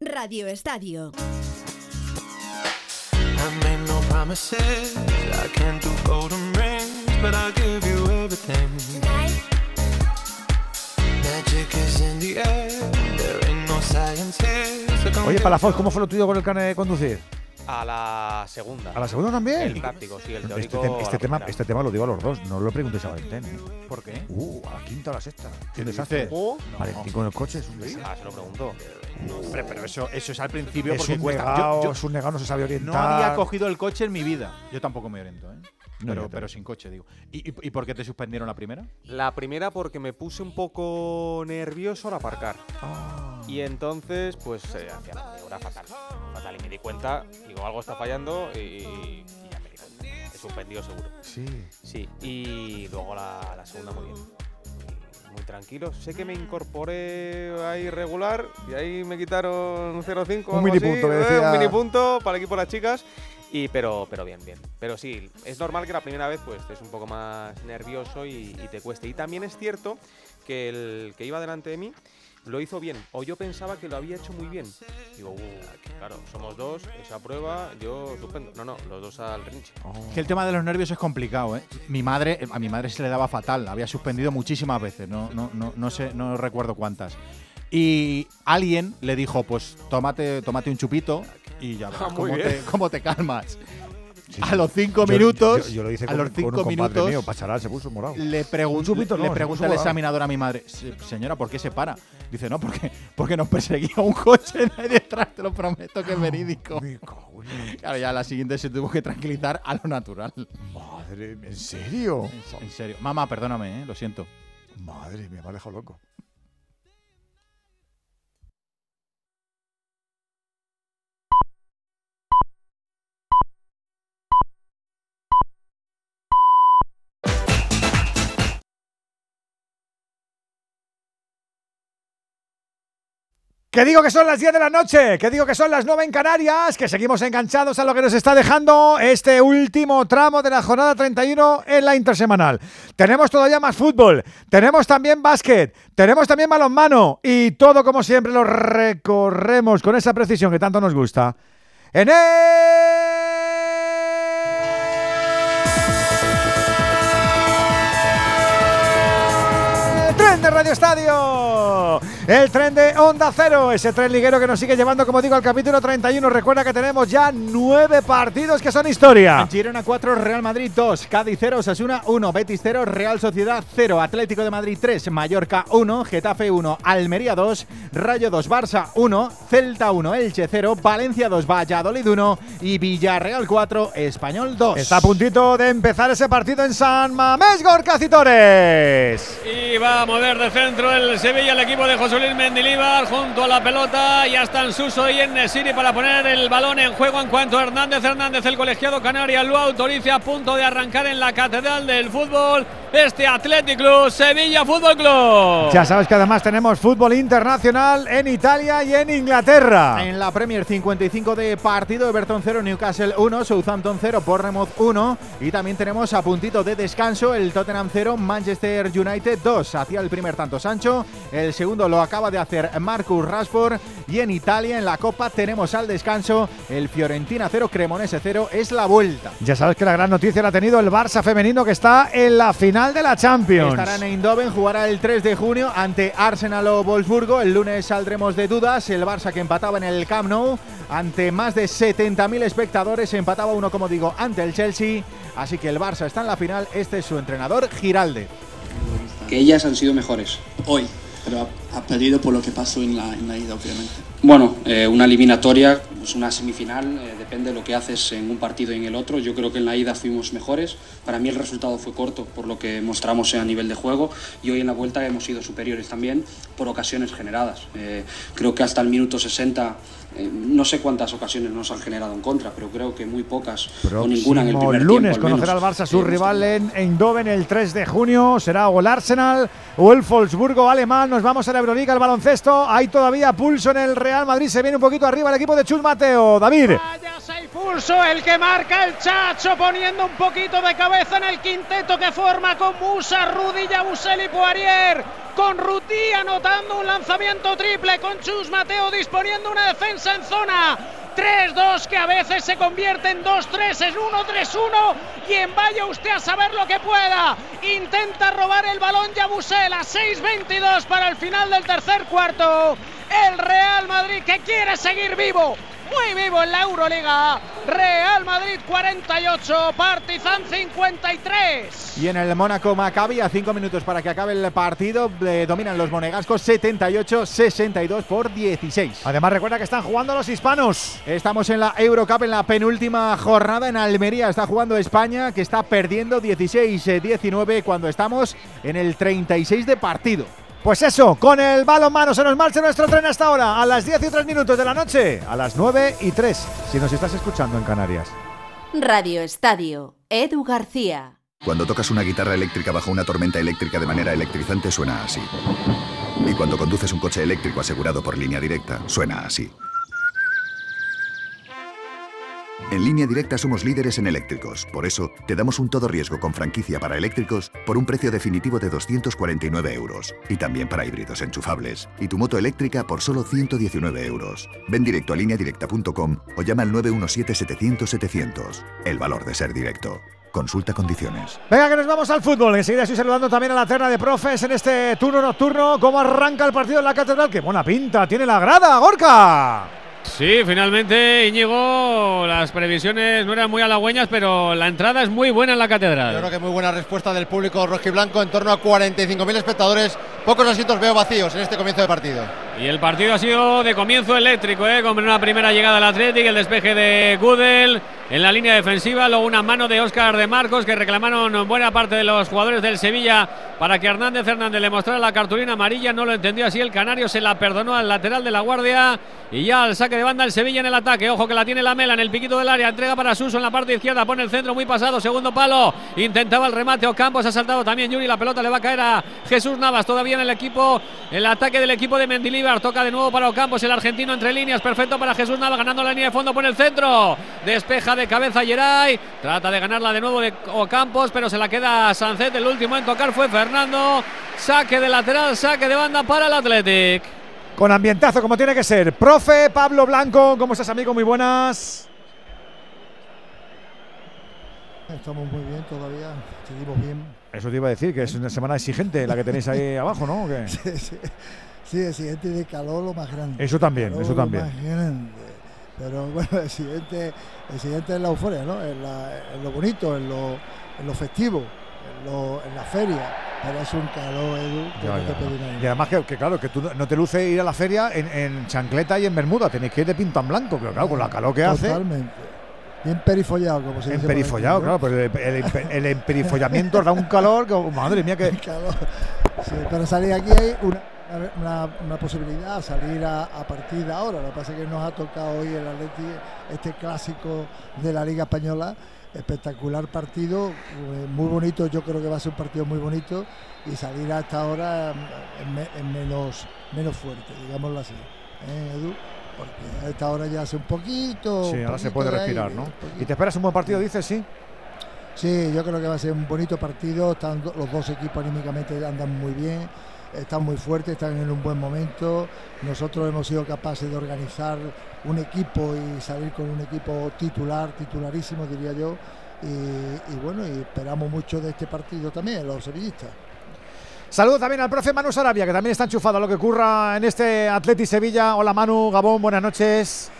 Radio Estadio. No promises. I can't do golden rings, but I'll give you everything. Magic is in the air. There ain't no science here. So don't Oye, Palafox, ¿cómo fue lo tuyo con el carnet de conducir? A la segunda. ¿A la segunda también? El práctico, sí, el Este, teórico. este tema, primera. este tema lo digo a los dos, no lo preguntéis a Valentín. ¿eh? ¿Por qué? Uh, a la quinta o a la sexta. ¿Qué desastre. Oh, Valentín con el coche es un desastre. Ah, se lo pregunto. Hombre, pero eso, eso es al principio Es porque un cuesta. negado, Yo- yo es un negado, no se sabe orientar. no había cogido el coche en mi vida. Yo tampoco me oriento, ¿eh? No, pero, sin coche, digo. ¿Y, y, y por qué te suspendieron la primera? La primera porque me puse un poco nervioso al aparcar. Ah. Y entonces, pues, eh, hacía la maniobra fatal. Fatal. Y me di cuenta, digo, algo está fallando y, y ya me di cuenta. He suspendido seguro. Sí. Sí. Y luego la, la segunda muy bien. Muy tranquilo. Sé que me incorporé ahí regular y ahí me quitaron 0,5. Un mini punto, eh, decía- Un mini punto para el equipo de las chicas. Y, pero, pero bien, bien. Pero sí, es normal que la primera vez pues estés un poco más nervioso y, y te cueste. Y también es cierto que el que iba delante de mí lo hizo bien. O yo pensaba que lo había hecho muy bien. Digo, "Uh, claro, somos dos, esa prueba, yo suspendo. No, no, los dos al rinche. Que el tema de los nervios es complicado, ¿eh? Mi madre, a mi madre se le daba fatal, había suspendido muchísimas veces, no, no, no, no sé, no recuerdo cuántas. Y alguien le dijo, pues tómate, tómate un chupito y ya verás [LAUGHS] Ah, cómo, te, cómo te calmas. Sí, a los cinco Yo- minutos, Yo, yo lo hice a los con cinco minutos, mío, Pacharán se puso morado. le, pregun- no, le pregunta el examinador a mi madre, "Se- señora, ¿por qué se para? Dice, no, porque, porque nos perseguía un coche [LAUGHS] de ahí detrás, te lo prometo que es verídico. Claro, ya la siguiente se tuvo que tranquilizar a lo natural. Madre, ¿en serio? En, en serio. Mamá, perdóname, ¿eh? lo siento. Madre me ha dejado loco. Que digo que son las 10 de la noche, que digo que son las 9 en Canarias, que seguimos enganchados a lo que nos está dejando este último tramo de la jornada 31 en la intersemanal. Tenemos todavía más fútbol, tenemos también básquet, tenemos también balonmano y todo como siempre lo recorremos con esa precisión que tanto nos gusta. En el 30 de Radio Estadio. El tren de Onda Cero, ese tren liguero que nos sigue llevando, como digo, al capítulo 31. Recuerda que tenemos ya nueve partidos que son historia. Girona 4, Real Madrid 2, Cádiz 0, Osasuna 1, Betis 0, Real Sociedad 0, Atlético de Madrid 3, Mallorca 1, Getafe 1, Almería 2, Rayo 2, Barça 1, Celta 1, Elche 0, Valencia 2, Valladolid 1 y Villarreal 4, Español 2. Está a puntito de empezar ese partido en San Mamés, Gorka Citores. Y va a mover de centro el Sevilla, el equipo de José Luis Mendilíbar, junto a la pelota. Ya están Suso y Enesiri para poner el balón en juego en cuanto Hernández Hernández, el colegiado canaria, lo autoriza a punto de arrancar en la catedral del fútbol este Athletic Club, Sevilla Fútbol Club. Ya sabes que además tenemos fútbol internacional en Italia y en Inglaterra. En la Premier 55 de partido, Everton 0, Newcastle 1, Southampton 0, Bournemouth 1 y también tenemos a puntito de descanso el Tottenham 0, Manchester United 2. Hacía el primer tanto Sancho, el segundo lo acaba de hacer Marcus Rashford y en Italia en la Copa tenemos al descanso el Fiorentina 0, Cremonese 0, es la vuelta. Ya sabes que la gran noticia la ha tenido el Barça femenino que está en la final de la Champions. Estará en Eindhoven, jugará el 3 de junio ante Arsenal o Wolfsburgo. El lunes saldremos de dudas. El Barça que empataba en el Camp Nou ante más de 70.000 espectadores, empataba uno, como digo, ante el Chelsea. Así que el Barça está en la final. Este es su entrenador, Giralde. Que ellas han sido mejores hoy. Pero ha, ha perdido por lo que pasó en la, en la ida, obviamente. Bueno, eh, una eliminatoria, pues una semifinal, eh, depende de lo que haces en un partido y en el otro. Yo creo que en la ida fuimos mejores. Para mí el resultado fue corto por lo que mostramos a nivel de juego y hoy en la vuelta hemos sido superiores también por ocasiones generadas. Eh, creo que hasta el minuto 60 eh, no sé cuántas ocasiones nos han generado en contra, pero creo que muy pocas o ninguna en el primer lunes tiempo. al conocerá al. Barça su Eh, rival en Eindhoven el 3 de junio. Será o el Arsenal o el Wolfsburgo alemán. Nos vamos a la Euroliga, el baloncesto. Hay todavía pulso en el Real Madrid. Se viene un poquito arriba el equipo de Chus Mateo. David. Pulso el que marca el Chacho poniendo un poquito de cabeza en el quinteto que forma con Musa, Rudy, Yabusel y Poirier. Con Ruti anotando un lanzamiento triple, con Chus Mateo disponiendo una defensa en zona. 3-2 que a veces se convierte en 2-3, en 1-3-1 y en vaya usted a saber lo que pueda. Intenta robar el balón Yabusel a 6-22 para el final del tercer cuarto. El Real Madrid que quiere seguir vivo, muy vivo en la Euroliga. Real Madrid 48, Partizan 53. Y en el Mónaco Maccabi, a 5 minutos para que acabe el partido, eh, dominan los monegascos 78-62 por 16. Además, recuerda que están jugando los hispanos. Estamos en la Eurocup en la penúltima jornada en Almería. Está jugando España, que está perdiendo 16-19 cuando estamos en el 36 de partido. Pues eso, con el balón mano se nos marcha nuestro tren hasta ahora, a las 10 y 3 minutos de la noche, a las 9 y 3, si nos estás escuchando en Canarias. Radio Estadio, Edu García. Cuando tocas una guitarra eléctrica bajo una tormenta eléctrica de manera electrizante suena así. Y cuando conduces un coche eléctrico asegurado por línea directa, suena así. En línea directa somos líderes en eléctricos, por eso te damos un todo riesgo con franquicia para eléctricos por un precio definitivo de 249 euros. Y también para híbridos enchufables. Y tu moto eléctrica por solo 119 euros. Ven directo a lineadirecta.com o llama al 917-700-700. El valor de ser directo. Consulta condiciones. Venga, que nos vamos al fútbol. Enseguida estoy saludando también a la terna de profes en este turno nocturno. ¿Cómo arranca el partido en la catedral? ¡Qué buena pinta! ¡Tiene la grada, Gorka! Sí, finalmente, Íñigo, las previsiones no eran muy halagüeñas, pero la entrada es muy buena en la catedral. Yo creo que muy buena respuesta del público rojiblanco, en torno a 45.000 espectadores. Pocos asientos veo vacíos en este comienzo de partido. Y el partido ha sido de comienzo eléctrico, ¿eh? con una primera llegada al Athletic, el despeje de Gudel en la línea defensiva, luego una mano de Óscar de Marcos que reclamaron buena parte de los jugadores del Sevilla para que Hernández Hernández le mostrara la cartulina amarilla, no lo entendió así el Canario, se la perdonó al lateral de la Guardia y ya al saque de banda el Sevilla en el ataque, ojo que la tiene la Mela en el piquito del área, entrega para Suso en la parte izquierda, pone el centro muy pasado, segundo palo, intentaba el remate Ocampos, ha saltado también Yuri, la pelota le va a caer a Jesús Navas, todavía en el equipo, el ataque del equipo de Mendilibar, toca de nuevo para Ocampos, el argentino entre líneas, perfecto para Jesús Navas, ganando la línea de fondo, pone el centro, despeja de cabeza Geray, trata de ganarla de nuevo de Ocampos, pero se la queda Sancet, el último en tocar fue Fernando, saque de lateral, saque de banda para el Athletic. Con ambientazo como tiene que ser. Profe Pablo Blanco, ¿cómo estás, amigo? Muy buenas. Estamos muy bien todavía, seguimos bien. Eso te iba a decir, que es una semana exigente la que tenéis ahí abajo, ¿no? [LAUGHS] Sí, sí. Sí, el siguiente de calor lo más grande. Eso también, Calor eso lo también. más grande. Pero [LAUGHS] bueno, el siguiente, el siguiente es la euforia, ¿no? En, la- en lo bonito, en lo, en lo festivo, en, lo- en la feria. Pero es un calor, Edu, que Ya, no ya, te ya. pedí nada. Y además que, que claro, que tú no te luce ir a la feria en, en chancleta y en bermuda, tenéis que ir de pinta en blanco, pero claro, con la calor que hace. Totalmente. Bien perifollado, como se dice. Emperifollado, claro, pero el, el, el emperifollamiento da un calor que, madre mía, que. [LAUGHS] Sí, pero salir aquí hay una, una, una posibilidad, salir a, a partir de ahora. Lo que pasa es que nos ha tocado hoy el Atleti, este clásico de la Liga Española. Espectacular partido, eh, muy bonito. Yo creo que va a ser un partido muy bonito y salir a esta hora mm, es, me- es menos, menos fuerte, digámoslo así. ¿eh, Edu? Porque a esta hora ya hace un poquito. Sí, un ahora se puede de respirar, aire, ¿no? ¿Y te esperas un buen partido, dices, sí? Sí, yo creo que va a ser un bonito partido. Están los dos equipos anímicamente andan muy bien, están muy fuertes, están en un buen momento. Nosotros hemos sido capaces de organizar un equipo y salir con un equipo titular, titularísimo diría yo. Y, y bueno, y esperamos mucho de este partido también, los sevillistas. Saludo también al profe Manu Sarabia, que también está enchufado a lo que ocurra en este Atleti Sevilla. Hola Manu, Gabón, buenas noches.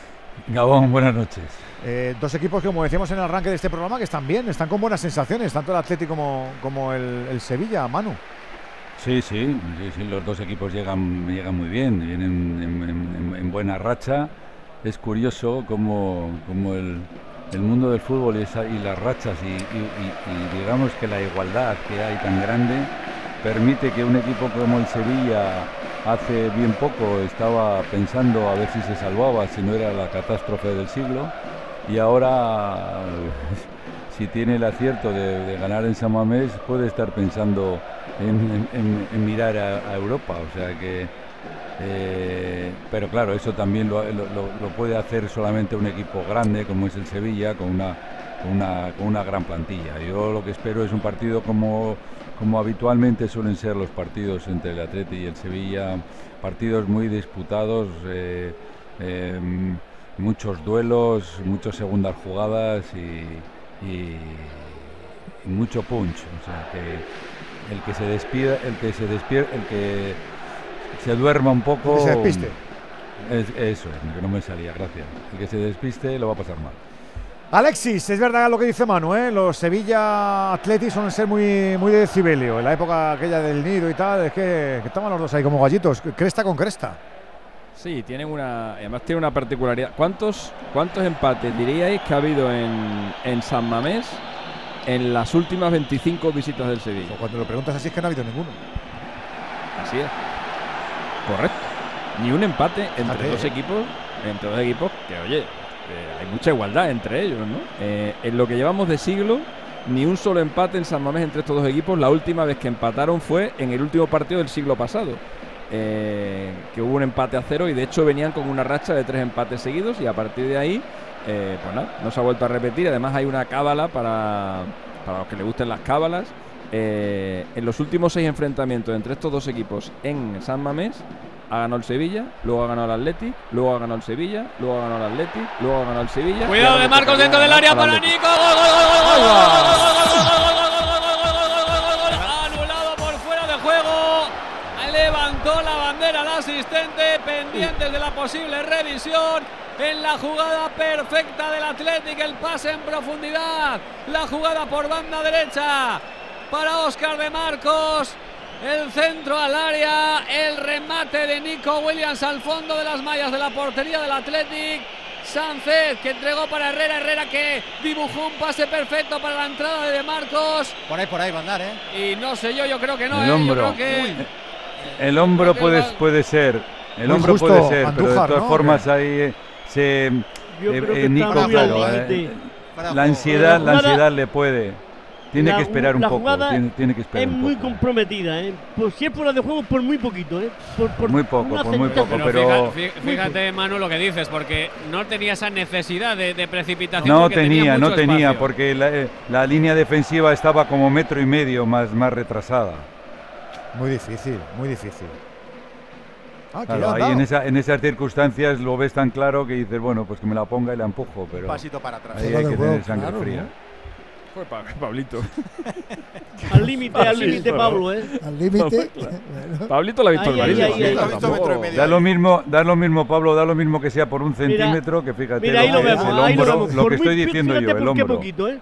Gabón, buenas noches. Eh, dos equipos que, como decíamos en el arranque de este programa, que están bien, están con buenas sensaciones, tanto el Atleti como, como el, el Sevilla, Manu. Sí, sí, sí, los dos equipos llegan, llegan muy bien, vienen en, en- en buena racha. Es curioso cómo, cómo el, mundo del fútbol y, las rachas y digamos que la igualdad que hay tan grande permite que un equipo como el Sevilla hace bien poco estaba pensando a ver si se salvaba, si no era la catástrofe del siglo, y ahora [LAUGHS] si tiene el acierto de, de ganar en San Mamés puede estar pensando en, mirar a, Europa, o sea que eh, pero claro, eso también lo, puede hacer solamente un equipo grande como es el Sevilla, con una, con una, una gran plantilla. Yo lo que espero es un partido como, como habitualmente suelen ser los partidos entre el Atleti y el Sevilla, partidos muy disputados, eh, eh, muchos duelos, muchas segundas jugadas y, y- y mucho punch. O sea que el que se despida, el que se despierte, el que se duerma un poco. El que se despiste. Es- eso es, que no me salía, gracias. El que se despiste lo va a pasar mal. Alexis, es verdad lo que dice Manu, ¿eh? los Sevilla Atleti suelen ser muy, muy de decibelio. En la época aquella del nido y tal, es que, que estaban los dos ahí como gallitos, cresta con cresta. Sí, tienen una. Además, tiene una particularidad. ¿Cuántos, cuántos empates diríais que ha habido en, en San Mamés en las últimas 25 visitas del Sevilla? Cuando lo preguntas así es que no ha habido ninguno. Así es. Correcto. Ni un empate entre dos eh. equipos, entre dos equipos que, oye, eh, hay mucha igualdad entre ellos, ¿no? Eh, en lo que llevamos de siglo, ni un solo empate en San Mamés entre estos dos equipos. La última vez que empataron fue en el último partido del siglo pasado. que hubo un empate a cero y de hecho venían con una racha de tres empates seguidos y a partir de ahí, eh, pues nada, no se ha vuelto a repetir. Además hay una cábala para, para los que le gusten las cábalas. Eh, en los últimos seis enfrentamientos entre estos dos equipos en San Mamés ha ganado el Sevilla, luego ha ganado el Atleti, luego ha ganado el Sevilla, luego ha ganado el Atleti, luego ha ganado el Sevilla. Cuidado de Marcos dentro del área para Nico. Anulado por fuera de juego. Levantó la bandera al asistente, pendientes de la posible revisión. En la jugada perfecta del Athletic, el pase en profundidad. La jugada por banda derecha para Oscar de Marcos. El centro al área, el remate de Nico Williams al fondo de las mallas de la portería del Athletic. Sánchez que entregó para Herrera, Herrera que dibujó un pase perfecto para la entrada de De Marcos. Por ahí, por ahí va a andar, ¿eh? Y no sé yo, yo creo que no, el ¿eh? yo hombro. creo que El hombro puede, puede ser. El Muy hombro justo, puede ser, pero de todas ¿no? formas ahí eh, se. Yo eh, creo que eh, está Nico, muy claro, eh, la ansiedad, La ansiedad le puede. Tiene La que esperar un poco. Tiene, tiene que esperar Es un muy poco. comprometida, ¿eh? Por, si es fuera de juego, por muy poquito, ¿eh? Por, por Muy poco, por muy poco, pero- fíjate, fíjate, Manu, lo que dices, porque no tenía esa necesidad de, de precipitación. No tenía, no tenía, espacio. porque la, eh, la línea defensiva estaba como metro y medio más, más retrasada. Muy difícil, muy difícil. Ah, Claro, ahí dado. en, esa- en esas circunstancias lo ves tan claro que dices, bueno, pues que me la ponga y la empujo, pero pasito para atrás. ahí hay que juego, tener sangre claro, fría. ¿no? Fue Pa- Pablito. [LAUGHS] Al límite, al límite, Pablito, Pablo, ¿eh? Al límite. [LAUGHS] Pablito la ha visto ahí. Tampoco- Da lo mismo, da lo mismo, Pablo, da lo mismo que sea por un centímetro que fíjate Mira, ahí lo vemos, el ahí lo hombro, vemos. lo Por que estoy muy- diciendo yo, el hombro. poquito, ¿eh?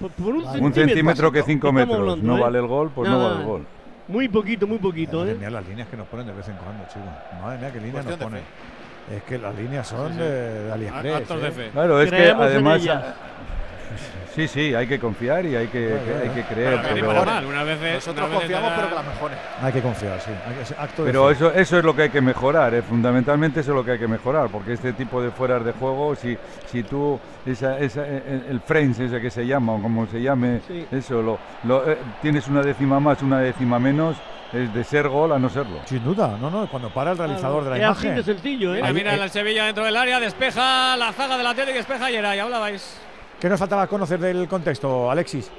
Por, por un, Un centímetro que cinco metros. hablando, No ¿eh? vale el gol, pues no vale el gol. Muy poquito, muy poquito, Madre ¿eh? mía, las líneas que nos ponen de vez en cuando, chicos. Madre mía, qué líneas nos Cuestión de ponen. Es que las líneas son Sí, sí. de, de AliExpress. Actos de ¿eh? fe. Claro, es que Creemos en además. Sí, sí, hay que confiar y hay que, Claro, hay que creer. Pero pero-. Una vez Nosotros confiamos, pero que las mejoren. Hay que confiar, sí. Hay que, es acto de Pero eso, eso es lo que hay que mejorar, eh, fundamentalmente eso es lo que hay que mejorar, porque este tipo de fueras de juego, si, si tú, esa, esa, el, el frames ese que se llama, o como se llame, Sí. eso, lo, lo, eh, tienes una décima más, una décima menos, es de ser gol a no serlo. Sin duda, no, no, cuando para el realizador de la imagen. sencillo, ¿eh? Mira, Ahí, mira eh, el Sevilla dentro del área, despeja la zaga del Atlético, despeja y era, ya hablabais. ¿Qué nos faltaba conocer del contexto, Alexis?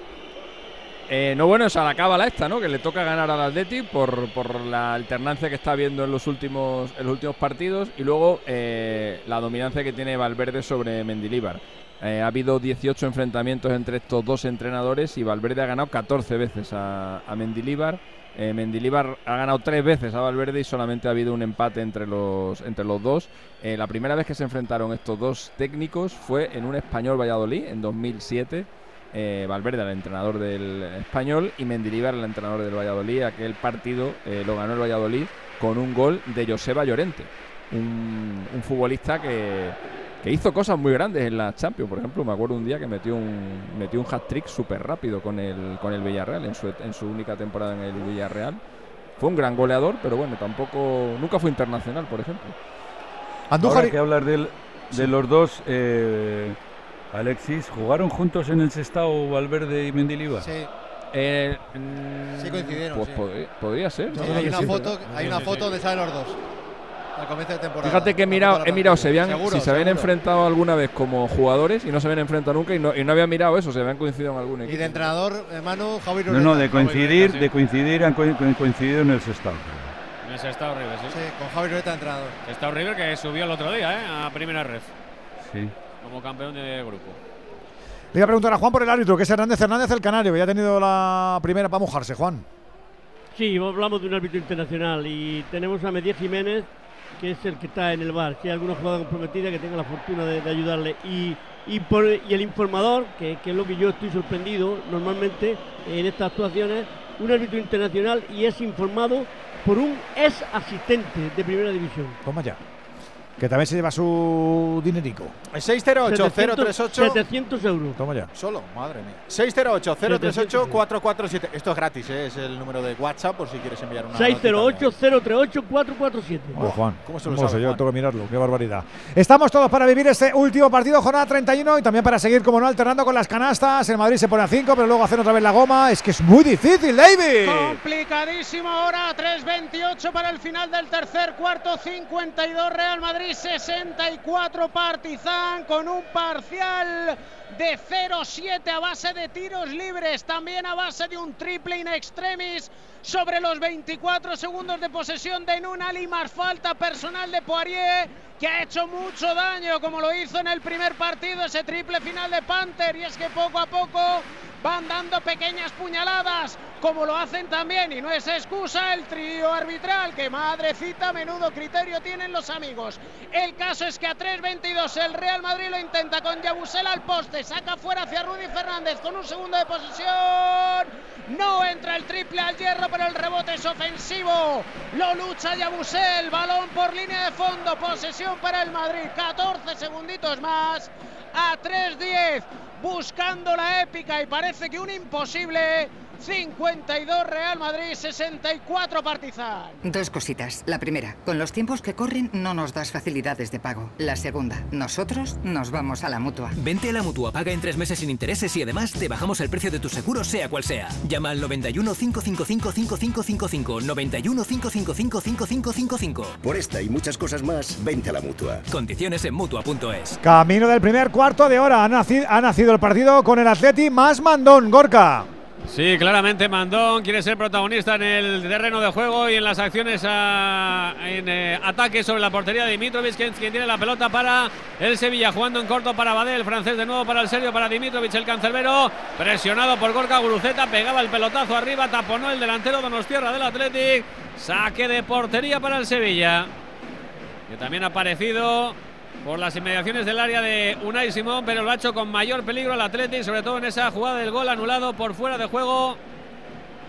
Eh, no, bueno, es a la cábala esta, ¿no? Que le toca ganar al Atleti por, por la alternancia que está viendo en los últimos, en los últimos partidos y luego eh, la dominancia que tiene Valverde sobre Mendilíbar. Eh, ha habido 18 enfrentamientos entre estos dos entrenadores y Valverde ha ganado 14 veces a, a Mendilíbar. Eh, Mendilíbar ha ganado tres veces a Valverde y solamente ha habido un empate entre los, entre los dos. Eh, la primera vez que se enfrentaron estos dos técnicos fue en un Español Valladolid en 2007. Eh, Valverde, el entrenador del Español, y Mendilibar, el entrenador del Valladolid. Aquel partido eh, lo ganó el Valladolid con un gol de Joseba Llorente, un futbolista que, que hizo cosas muy grandes en la Champions. Por ejemplo, me acuerdo un día que metió un, metió un hat-trick súper rápido con el, con el Villarreal en su, en su única temporada en el Villarreal. Fue un gran goleador, pero bueno, tampoco nunca fue internacional, por ejemplo. Ahora que hablar del- de los dos, eh, Alexis, ¿jugaron juntos en el Sestao Valverde y Mendilibar? Sí. Eh, Sí coincidieron, Pues sí. podría, podría ser. Sí, hay una foto, hay una foto donde salen los dos. Al comienzo de temporada. Fíjate que he mirado, he mirado se partida. habían, Seguro, si se habían enfrentado alguna vez como jugadores y no se habían enfrentado nunca y no, y no había mirado eso, se habían coincidido en algún Y equipo. de entrenador, eh, Manu, Javi No, no, de coincidir, de coincidir, han co- co- coincidido en el Sestao. En ese Estado River, sí. Sí, con Javi Ruleta entrenador. Estado River que subió el otro día, ¿eh? A primera red, Sí. como campeón de grupo. Le iba a preguntar a Juan por el árbitro, que es Hernández Hernández, el canario, que ya ha tenido la primera para mojarse, Juan. Sí, hablamos de un árbitro internacional y tenemos a Medier Jiménez, que es el que está en el bar. Si hay alguna jugada comprometida, que tenga la fortuna de, ayudarle. Y, y, el informador, que, que es lo que yo estoy sorprendido normalmente en estas actuaciones, un árbitro internacional y es informado por un ex asistente de primera división. Toma ya. Que también se lleva su dinerico. 608-038. 700 euros. Toma ya. Solo, madre mía. 608-038-447. Esto es gratis, ¿eh? es el número de WhatsApp por si quieres enviar una. 608-038-447. Joder, Juan, ¿Cómo se lo ¿cómo sabe, sé yo? Juan? Tengo que mirarlo, qué barbaridad. Estamos todos para vivir este último partido, jornada 31, y también para seguir, como no, alternando con las canastas. El Madrid se pone a 5, pero luego hacen otra vez la goma. Es que es muy difícil, David. Complicadísimo ahora, 3.28 para el final del tercer cuarto, 52 Real Madrid, 64 Partizan con un parcial de 0-7 a base de tiros libres, también a base de un triple in extremis sobre los 24 segundos de posesión de Nunali, más falta personal de Poirier, que ha hecho mucho daño, como lo hizo en el primer partido, ese triple final de Panther, y es que poco a poco van dando pequeñas puñaladas, como lo hacen también, y no es excusa el trío arbitral, que madrecita, menudo criterio tienen los amigos. El caso es que a 3.22 el Real Madrid lo intenta con Yabusel al poste, saca fuera hacia Rudy Fernández con un segundo de posesión, no entra el triple al hierro, pero el rebote es ofensivo, lo lucha Yabusel, balón por línea de fondo, posesión para el Madrid, 14 segunditos más, a 3.10 buscando la épica y parece que un imposible. 52 Real Madrid, 64 Partizan. Dos cositas. La primera, con los tiempos que corren no nos das facilidades de pago. La segunda, nosotros nos vamos a la mutua. Vente a la mutua, paga en tres meses sin intereses y además te bajamos el precio de tu seguro, sea cual sea. Llama al 91 555 5555. 91 555 5555. Por esta y muchas cosas más, vente a la mutua. Condiciones en mutua.es. Camino del primer cuarto de hora. Ha nacido, ha nacido el partido con el Atleti más mandón, Gorka. Sí, claramente Mandón quiere ser protagonista en el terreno de juego y en las acciones en eh, ataque sobre la portería de Dimitrovic, quien, quien, tiene la pelota para el Sevilla, jugando en corto para Badel, el francés de nuevo para el serio, para Dimitrovic, el cancerbero, presionado por Gorka Guruceta, pegaba el pelotazo arriba, taponó el delantero Donostierra del Athletic, saque de portería para el Sevilla, que también ha aparecido por las inmediaciones del área de Unai Simón, pero lo ha hecho con mayor peligro al Athletic, sobre todo en esa jugada del gol anulado por fuera de juego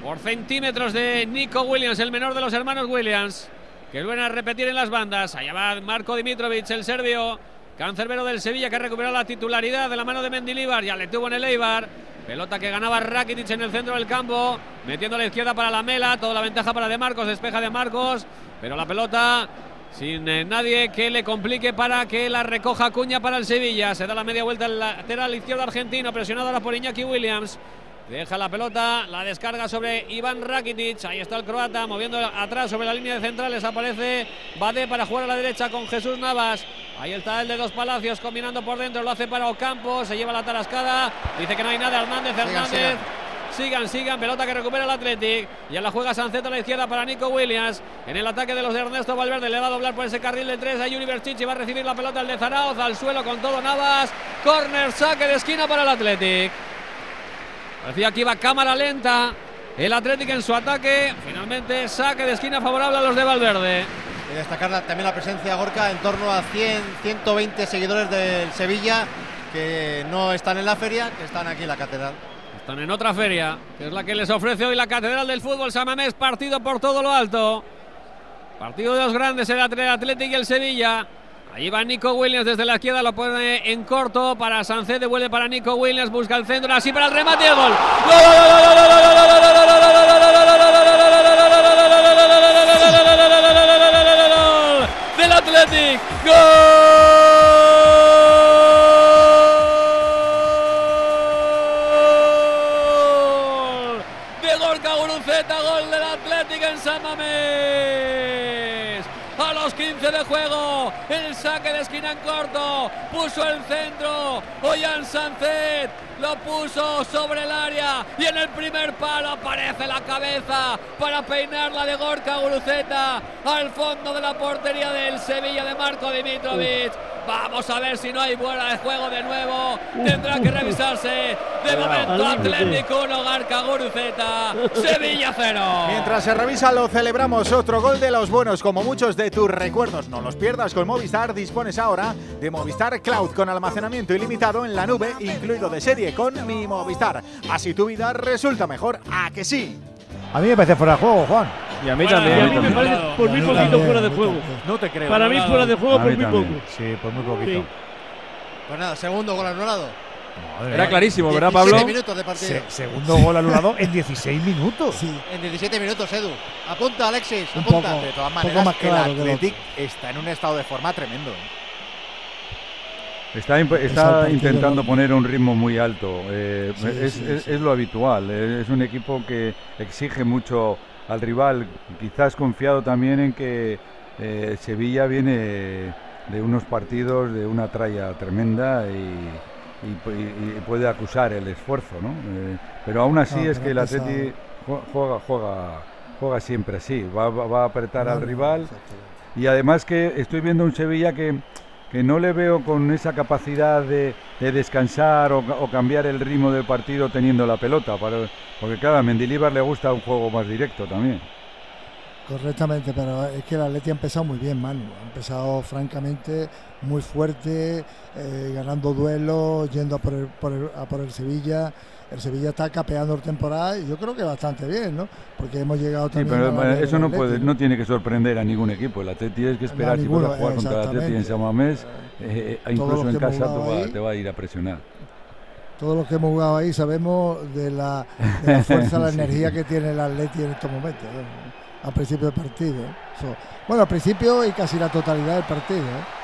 por centímetros de Nico Williams, el menor de los hermanos Williams, que vuelven a repetir en las bandas. Allá va Marco Dimitrovic, el serbio, cancerbero del Sevilla, que ha recuperado la titularidad de la mano de Mendilibar, ya le tuvo en el Eibar. Pelota que ganaba Rakitic en el centro del campo, metiendo a la izquierda para la Mela, toda la ventaja para De Marcos, despeja De Marcos, pero la pelota sin eh, nadie que le complique para que la recoja Cuña para el Sevilla. Se da la media vuelta al lateral izquierdo argentino, presionado ahora por Iñaki Williams. Deja la pelota, la descarga sobre Iván Rakitic. Ahí está el croata moviendo atrás sobre la línea de centrales. Aparece Bade para jugar a la derecha con Jesús Navas. Ahí está el de dos palacios combinando por dentro. Lo hace para Ocampo. Se lleva la tarascada. Dice que no hay nada. Hernández Hernández. Sigan, sigan, pelota que recupera el Athletic. Ya la juega Sancet a la izquierda para Nico Williams. En el ataque de los de Ernesto Valverde le va a doblar por ese carril de tres a Junior Chichi. Va a recibir la pelota el de Zaraoz al suelo con todo Navas. Corner, saque de esquina para el Athletic. Parecía que iba cámara lenta. El Athletic en su ataque. Finalmente saque de esquina favorable a los de Valverde. Y destacar también la presencia Gorka en torno a 100, 120 seguidores del Sevilla que no están en la feria, que están aquí en la catedral. Están en otra feria, que es la que les ofrece hoy la Catedral del Fútbol Samamés, partido por todo lo alto. Partido de los grandes, el Atlético y el Sevilla. Ahí va Nico Williams desde la izquierda, lo pone en corto para Sancet, devuelve para Nico Williams, busca el centro, así para el remate y el gol. Del Athletic. ¡Gol! Juego, el saque de esquina en corto, puso el centro, Ollán Sancet lo puso sobre el área y en el primer palo aparece la cabeza para peinarla de Gorka Guruceta al fondo de la portería del Sevilla de Marco Dimitrovic. Vamos a ver si no hay buena de juego de nuevo. Tendrá que revisarse. De momento Atlético 1, Garca Guruceta. [LAUGHS] Sevilla 0. Mientras se revisa lo celebramos. Otro gol de los buenos, como muchos de tus recuerdos. No los pierdas con Movistar. Dispones ahora de Movistar Cloud con almacenamiento ilimitado en la nube, incluido de serie con mi Movistar. Así tu vida resulta mejor. ¿A que sí? A mí me parece fuera de juego, Juan. Y a mí también. y a mí me parece por muy poquito fuera de juego. No te creo. Para mí fuera de juego por muy también. poco. Sí, por muy poquito. Sí. Pues nada, segundo gol anulado. Madre Era clarísimo, ¿verdad, 17 Pablo? minutos de partido. Se- segundo gol anulado en 16 minutos. En 17 minutos, Edu. Apunta, Alexis. Un Apunta. poco. De todas maneras, poco más claro que el el Athletic está en un estado de forma tremendo. Está, imp- el está partido, intentando ¿no? poner un ritmo muy alto. eh, Sí, es, sí, es- sí. es lo habitual. eh, Es un equipo que exige mucho al rival. Quizás confiado también en que eh, Sevilla viene de unos partidos de una tralla tremenda y, y pu- y- y puede acusar el esfuerzo. ¿no? Eh, pero aún así No, es que el. Atleti jue- juega, juega, juega siempre así. Va, va- va a apretar al rival. Y además que estoy viendo un Sevilla que, que no le veo con esa capacidad de, de descansar o, ca- o cambiar el ritmo del partido teniendo la pelota. para- porque claro, a Mendilibar le gusta un juego más directo también. Correctamente, pero es que el Atleti ha empezado muy bien, Manu. Ha empezado francamente muy fuerte, eh, ganando duelos, yendo a por, el, por el- a por el Sevilla. El Sevilla está capeando el temporada y yo creo que bastante bien, ¿no? Porque hemos llegado Sí, también. pero al eh, eso no Atleti, puede, no tiene que sorprender a ningún equipo. El Atleti es que esperar si vas a jugar contra el Atleti en exactamente. San Mamés, eh, eh, incluso en casa te va, ahí. te va a ir a presionar. Todos los que hemos jugado ahí sabemos de la, de la fuerza, la [LAUGHS] Sí. energía que tiene el Atleti en estos momentos. Al principio del partido. So, bueno, al principio y casi la totalidad del partido. ¿eh?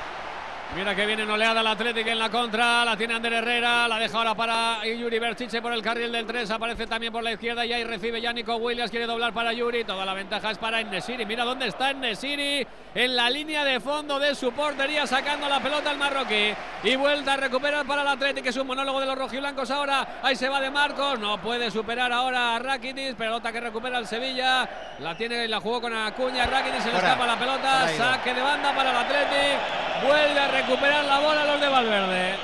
Mira que viene oleada el Atlético en la contra. La tiene Ander Herrera. La deja ahora para Yuri Berchiche por el carril del 3. Aparece también por la izquierda y ahí recibe ya Nico Williams. Quiere doblar para Yuri. Toda la ventaja es para Enesiri. Mira dónde está Enesiri. En la línea de fondo de su portería. Sacando la pelota al marroquí. Y vuelta a recuperar para el Atlético. Es un monólogo de los rojiblancos ahora. Ahí se va de Marcos. No puede superar ahora a Rakitic. Pelota que recupera el Sevilla. La tiene y la jugó con Acuña. Rakitic se le escapa la pelota. Saque de banda para el Atlético. Vuelve a recuperar la bola los de Valverde.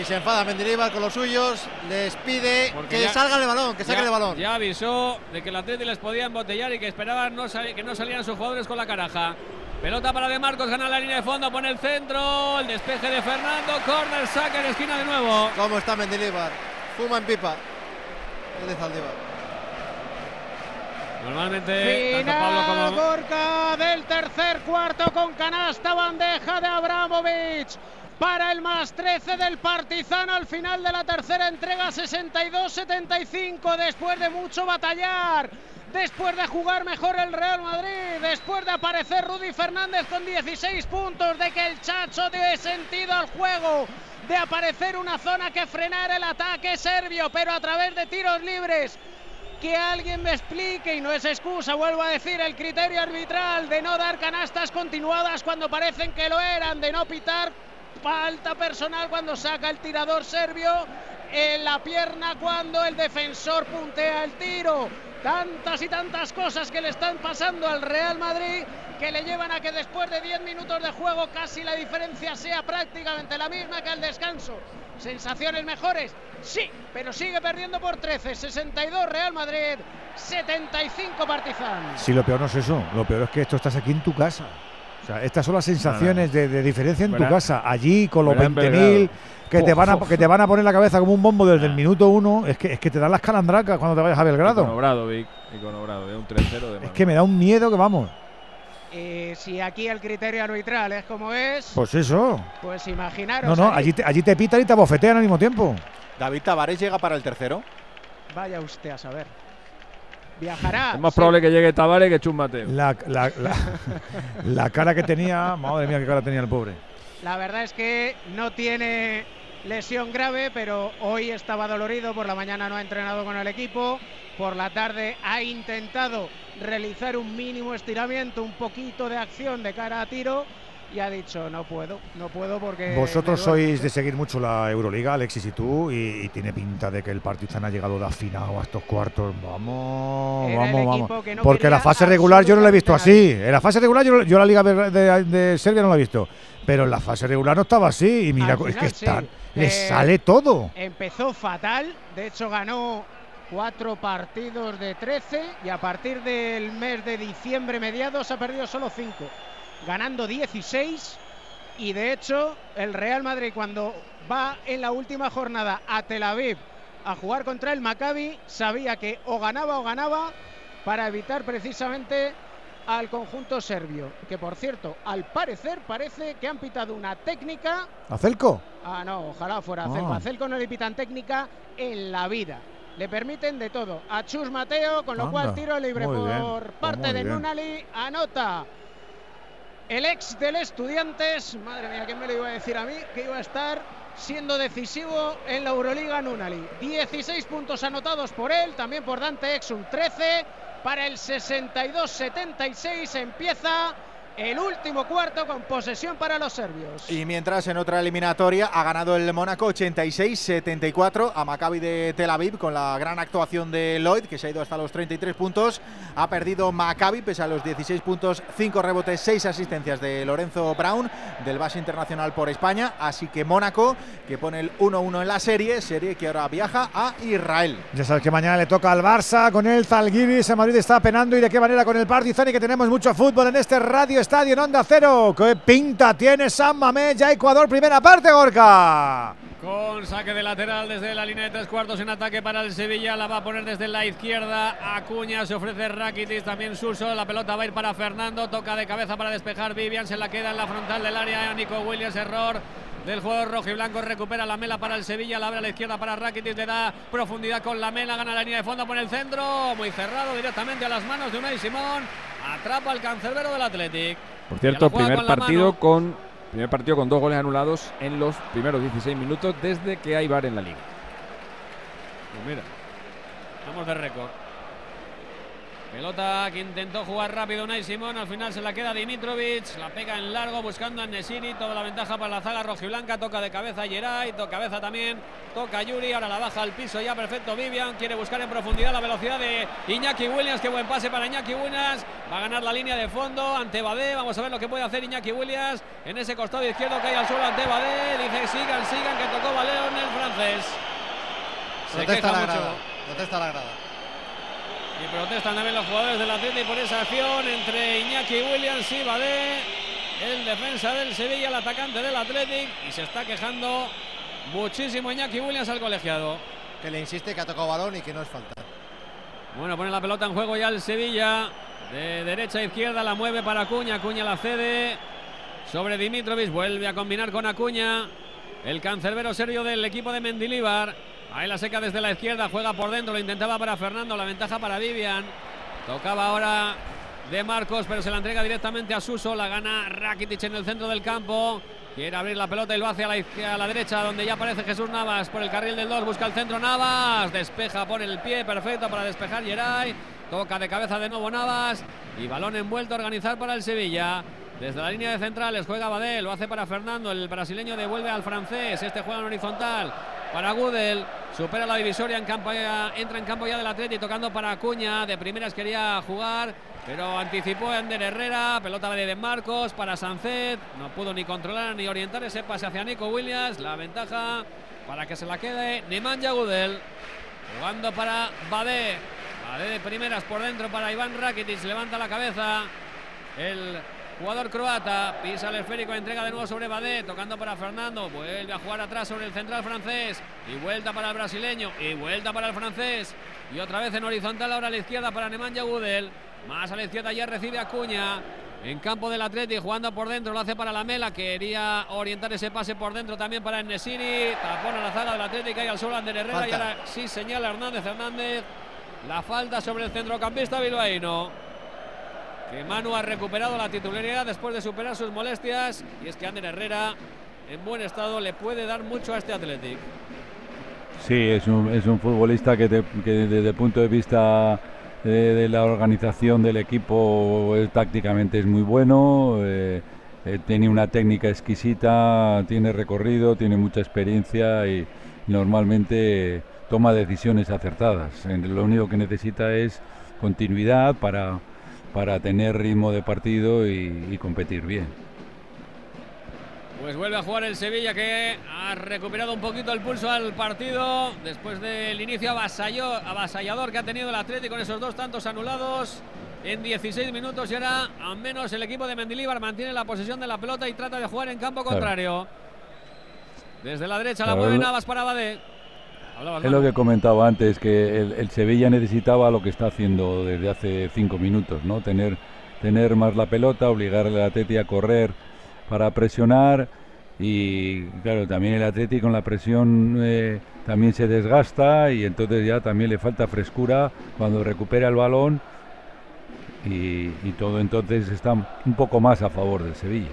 Y se enfada Mendilibar con los suyos. Les pide Porque que ya- salga el balón, que saque ya, el balón. Ya avisó de que el Atlético les podía embotellar y que esperaban no que no salieran sus jugadores con la caraja. Pelota para De Marcos, gana la línea de fondo, pone el centro, el despeje de Fernando, corner, saca en esquina de nuevo. ¿Cómo está Mendilibar? Fuma en pipa. El de Zaldívar. Normalmente, Final como Gorka del tercer cuarto con canasta bandeja de Abramovic para el más 13 del Partizan al final de la tercera entrega 62-75 después de mucho batallar. Después de jugar mejor el Real Madrid, después de aparecer Rudy Fernández con 16 puntos, de que el Chacho dio sentido al juego, de aparecer una zona que frenara el ataque serbio, pero a través de tiros libres que alguien me explique y no es excusa, vuelvo a decir, el criterio arbitral de no dar canastas continuadas cuando parecen que lo eran, de no pitar falta personal cuando saca el tirador serbio en la pierna cuando el defensor puntea el tiro. Tantas y tantas cosas que le están pasando al Real Madrid que le llevan a que después de 10 minutos de juego casi la diferencia sea prácticamente la misma que al descanso. ¿Sensaciones mejores? Sí, pero sigue perdiendo por 13. 62 Real Madrid, 75 Partizan. Sí, lo peor no es eso. Lo peor es que esto estás aquí en tu casa. O sea, estas son las sensaciones de, de diferencia en tu casa. Allí con los fuera en 20.000 Belgrado. que te, van a, que te van a poner la cabeza como un bombo desde el minuto uno. Es que, es que te dan las calandracas cuando te vayas a Con Belgrado. Obradovic. Y con Obradovic. Un 3-0 de Es que me da un miedo que vamos. Y si aquí el criterio arbitral es como es, Pues eso. pues imaginaros. No, no, allí te, allí te pitan y te bofetean al mismo tiempo. David Tavares llega para el tercero. Vaya usted a saber. Viajará. Es más sí. probable que llegue Tavares que Chus Mateo. La, la- la- la cara que tenía, madre mía, qué cara tenía el pobre. La verdad es que no tiene lesión grave, pero hoy estaba dolorido, por la mañana no ha entrenado con el equipo, por la tarde ha intentado realizar un mínimo estiramiento, un poquito de acción de cara a tiro y ha dicho no puedo, no puedo porque... Vosotros sois de seguir mucho la Euroliga, Alexis y tú, y, y tiene pinta de que el Partizan ha llegado de afinado a estos cuartos. Vamos, Era vamos, vamos. no Porque la fase regular yo no la he visto así. En la fase regular yo, yo la Liga de, de- de Serbia no la he visto. Pero en la fase regular no estaba así. Y mira, es que sí. están, les Eh, sale todo. Empezó fatal, de hecho ganó cuatro partidos de 13 y a partir del mes de diciembre mediados ha perdido solo cinco, ganando 16 y de hecho el Real Madrid cuando va en la última jornada a Tel Aviv a jugar contra el Maccabi sabía que o ganaba o ganaba para evitar precisamente al conjunto serbio, que por cierto, al parecer parece que han pitado una técnica ¿A Celco? Ah, no, ojalá fuera. Celco. A Celco no le pitan técnica en la vida. Le permiten de todo. A Chus Mateo, con lo Anda, cual tiro libre por bien, parte de. Nunali. Anota el ex del Estudiantes. Madre mía, ¿quién me lo iba a decir a mí? Que iba a estar siendo decisivo en la Euroliga Nunali. 16 puntos anotados por él, también por Dante Exum 13. Para el 62-76 empieza el último cuarto con posesión para los serbios. Y mientras en otra eliminatoria ha ganado el Mónaco 86-74 a Maccabi de Tel Aviv con la gran actuación de Lloyd que se ha ido hasta los 33 puntos. Ha perdido Maccabi pese a los 16 puntos, 5 rebotes, 6 asistencias de Lorenzo Brown del base internacional por España. Así que Mónaco que pone el 1-1 en la serie, serie que ahora viaja a Israel. Ya sabes que mañana le toca al Barça con el Zalgiris. El Madrid está penando y de qué manera con el Partizan y que tenemos mucho fútbol en este Radio Estadio en Onda Cero. ¿Qué pinta tiene San Mamés? Ya Ecuador, primera parte, Gorka. Con saque de lateral desde la línea de tres cuartos en ataque para el Sevilla. La va a poner desde la izquierda. Acuña se ofrece Rakitic, también Suso. La pelota va a ir para Fernando. Toca de cabeza para despejar Vivian. Se la queda en la frontal del área. Nico Williams, error del jugador rojo y blanco. Recupera la mela para el Sevilla. La abre a la izquierda para Rakitic. Le da profundidad con la mela. Gana la línea de fondo. Pone el centro. Muy cerrado directamente a las manos de Unai Simón. Atrapa al cancerbero del Athletic. Por cierto, primer con partido con Primer partido con dos goles anulados en los primeros 16 minutos desde que hay VAR en la liga. Pues mira, estamos de récord. Pelota que intentó jugar rápido Unai Simón, al final se la queda Dimitrovic, la pega en largo buscando a Nesiri, toda la ventaja para la zaga rojiblanca, toca de cabeza Geray, toca cabeza también, toca Yuri, ahora la baja al piso ya perfecto Vivian, quiere buscar en profundidad la velocidad de Iñaki Williams, qué buen pase para Iñaki Williams, va a ganar la línea de fondo ante Badé, vamos a ver lo que puede hacer Iñaki Williams en ese costado izquierdo que hay al suelo ante Badé, dice sigan, sigan, que tocó Baleón el francés. Se Protesta queja la mucho. grada. Protesta la grada. Y protestan también los jugadores del Atlético por esa acción entre Iñaki Williams y Badé, el defensa del Sevilla, el atacante del Atlético, y se está quejando muchísimo Iñaki Williams al colegiado. Que le insiste que ha tocado balón y que no es falta. Bueno, pone la pelota en juego ya el Sevilla. De derecha a izquierda la mueve para Acuña. Acuña la cede sobre Dimitrovic. Vuelve a combinar con Acuña. El cancerbero serio del equipo de Mendilíbar. Ahí la seca desde la izquierda. Juega por dentro. Lo intentaba para Fernando. La ventaja para Vivian. Tocaba ahora de Marcos, pero se la entrega directamente a Suso. La gana Rakitic en el centro del campo. Quiere abrir la pelota y lo hace a la, a la derecha, donde ya aparece Jesús Navas por el carril del 2. Busca el centro Navas. Despeja, pone el pie perfecto para despejar Geray. Toca de cabeza de nuevo Navas. Y balón envuelto a organizar para el Sevilla. Desde la línea de centrales juega Badel, lo hace para Fernando, el brasileño devuelve al francés, este juega en horizontal para Gudel, supera la divisoria en campo, ya- entra en campo ya del Atleti tocando para Acuña, de primeras quería jugar, pero anticipó Ander Herrera, pelota de Marcos para Sancet, no pudo ni controlar ni orientar ese pase hacia Nico Williams, la ventaja para que se la quede Nemanja Gudel, jugando para Badé, Badé de primeras por dentro para Iván Rakitic, levanta la cabeza, el jugador croata pisa el esférico, entrega de nuevo sobre Badé, tocando para Fernando, vuelve a jugar atrás sobre el central francés y vuelta para el brasileño y vuelta para el francés y otra vez en horizontal ahora a la izquierda para Nemanja Gudel, más a la izquierda ya recibe Acuña. En campo del Atleti, jugando por dentro, lo hace para la Mela. Quería orientar ese pase por dentro también para Nesiri. Tapón a la zaga del Atlético y al suelo Ander Herrera. Falta. Y ahora sí señala Hernández Hernández. La falta sobre el centrocampista bilbaíno. Que Manu ha recuperado la titularidad después de superar sus molestias. Y es que Ander Herrera, en buen estado, le puede dar mucho a este Athletic. Sí, es un, es un futbolista que, te- que desde el punto de vista de, de la organización del equipo eh, tácticamente es muy bueno, eh, eh, tiene una técnica exquisita, tiene recorrido, tiene mucha experiencia y normalmente toma decisiones acertadas. Lo único que necesita es continuidad para, para tener ritmo de partido y- y competir bien. Pues vuelve a jugar el Sevilla que ha recuperado un poquito el pulso al partido después del inicio avasallador que ha tenido el Atlético con esos dos tantos anulados en 16 minutos y ahora al menos el equipo de Mendilíbar mantiene la posesión de la pelota y trata de jugar en campo contrario. Desde la derecha la mueve Navas para Badé. Es lo que comentaba antes, que el, el Sevilla necesitaba lo que está haciendo desde hace cinco minutos, ¿no? Tener, tener más la pelota, obligar al Atleti a correr para presionar y claro, también el Atleti con la presión eh, también se desgasta y entonces ya también le falta frescura cuando recupera el balón y, y todo entonces está un poco más a favor del Sevilla.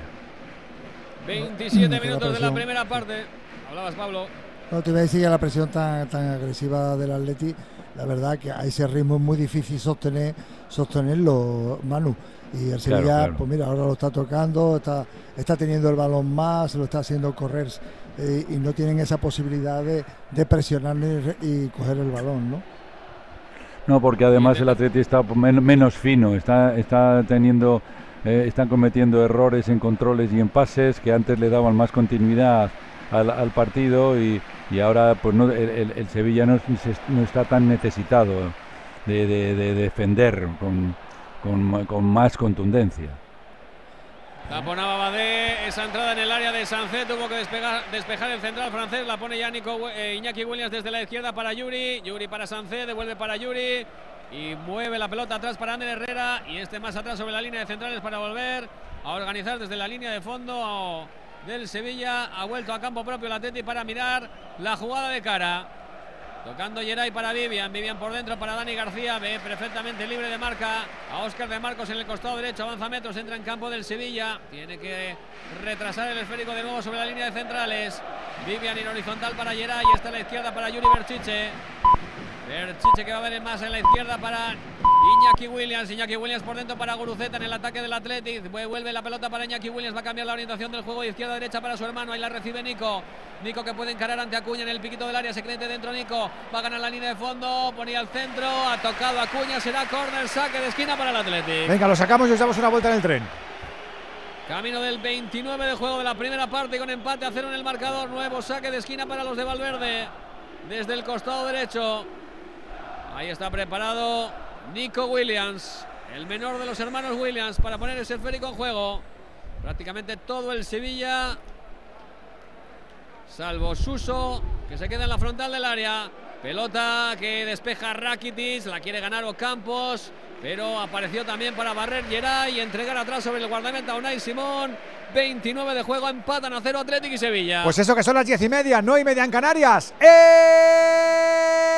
27 Que la minutos de la primera parte. Hablabas, Pablo. No, te iba a decir que la presión tan, tan agresiva del Atleti, la verdad que a ese ritmo es muy difícil sostener sostenerlo, Manu. Y el Sevilla, claro. pues mira, ahora lo está tocando, está, está teniendo el balón más, lo está haciendo correr eh, y no tienen esa posibilidad de, de presionar y coger el balón, ¿no? No, porque además el Atleti está men- menos fino, está, está teniendo, eh, están cometiendo errores en controles y en pases que antes le daban más continuidad al, partido y, y ahora pues no, el, el- Sevilla no, no está tan necesitado de, de- de defender con, con con más contundencia. Taponaba Badé, esa entrada en el área de Sancet, tuvo que despegar, despejar el central francés, la pone ya Nico, eh, Iñaki Williams desde la izquierda para Yuri, Yuri para Sancet, devuelve para Yuri y mueve la pelota atrás para Ander Herrera y este más atrás sobre la línea de centrales para volver a organizar desde la línea de fondo del Sevilla, ha vuelto a campo propio el Atleti para mirar la jugada de cara. Tocando Geray para Vivian. Vivian por dentro para Dani García. Ve perfectamente libre de marca a Óscar de Marcos en el costado derecho. Avanza metros. Entra en campo del Sevilla. Tiene que retrasar el esférico de nuevo sobre la línea de centrales. Vivian en horizontal para Geray. Está a la izquierda para Yuri Berchiche. Berchiche que va a ver más en la izquierda para Iñaki Williams. Iñaki Williams por dentro para Guruceta en el ataque del Athletic. Vuelve la pelota para Iñaki Williams. Va a cambiar la orientación del juego de izquierda a derecha para su hermano. Ahí la recibe Nico. Nico que puede encarar ante Acuña en el piquito del área. Se cree dentro Nico. Va a ganar la línea de fondo. Ponía al centro. Ha tocado Acuña. Será corner. Saque de esquina para el Athletic. Venga, lo sacamos y os damos una vuelta en el tren. Camino del 29 de juego de la primera parte con empate a cero en el marcador. Nuevo saque de esquina para los de Valverde. Desde el costado derecho. Ahí está preparado Nico Williams, el menor de los hermanos Williams, para poner ese esférico en juego. Prácticamente todo el Sevilla, salvo Suso, que se queda en la frontal del área. Pelota que despeja Rakitic, la quiere ganar Ocampos, pero apareció también para barrer Geray y entregar atrás sobre el guardameta Unai Simón. 29 de juego, empatan a cero Atlético y Sevilla. Pues eso que son las 10 y media, no y media en Canarias. ¡Eh!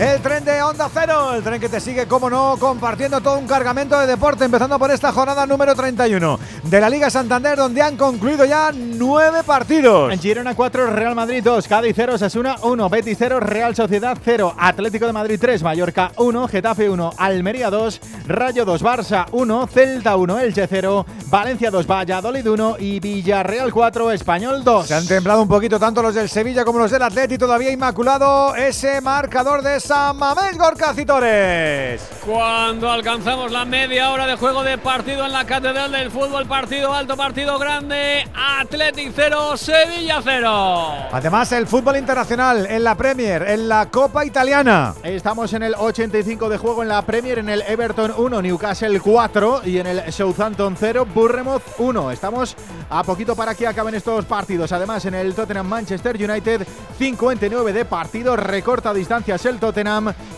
El tren de Onda Cero, el tren que te sigue, como no, compartiendo todo un cargamento de deporte, empezando por esta jornada número 31 de la Liga Santander, donde han concluido ya nueve partidos. Girona 4, Real Madrid 2, Cádiz 0, Sasuna 1, Betis 0, Real Sociedad 0, Atlético de Madrid 3, Mallorca 1, Getafe 1, Almería 2, Rayo 2, Barça 1, Celta 1, Elche 0, Valencia 2, Valladolid 1 y Villarreal 4, Español 2. Se han templado un poquito tanto los del Sevilla como los del Atleti, todavía inmaculado ese marcador de San Mamés Gorcacitores. Cuando alcanzamos la media hora de juego de partido en la Catedral del Fútbol, partido alto, partido grande, Athletic 0, Sevilla 0. Además, el fútbol internacional en la Premier, en la Copa Italiana. Estamos en el 85 de juego en la Premier, en el Everton 1, Newcastle 4 y en el Southampton 0, Bournemouth 1. Estamos a poquito para que acaben estos partidos. Además, en el Tottenham Manchester United 59 de partido, recorta distancias el Tottenham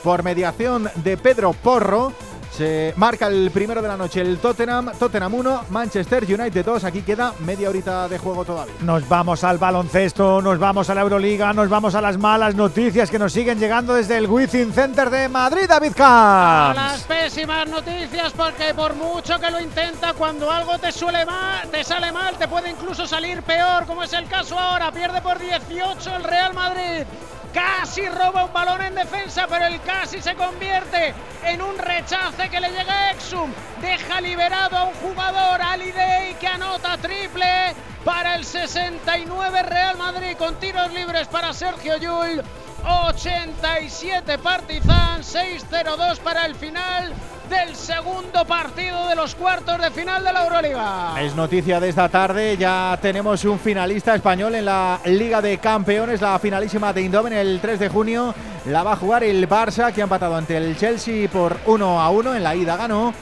por mediación de Pedro Porro. Se marca el primero de la noche el Tottenham, Tottenham 1, Manchester United 2. Aquí queda media horita de juego todavía. Nos vamos al baloncesto, nos vamos a la Euroliga, nos vamos a las malas noticias que nos siguen llegando desde el Wizzing Center de Madrid, David A Camps. las pésimas noticias porque por mucho que lo intenta, cuando algo te suele mal, te sale mal, te puede incluso salir peor, como es el caso ahora. Pierde por 18 el Real Madrid. Casi roba un balón en defensa, pero el casi se convierte en un rechace que le llega a Exum. Deja liberado a un jugador, Ali Day, que anota triple para el 69 Real Madrid con tiros libres para Sergio Llull. 87 Partizan, 6-0-2 para el final del segundo partido de los cuartos de final de la Euroliga. Es noticia de esta tarde, ya tenemos un finalista español en la Liga de Campeones, la finalísima de Eindhoven el 3 de junio. La va a jugar el Barça, que ha empatado ante el Chelsea por 1 a 1 en la ida ganó.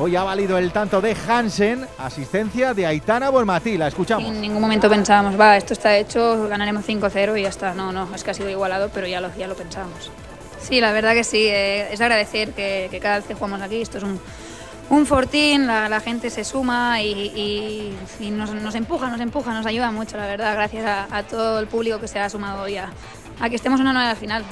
Hoy ha valido el tanto de Hansen, asistencia de Aitana Bolmatí. La escuchamos. En ningún momento pensábamos, va, esto está hecho, ganaremos 5-0 y ya está. No, no, es que ha sido igualado, pero ya lo, ya lo pensábamos. Sí, la verdad que sí, eh, es de agradecer que, que cada vez que jugamos aquí, esto es un, un fortín, la, la gente se suma y, y- y nos, nos empuja, nos empuja, nos ayuda mucho, la verdad, gracias a, a todo el público que se ha sumado hoy a, a que estemos en una nueva final.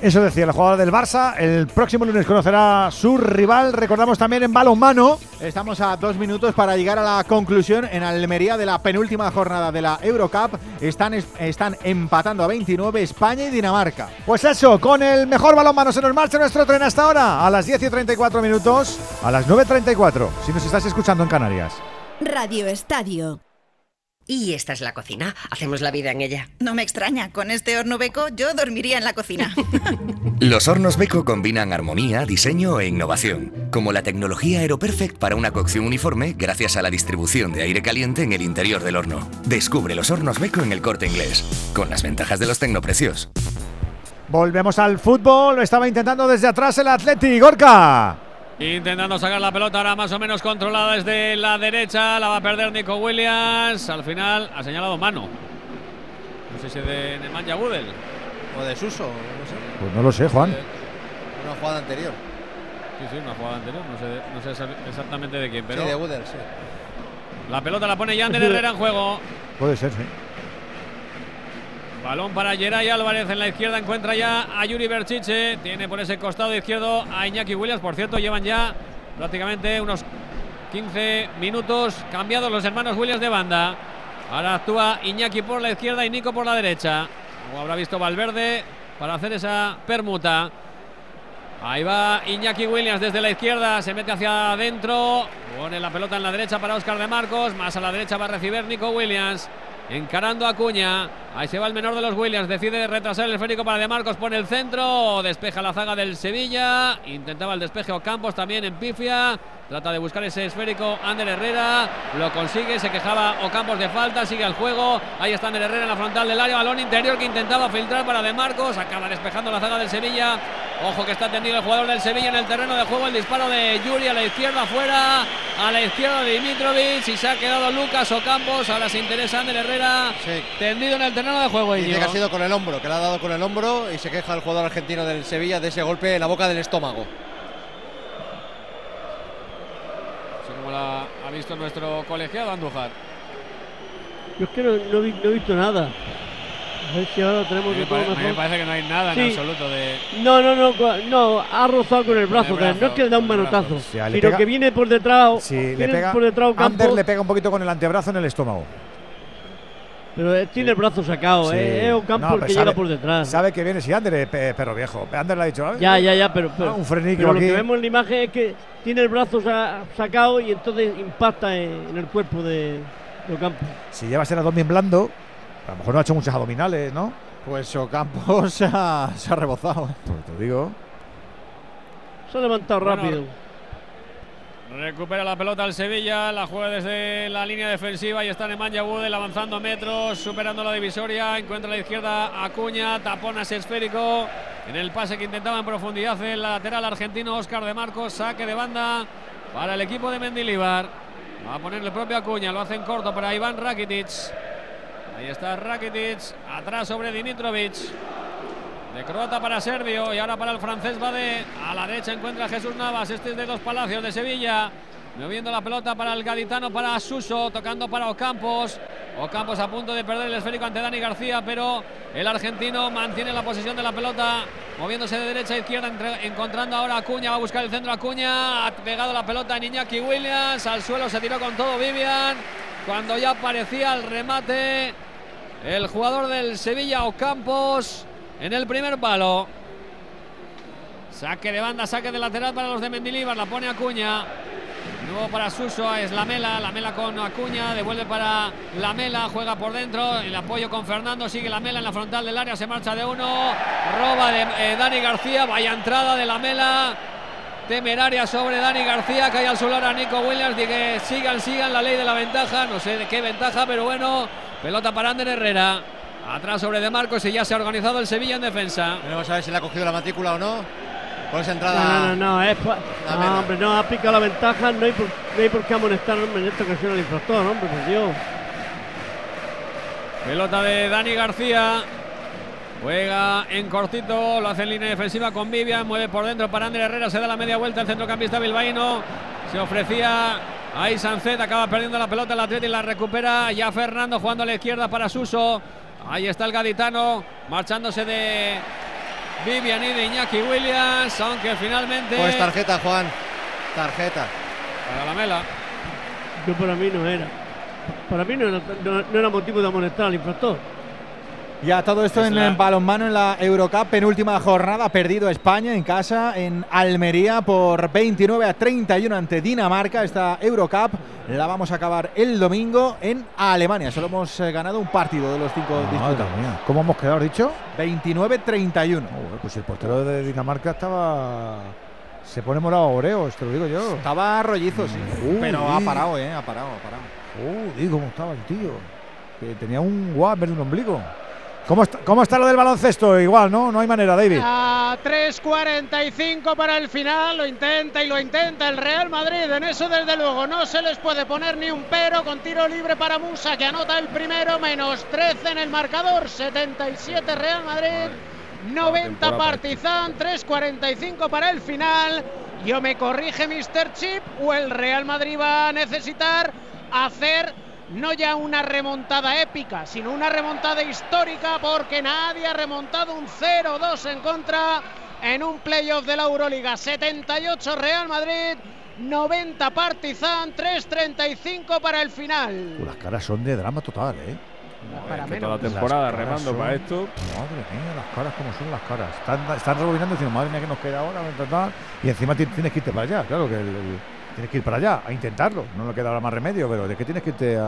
Eso decía el jugador del Barça. El próximo lunes conocerá su rival. Recordamos también en balonmano. Estamos a dos minutos para llegar a la conclusión en Almería de la penúltima jornada de la Eurocup. Están, están empatando a 29 España y Dinamarca. Pues eso, con el mejor balonmano se nos marcha nuestro tren hasta ahora. A las 10 y 34 minutos. A las 9.34. Si nos estás escuchando en Canarias. Radio Estadio. Y esta es la cocina. Hacemos la vida en ella. No me extraña, con este horno beco yo dormiría en la cocina. [LAUGHS] Los hornos Beko combinan armonía, diseño e innovación, como la tecnología AeroPerfect para una cocción uniforme gracias a la distribución de aire caliente en el interior del horno. Descubre los hornos Beko en el corte inglés, con las ventajas de los tecnoprecios. Volvemos al fútbol. Lo estaba intentando desde atrás el Atleti. Gorka. Intentando sacar la pelota ahora más o menos controlada desde la derecha. La va a perder Nico Williams. Al final ha señalado mano. No sé si de Nemanja Budel. O de Suso, no sé. Pues no lo sé, Juan. Una jugada anterior. Sí, sí, una jugada anterior. No sé, no sé exactamente de quién, pero. Sí, de Budel, sí. La pelota la pone Yander Herrera en juego. [LAUGHS] Puede ser, sí. Balón para Geray Álvarez en la izquierda. Encuentra ya a Yuri Berchiche. Tiene por ese costado izquierdo a Iñaki Williams. Por cierto, llevan ya prácticamente unos 15 minutos cambiados los hermanos Williams de banda. Ahora actúa Iñaki por la izquierda y Nico por la derecha. Como habrá visto Valverde para hacer esa permuta. Ahí va Iñaki Williams desde la izquierda, se mete hacia adentro, pone la pelota en la derecha para Oscar de Marcos, más a la derecha va a recibir Nico Williams, encarando a Cuña, ahí se va el menor de los Williams, decide retrasar el esférico para de Marcos, pone el centro, despeja la zaga del Sevilla, intentaba el despeje Ocampos también en pifia, trata de buscar ese esférico Ander Herrera, lo consigue, se quejaba Ocampos de falta, sigue el juego, ahí está Ander Herrera en la frontal del área, balón interior que intentaba filtrar para de Marcos, acaba despejando la zaga del Sevilla, Ojo que está tendido el jugador del Sevilla en el terreno de juego. El disparo de Yuri a la izquierda, afuera. A la izquierda de Dimitrovic. Y se ha quedado Lucas Ocampos. Ahora se interesa Ander Herrera. Tendido en el terreno de juego. Dice que ha sido con el hombro, que le ha dado con el hombro. Y se queja el jugador argentino del Sevilla de ese golpe en la boca del estómago. Así como la ha visto nuestro colegiado Andújar. Yo es que no, no he visto nada. A ver si ahora tenemos me, todo me parece que no hay nada en absoluto de. No, no, no, no, ha rozado con el brazo, no es que le da un manotazo, sino que viene por detrás. Sí, viene le pega, por detrás Ander le pega un poquito con el antebrazo en el estómago. Pero tiene el brazo sacado, Sí. ¿eh? Es Ocampo No, el pero que sabe- llega por detrás. Sabe que viene, si Ander es perro viejo. Ander le ha dicho. "Ay, Ya, ya, ya, pero, pero, Ah, un frenico pero lo aquí. que vemos en la imagen es que tiene el brazo sa- sacado y entonces impacta en, en el cuerpo de, de Ocampo. Si lleva ese abdomen blando, a lo mejor no ha hecho muchas abdominales, ¿no? Pues Ocampos [LAUGHS] se ha, se ha rebozado. ¿eh? Pues te digo. Se ha levantado Bueno, rápido. Recupera la pelota el Sevilla, la juega desde la línea defensiva y está Nemanja Budel avanzando metros, superando la divisoria, encuentra a la izquierda Acuña, taponas esférico en el pase que intentaba en profundidad el lateral argentino Oscar de Marcos, saque de banda para el equipo de Mendilibar. Va a poner el propio Acuña, lo hace en corto para Iván Rakitic. Ahí está Rakitic, atrás sobre Dimitrovic. De croata para Servio y ahora para el francés Bade. A la derecha encuentra Jesús Navas. Este es de dos palacios de Sevilla. Moviendo la pelota para el gaditano, para Suso, tocando para Ocampos. Ocampos a punto de perder el esférico ante Dani García, pero el argentino mantiene la posesión de la pelota, moviéndose de derecha a izquierda, encontrando ahora a Acuña, va a buscar el centro a Acuña, ha pegado la pelota a Iñaki Williams, al suelo se tiró con todo Vivian, cuando ya aparecía el remate, el jugador del Sevilla Ocampos en el primer palo. Saque de banda, saque de lateral para los de Mendilibar, la pone Acuña. Nuevo para Suso, es Lamela, Lamela con Acuña, devuelve para Lamela, juega por dentro, el apoyo con Fernando, sigue Lamela en la frontal del área, se marcha de uno, roba de eh, Dani García, vaya entrada de Lamela, temeraria sobre Dani García, cae al suelo a Nico Williams, dice sigan, sigan la ley de la ventaja, no sé de qué ventaja, pero bueno, pelota para Ander Herrera, atrás sobre De Marcos y ya se ha organizado el Sevilla en defensa. Veremos a ver si le ha cogido la matrícula o no. Con esa entrada. No, no, no, es no, hombre, no, ha picado la ventaja, no hay por, no hay por qué amonestar hombre, en esta ocasión al infractor, hombre, por Dios. Pelota de Dani García. Juega en cortito, lo hace en línea defensiva con Vivian, mueve por dentro para Ander Herrera, se da la media vuelta el centrocampista bilbaíno. Se ofrecía ahí Sancet, acaba perdiendo la pelota el atleta y la recupera ya Fernando jugando a la izquierda para Suso. Ahí está el gaditano, marchándose de Vivian y de Iñaki Williams, aunque finalmente Pues tarjeta, Juan. Tarjeta. para la mela. Yo para mí no era. Para mí no era, no- no era motivo de amonestar al infractor. Ya todo esto Es en la- balonmano en la Eurocup, penúltima jornada, perdido España en casa, en Almería, por 29 a 31 ante Dinamarca. Esta Eurocup la vamos a acabar el domingo en Alemania. Solo hemos eh, ganado un partido de los cinco disputados. ¿Cómo hemos quedado, dicho? 29-31. Joder, pues el portero de Dinamarca estaba. Se pone morado Oreos, te lo digo yo. Estaba rollizo, sí. Pero ha parado, ¿eh? Ha parado, ha parado. Joder, cómo estaba el tío. Que tenía un guap de un ombligo. ¿Cómo está, ¿Cómo está lo del baloncesto? Igual, ¿no? No hay manera, David. A 3.45 para el final, lo intenta y lo intenta el Real Madrid. En eso, desde luego, no se les puede poner ni un pero con tiro libre para Musa, que anota el primero, menos 13 en el marcador. 77 Real Madrid, 90 Partizan, 3.45 para el final. Yo me corrige Mr. Chip, o el Real Madrid va a necesitar hacer no ya una remontada épica, sino una remontada histórica porque nadie ha remontado un 0-2 en contra en un playoff de la Euroliga. 78 Real Madrid, 90 Partizan, 3.35 para el final. Las caras son de drama total, ¿eh? para que toda la temporada remando son- para esto. Madre mía, las caras como son las caras. Están, están rebobinando diciendo, madre mía, que nos queda ahora. Y encima ti- tienes que irte para allá, claro, que el- el- tienes que ir para allá a intentarlo. No le queda ahora más remedio, pero ¿de qué tienes que irte a,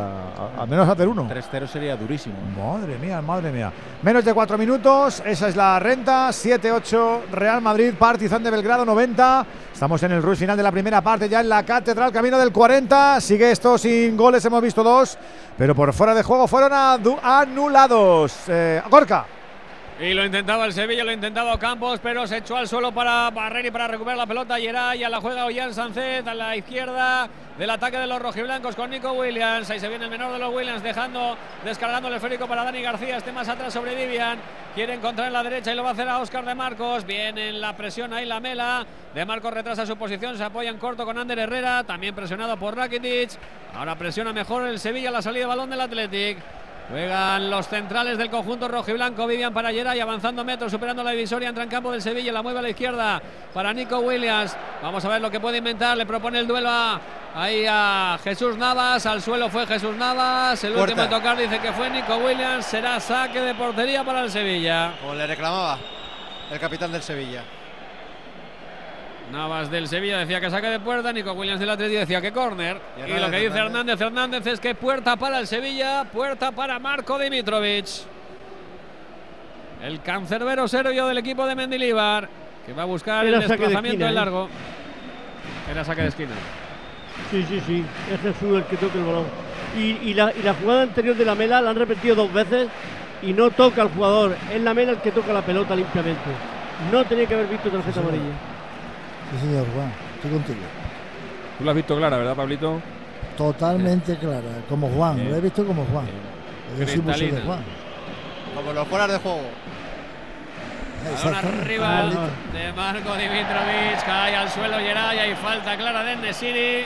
a- al menos a hacer uno? 3-0 sería durísimo. Madre mía, madre mía. Menos de cuatro minutos, esa es la renta. 7-8 Real Madrid, Partizan de Belgrado 90. Estamos en el rush final de la primera parte, ya en la catedral, camino del 40. Sigue esto sin goles, hemos visto dos, pero por fuera de juego fueron anulados. Eh, Gorka. Y lo intentaba el Sevilla, lo intentaba Campos, pero se echó al suelo para barrer y para recuperar la pelota. Geray, a la juega Ollán Sánchez a la izquierda del ataque de los rojiblancos con Nico Williams. Ahí se viene el menor de los Williams, dejando, descargando el esférico para Dani García. Este más atrás sobre Vivian. Quiere encontrar en la derecha y lo va a hacer a Oscar de Marcos. Viene en la presión ahí la mela. De Marcos retrasa su posición, se apoya en corto con Ander Herrera, también presionado por Rakitic. Ahora presiona mejor el Sevilla la salida de balón del Athletic. Juegan los centrales del conjunto rojo y blanco. Vivian para Geray avanzando metros, superando la divisoria. Entra en campo del Sevilla, la mueve a la izquierda para Nico Williams. Vamos a ver lo que puede inventar. Le propone el duelo a, ahí a Jesús Navas. Al suelo fue Jesús Navas. El Puerta. último en tocar dice que fue Nico Williams. Será saque de portería para el Sevilla. Como le reclamaba el capitán del Sevilla. Navas del Sevilla decía que saque de puerta, Nico Williams del Atlético decía que córner. Y Y, lo que dice Hernández. Hernández Hernández es que puerta para el Sevilla, puerta para Marco Dimitrovic. El cancerbero serbio del equipo de Mendilibar, que va a buscar Era el de desplazamiento esquina, en ¿eh? largo. Era saque de esquina. Sí, sí, sí. Es Jesús el que toca el balón. Y, y la, y la jugada anterior de la Mela la han repetido dos veces y no toca al jugador. Es la Mela el que toca la pelota limpiamente. No tenía que haber visto tarjeta amarilla. Sí, señor Juan, estoy contigo. Tú lo has visto clara, ¿verdad, Pablito? Totalmente clara, como Juan, lo he visto como Juan. De. Juan. Como los fueras de juego. Balón arriba de Marco Dimitrovic, cae al suelo Geray, hay falta clara de Nesiri.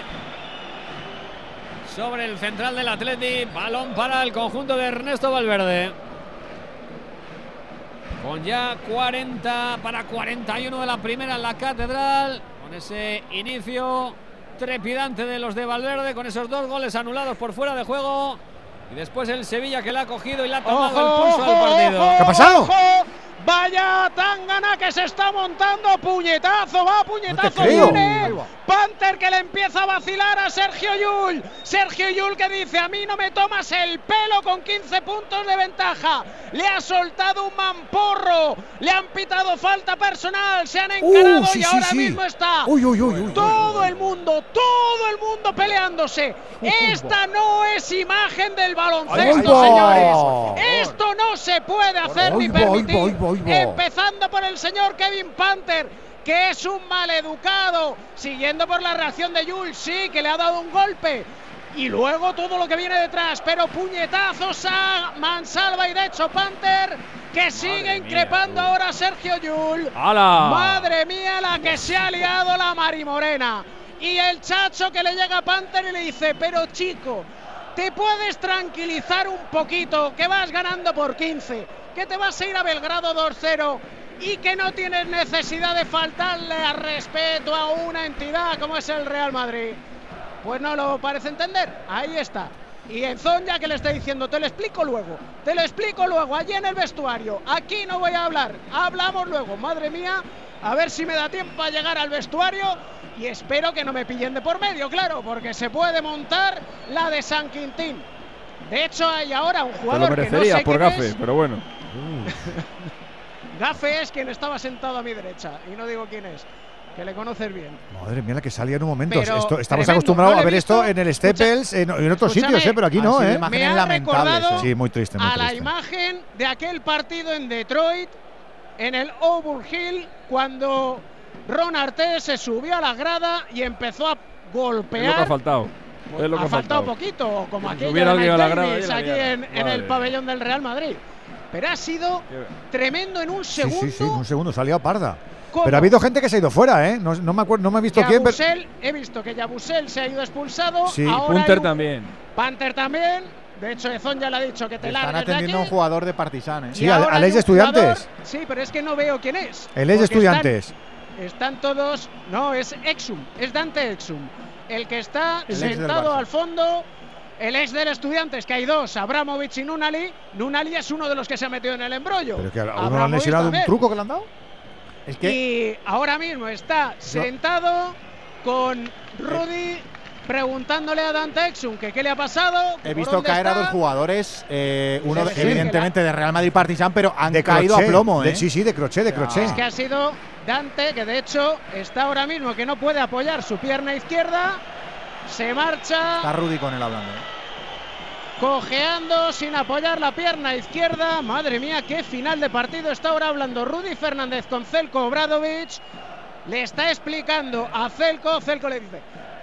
Sobre el central del Atleti, balón para el conjunto de Ernesto Valverde. Con ya 40 para 41 de la primera en la catedral, con ese inicio trepidante de los de Valverde, con esos dos goles anulados por fuera de juego. Y después el Sevilla que le ha cogido y le ha tomado el pulso al partido. ojo, ¿Qué ha pasado? ojo. Vaya tangana que se está montando. Puñetazo, va, puñetazo. viene. Va. Panther que le empieza a vacilar a Sergio Yul. Sergio Yul que dice: A mí no me tomas el pelo con 15 puntos de ventaja. Le ha soltado un mamporro. Le han pitado falta personal. Se han encarado Uh, sí, y sí, ahora sí. mismo está. Uy, uy, uy, todo el mundo, todo el mundo peleándose. Esta no es imagen del baloncesto, señores. Esto no se puede hacer ni permitir. Empezando por el señor Kevin Panther, que es un maleducado. Siguiendo por la reacción de Jules, sí, que le ha dado un golpe. Y luego todo lo que viene detrás, pero puñetazos a Mansalva y de hecho Panther, que sigue increpando ahora a Sergio Yul. ¡Hala! Madre mía, la que se ha liado la Marimorena. Y el chacho que le llega a Panther y le dice, pero chico, te puedes tranquilizar un poquito, que vas ganando por 15, que te vas a ir a Belgrado 2-0 y que no tienes necesidad de faltarle al respeto a una entidad como es el Real Madrid. Pues no lo parece entender. Ahí está. Y Enzón ya que le está diciendo, te lo explico luego, te lo explico luego, allí en el vestuario. Aquí no voy a hablar, hablamos luego. Madre mía, a ver si me da tiempo a llegar al vestuario y espero que no me pillen de por medio, claro, porque se puede montar la de San Quintín. De hecho, hay ahora un Te lo jugador que no sé por gafe, es. pero bueno. [LAUGHS] Gafe es quien estaba sentado a mi derecha y no digo quién es, que le conoces bien. Madre mía, la que salía en un momento. Pero Esto- estamos tremendo, acostumbrados no a ver esto en el Staples, en, en otros sitios, ¿eh? pero aquí no, ¿eh? Me ha lamentables, recordado Sí, muy triste, muy a la imagen de aquel partido en Detroit, en el Auburn Hill, cuando Ron Artés se subió a la grada y empezó a Es lo que ha golpear. faltado. Es lo que ha ha faltado faltado. poquito, como aquello hubiera a la grada, liara. en, en el pabellón del Real Madrid. Pero ha sido tremendo en un Sí, segundo. sí, sí, en un segundo salía parda. ¿Cómo? Pero ha habido gente que se ha ido fuera, ¿eh? No, no me acuerdo, no me he visto quién, pero. Yabusel, he visto que Yabusel se ha ido expulsado. Sí, ahora Punter un- también. Panther también. De hecho, Ezón ya le ha dicho que te Están largues de atendiendo a un jugador de Partizan, ¿eh? Sí, al- ex jugador- Estudiantes. Sí, pero es que no veo quién es. El ex Estudiantes. Están, están todos. No, es Exum. Es Dante Exum. El que está El sentado al fondo. El ex del Estudiantes, que hay dos, Abramovich y Nunali. Nunali es uno de los que se ha metido en el embrollo. Pero que a uno le han lesionado un truco que le han dado. Es que Y ahora mismo está sentado con Rudy preguntándole a Dante Exum que qué le ha pasado. he visto caer a dos jugadores, eh, uno Sí, de- sí, evidentemente de Real Madrid Partizan, pero han De caído crochet, a plomo, de- ¿eh? sí, sí, de crochet, de crochet. Es que ha sido Dante, que de hecho está ahora mismo que no puede apoyar su pierna izquierda. Se marcha Está Rudy con él hablando. ¿eh? cojeando sin apoyar la pierna izquierda. Madre mía, qué final de partido está ahora hablando Rudy Fernández con Celko Obradovic. Le está explicando a Celko. Celko le dice: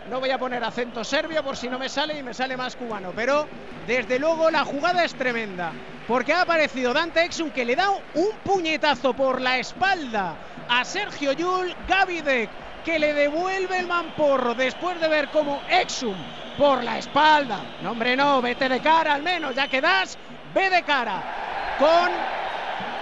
No voy a poner acento serbio por si no me sale y me sale más cubano. Pero desde luego la jugada es tremenda. Porque ha aparecido Dante Exum que le da un puñetazo por la espalda a Sergio Yul. Gavidec que le devuelve el mamporro después de ver cómo Exum por la espalda. No, hombre, no, vete de cara al menos, ya que das, ve de cara. Con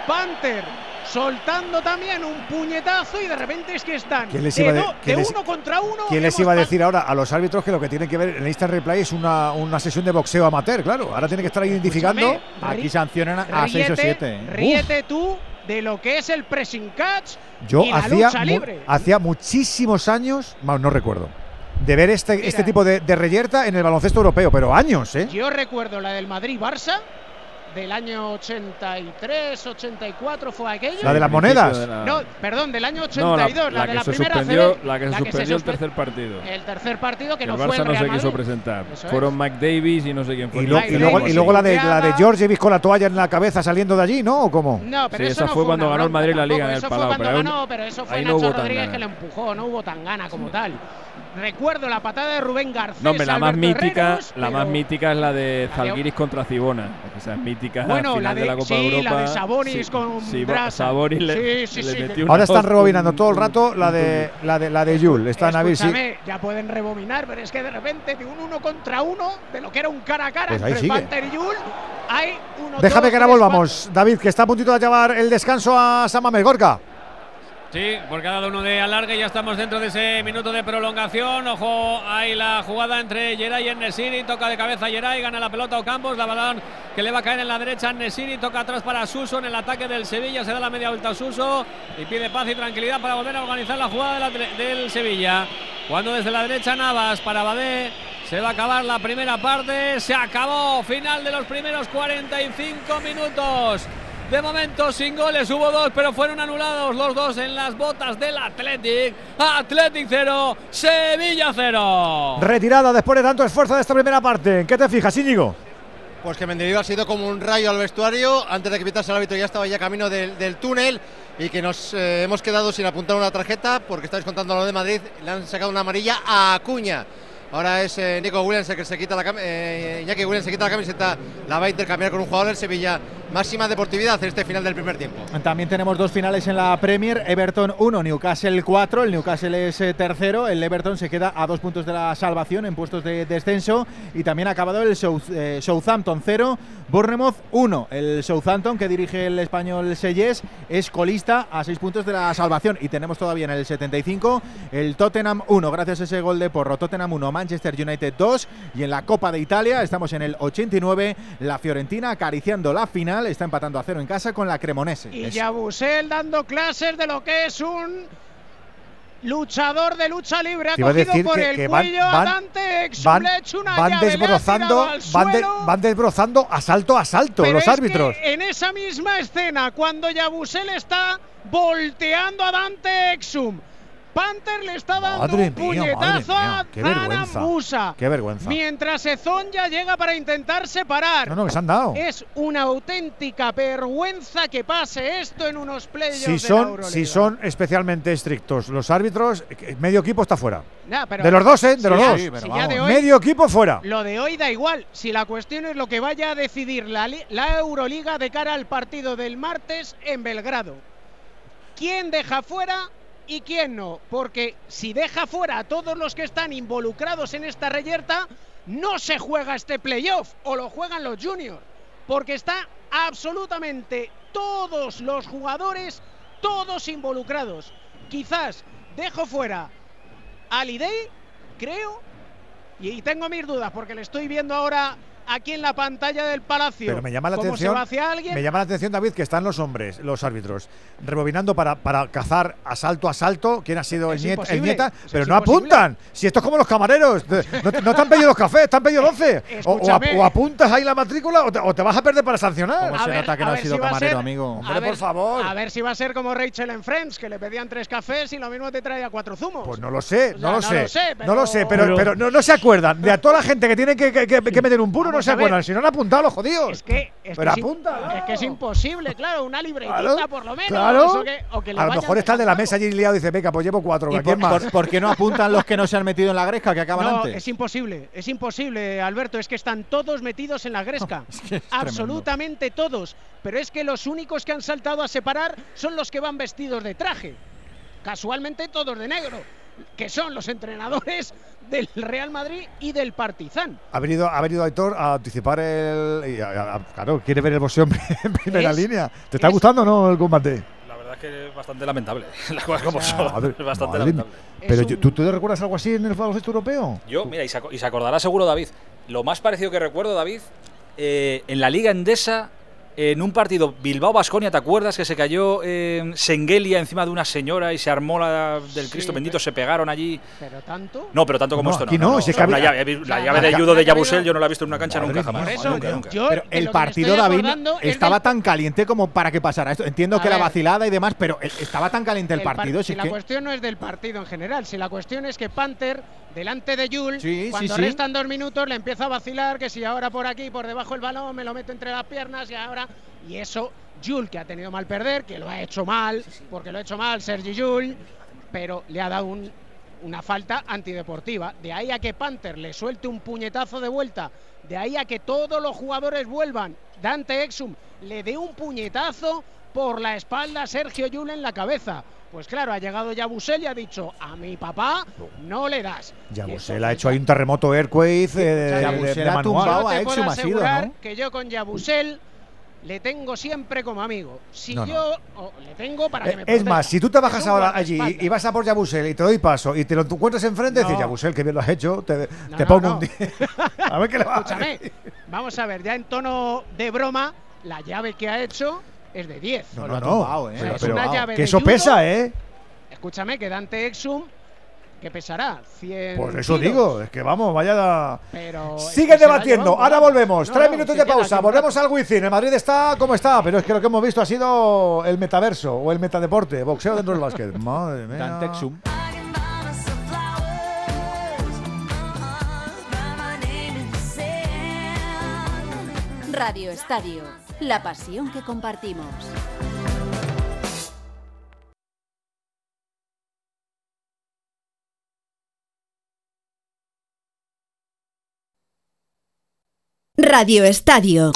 Panther soltando también un puñetazo y de repente es que están ¿Quién les de, les- uno contra uno. ¿Quién les iba a decir ahora a los árbitros que lo que tienen que ver en el instant replay es una, una sesión de boxeo amateur? Claro, ahora tienen que estar identificando. Escúchame, Aquí sancionan a 6 o ríete, 7. ¿eh? Ríete tú de lo que es el pressing catch Yo y la hacía, lucha mu- libre. hacía muchísimos años, no recuerdo, de ver este, Mira. este tipo de, de reyerta en el baloncesto europeo, pero años, ¿eh? Yo recuerdo la del Madrid-Barça del año 83, 84 fue aquello. La de las monedas. de la- No, perdón, del año No, la, 82, la, la de que la se primera suspendió, CB, la que se se suspendió el suspe- tercer partido. El tercer partido que Que no el fue Barça el no se quiso presentar. Eso es. Fueron McDavis y no sé quién fue. Y, el lo- y luego, y luego la de la de. Georgievic con la toalla en la cabeza saliendo de allí, ¿no? ¿O cómo? No, pero Sí, eso esa no fue cuando ganó el Madrid la Liga en el eso Palau, Fue cuando ganó, pero eso fue Nacho Rodríguez que le empujó, no hubo tan gana como tal. Recuerdo la patada de Rubén García. No, hombre, la más mítica, Herreros, la más mítica es la de Zalgiris contra Cibona. Esa es mítica. Bueno, final la de, de- la Copa sí, de Europa. la de Sabonis con sí. Sabonis le, Sí, sí, le sí. metió Ahora están rebobinando todo el rato la de la de la de Jules. Están a ver si. Ya pueden rebobinar, pero es que de repente de un uno contra uno, de lo que era un cara a cara Pues entre. Panther y Yul, hay uno Déjame dos, que ahora volvamos, David, que está a puntito de llevar el descanso a San Mamés. Gorka. Sí, porque ha dado uno de alargue y ya estamos dentro de ese minuto de prolongación. Ojo, hay la jugada entre Geray y Nesiri. Toca de cabeza Geray, gana la pelota Ocampos. La balón que le va a caer en la derecha Nesiri. Toca atrás para Suso en el ataque del Sevilla. Se da la media vuelta a Suso y pide paz y tranquilidad para volver a organizar la jugada del Sevilla. Cuando desde la derecha Navas para Badé. Se va a acabar la primera parte. Se acabó. Final de los primeros 45 minutos. De momento sin goles, hubo dos, pero fueron anulados los dos en las botas del Athletic. Athletic 0, Sevilla 0. Retirada después de tanto esfuerzo de esta primera parte. ¿En qué te fijas, Íñigo? Pues que Mendilibar ha sido como un rayo al vestuario. Antes de que pitase el árbitro ya estaba ya camino del, del túnel y que nos eh, hemos quedado sin apuntar una tarjeta porque estáis contando lo de Madrid. Le han sacado una amarilla a Acuña. Ahora es eh, Nico Williams el que se quita la. Eh, Williams se quita la camiseta. La va a intercambiar con un jugador del Sevilla. Máxima deportividad en este final del primer tiempo. También tenemos dos finales en la Premier, Everton 1, Newcastle 4, el Newcastle es eh, tercero, el Everton se queda a dos puntos de la salvación en puestos de descenso y también ha acabado el South- eh, Southampton 0, Bournemouth 1, el Southampton que dirige el español Seyes es colista a seis puntos de la salvación y tenemos todavía en el 75 el Tottenham 1, gracias a ese gol de porro, Tottenham 1, Manchester United 2 y en la Copa de Italia estamos en el 89, la Fiorentina acariciando la final, está empatando a cero en casa con la Cremonese. Y Yabusel dando clases de lo que es un luchador de lucha libre. Ha cogido decir por que- el que van- cuello a Dante Exum, Van, van desbrozando, van, de- suelo. van desbrozando asalto a asalto Pero los es que árbitros. en esa misma escena, cuando Yabusel está volteando a Dante Exum, Panther le está dando Madre un mía, puñetazo mía, a qué Dana vergüenza. Musa. Qué vergüenza. Mientras Ezón ya llega para intentar separar. No, no, que se han dado. Es una auténtica vergüenza que pase esto en unos playoffs Si de la son, si son especialmente estrictos los árbitros, eh, medio equipo está fuera. Nah, pero- de los dos, ¿eh? De Sí, los sí, dos. pero Si ya vamos. de hoy- medio equipo fuera. Lo de hoy da igual. Si la cuestión es lo que vaya a decidir la, la Euroliga de cara al partido del martes en Belgrado. ¿Quién deja fuera y quién no. Porque si deja fuera a todos los que están involucrados en esta reyerta, no se juega este playoff o lo juegan los juniors. Porque está absolutamente todos los jugadores, todos involucrados. Quizás dejo fuera a Lidey, creo, y tengo mis dudas porque le estoy viendo ahora aquí en la pantalla del Palacio. Pero me llama la cómo atención. se va hacia alguien. Me llama la atención, David, que están los hombres, los árbitros, rebobinando para, para cazar asalto a asalto quién ha sido el, niet- el nieta, es pero no imposible. apuntan. Si esto es como los camareros, no, te- no te han pedido café, te han pedido 12. [LAUGHS] O, o ap- Escúchame. o apuntas ahí la matrícula o te, o te vas a perder para sancionar. ¿Cómo se nota que no a ha ver sido si va a camarero, ser- amigo? Hombre, a ver, por favor. A ver si va a ser como Rachel en Friends, que le pedían tres cafés y lo mismo te traía cuatro zumos. Pues no lo sé, O sea, no lo no sé. lo sé, No lo sé, pero, pero- pero no, no se acuerdan. De a toda la gente que tiene que, que- que- que meter un puro, no se acuerdan. Si no han apuntado los jodidos. Es que, es, Pero que apunta, es que es imposible, claro, una libretita Claro, por lo menos. claro. eso que- o que a lo mejor está el de la mesa allí liado y dice, venga, pues llevo cuatro. ¿Y ¿A quién por, más? por- por qué no apuntan los que no se han metido en la gresca que acaban No, antes? es imposible, es imposible, Alberto. Es que están todos metidos en la gresca. [LAUGHS] Absolutamente todos. Pero es que los únicos que han saltado a separar son los que van vestidos de traje. Casualmente todos de negro. Que son los entrenadores [LAUGHS] del Real Madrid y del Partizan. Ha venido, ha venido Aitor a anticipar el. y a- a- claro, quiere ver el boxeo [LAUGHS] en primera Es- línea. ¿Te está es- gustando o no el combate? La verdad es que es bastante lamentable. [LAUGHS] Las cosas como son. Madre- es bastante madre lamentable. Pero ¿tú, ¿tú te recuerdas algo así en el baloncesto europeo? Yo, mira, y se, y se acordará seguro David. Lo más parecido que recuerdo, David, eh, en la Liga Endesa, en un partido Bilbao-Basconia, ¿te acuerdas? Que se cayó eh, Sengelia encima de una señora y se armó la del Cristo bendito, se pegaron allí. Pero tanto. No, pero tanto como No, esto no. aquí no, no, O sea, llave- la llave de judo de Yabusel yo no la he visto en una cancha Madre nunca jamás. Eso, Nunca, nunca. yo Pero el partido, David, estaba del- tan caliente como para que pasara esto. Entiendo A que la ver. vacilada y demás, pero el- estaba tan caliente el, El par- partido. si si es la que- cuestión no es del partido en general, si la cuestión es que Panther, delante de Jules, Sí, cuando sí. restan dos minutos, le empieza a vacilar que si ahora por aquí, por debajo del balón, me lo meto entre las piernas y ahora. Y eso, Jules, que ha tenido mal perder, que lo ha hecho mal, porque lo ha hecho mal Sergi Jules, pero le ha dado un- una falta antideportiva. De ahí a que Panther le suelte un puñetazo de vuelta, de ahí a que todos los jugadores vuelvan, Dante Exum le dé un puñetazo por la espalda a Sergio Yul en la cabeza. Pues claro, ha llegado Yabusel y ha dicho, a mi papá no le das. Yabusel ha hecho ahí un terremoto Earthquake eh, de, Yabusel de- de ha manual. tumbado Yo a te Exum puedo ha sido, asegurar ¿no? que yo con Yabusel le tengo siempre como amigo. Si No, no. yo o le tengo para que me Eh, Es proteja. más, si tú te bajas Es ahora allí y vas a por Yabusel y te doy paso y te lo encuentras enfrente, No. dices, Yabusel, que bien lo has hecho, te, No, te no, pongo no. un día. [LAUGHS] a ver qué le va a Escúchame, vamos a ver, ya en tono de broma, la llave que ha hecho es de 10. No, no, no. tumbado, ¿eh? Pero- Es pero- una llave que de eso judo. pesa, ¿eh? Escúchame, que Dante Exum, que pesará 100 Pues eso kilos, digo, es que vamos, vaya. Pero Sigue debatiendo, ahora volvemos. No, Tres no, minutos de pausa, volvemos al Wizzing. El Madrid está como está, pero es que lo que hemos visto ha sido el metaverso o el metadeporte, boxeo dentro del básquet. [LAUGHS] Madre mía. Dante Exum. Radio Estadio, la pasión que compartimos. Radio Estadio.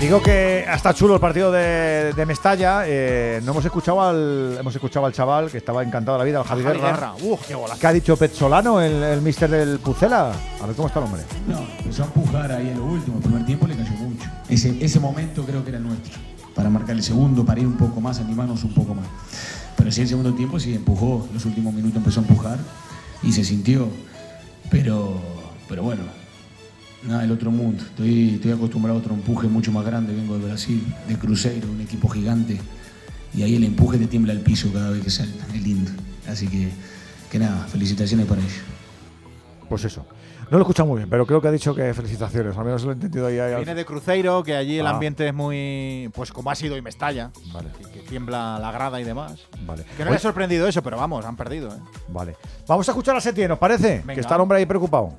Digo que está chulo el partido de, de Mestalla. eh, no hemos escuchado al hemos escuchado al chaval que estaba encantado de la vida, al Javi, Javi Guerra. Guerra. Uf, qué. ¿Qué ha dicho Petzolano, el, el mister del Pucela? A ver cómo está el hombre. No, empezó a empujar ahí en lo último. El primer tiempo le cayó mucho. Ese, ese momento creo que era nuestro. Para marcar el segundo, para ir un poco más, animarnos un poco más. Pero sí, el segundo tiempo sí empujó. Los últimos minutos empezó a empujar y se sintió. Pero, pero bueno, nada del otro mundo. Estoy, estoy acostumbrado a otro empuje mucho más grande. Vengo de Brasil, de Cruzeiro, un equipo gigante. Y ahí el empuje te tiembla el piso cada vez que salta. Es lindo. Así que, que nada, felicitaciones para ellos. Pues eso. No lo he escuchado muy bien, pero creo que ha dicho que felicitaciones. Al menos lo he entendido ahí. ahí al- Viene de Cruzeiro, que allí el Ah. ambiente es muy. Pues como ha sido hoy Mestalla. Vale. Que, que tiembla la grada y demás. Vale. Que no Oye, le ha sorprendido eso, pero vamos, han perdido, ¿eh? Vale. Vamos a escuchar a Setién, ¿os parece? Venga. Que está el hombre ahí preocupado.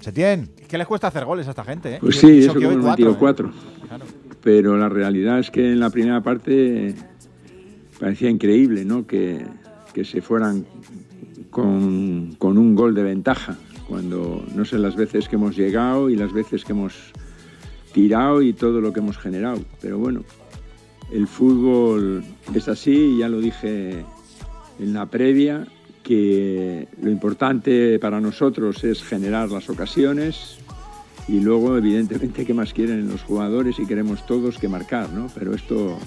Setién. ¿Qué les cuesta hacer goles a esta gente, eh? Pues Y- sí, y eso que que hoy hemos cuatro, metido ¿eh? cuatro. Claro. Pero la realidad es que en la primera parte parecía increíble, ¿no? Que, que se fueran con, con un gol de ventaja, cuando no sé las veces que hemos llegado y las veces que hemos tirado y todo lo que hemos generado. Pero bueno, el fútbol es así, ya lo dije en la previa, que lo importante para nosotros es generar las ocasiones y luego evidentemente qué más quieren los jugadores y queremos todos que marcar, ¿no? Pero esto,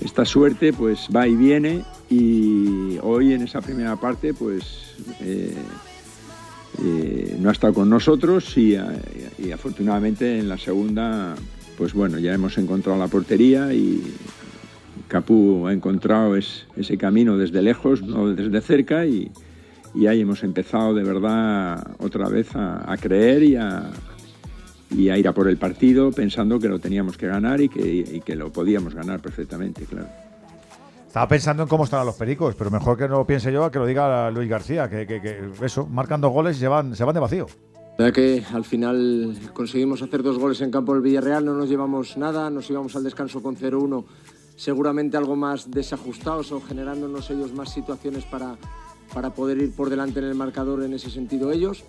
esta suerte pues va y viene y hoy en esa primera parte pues eh, eh, no ha estado con nosotros y, y afortunadamente en la segunda pues bueno ya hemos encontrado la portería y Capú ha encontrado ese camino desde lejos, no desde cerca, y, ahí hemos empezado de verdad otra vez a, creer y a, ir a por el partido pensando que lo teníamos que ganar y que, lo podíamos ganar perfectamente, claro. Estaba pensando en cómo estaban los pericos, pero mejor que no lo piense yo a que lo diga Luis García, que, eso, marcan dos goles y se van, se van de vacío. Ya que al final conseguimos hacer dos goles en campo del Villarreal, no nos llevamos nada, nos íbamos al descanso con 0-1 seguramente algo más desajustados o generándonos ellos más situaciones para, para poder ir por delante en el marcador en ese sentido ellos.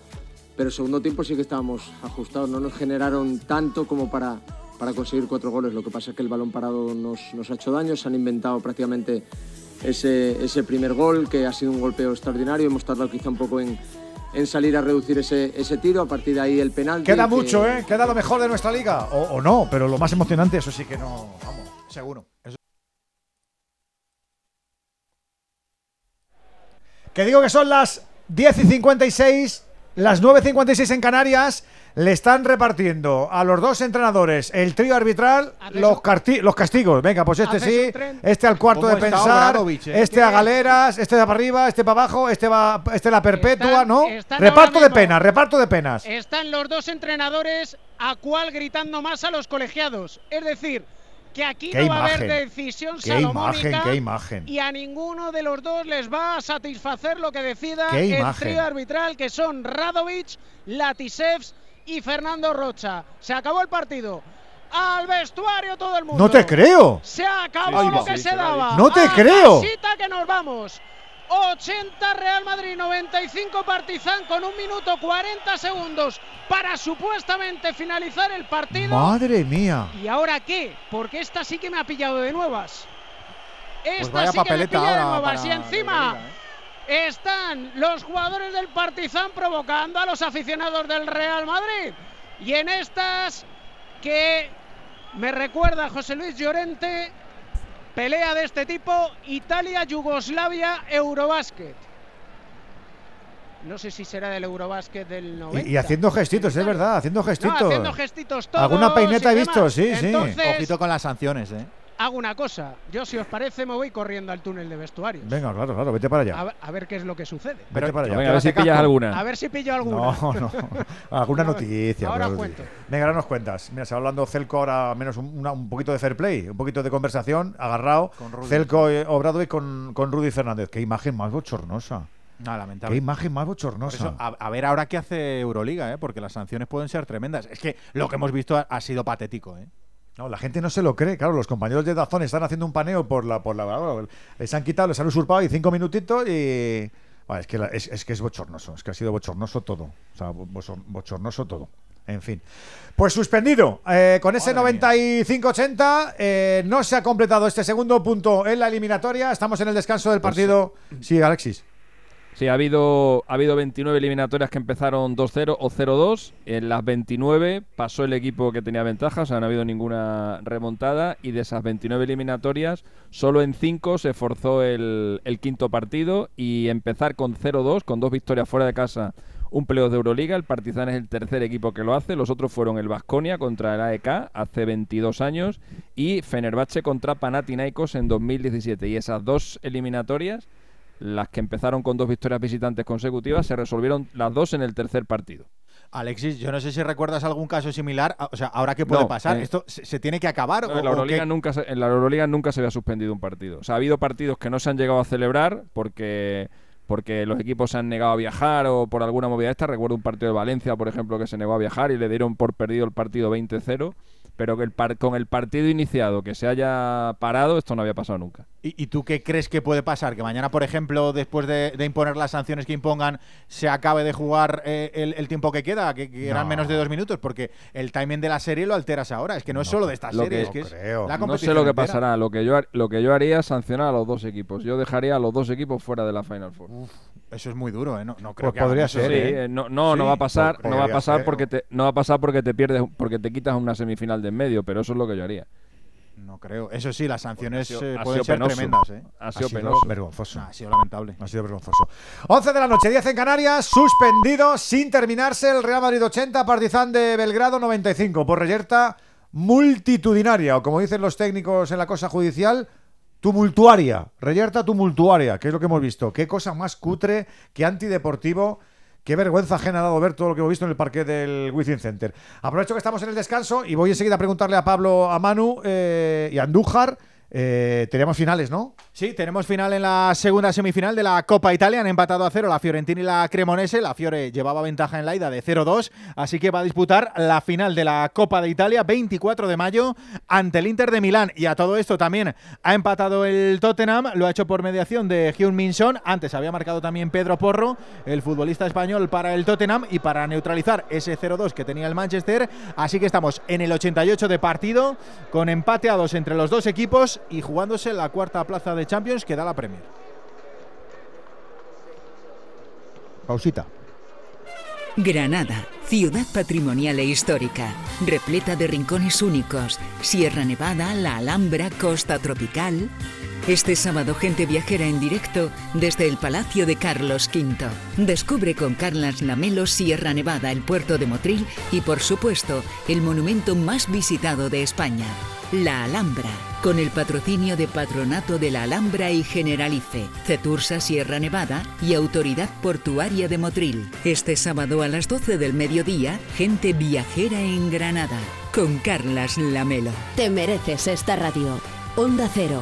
Pero segundo tiempo sí que estábamos ajustados, no nos generaron tanto como para, para conseguir cuatro goles. Lo que pasa es que el balón parado nos, nos ha hecho daño, se han inventado prácticamente ese, ese primer gol, que ha sido un golpeo extraordinario. Hemos tardado quizá un poco en, en salir a reducir ese, ese, tiro. A partir de ahí el penal. Queda mucho, ¿eh? Queda lo mejor de nuestra liga. O, o, no, pero lo más emocionante, eso sí que no. Vamos, seguro. Que digo que son las 10 y 56, las 9 y 56 en Canarias. Le están repartiendo a los dos entrenadores el trío arbitral, los, los castigos. Venga, pues este sí, este al cuarto de pensar, eh? este a galeras, este de para arriba, este para abajo, este va, este la perpetua, ¿no? reparto de penas, reparto de penas. Están los dos entrenadores a cual gritando más a los colegiados. Es decir, que aquí no va a haber decisión qué imagen, qué imagen. y a ninguno de los dos les va a satisfacer lo que decida el trío arbitral que son Radovic, Latisevs y Fernando Rocha. Se acabó el partido. Al vestuario todo el mundo. No te creo. Se acabó lo que se daba. No te creo. que nos vamos. 80 Real Madrid, 95 Partizan con un minuto 40 segundos para supuestamente finalizar el partido. Madre mía. ¿Y ahora qué? Porque esta sí que me ha pillado de nuevas. Pues esta sí que me ha pillado de nuevas. Y encima ¿eh? Están los jugadores del Partizan provocando a los aficionados del Real Madrid. Y en estas que me recuerda José Luis Llorente Pelea de este tipo, Italia-Yugoslavia Eurobásquet. No sé si será del Eurobásquet del 90. Y, haciendo gestitos, es verdad, haciendo gestitos. haciendo gestitos todos Alguna peineta he visto, sí, sí. Ojito con las sanciones, ¿eh? Hago una cosa. Yo, si os parece, me voy corriendo al túnel de vestuarios. Venga, claro, claro, vete para allá. A, ver qué es lo que sucede. Vete para allá. a ver si pillas alguna. A ver si pillo alguna. No, no. alguna [LAUGHS] noticia. Ahora cuento. Venga, ahora nos cuentas. Mira, se va hablando Celco ahora, menos un, poquito de fair play, un poquito de conversación, agarrado. Celco eh, obrado y con, con Rudy Fernández. Qué imagen más bochornosa. No, lamentable. Qué imagen más bochornosa. a, ver ahora qué hace Euroliga, ¿eh? porque las sanciones pueden ser tremendas. Es que lo que hemos visto ha, sido patético. ¿eh? No, la gente no se lo cree. Claro, los compañeros de Dazón están haciendo un paneo por la. por la Les han quitado, les han usurpado y cinco minutitos y. es, que es, que es bochornoso. Es que ha sido bochornoso todo. O sea, bochornoso todo. En fin. Pues suspendido. Eh, con ese 95-80 eh, no se ha completado este segundo punto en la eliminatoria. Estamos en el descanso del pues, partido. sí, Alexis. Sí, ha habido, ha habido 29 eliminatorias que empezaron 2-0 o 0-2. En las 29 pasó el equipo que tenía ventaja, o sea, no ha habido ninguna remontada. Y de esas 29 eliminatorias, solo en 5 se forzó el, quinto partido. Y empezar con 0-2, con dos victorias fuera de casa, un playoff de Euroliga. El Partizan es el tercer equipo que lo hace. Los otros fueron el Vasconia contra el AEK hace 22 años y Fenerbahce contra Panathinaikos en 2017. Y esas dos eliminatorias las que empezaron con dos victorias visitantes consecutivas se resolvieron las dos en el tercer partido. Alexis, yo no sé si recuerdas algún caso similar. O sea, ¿ahora qué puede pasar? Eh, ¿Esto se, tiene que acabar? en, la Euroliga nunca se, en la Euroliga nunca se había suspendido un partido. O sea, ha habido partidos que no se han llegado a celebrar porque porque los equipos se han negado a viajar o por alguna movida esta. Recuerdo un partido de Valencia, por ejemplo, que se negó a viajar y le dieron por perdido el partido 20-0 pero que el con el partido iniciado que se haya parado, esto no había pasado nunca. ¿Y, tú qué crees que puede pasar? Que mañana, por ejemplo, después de, imponer las sanciones que impongan, se acabe de jugar eh, el, tiempo que queda, que, eran menos de dos minutos, porque el timing de la serie lo alteras ahora. Es que no, es solo de esta serie, es que es la No sé lo que pasará. Lo que, yo, lo que yo haría es sancionar a los dos equipos. Yo dejaría a los dos equipos fuera de la Final Four. Eso es muy duro, ¿eh? No, creo pues que podría ser. ¿eh? Eh, no, no, va a pasar, no va a pasar porque te, no va a pasar porque te pierdes, porque te quitas una semifinal de en medio, pero eso es lo que yo haría. No creo. Eso sí, las sanciones eh, pueden ser tremendas. ¿eh? Ha sido, penoso. vergonzoso. Ha sido lamentable. Ha sido vergonzoso. 11 de la noche, 10 en Canarias, suspendido sin terminarse el Real Madrid 80, Partizan de Belgrado 95, por reyerta multitudinaria, o como dicen los técnicos en la cosa judicial, tumultuaria. Reyerta tumultuaria, que es lo que hemos visto. Qué cosa más cutre, que antideportivo Qué vergüenza ajena ha dado ver todo lo que hemos visto en el parque del Wizzing Center. Aprovecho que estamos en el descanso y voy enseguida a preguntarle a Pablo, a Manu eh, y a Andújar eh, tenemos finales, ¿no? Sí, tenemos final en la segunda semifinal de la Copa Italia. Han empatado a cero la Fiorentina y la Cremonese. La Fiore llevaba ventaja en la ida de 0-2, así que va a disputar la final de la Copa de Italia 24 de mayo ante el Inter de Milán. Y a todo esto también ha empatado el Tottenham, lo ha hecho por mediación de Hyun Min Son. Antes había marcado también Pedro Porro, el futbolista español para el Tottenham y para neutralizar ese 0-2 que tenía el Manchester. Así que estamos en el 88 de partido con empate a dos entre los dos equipos y jugándose la cuarta plaza de Champions que da la Premier. Pausita. Granada, ciudad patrimonial e histórica, repleta de rincones únicos, Sierra Nevada, la Alhambra, costa tropical. Este sábado gente viajera en directo desde el Palacio de Carlos V. Descubre con Carlas Lamelo Sierra Nevada, el puerto de Motril y por supuesto el monumento más visitado de España, la Alhambra con el patrocinio de Patronato de la Alhambra y Generalife, Cetursa Sierra Nevada y Autoridad Portuaria de Motril. Este sábado a las 12 del mediodía, gente viajera en Granada, con Carlas Lamelo. Te mereces esta radio. Onda Cero,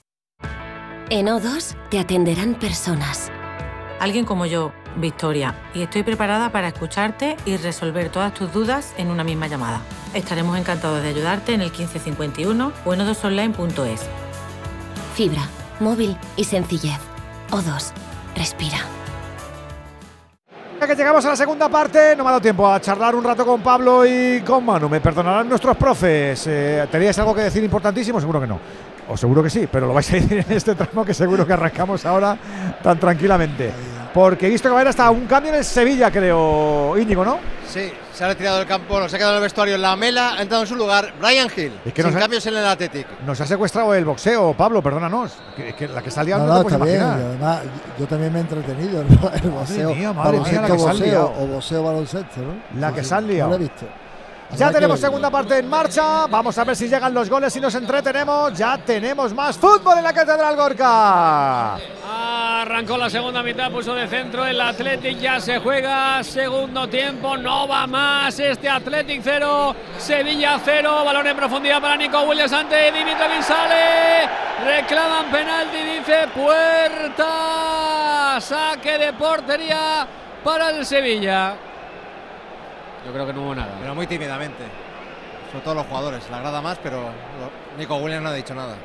En O2 te atenderán personas. Alguien como yo, Victoria, y estoy preparada para escucharte y resolver todas tus dudas en una misma llamada. Estaremos encantados de ayudarte en el 1551 o en odosonline.es. Fibra, móvil y sencillez. O2. Respira. Ya que llegamos a la segunda parte, no me ha dado tiempo a charlar un rato con Pablo y con Manu. Me perdonarán nuestros profes. Eh, ¿Teníais algo que decir importantísimo? Seguro que no. O seguro que sí, pero lo vais a decir en este tramo que seguro que arrancamos ahora tan tranquilamente. Porque he visto que va a haber hasta un cambio en el Sevilla, creo, Íñigo, ¿no? Sí, se ha retirado del campo, nos ha quedado en el vestuario en la mela, ha entrado en su lugar Brian Hill, es que sin cambios en el Athletic. Nos ha secuestrado el boxeo, Pablo, perdónanos. Que, la que salía no, no, está bien, además, yo también me he entretenido, [LAUGHS] el boxeo, mía, madre mía, la que boxeo, o boxeo baloncesto, ¿no? La que salía. No lo he visto. Ya tenemos segunda parte en marcha. Vamos a ver si llegan los goles y nos entretenemos. Ya tenemos más fútbol en la Catedral Gorka. Arrancó la segunda mitad, puso de centro el Athletic, ya se juega. Segundo tiempo, no va más. Este Athletic 0, Sevilla 0. Balón en profundidad para Nico Williams ante Dimitrovic sale. Reclaman penalti, dice Puerta. Saque de portería para el Sevilla. Yo creo que no hubo nada. Pero muy tímidamente. Sobre todo los jugadores. La agrada más, pero Nico Williams no ha dicho nada.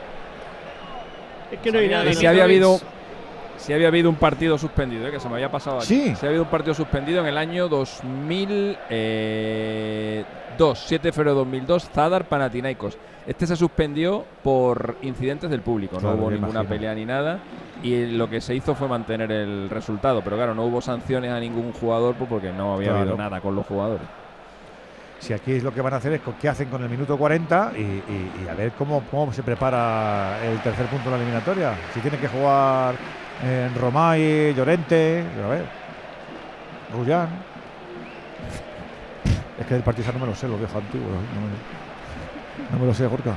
Es que no hay nada. Y si había habido si había habido un partido suspendido, ¿eh? que se me había pasado aquí. Sí. Si había habido un partido suspendido en el año 2002, 7 de febrero de 2002, Zadar Panathinaikos. Este se suspendió por incidentes del público, Claro, no hubo ninguna imagino. pelea ni nada. Y lo que se hizo fue mantener el resultado, pero claro, no hubo sanciones a ningún jugador pues, porque no había Claro. habido nada con los jugadores. Si aquí es lo que van a hacer es qué hacen con el minuto 40 y, a ver cómo, se prepara el tercer punto de la eliminatoria. Si tiene que jugar en Romay, Llorente, a ver, Rullán. Es que del Partizan no me lo sé, lo viejo antiguo. No me, no me lo sé, Gorka.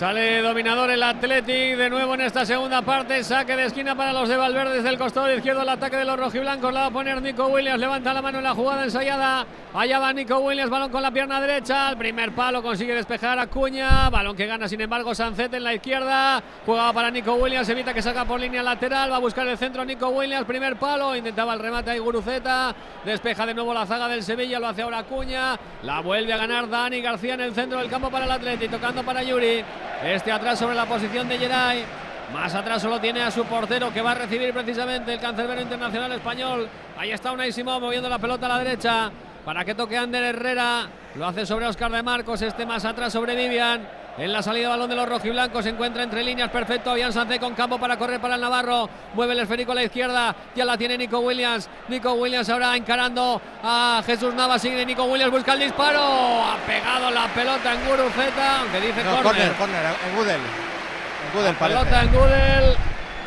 Sale dominador el Athletic de nuevo en esta segunda parte. Saque de esquina para los de Valverde desde el costado izquierdo. El ataque de los rojiblancos la va a poner Nico Williams. Levanta la mano en la jugada ensayada. Allá va Nico Williams. Balón con la pierna derecha. Al primer palo consigue despejar a Cuña. Balón que gana sin embargo Sancet en la izquierda. Jugaba para Nico Williams. Evita que saca por línea lateral. Va a buscar el centro Nico Williams. Primer palo. Intentaba el remate ahí Guruceta. Despeja de nuevo la zaga del Sevilla. Lo hace ahora Cuña. La vuelve a ganar Dani García en el centro del campo para el Athletic. Tocando para Yuri. Este atrás sobre la posición de Geray. Más atrás solo tiene a su portero que va a recibir precisamente el cancerbero internacional español. Ahí está Unai Simón moviendo la pelota a la derecha para que toque Ander Herrera. Lo hace sobre Oscar de Marcos. Este más atrás sobre Vivian. En la salida de balón de los rojiblancos se encuentra entre líneas perfecto. Avian Sancé con campo para correr para el Navarro. Mueve el esférico a la izquierda. Ya la tiene Nico Williams. Nico Williams ahora encarando a Jesús Navas. Sigue Nico Williams, busca el disparo. Ha pegado la pelota en Guruceta. Aunque dice No, córner. córner, córner, en Gudel. En Gudel parece. Pelota en Gudel.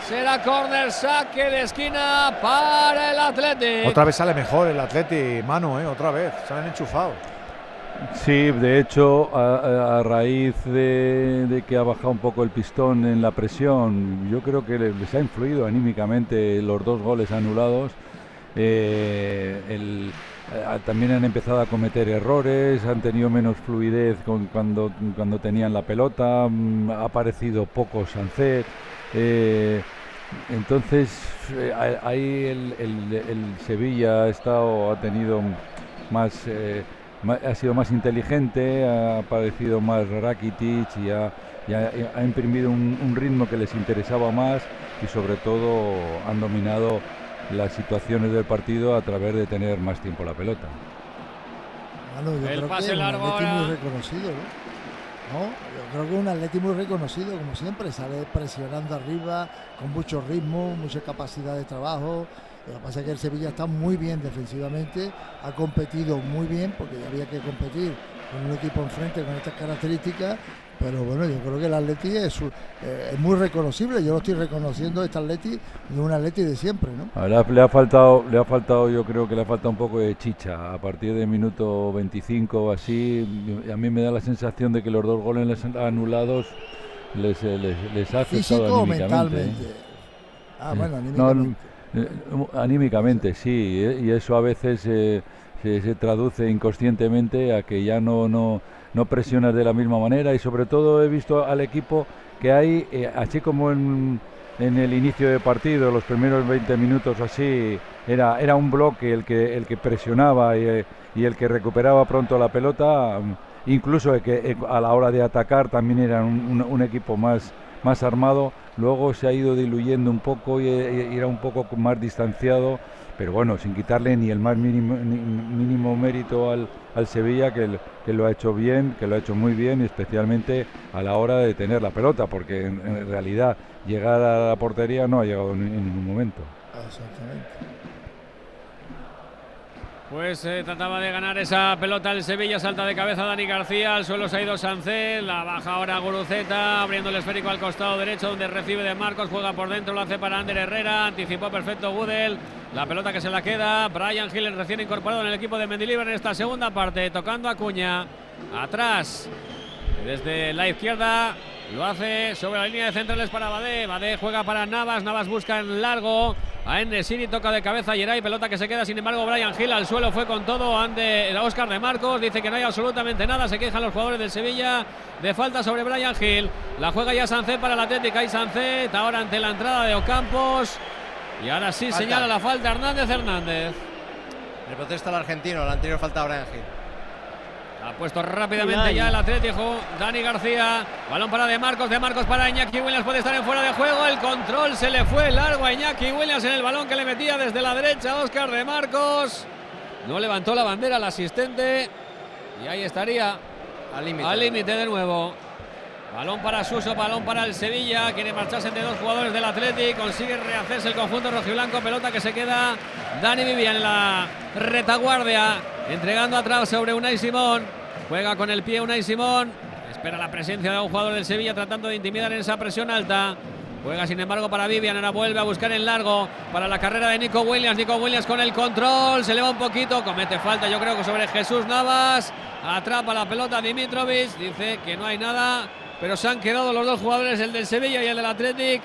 Será córner, saque de esquina para el Athletic. Otra vez sale mejor el Atleti, Manu, ¿eh? otra vez. Se han enchufado. Sí, de hecho, a, raíz de, que ha bajado un poco el pistón en la presión, yo creo que le- les ha influido anímicamente los dos goles anulados. Eh, eh, también han empezado a cometer errores, han tenido menos fluidez con- cuando, cuando tenían la pelota, mm, ha aparecido poco Sancet. eh, entonces, ahí el, Sevilla ha estado, ha tenido más, ha sido más inteligente, ha aparecido más Rakitic y ha, y ha- ha imprimido un, un ritmo que les interesaba más y sobre todo han dominado las situaciones del partido a través de tener más tiempo la pelota. Manu, yo El creo pase que es un largo Atleti ahora. muy reconocido, ¿no? ¿No? Yo creo que es un Atleti muy reconocido, como siempre, sale presionando arriba, con mucho ritmo, mucha capacidad de trabajo. Lo que pasa es que el Sevilla está muy bien defensivamente, ha competido muy bien, porque ya había que competir con un equipo enfrente con estas características, pero bueno, yo creo que el Atleti es, eh, es muy reconocible, yo lo estoy reconociendo, este Atleti es un Atleti de siempre, ¿no? Le ha faltado, le ha faltado, yo creo que le ha faltado un poco de chicha. A partir del minuto 25 o así, a mí me da la sensación de que los dos goles les anulados les, eh, les, les ha afectado Físico o anímicamente. mentalmente. ¿eh? Ah, bueno, No, anímicamente. eh, anímicamente, sí, eh, y eso a veces eh, se, traduce inconscientemente a que ya no, no, no presionas de la misma manera y sobre todo he visto al equipo que hay, eh, así como en, en el inicio de partido, los primeros 20 minutos así, era, era un bloque el que, el que presionaba y, eh, y el que recuperaba pronto la pelota, mm, incluso que eh, a la hora de atacar también era un equipo más, más armado, luego se ha ido diluyendo un poco y, era un poco más distanciado, pero bueno, sin quitarle ni el más mínimo, ni- mínimo mérito al, al Sevilla, que, que lo ha hecho bien, que lo ha hecho muy bien, especialmente a la hora de tener la pelota, porque en, realidad llegar a la portería no ha llegado en, ningún momento. Pues eh, trataba de ganar esa pelota el Sevilla, salta de cabeza Dani García, al suelo se ha ido Sancel, la baja ahora Guruceta, abriendo el esférico al costado derecho donde recibe de Marcos, juega por dentro, lo hace para Ander Herrera, anticipó perfecto Gudel, la pelota que se la queda, Brian Hill recién incorporado en el equipo de Mendilibar en esta segunda parte, tocando a Cuña, atrás, desde la izquierda, Lo hace sobre la línea de centrales para Badé. Badé juega para Navas. Navas busca en largo. A Enesiri toca de cabeza Yeray. Pelota que se queda. Sin embargo, Brian Gil al suelo fue con todo ante Oscar de Marcos. Dice que no hay absolutamente nada. Se quejan los jugadores del Sevilla de falta sobre Brian Gil. La juega ya Sancet para la Atlética y Sancet. Ahora ante la entrada de Ocampos. Y ahora sí señala la falta Hernández Hernández. Le protesta el argentino. La anterior falta a Brian Gil. Ha puesto rápidamente ya el Atlético. Dani García. Balón para De Marcos. De Marcos para Iñaki Williams. Puede estar en fuera de juego. El control se le fue largo a Iñaki Williams en el balón que le metía desde la derecha Oscar De Marcos. No levantó la bandera el asistente. Y ahí estaría. Al límite. Al límite de nuevo. Balón para Suso, balón para el Sevilla. Quiere marcharse entre dos jugadores del Atlético. Consigue rehacerse el conjunto rojiblanco. Pelota que se queda Dani Vivian en la retaguardia. Entregando atrás sobre Unai Simón. Juega con el pie Unai Simón. Espera la presencia de un jugador del Sevilla tratando de intimidar en esa presión alta. Juega sin embargo para Vivian, ahora vuelve a buscar en largo para la carrera de Nico Williams. Nico Williams con el control, se eleva un poquito, comete falta yo creo que sobre Jesús Navas. Atrapa la pelota Dimitrovic, dice que no hay nada, pero se han quedado los dos jugadores, el del Sevilla y el del Athletic,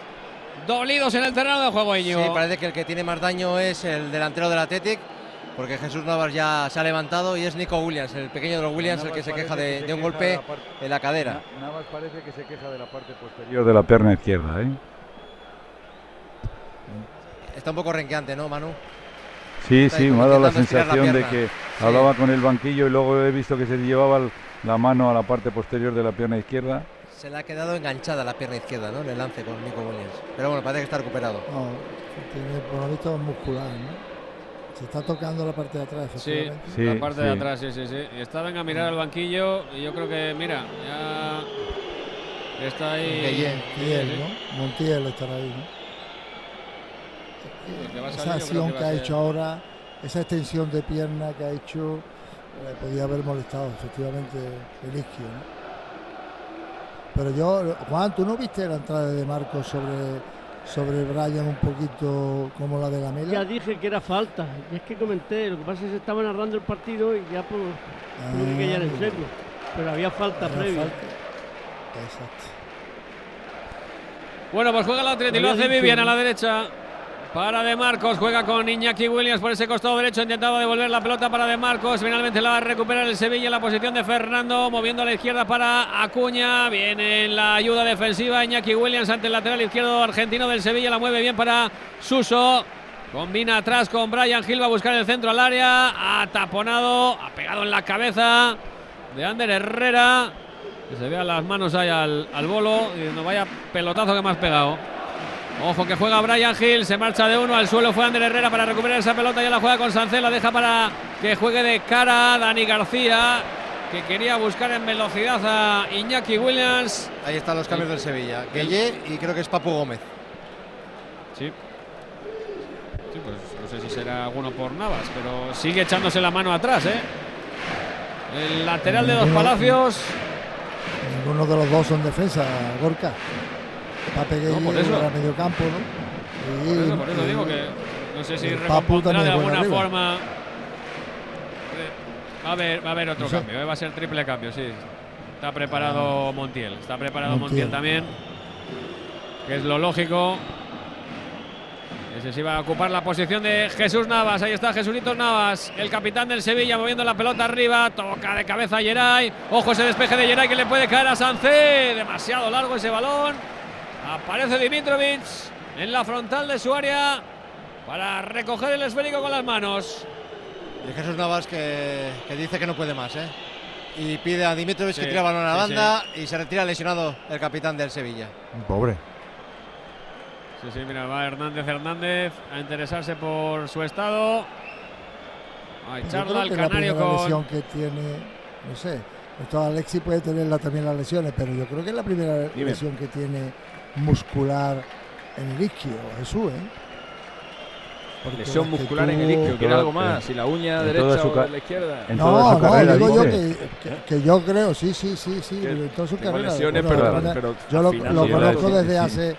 dolidos en el terreno de juego. Íñigo. Sí, parece que el que tiene más daño es el delantero del Athletic. Porque Jesús Navas ya se ha levantado y es Nico Williams, el pequeño de los Williams, el que se queja de, de un golpe en la cadera. Navas parece que se queja de la parte posterior de la pierna izquierda, ¿eh? Está un poco renqueante, ¿no, Manu? Sí, Está sí, me ha dado la sensación de que hablaba con el banquillo y luego he visto que se llevaba la mano a la parte posterior de la pierna izquierda. Se le ha quedado enganchada la pierna izquierda, ¿no? En el lance con Nico Williams. Pero bueno, parece que está recuperado. No, tiene por lo visto muscular, ¿no? Se está tocando la parte de atrás, Sí, efectivamente. Sí, la parte de sí. atrás, sí, sí, sí. Y está, venga a mirar al banquillo y yo creo que, mira, ya está ahí. Montiel, sí. ¿no? Montiel estará ahí, ¿no? A Esa acción que ha hecho ahora, esa extensión de pierna que ha hecho, le podía haber molestado efectivamente el isquio, ¿no? Pero yo, Juan, ¿tú no viste la entrada de Marcos sobre, sobre Brian un poquito como la de la Mela? Ya dije que era falta. Y es que comenté. Lo que pasa es que se estaba narrando el partido y ya pues, tuve que callar en seco. Pero había falta Había previa. falta. Exacto. Bueno, pues juega el Atleti, lo Había hace Vivian a la derecha. Para De Marcos, juega con Iñaki Williams por ese costado derecho, intentaba devolver la pelota para De Marcos, finalmente la va a recuperar el Sevilla en la posición de Fernando, moviendo a la izquierda para Acuña, viene en la ayuda defensiva Iñaki Williams ante el lateral izquierdo argentino del Sevilla, la mueve bien para Suso, combina atrás con Brian Gil, va a buscar el centro al área, ha taponado, ha pegado en la cabeza de Ander Herrera, que se vea las manos ahí al, al bolo, y no vaya pelotazo que me has pegado. Ojo que juega Brian Hill, se marcha de uno, al suelo fue Ander Herrera para recuperar esa pelota, ya la juega con Sancel, la deja para que juegue de cara Dani García, que quería buscar en velocidad a Iñaki Williams. Ahí están los cambios del Sevilla. Gueye y creo que es Papu Gómez. Sí. Sí, pues no sé si será alguno por Navas, pero sigue echándose la mano atrás, ¿eh? El lateral de dos Ninguno- Palacios. Ninguno de los dos son defensa, Gorka. Pape No, por Gueye eso. era medio campo, ¿no? Por Y- eso, por eso digo que no sé si recompondrá de alguna arriba. forma. Eh, Va a haber, va a haber otro No sé. cambio, eh, va a ser triple cambio, sí. Está preparado Montiel, está preparado Montiel, Montiel. también, que es lo lógico. Ese sí va a ocupar la posición de Jesús Navas. Ahí está Jesulitos Navas, el capitán del Sevilla, moviendo la pelota arriba. Toca de cabeza a Geray. Ojo ese despeje de Geray que le puede caer a Sancé. Demasiado largo ese balón. Aparece Dimitrovic en la frontal de su área para recoger el esférico con las manos. Y Jesús Navas que, que dice que no puede más, ¿eh? Y pide a Dimitrovic Sí, que tire el balón a la sí, banda y se retira lesionado el capitán del Sevilla. Pobre. Sí, sí, mira, va Hernández Hernández a interesarse por su estado. A Yo echarla creo al la canario primera con. lesión que tiene, no sé, esto Alexi puede tener también las lesiones, pero yo creo que es la primera Dime. lesión que tiene muscular en el isquio, Jesús, ¿eh? Porque Lesión que muscular en el isquio, ¿quiere algo más? Si la uña en derecha su o de la izquierda. en No, toda su no, carrera, digo yo que, que- que yo creo, sí, sí, sí, sí, Que en toda su carrera. lesiones, Bueno, pero- lo que pasa- pero yo lo, final conozco sí, desde sí. hace.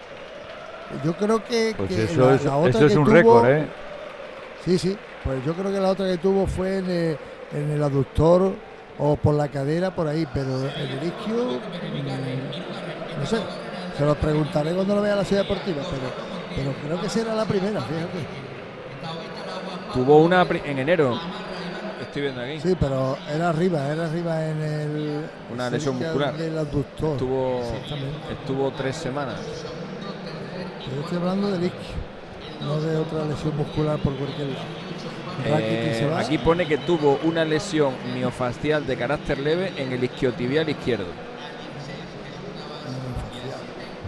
Yo creo que, Pues que eso la, es, la otra eso que es un tuvo- récord, ¿eh? Sí, sí, pues yo creo que la otra que tuvo fue en el, en el aductor o por la cadera, por ahí, pero en el isquio mm, No sé, se lo preguntaré cuando lo vea la ciudad deportiva, pero, pero creo que será la primera, fíjate. Tuvo una en enero. Estoy viendo aquí. Sí, pero era arriba, era arriba en el. Una lesión muscular. Del abductor. Estuvo, Exactamente. estuvo tres semanas. Yo estoy hablando del isquio, no de otra lesión muscular por cualquier lado. Eh, va. aquí pone que tuvo una lesión miofascial de carácter leve en el isquiotibial izquierdo.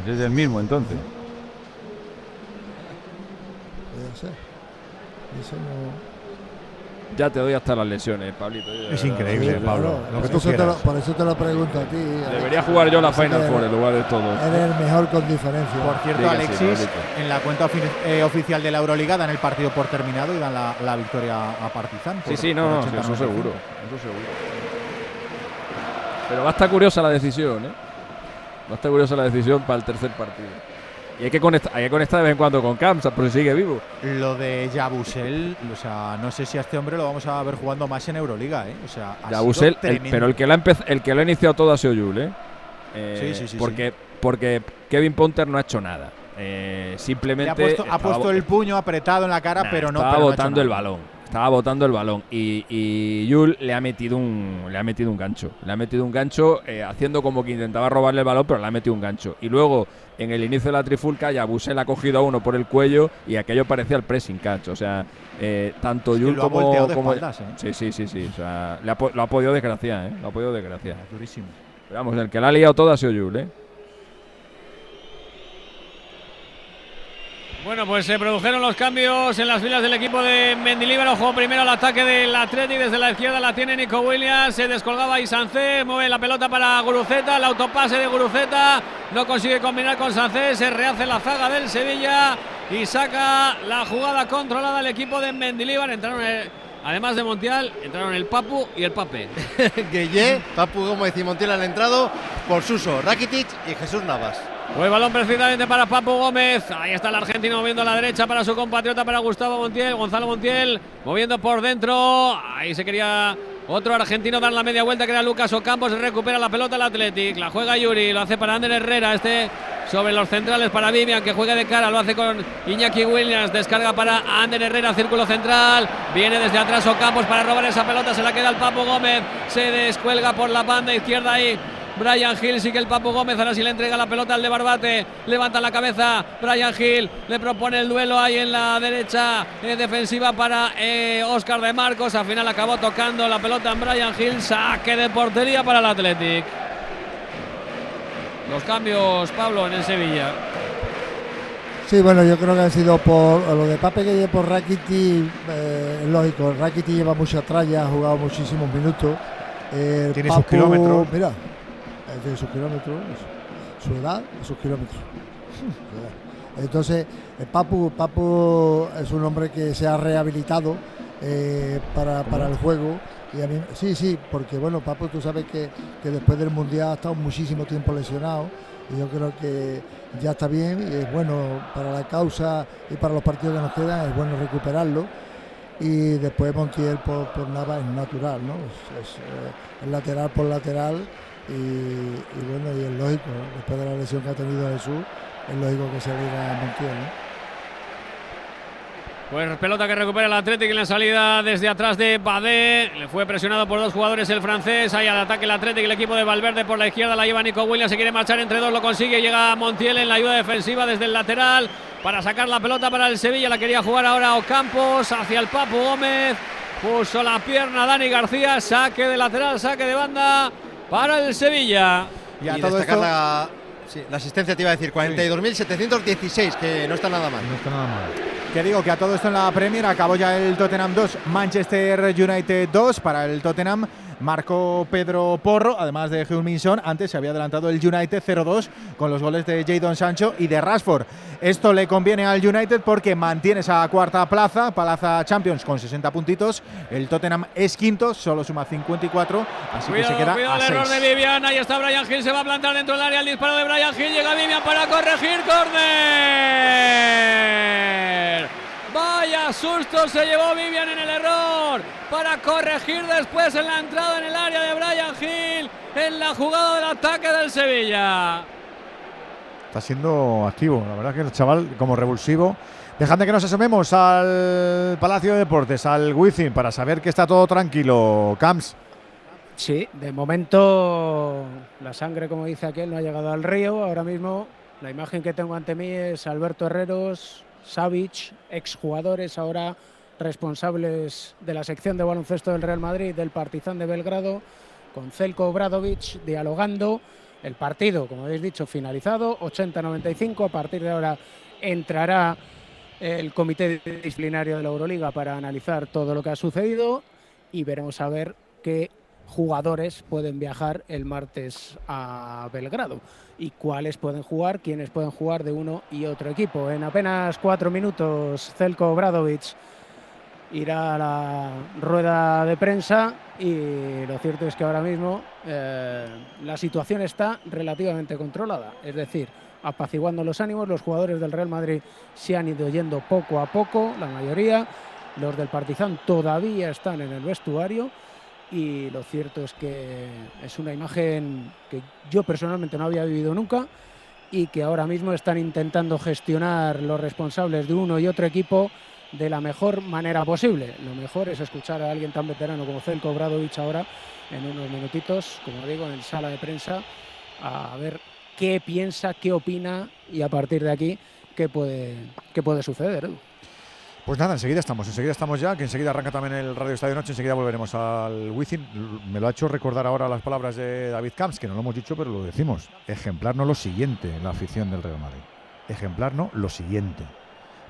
Es el mismo entonces. Puede ser. Eso no- Ya te doy hasta las lesiones, Pablito. Es increíble, Sí, Pablo. claro. Lo que Por tú eso, te lo, quieras. por eso te lo pregunto a ti. Debería jugar yo la Así Final Four en lugar de todos. Eres el mejor con diferencia. Por cierto, Diga, Alexis, Pablito. en la cuenta ofi- eh, oficial de la Euroliga dan el partido por terminado y dan la, la victoria a Partizan. Sí, por- sí, no, no, 80, eso 95. seguro. Eso seguro. Pero va a estar curiosa la decisión, ¿eh? Va a estar curiosa la decisión para el tercer partido. Y hay que conectar, hay que conectar de vez en cuando con Kamsa, por si sigue vivo. Lo de Yabusel, o sea, no sé si a este hombre lo vamos a ver jugando más en Euroliga, ¿eh? O sea, ha Ya sido Busel, el- pero el que, lo ha el que lo ha iniciado todo ha sido Jules, ¿eh? Eh, Sí, sí, sí, Porque, porque Kevin Ponter no ha hecho nada. Eh, Le simplemente ha puesto, ha el puño apretado en la cara, Nah, pero no estaba pero no ha hecho botando el balón. Estaba botando el balón. Y, y Yul le ha metido un. Le ha metido un gancho. Le ha metido un gancho eh, haciendo como que intentaba robarle el balón, pero le ha metido un gancho. Y luego, en el inicio de la trifulca, Yabusel ha cogido a uno por el cuello y aquello parecía el pressing catch. O sea, eh, tanto Yul como. espaldas, ¿eh? Sí, sí, sí, sí. O sea, le ha lo ha podido desgraciar, ¿eh? Lo ha podido desgraciar. Durísimo. Pero vamos, el que la ha liado todo ha sido Yul, ¿eh? Bueno, pues se produjeron los cambios en las filas del equipo de Mendilibar. Ojo primero al ataque del Atleti. Desde la izquierda la tiene Nico Williams. Se descolgaba Isancé. Mueve la pelota para Guruceta. El autopase de Guruceta. No consigue combinar con Sancé. Se rehace la zaga del Sevilla. Y saca la jugada controlada el equipo de Mendilibar. Entraron, eh, además de Montiel, entraron el Papu y el Pape. [LAUGHS] Gueye, Papu Gómez y Montiel han entrado por Suso, Rakitic y Jesús Navas. El balón precisamente para Papu Gómez. Ahí está el argentino moviendo a la derecha para su compatriota, para Gustavo Montiel. Gonzalo Montiel moviendo por dentro. Ahí se quería otro argentino dar la media vuelta que era Lucas Ocampos. Recupera la pelota el Athletic. La juega Yuri. Lo hace para Ander Herrera. Este sobre los centrales para Vivian que juega de cara. Lo hace con Iñaki Williams. Descarga para Ander Herrera. Círculo central. Viene desde atrás Ocampos para robar esa pelota. Se la queda el Papu Gómez. Se descuelga por la banda izquierda ahí. Brian Hill sí que el Papu Gómez ahora sí le entrega la pelota al de Barbate. Levanta la cabeza. Brian Hill le propone el duelo ahí en la derecha eh, defensiva para eh, Oscar de Marcos. Al final acabó tocando la pelota en Brian Hill. Saque de portería para el Athletic. Los cambios, Pablo, en el Sevilla. Sí, bueno, yo creo que ha sido por lo de Pape que por Rakiti, eh, es lógico. Rakiti lleva mucho atrás, ya ha jugado muchísimos minutos. Tiene sus kilómetros. Mira, eh, tiene sus kilómetros, su- edad sus kilómetros. [LAUGHS] Entonces, el Papu, Papu es un hombre que se ha rehabilitado eh, para, para el juego. Y a mí, sí, sí, porque bueno, Papu, tú sabes que, que después del Mundial ha estado muchísimo tiempo lesionado. Y yo creo que ya está bien y es bueno para la causa y para los partidos que nos quedan, es bueno recuperarlo. Y después Montiel por, por Nava es natural, ¿no? Es, es, eh, es lateral por lateral y, y bueno, y es lógico, después de la lesión que ha tenido Jesús, es lógico que se diga Montiel. Pues pelota que recupera el Atlético en la salida desde atrás de Badé. Le fue presionado por dos jugadores el francés. Ahí al ataque el Atlético, el equipo de Valverde por la izquierda. La lleva Nico Williams. Se quiere marchar entre dos, lo consigue. Llega Montiel en la ayuda defensiva desde el lateral para sacar la pelota para el Sevilla. La quería jugar ahora Ocampos hacia el Papu Gómez. Puso la pierna Dani García. Saque de lateral, saque de banda para el Sevilla. Y, destacar la, sí, la asistencia, te iba a decir, 42.716, que no está nada mal. No está nada mal. Que digo que a todo esto en la Premier acabó ya el Tottenham 2, Manchester United 2 para el Tottenham. Marcó Pedro Porro, además de Heung-Min. Antes se había adelantado el United 0-2 con los goles de Jadon Sancho y de Rashford. Esto le conviene al United porque mantiene esa cuarta plaza, Palaza Champions con 60 puntitos. El Tottenham es quinto, solo suma 54, así que se queda cuidado a el error 6. de Vivian. Ahí está Brian Hill. Se va a plantar dentro del área. El disparo de Brian Hill. Llega Vivian para corregir. ¡Córner! Vaya susto se llevó Vivian en el error para corregir después en la entrada en el área de Brian Hill en la jugada del ataque del Sevilla. Está siendo activo. La verdad que el chaval, como revulsivo. Dejadme que nos asomemos al Palacio de Deportes, al Wizzing, para saber que está todo tranquilo. Camps. Sí, de momento la sangre, como dice aquel, no ha llegado al río. Ahora mismo la imagen que tengo ante mí es Alberto Herreros, Savic, exjugadores ahora responsables de la sección de baloncesto del Real Madrid, del Partizan de Belgrado, con Zelko Obradovic dialogando. El partido, como habéis dicho, finalizado, 80-95. A partir de ahora entrará el comité disciplinario de la Euroliga para analizar todo lo que ha sucedido y veremos a ver qué jugadores pueden viajar el martes a Belgrado y cuáles pueden jugar, quiénes pueden jugar de uno y otro equipo. En apenas cuatro minutos, Zelko Obradovic irá a la rueda de prensa y lo cierto es que ahora mismo eh, la situación está relativamente controlada, es decir, apaciguando los ánimos, los jugadores del Real Madrid se han ido yendo poco a poco, la mayoría, los del Partizan todavía están en el vestuario y lo cierto es que es una imagen que yo personalmente no había vivido nunca y que ahora mismo están intentando gestionar los responsables de uno y otro equipo de la mejor manera posible. Lo mejor es escuchar a alguien tan veterano como Zelko Bradovic ahora en unos minutitos, como digo, en sala de prensa, a ver qué piensa, qué opina y a partir de aquí qué puede, qué puede suceder. Pues nada, enseguida estamos, enseguida estamos ya, que enseguida arranca también el Radio Estadio Noche, enseguida volveremos al Wizzing. Me lo ha hecho recordar ahora las palabras de David Camps, que no lo hemos dicho, pero lo decimos. Ejemplar no lo siguiente en la afición del Real Madrid. Ejemplar no lo siguiente.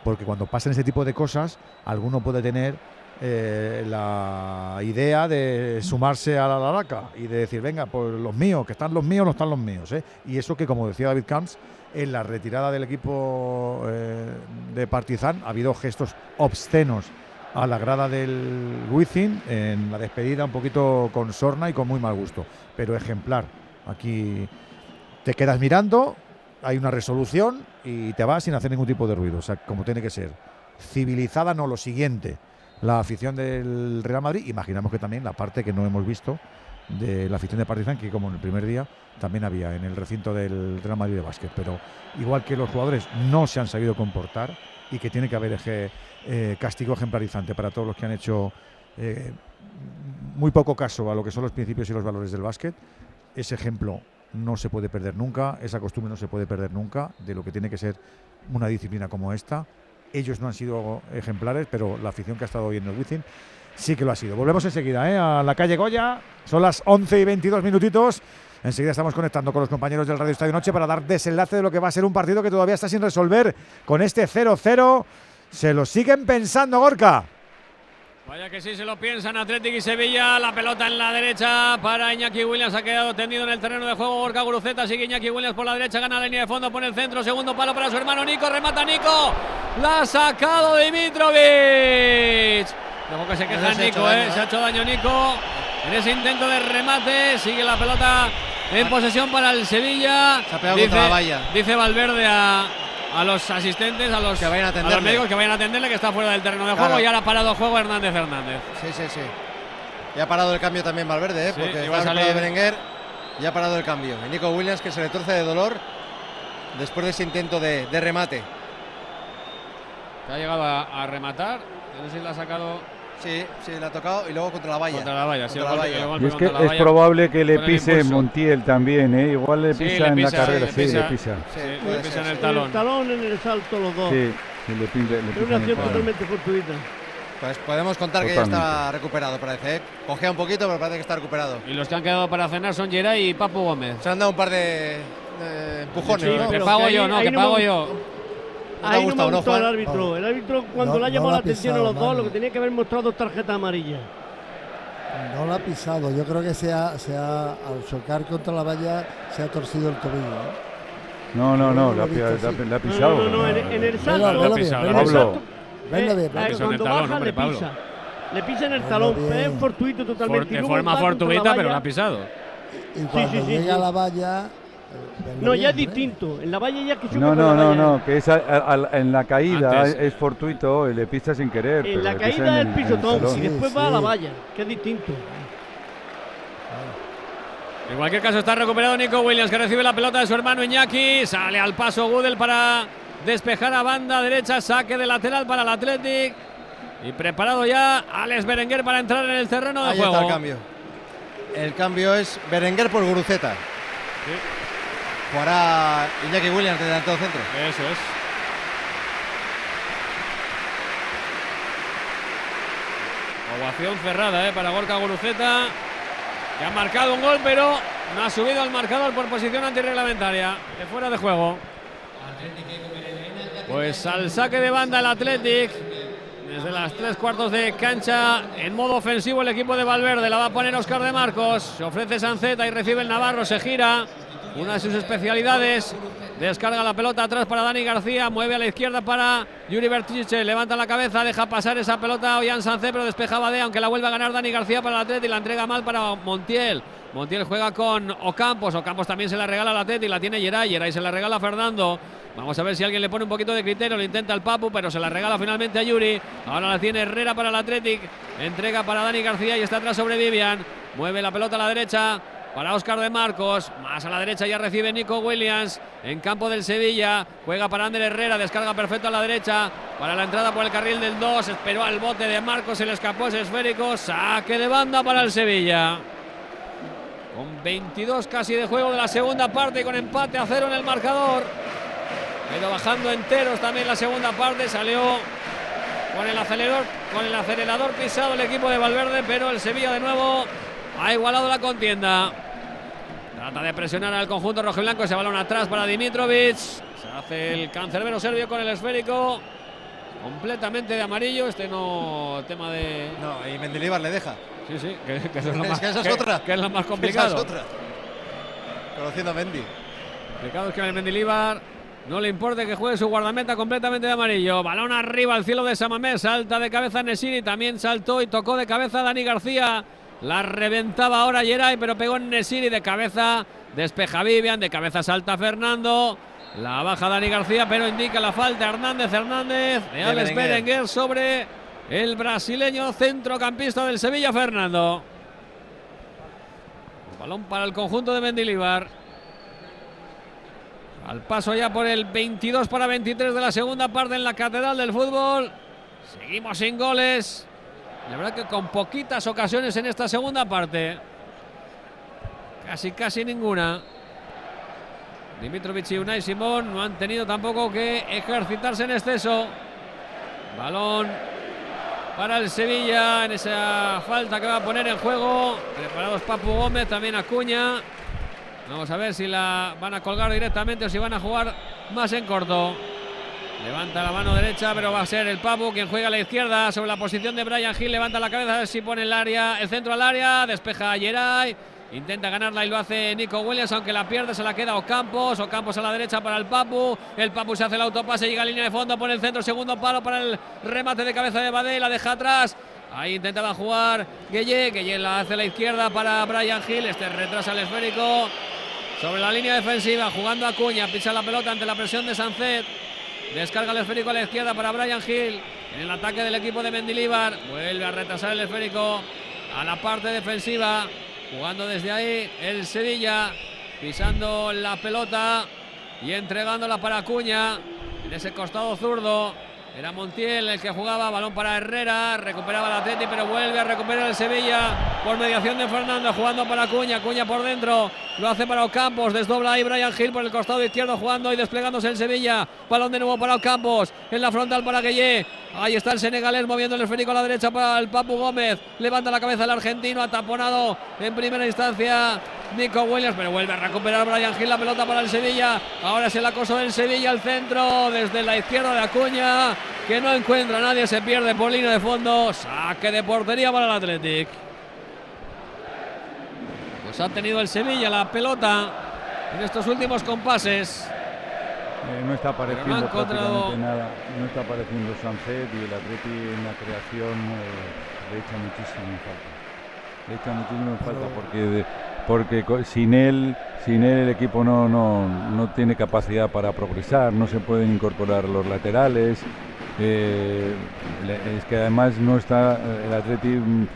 Porque cuando pasan ese tipo de cosas, alguno puede tener eh, la idea de sumarse a la laraca y de decir, venga, pues los míos, que están los míos, no están los míos. ¿eh? Y eso que, como decía David Camps, en la retirada del equipo eh, de Partizan ha habido gestos obscenos a la grada del Wizzing en la despedida un poquito con sorna y con muy mal gusto, pero ejemplar. Aquí te quedas mirando, hay una resolución y te vas sin hacer ningún tipo de ruido, o sea, como tiene que ser. Civilizada no lo siguiente, la afición del Real Madrid, imaginamos que también la parte que no hemos visto de la afición de Partizan, que como en el primer día también había en el recinto del Real Madrid de básquet. Pero igual que los jugadores no se han sabido comportar y que tiene que haber eh, castigo ejemplarizante para todos los que han hecho eh, muy poco caso a lo que son los principios y los valores del básquet, ese ejemplo no se puede perder nunca, esa costumbre no se puede perder nunca de lo que tiene que ser una disciplina como esta. Ellos no han sido ejemplares, pero la afición que ha estado hoy en el Wizzing sí que lo ha sido. Volvemos enseguida ¿eh? a la calle Goya. Son las 11 y 22 minutitos. Enseguida estamos conectando con los compañeros del Radio Estadio Noche para dar desenlace de lo que va a ser un partido que todavía está sin resolver. Con este 0-0 se lo siguen pensando, Gorka. Vaya que sí, se lo piensan Atlético y Sevilla. La pelota en la derecha para Iñaki Williams. Ha quedado tendido en el terreno de juego. Gorka Guruceta sigue Iñaki Williams por la derecha. Gana la línea de fondo. Pone el centro. Segundo palo para su hermano Nico. Remata Nico. La ha sacado Dimitrovic. Que se queja Nico, ¿eh? Se ha hecho daño Nico. En ese intento de remate. Sigue la pelota en posesión para el Sevilla. Se ha pegado contra la valla. Dice Valverde a, a los asistentes, a los, que vayan a, a los médicos que vayan a atenderle, que está fuera del terreno de juego Claro. y ahora ha parado juego Hernández Hernández. Sí, sí, sí. Y ha parado el cambio también Valverde, ¿eh? Sí, porque iba a salir- recuperado Berenguer y ha parado el cambio. Y Nico Williams que se le torce de dolor después de ese intento de, de remate. Que ha llegado a, a rematar. No sé si la ha sacado. Sí, sí, le ha tocado y luego contra la valla. Contra la valla, sí, Contra la el golpe- valla. el golpe Y es que es valla probable que le pise. Montiel también, ¿eh? Igual le Sí, pisa en la carrera, le sí, le pisa. Sí, le ser, pisa en el sí. talón. El talón en el salto los dos. Sí, sí, le pisa, le pisa una en el acción totalmente fortuita. Pues podemos contar que ya está recuperado, parece. ¿eh? Cogea un poquito, pero parece que está recuperado. Y los que han quedado para cenar son Geray y Papu Gómez. Se han dado un par de, de empujones, Sí, ¿no? que pago yo, no, que no pago yo. ¿No te ha Ahí no me gustado, no, gustó el árbitro. El árbitro, cuando No, le ha no llamado la la atención a pisado, los dos, lo que tenía que haber mostrado dos tarjetas amarillas. No la ha pisado. Yo creo que se ha, se ha- al chocar contra la valla se ha torcido el tobillo. ¿eh? No, no, no, la, la- la ha No, pisado. no, no, no, en, en el salto. Pisado, la ha el cuando baja hombre, le pisa. Le pisa en el talón, es fortuito For- totalmente. de forma fortuita, la pero lo valla. ha pisado. Y cuando sí, sí, llega sí. a la valla. No, ya es distinto. En la valla ya es que choca No, no, no, no, que es a- a- a- en la caída Antes. es fortuito y le pisa sin querer. pero En la caída del pisotón y después Sí, va a la sí. valla, que es distinto. En cualquier caso está recuperado Nico Williams que recibe la pelota de su hermano Iñaki. Sale al paso Gudel para despejar a banda derecha. Saque de lateral para el Athletic. Y preparado ya Alex Berenguer para entrar en el terreno de Ahí juego. está el cambio. El cambio es Berenguer por Guruceta. Jugará Iñaki Williams de delantero centro. Eso es. Ovación cerrada eh, para Gorka Guruceta, que ha marcado un gol, pero no ha subido al marcador por posición antirreglamentaria, de fuera de juego. Pues al saque de banda el Athletic, desde las tres cuartos de cancha, en modo ofensivo el equipo de Valverde, la va a poner Oscar de Marcos, se ofrece Sanceta y recibe el Navarro, se gira, una de sus especialidades. Descarga la pelota atrás para Dani García, mueve a la izquierda para Yuri Bertiche, levanta la cabeza, deja pasar esa pelota a Ollán Sancé, pero despejaba de, aunque la vuelve a ganar Dani García para el Atleti, la entrega mal para Montiel. Montiel juega con Ocampos, Ocampos también se la regala al Atleti, la tiene Geray, Geray se la regala a Fernando. Vamos a ver si alguien le pone un poquito de criterio, lo intenta el Papu, pero se la regala finalmente a Yuri. Ahora la tiene Herrera para el Athletic, entrega para Dani García y está atrás sobre Vivian. Mueve la pelota a la derecha, para Óscar de Marcos. Más a la derecha ya recibe Nico Williams en campo del Sevilla. Juega para Ander Herrera, descarga perfecto a la derecha. Para la entrada por el carril del 2. Esperó al bote de Marcos, se le escapó ese esférico. Saque de banda para el Sevilla. Con 22 casi de juego de la segunda parte y con empate a cero en el marcador. Pero bajando enteros también la segunda parte. Salió con el acelerador, con el acelerador pisado el equipo de Valverde, pero el Sevilla de nuevo ha igualado la contienda. Trata de presionar al conjunto rojiblanco. Ese balón atrás para Dimitrovic. Se hace el cancerbero serbio con el esférico. Completamente de amarillo. Este no tema de. No, y Mendilibar le deja. Sí, sí, que, que eso es lo Es más, que esa es que- otra. que es lo más Esa complicado. es otra. Conociendo a Mendy. Complicado es que al Mendilibar no le importe que juegue su guardameta completamente de amarillo. Balón arriba al cielo de Samamés. Salta de cabeza Nesiri. También saltó y tocó de cabeza Dani García. La reventaba ahora Geray, pero pegó en Nesiri de cabeza. Despeja Vivian. De cabeza salta Fernando. La baja Dani García, pero indica la falta Hernández Hernández de Alex Berenguer. Berenguer sobre el brasileño centrocampista del Sevilla, Fernando. Balón para el conjunto de Mendilibar. Al paso ya por el 22 para 23 de la segunda parte en la Catedral del Fútbol. Seguimos sin goles. La verdad que con poquitas ocasiones en esta segunda parte. Casi, casi ninguna. Dimitrovic y Unai Simón no han tenido tampoco que ejercitarse en exceso. Balón para el Sevilla en esa falta que va a poner en juego. Preparados Papu Gómez, también Acuña. Vamos a ver si la van a colgar directamente o si van a jugar más en corto. Levanta la mano derecha, pero va a ser el Papu quien juega a la izquierda sobre la posición de Brian Hill. Levanta la cabeza a ver si pone el área, el centro al área, despeja a Geray. Intenta ganarla y lo hace Nico Williams, aunque la pierde, se la queda Ocampos. Ocampos a la derecha para el Papu. El Papu se hace el autopase, llega a línea de fondo, pone el centro, segundo palo para el remate de cabeza de Badé, la deja atrás. Ahí intentaba jugar Gueye, Gueye la hace a la izquierda para Brian Hill. Este retrasa el esférico sobre la línea defensiva, jugando a Cuña, pisa la pelota ante la presión de Sancet. Descarga el esférico a la izquierda para Brian Hill. En el ataque del equipo de Mendilibar. Vuelve a retrasar el esférico a la parte defensiva. Jugando desde ahí el Sevilla. Pisando la pelota y entregándola para Acuña. En ese costado zurdo. Era Montiel el que jugaba, balón para Herrera, recuperaba el Atleti, pero vuelve a recuperar el Sevilla por mediación de Fernando, jugando para Acuña, Acuña por dentro, lo hace para Ocampos, desdobla ahí Brian Hill por el costado izquierdo, jugando y desplegándose el Sevilla, balón de nuevo para Ocampos, en la frontal para Gueye, ahí está el senegalés moviendo el esférico a la derecha para el Papu Gómez, levanta la cabeza el argentino, ataponado en primera instancia Nico Williams, pero vuelve a recuperar Brian Hill la pelota para el Sevilla. Ahora es el acoso del Sevilla al centro, desde la izquierda de Acuña, que no encuentra a nadie, se pierde por línea de fondo. Saque de portería para el Athletic. Pues ha tenido el Sevilla la pelota en estos últimos compases. Eh, no está apareciendo encontrado- prácticamente nada. No está apareciendo Sancet y el Atleti en la creación eh, le echa muchísimo en falta. Le echa muchísimo en falta porque, de- porque sin él, sin él el equipo no, no, no tiene capacidad para progresar, no se pueden incorporar los laterales. Eh, es que además no está eh, el Atleti mm,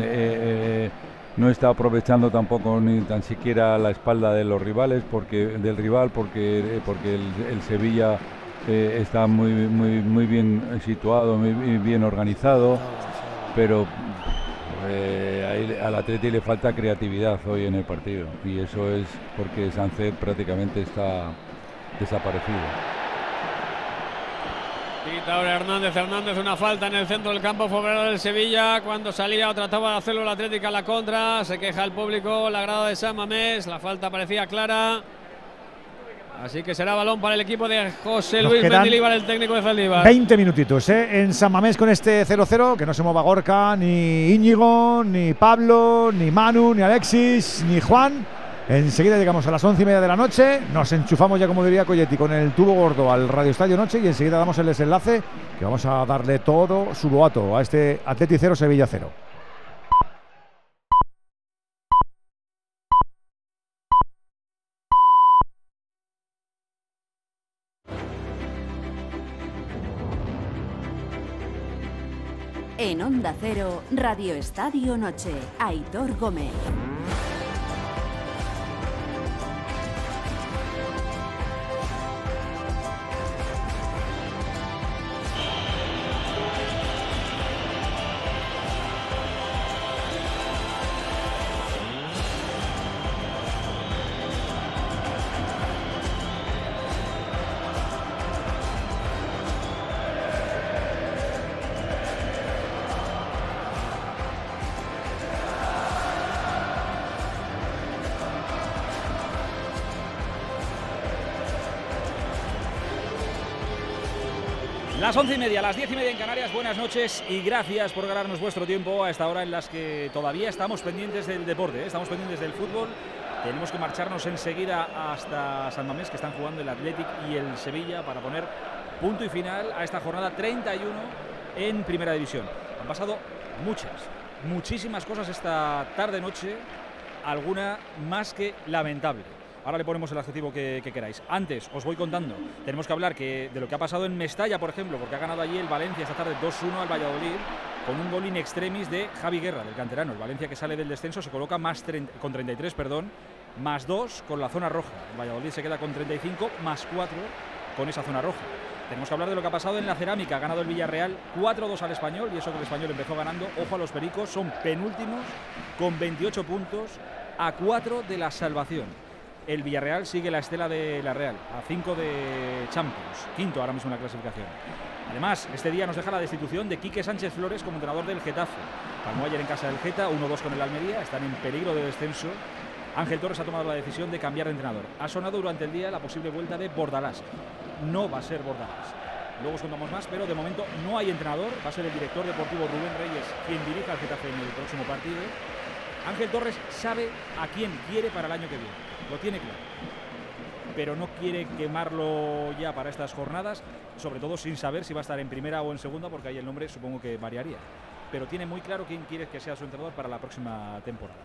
eh, no está aprovechando tampoco ni tan siquiera la espalda de los rivales porque del rival porque porque el, Sevilla está muy muy muy bien situado muy, bien organizado pero al Atleti le falta creatividad hoy en el partido y eso es porque Sánchez prácticamente está desaparecido. Quita ahora Hernández, Hernández, una falta en el centro del campo favorable del Sevilla. Cuando salía trataba de hacerlo la Atlética a la contra. Se queja el público, la grada de San Mamés. La falta parecía clara. Así que será balón para el equipo de José Luis Mendilibar, el técnico de Zaldívar. 20 minutitos ¿eh? en San Mamés con este 0-0, que no se mueva Gorka, ni Íñigo, ni Pablo, ni Manu, ni Alexis, ni Juan. Enseguida llegamos a las once y media de la noche, nos enchufamos ya, como diría Coyetti, con el tubo gordo al Radio Estadio Noche y enseguida damos el desenlace que vamos a darle todo su boato a este Atleti 0 Sevilla 0. En Onda Cero, Radio Estadio Noche, Aitor Gómez. Las once y media, las diez y media en Canarias, buenas noches y gracias por ganarnos vuestro tiempo a esta hora en las que todavía estamos pendientes del deporte, ¿eh? estamos pendientes del fútbol. Tenemos que marcharnos enseguida hasta San Mamés, que están jugando el Athletic y el Sevilla para poner punto y final a esta jornada 31 en Primera División. Han pasado muchas, muchísimas cosas esta tarde-noche, alguna más que lamentable. Ahora le ponemos el adjetivo que, queráis. Antes, os voy contando, tenemos que hablar de lo que ha pasado en Mestalla, por ejemplo, porque ha ganado allí el Valencia esta tarde 2-1 al Valladolid con un gol in extremis de Javi Guerra, del canterano. El Valencia que sale del descenso se coloca más con 33, perdón, más 2 con la zona roja. El Valladolid se queda con 35, más 4 con esa zona roja. Tenemos que hablar de lo que ha pasado en la cerámica. Ha ganado el Villarreal 4-2 al español y eso que el español empezó ganando. Ojo a los pericos, son penúltimos con 28 puntos a 4 de la salvación el Villarreal sigue la estela de la Real, a 5 de Champions, quinto ahora mismo en la clasificación. Además, este día nos deja la destitución de Quique Sánchez Flores como entrenador del Getafe. Palmó ayer en casa del Geta, 1-2 con el Almería, están en peligro de descenso. Ángel Torres ha tomado la decisión de cambiar de entrenador. Ha sonado durante el día la posible vuelta de Bordalás. No va a ser Bordalás. Luego os contamos más, pero de momento no hay entrenador. Va a ser el director deportivo Rubén Reyes quien dirija al Getafe en el próximo partido. Ángel Torres sabe a quién quiere para el año que viene lo tiene claro. Pero no quiere quemarlo ya para estas jornadas, sobre todo sin saber si va a estar en primera o en segunda, porque ahí el nombre supongo que variaría. Pero tiene muy claro quién quiere que sea su entrenador para la próxima temporada.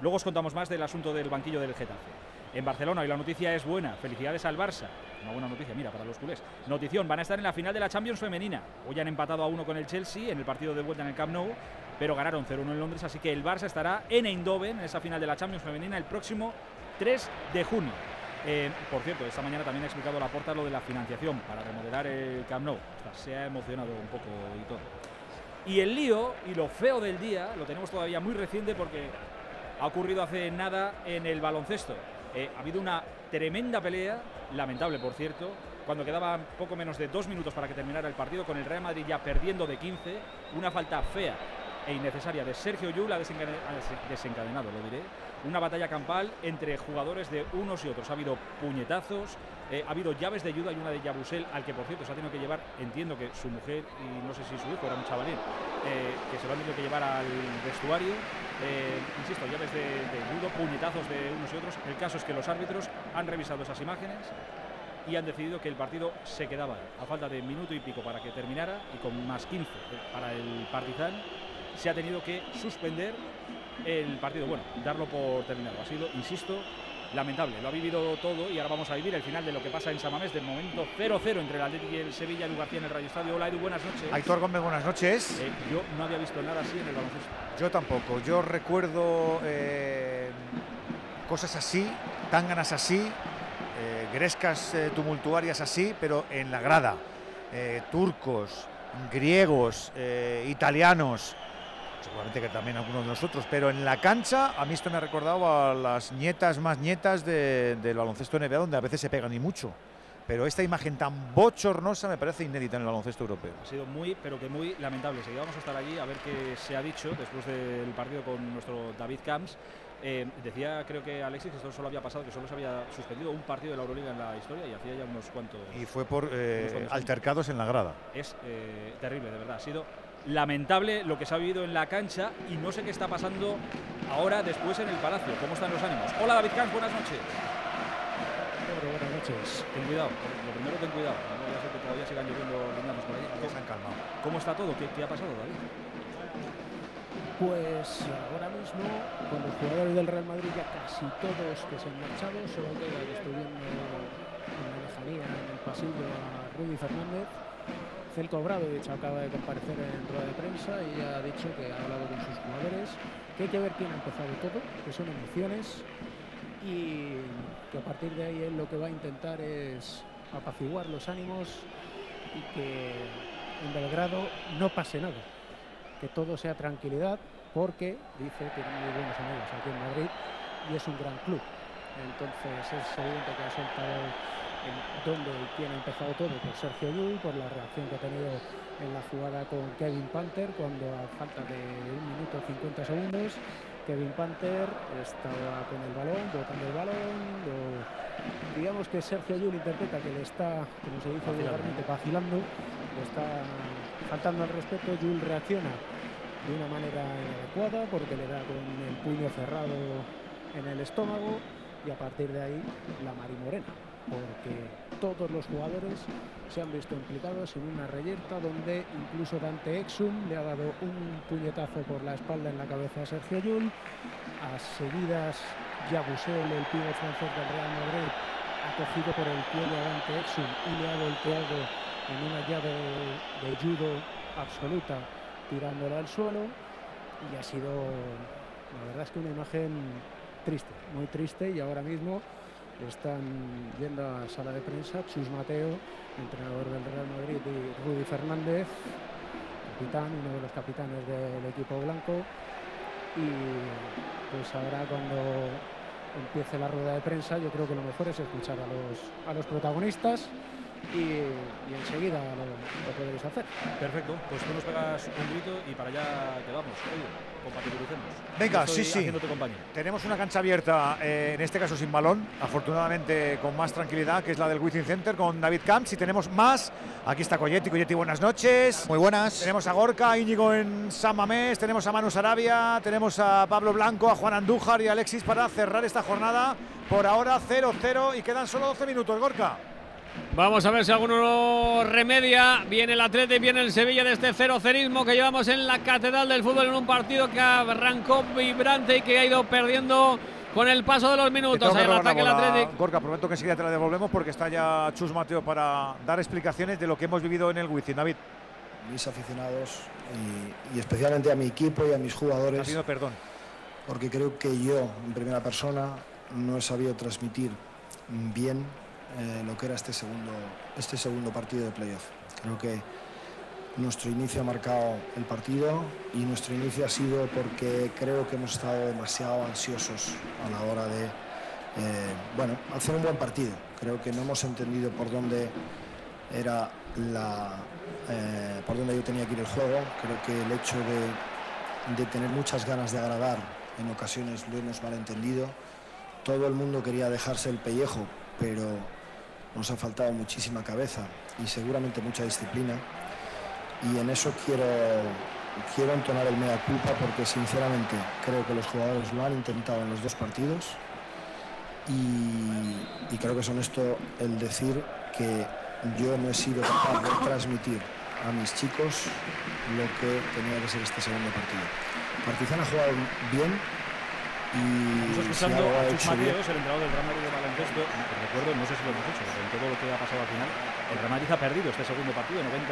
Luego os contamos más del asunto del banquillo del Getafe en Barcelona y la noticia es buena. Felicidades al Barça. Una buena noticia, mira, para los culés. Notición, van a estar en la final de la Champions femenina. Hoy han empatado a uno con el Chelsea en el partido de vuelta en el Camp Nou, pero ganaron 0-1 en Londres, así que el Barça estará en Eindhoven, en esa final de la Champions femenina, el próximo 3 de junio. Eh, por cierto, esta mañana también ha explicado la porta lo de la financiación para remodelar el Camp Nou. se ha emocionado un poco y todo. Y el lío y lo feo del día lo tenemos todavía muy reciente porque ha ocurrido hace nada en el baloncesto. Eh, ha habido una tremenda pelea, lamentable por cierto, cuando quedaban poco menos de dos minutos para que terminara el partido, con el Real Madrid ya perdiendo de 15, una falta fea e innecesaria de Sergio Yul ha desencadenado, lo diré, una batalla campal entre jugadores de unos y otros. Ha habido puñetazos, eh, ha habido llaves de ayuda y una de Yabusel, al que por cierto se ha tenido que llevar, entiendo que su mujer y no sé si su hijo era un chavalín, eh, que se lo han tenido que llevar al vestuario. Eh, insisto, llaves de, de puñetazos de unos y otros. El caso es que los árbitros han revisado esas imágenes y han decidido que el partido se quedaba a falta de minuto y pico para que terminara y con más 15 para el Partizan se ha tenido que suspender el partido. Bueno, darlo por terminado. Ha sido, insisto, lamentable. Lo ha vivido todo y ahora vamos a vivir el final de lo que pasa en Samamés, del momento 0-0 entre el Atlético y el Sevilla, Edu García en el Rayo Estadio. Hola Edu, buenas noches. Aitor Gómez, buenas noches. Eh, yo no había visto nada así en el baloncesto. Yo tampoco. Yo recuerdo eh, cosas así, tanganas así, eh, grescas tumultuarias así, pero en la grada. Turcos, griegos, italianos, seguramente que también algunos de nosotros, pero en la cancha a mí esto me ha recordado a las nietas más nietas de- del baloncesto NBA, donde a veces se pegan y mucho. Pero esta imagen tan bochornosa me parece inédita en el baloncesto europeo. Ha sido muy, pero que muy lamentable. Seguida vamos a estar allí a ver qué se ha dicho después del partido con nuestro David Camps. Eh, decía, creo que Alexis, que esto solo había pasado, que solo se había suspendido un partido de la Euroliga en la historia y hacía ya unos cuantos. Y fue por eh, altercados en la grada. Es eh, terrible, de verdad. Ha sido lamentable lo que se ha vivido en la cancha y no sé qué está pasando ahora después en el Palacio. ¿Cómo están los ánimos? Hola David Camps, buenas noches. buenas noches. Ten cuidado, lo primero ten cuidado. No a ser que todavía sigan lloviendo liñazos por ahí. Ya se han calmado. ¿Cómo está todo? ¿Qué, qué ha pasado, David? Pues ahora mismo, con los jugadores del Real Madrid ya casi todos que se han marchado, solo queda que estoy viendo en la lejanía, en el pasillo, a Rudy Fernández. Celko Obradovic acaba de comparecer en rueda de prensa y ha dicho que ha hablado con sus jugadores, que hay que ver quién ha empezado todo, que son emociones y que a partir de ahí él lo que va a intentar es apaciguar los ánimos y que en Belgrado no pase nada, que todo sea tranquilidad, porque dice que tiene muy buenos amigos aquí en Madrid y es un gran club. Entonces es evidente que ha soltado en dónde y quién ha empezado todo por Sergio Llull, por la reacción que ha tenido en la jugada con Kevin Panther cuando a falta de un minuto 50 segundos Kevin Panther estaba con el balón, botando el balón, lo- digamos que Sergio Llull interpreta que le está, como se dice vulgarmente, vacilando, le está faltando al respeto, Llull reacciona de una manera inadecuada porque le da con el puño cerrado en el estómago y a partir de ahí la marimorena porque todos los jugadores se han visto implicados en una reyerta donde incluso Dante Exum le ha dado un puñetazo por la espalda en la cabeza a Sergio Llull. A seguidas Yabusel, el pibe francés del Real Madrid ha cogido por el cuello a Dante Exum y le ha volteado en una llave de judo absoluta tirándole al suelo. Y ha sido la verdad es que una imagen triste, muy triste. Y ahora mismo están yendo a sala de prensa Chus Mateo, entrenador del Real Madrid y Rudy Fernández, capitán, uno de los capitanes del equipo blanco y pues ahora cuando empiece la rueda de prensa yo creo que lo mejor es escuchar a los, a los protagonistas y, enseguida lo, lo hacer. Perfecto, pues tú nos pegas un grito y para allá te vamos. Compatibilicemos. Venga, sí, sí. Tenemos una cancha abierta, eh, en este caso sin balón, afortunadamente con más tranquilidad, que es la del Wizzing Center con David Camps. Y tenemos más. Aquí está Coyetti. Coyetti, buenas noches. Muy buenas. Tenemos a Gorka, Íñigo en San Mamés, tenemos a Manu Sarabia, tenemos a Pablo Blanco, a Juan Andújar y a Alexis para cerrar esta jornada. Por ahora 0-0 y quedan solo 12 minutos, Gorka. Vamos a ver si alguno remedia. Viene el Atleti, viene el Sevilla de este cero cerismo que llevamos en la Catedral del Fútbol en un partido que arrancó vibrante y que ha ido perdiendo con el paso de los minutos. Ahí el ataque del bola, Athletic. Gorka, prometo que enseguida te la devolvemos porque está ya Chus Mateo para dar explicaciones de lo que hemos vivido en el Wizzing. David, mis aficionados y, y especialmente a mi equipo y a mis jugadores, pido perdón. porque creo que yo, en primera persona, no he sabido transmitir bien eh, lo que era este segundo, este segundo partido de playoff. Creo que nuestro inicio ha marcado el partido y nuestro inicio ha sido porque creo que hemos estado demasiado ansiosos a la hora de eh, bueno, hacer un buen partido. Creo que no hemos entendido por dónde era la, eh, por dónde yo tenía que ir el juego. Creo que el hecho de, de tener muchas ganas de agradar en ocasiones lo hemos malentendido. Todo el mundo quería dejarse el pellejo, pero nos ha faltado muchísima cabeza y seguramente mucha disciplina. Y en eso quiero, quiero entonar el mea culpa porque sinceramente creo que los jugadores lo han intentado en los dos partidos y, creo que es honesto el decir que yo no he sido capaz de transmitir a mis chicos lo que tenía que ser este segundo partido. Partizan ha jugado bien, Estamos escuchando a Chus Mateos, el entrenador del Real Madrid de baloncesto. Recuerdo, no sé si lo hemos hecho, pero en todo lo que ha pasado al final, el Real Madrid ha perdido este segundo partido, 90,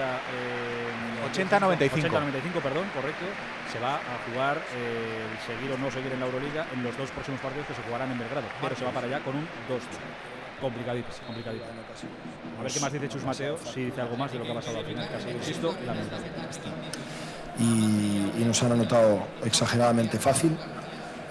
80-95. 80-95, perdón, correcto. Se va a jugar eh, el seguir o no seguir en la Euroliga en los dos próximos partidos que se jugarán en Belgrado, pero se va para allá con un 2 complicadito, complicadito. A ver qué más dice Chus Mateo, si dice algo más de lo que ha pasado al final, que ha sido, insisto, lamentable. y, y nos han anotado exageradamente fácil.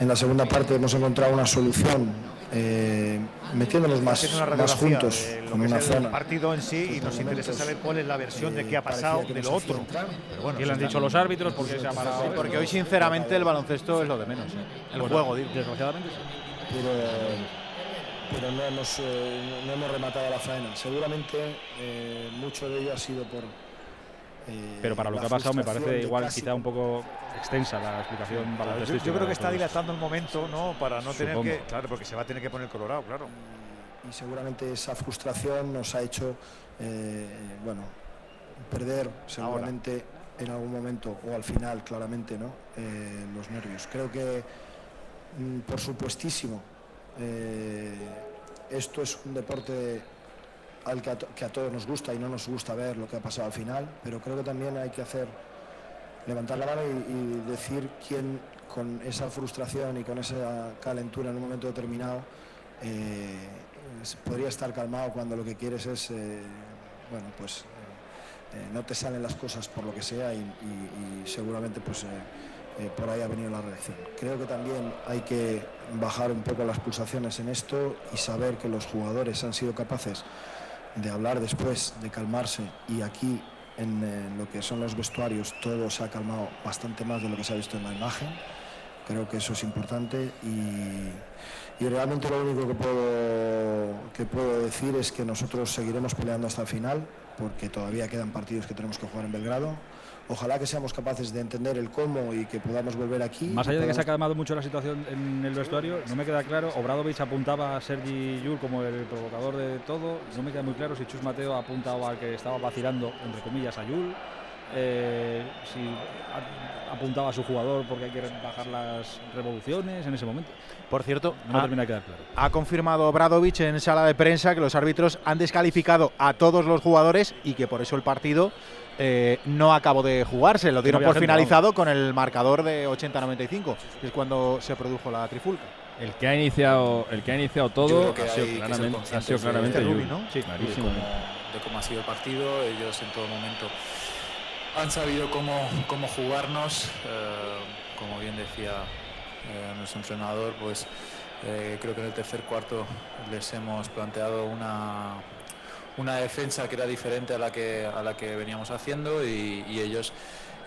En la segunda parte hemos encontrado una solución eh, metiéndonos más, más juntos que una es el zona. partido en sí y nos interesa saber cuál es la versión de qué ha parecía pasado de lo otro. Pero bueno, ¿Qué le han dicho los árbitros? Porque se ha parado. Sí, porque hoy sinceramente el baloncesto es lo de menos. ¿eh? El Bueno, juego, digo. Desgraciadamente sí. pero, pero no, hemos, eh, no hemos rematado la faena. Seguramente eh, mucho de ello ha sido por. Eh, Pero para lo que ha pasado me parece igual casi- quizá un poco extensa la explicación Yo, baloncestística yo creo que está dilatando el momento, ¿no? Para no tener que. Claro, porque se va a tener que poner colorado, claro. y seguramente esa frustración nos ha hecho eh, bueno perder seguramente en algún momento o al final claramente no Eh, los nervios creo que mm, por supuestísimo eh, esto es un deporte al que a, que a todos nos gusta y no nos gusta ver lo que ha pasado al final pero creo que también hay que hacer levantar la mano y, y decir quién con esa frustración y con esa calentura en un momento determinado eh, podría estar calmado cuando lo que quieres es, eh, bueno, pues eh, eh, no te salen las cosas por lo que sea y, y- y seguramente pues eh, eh, por ahí ha venido la reacción. Creo que también hay que bajar un poco las pulsaciones en esto y saber que los jugadores han sido capaces de hablar después, de calmarse y aquí en lo que son los vestuarios todo se ha calmado bastante más de lo que se ha visto en la imagen. Creo que eso es importante y, y realmente lo único que puedo, que puedo decir es que nosotros seguiremos peleando hasta el final porque todavía quedan partidos que tenemos que jugar en Belgrado. Ojalá que seamos capaces de entender el cómo y que podamos volver aquí. Más allá de que se ha calmado mucho la situación en el vestuario, no me queda claro. Obradovic apuntaba a Sergi Yul como el provocador de todo. No me queda muy claro si Chus Mateo ha apuntado al que estaba vacilando, entre comillas, a Yul. eh, si ha- apuntaba a su jugador porque hay que bajar las revoluciones en ese momento. Por cierto, No ha- termina de quedar claro. Ha confirmado Bradovich en sala de prensa que los árbitros han descalificado a todos los jugadores y que por eso el partido eh, no acabó de jugarse. Lo dieron por gente, finalizado con el marcador de 80-95, que es cuando se produjo la trifulca. El que ha iniciado, el que ha iniciado todo que ha sido que claramente, ha sido claramente. Rubi, ¿no? Sí, de clarísimo. cómo, de cómo ha sido el partido. Ellos en todo momento han sabido cómo, cómo jugarnos. eh, como bien decía eh, nuestro entrenador, pues eh, creo que en el tercer cuarto les hemos planteado una, una defensa que era diferente a la que, a la que veníamos haciendo y, y ellos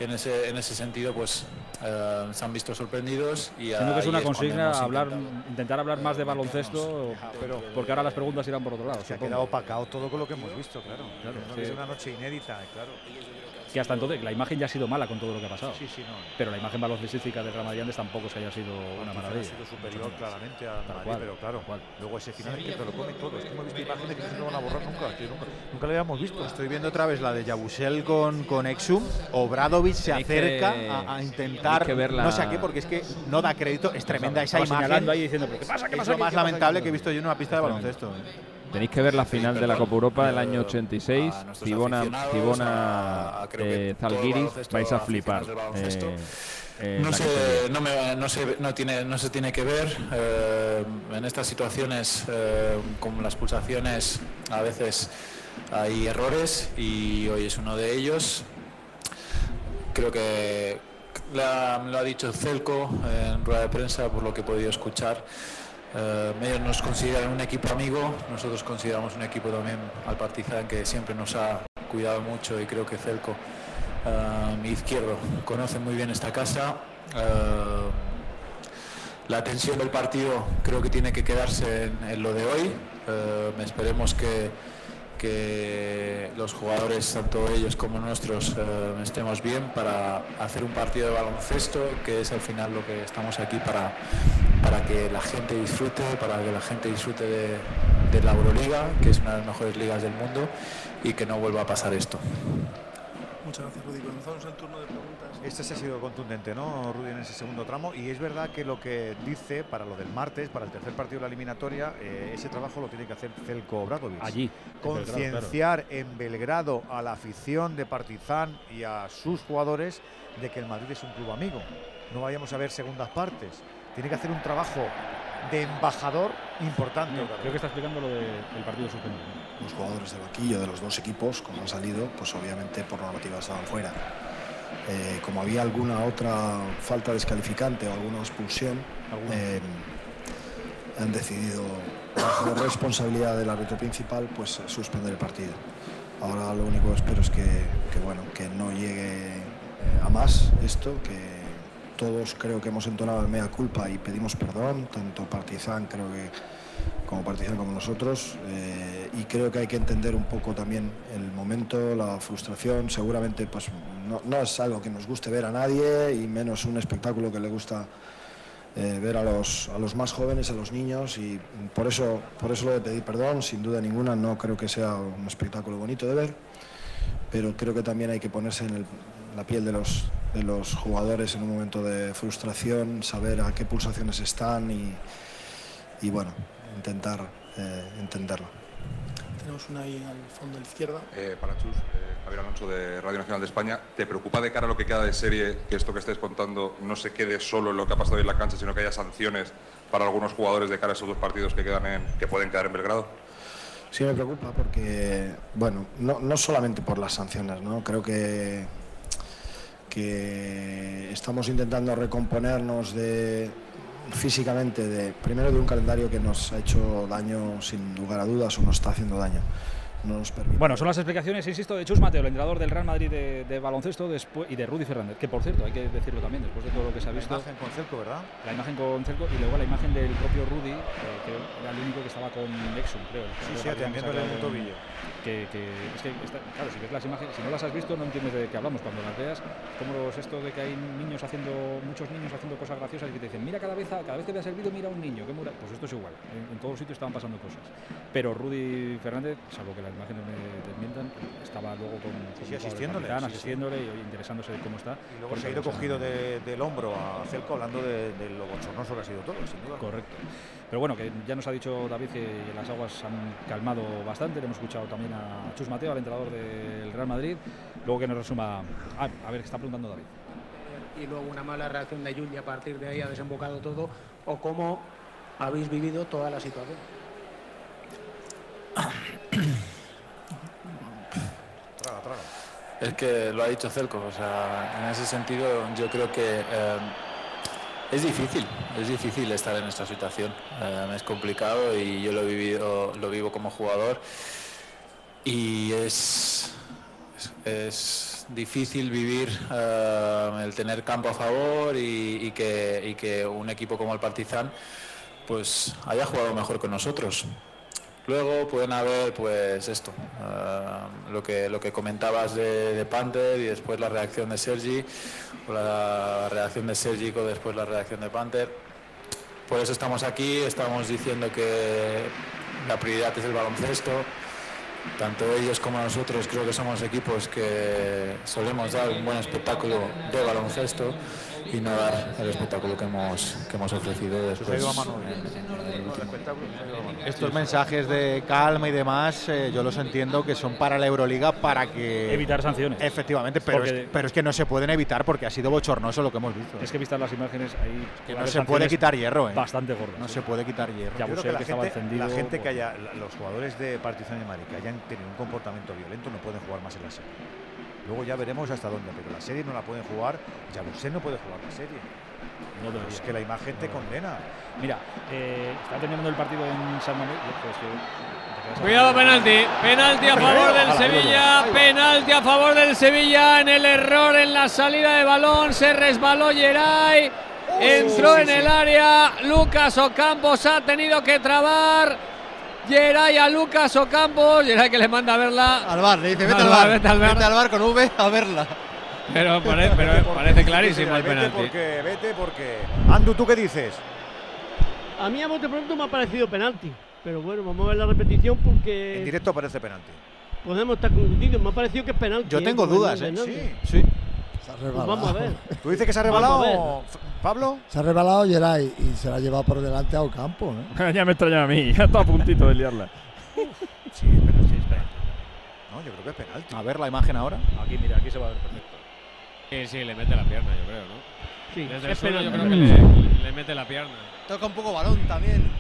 en ese, en ese sentido pues eh, se han visto sorprendidos y Siendo que es una consigna hablar, intentado- intentar hablar más de baloncesto, pero porque ahora las preguntas irán por otro lado. Se ha quedado opacado todo con lo que hemos visto, claro. Claro, sí. Es una noche inédita, claro. Que hasta entonces la imagen ya ha sido mala con todo lo que ha pasado. Sí, sí, no. Pero la imagen baloncestística del Real Madrid antes tampoco se haya sido una Quizá maravilla. Ha sido superior claramente al Tal Madrid, cual, pero claro, cual. luego ese final es que te lo come todo. Es que hemos visto imágenes que no se lo van a borrar nunca, que nunca, nunca lo habíamos visto. Estoy viendo otra vez la de Yabusel con, con Exum. Obradovic se Tenéis que- acerca a, a intentar, tenéis que ver la- no sé a qué, porque es que no da crédito. Es tremenda esa Estaba imagen. señalando ahí diciendo, ¿pero qué pasa? ¿Qué es pasa lo aquí? más ¿Qué pasa lamentable que he visto yo en una pista de baloncesto. Tenéis que ver la final de la Copa Europa del eh, año 86, a nuestros Cibona, aficionados, Cibona a- a creo que eh, todo el Zalgiris, vais a flipar. eh, eh, no, categoría. no, me- no, se, no, tiene, no se tiene que ver. eh, en estas situaciones, eh, como las pulsaciones, a veces hay errores y hoy es uno de ellos. Creo que la- me lo ha dicho Celco en rueda de prensa, por lo que he podido escuchar. Eh, nos consideran un equipo amigo, nosotros consideramos un equipo también al Partizan que siempre nos ha cuidado mucho y creo que Celco, eh, mi izquierdo, conoce muy bien esta casa. Eh, la tensión del partido creo que tiene que quedarse en, en lo de hoy. Eh, esperemos que, que los jugadores, tanto ellos como nosotros, eh, estemos bien para hacer un partido de baloncesto, que es al final lo que estamos aquí para, para que la gente disfrute, para que la gente disfrute de, la Euroliga, que es una de las mejores ligas del mundo, y que no vuelva a pasar esto. Muchas gracias, Rudy. Comenzamos el turno de. Este se ha sido contundente, ¿no, Rudy, en ese segundo tramo? Y es verdad que lo que dice para lo del martes, para el tercer partido de la eliminatoria, eh, ese trabajo lo tiene que hacer Celko Obradovic. Allí. Concienciar en Belgrado a la afición de Partizan y a sus jugadores de que el Madrid es un club amigo. No vayamos a ver segundas partes. Tiene que hacer un trabajo de embajador importante. Creo que está explicando lo del partido suspendido. Los jugadores de banquillo de los dos equipos, como han salido, pues obviamente por normativa estaban fuera. Eh, como había alguna otra falta descalificante o alguna expulsión, eh, han decidido, bajo responsabilidad del árbitro principal, pues suspender el partido. Ahora lo único que espero es que, que, bueno, que no llegue eh, a más esto, que todos creo que hemos entonado el mea culpa y pedimos perdón, tanto Partizan creo que como Partizan como nosotros eh, y creo que hay que entender un poco también el momento, la frustración, seguramente pues no, es algo que nos guste ver a nadie y menos un espectáculo que le gusta eh, ver a los, a los más jóvenes, a los niños y por eso, por eso lo de pedir perdón, sin duda ninguna, no creo que sea un espectáculo bonito de ver, pero creo que también hay que ponerse en la piel de los, de los jugadores en un momento de frustración, saber a qué pulsaciones están y, y bueno, intentar eh, entenderlo. Tenemos una ahí al fondo de la izquierda. Eh, para Chus, eh, Javier Alonso de Radio Nacional de España, ¿te preocupa de cara a lo que queda de serie que esto que estés contando no se quede solo en lo que ha pasado hoy en la cancha, sino que haya sanciones para algunos jugadores de cara a esos dos partidos que, quedan en, que pueden quedar en Belgrado? Sí me preocupa porque, bueno, no, no solamente por las sanciones, ¿no? Creo que que estamos intentando recomponernos de, físicamente, de, primero de un calendario que nos ha hecho daño sin lugar a dudas o nos está haciendo daño. No nos permite. Bueno, son las explicaciones, insisto, de Chus Mateo, el entrenador del Real Madrid de, de baloncesto después, y de Rudy Fernández, que por cierto, hay que decirlo también, después de todo lo que se ha visto. La imagen con Celco, ¿verdad? La imagen con Celco y luego la imagen del propio Rudy, eh, que era el único que estaba con Exum, creo. Sí, sí, atendiéndole en el tobillo. Que, que, es que, está, claro, si ves las imágenes, si no las has visto, no entiendes de qué hablamos. Cuando las veas, como es esto de que hay niños haciendo, muchos niños haciendo cosas graciosas y que te dicen, mira cada vez, cada vez que veas el vídeo, mira a un niño, que mura. Pues esto es igual, en, en todos sitios estaban pasando cosas. Pero Rudy Fernández, salvo que las imágenes me desmientan, estaba luego con, sí, sí, asistiéndole, capitán, sí, y interesándose de cómo está. Y luego se ha ido cogido de, del hombro a Celco hablando de, de, lo bochornoso que ha sido todo, sin duda. Correcto. Pero bueno, que ya nos ha dicho David que las aguas han calmado bastante. Le hemos escuchado también a Chus Mateo, al entrenador del Real Madrid. Luego que nos resuma. Ah, a ver, está preguntando David. Y luego una mala reacción de Juli a partir de ahí ha desembocado todo. ¿O cómo habéis vivido toda la situación? traga, traga. Es que lo ha dicho Celco, o sea, en ese sentido yo creo que eh, es difícil, es difícil estar en esta situación, eh, es complicado y yo lo he vivido, lo vivo como jugador y es, es, difícil vivir eh, el tener campo a favor y, y, que, y que un equipo como el Partizan pues haya jugado mejor que nosotros. Luego pueden haber, pues esto, uh, lo, que, lo que comentabas de, de, Panther y después la reacción de Sergi, o la reacción de Sergi y después la reacción de Panther. Por eso estamos aquí, estamos diciendo que la prioridad es el baloncesto. Tanto ellos como nosotros creo que somos equipos que solemos dar un buen espectáculo de baloncesto y no dar el espectáculo que hemos, que hemos ofrecido después. Estos mensajes de calma y demás, eh, yo los entiendo que son para la Euroliga para que... Evitar sanciones. Efectivamente, pero, es, pero es que no se pueden evitar porque ha sido bochornoso lo que hemos visto. Es que vistas las imágenes ahí. Que no se puede quitar hierro, ¿eh? Bastante gordas. No se puede quitar hierro. Ya Yo creo que la que estaba gente, encendido, la gente que haya, los jugadores de Partizan y Marica hayan tenido un comportamiento violento no pueden jugar más en la serie. Luego ya veremos hasta dónde, pero la serie no la pueden jugar, Yabusel no puede jugar la serie. No debería. es que la imagen te condena. Mira, eh, está terminando el partido en San Mamés. Pues Cuidado, penalti. Penalti a favor del Ojalá, Sevilla. Penalti a favor del Sevilla en el error en la salida de balón. Se resbaló Geray. Entró sí, en sí. el área. Lucas Ocampos ha tenido que trabar. Geray a Lucas Ocampos. Geray que le manda a verla. Al bar, le dice, vete Al bar, vete al bar. vete al bar con V a verla. Pero, pare- pero parece clarísimo el Vete penalti. porque, vete porque. Andu, ¿tú qué dices? A mí a bote pronto me ha parecido penalti. Pero bueno, vamos a ver la repetición porque En directo parece penalti. podemos estar confundidos. Me ha parecido que es penalti. Yo ¿eh? tengo dudas, ¿eh? Hernández. Sí. Se ha Pues vamos a ver. ¿Tú dices que se ha rebalado, Pablo? Se ha rebalado Geray y se la ha llevado por delante a Ocampo. ¿no? [LAUGHS] ya me extraña a mí, ya está a puntito de liarla. Sí, pero sí, espera. No, yo creo que es penalti. A ver la imagen ahora. Aquí, mira, aquí se va a ver perfecto. Sí, sí, le mete la pierna, yo creo, ¿no? Sí, Desde el es suelo yo penalti. creo que le, le mete la pierna. Toca un poco balón también.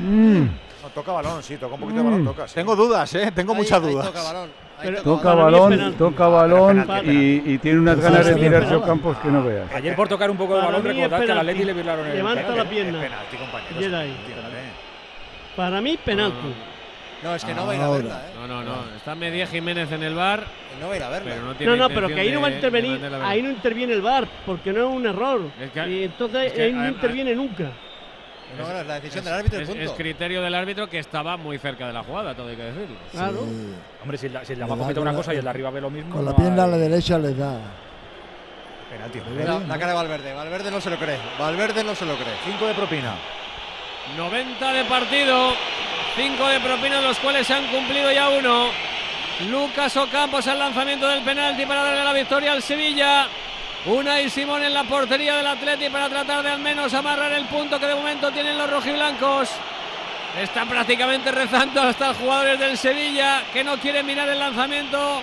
No, toca balón, sí, toca un poquito de balón, toca. sí. Tengo dudas, ¿eh? Tengo Ahí- muchas ahí dudas. toca balón. Pero- toca balón, penalti. toca balón y, y tiene unas ganas de tirarse penalti. Campos que no veas. Ayer por tocar un poco de balón, recordad que al penalti. Atleti le violaron el Levanta penalti. la pierna. Penalti. Entiéndame. Para mí, penalti. No, es que no va a ir a verla, ¿eh? No, no, no. Está Medía Jiménez en el bar, No va a ir a verla. pero no tiene No, no, pero que ahí no va a intervenir, a ahí no interviene el VAR, porque no es un error. Es que- y entonces es que, ahí no a- a- interviene nunca. No, no, es la decisión del árbitro y Es, punto. es criterio del árbitro que estaba muy cerca de la jugada, todo hay que decirlo. Claro. Sí. Hombre, si el, si el de abajo pita con una la- cosa y el de arriba ve lo mismo. Con la pierna a la derecha le da. Penalti. La cara de Valverde. Valverde no se lo cree. Valverde no se lo cree. 5 de propina. 90 de partido, 5 de propina, de los cuales se han cumplido ya uno. Lucas Ocampos al lanzamiento del penalti para darle la victoria al Sevilla. Una y Simón en la portería del Atleti para tratar de al menos amarrar el punto que de momento tienen los rojiblancos. Están prácticamente rezando hasta jugadores del Sevilla que no quieren mirar el lanzamiento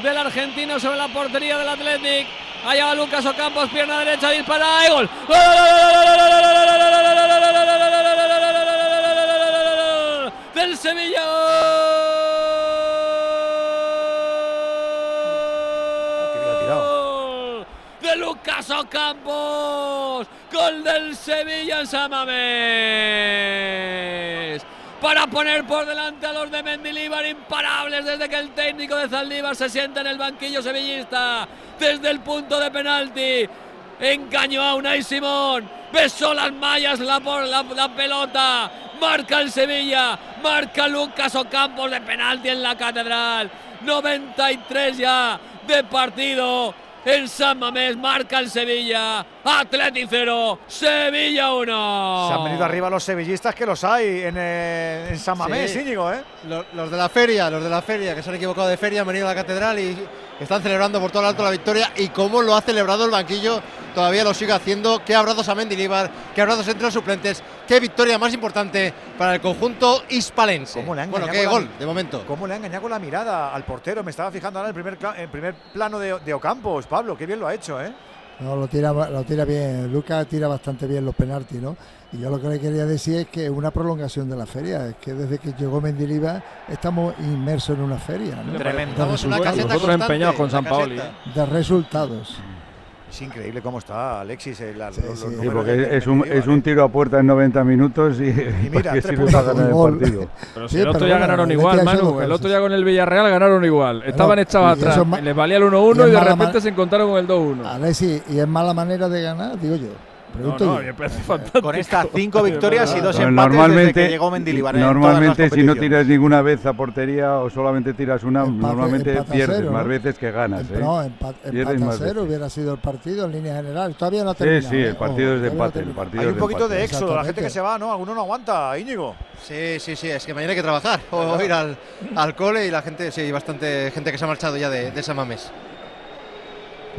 del argentino sobre la portería del Athletic. Allá va Lucas Ocampos, pierna derecha, dispara y gol. Del Sevilla. De Lucas Ocampos. Gol del Sevilla en San Mamés para poner por delante a los de Mendilíbar imparables desde que el técnico de Zaldívar se sienta en el banquillo sevillista desde el punto de penalti. Engañó a Unai Simón, besó las mallas la, la, la pelota, marca el Sevilla, marca Lucas Ocampos de penalti en la catedral. 93 ya de partido. En San Mamés marca el Sevilla. Atleti 0, Sevilla 1. Se han venido arriba los sevillistas que los hay en, eh, en San Mamés, Sí. Íñigo, ¿eh? Los, los de la feria, los de la feria, que se han equivocado de feria, han venido a la catedral y están celebrando por todo lo alto la victoria. Y cómo lo ha celebrado el banquillo, todavía lo sigue haciendo. Qué abrazos a Mendilibar, qué abrazos entre los suplentes, qué victoria más importante para el conjunto hispalense. ¿Cómo le han bueno, engañado qué la gol, de momento. ¿Cómo le ha engañado con la mirada al portero? Me estaba fijando ahora en el primer, el primer plano de, de Ocampos, Pablo, qué bien lo ha hecho, ¿eh? No, lo tira, lo tira bien. Lucas tira bastante bien los penaltis, ¿no? Y yo lo que le quería decir es que es una prolongación de la feria. Es que desde que llegó Mendilibar estamos inmersos en una feria, ¿no? Tremendo. De Estamos en una resultados. caseta Nosotros empeñados con San Paoli. caseta. De resultados. Es increíble cómo está Alexis. el- los- los sí. Sí, porque es un, es un ¿eh? tiro a puerta en 90 minutos y, [LAUGHS] mira, que tres sirve puntos. para ganar el partido. Pero si Sí, el otro bueno, ganaron igual, Manu. El otro día con el Villarreal ganaron igual. Estaban echados y atrás. Les valía el y 1-1 es y de repente se encontraron con el 2-1. Alexis, ¿y es mala manera de ganar? Digo yo. No, Pregunto no, yo. me parece fantástico. Con estas 5 victorias y dos Pero empates desde normalmente, que llegó Mendilibar. las normalmente si no tiras ninguna vez a portería o solamente tiras una, Empate- normalmente empate pierdes cero, más ¿no? veces que ganas. Empa- ¿eh? No, empa- Pierdes empate a cero hubiera sido el partido en línea general. Todavía no ha Sí, terminado. sí, ¿eh? el partido Ojo, es de empate. El partido Hay un poquito empate. de éxodo, la gente que se va, ¿no? Alguno no aguanta, Íñigo. Sí, sí, sí, es que mañana hay que trabajar o ir al, al cole y la gente, sí, bastante gente que se ha marchado ya de, de San Mamés.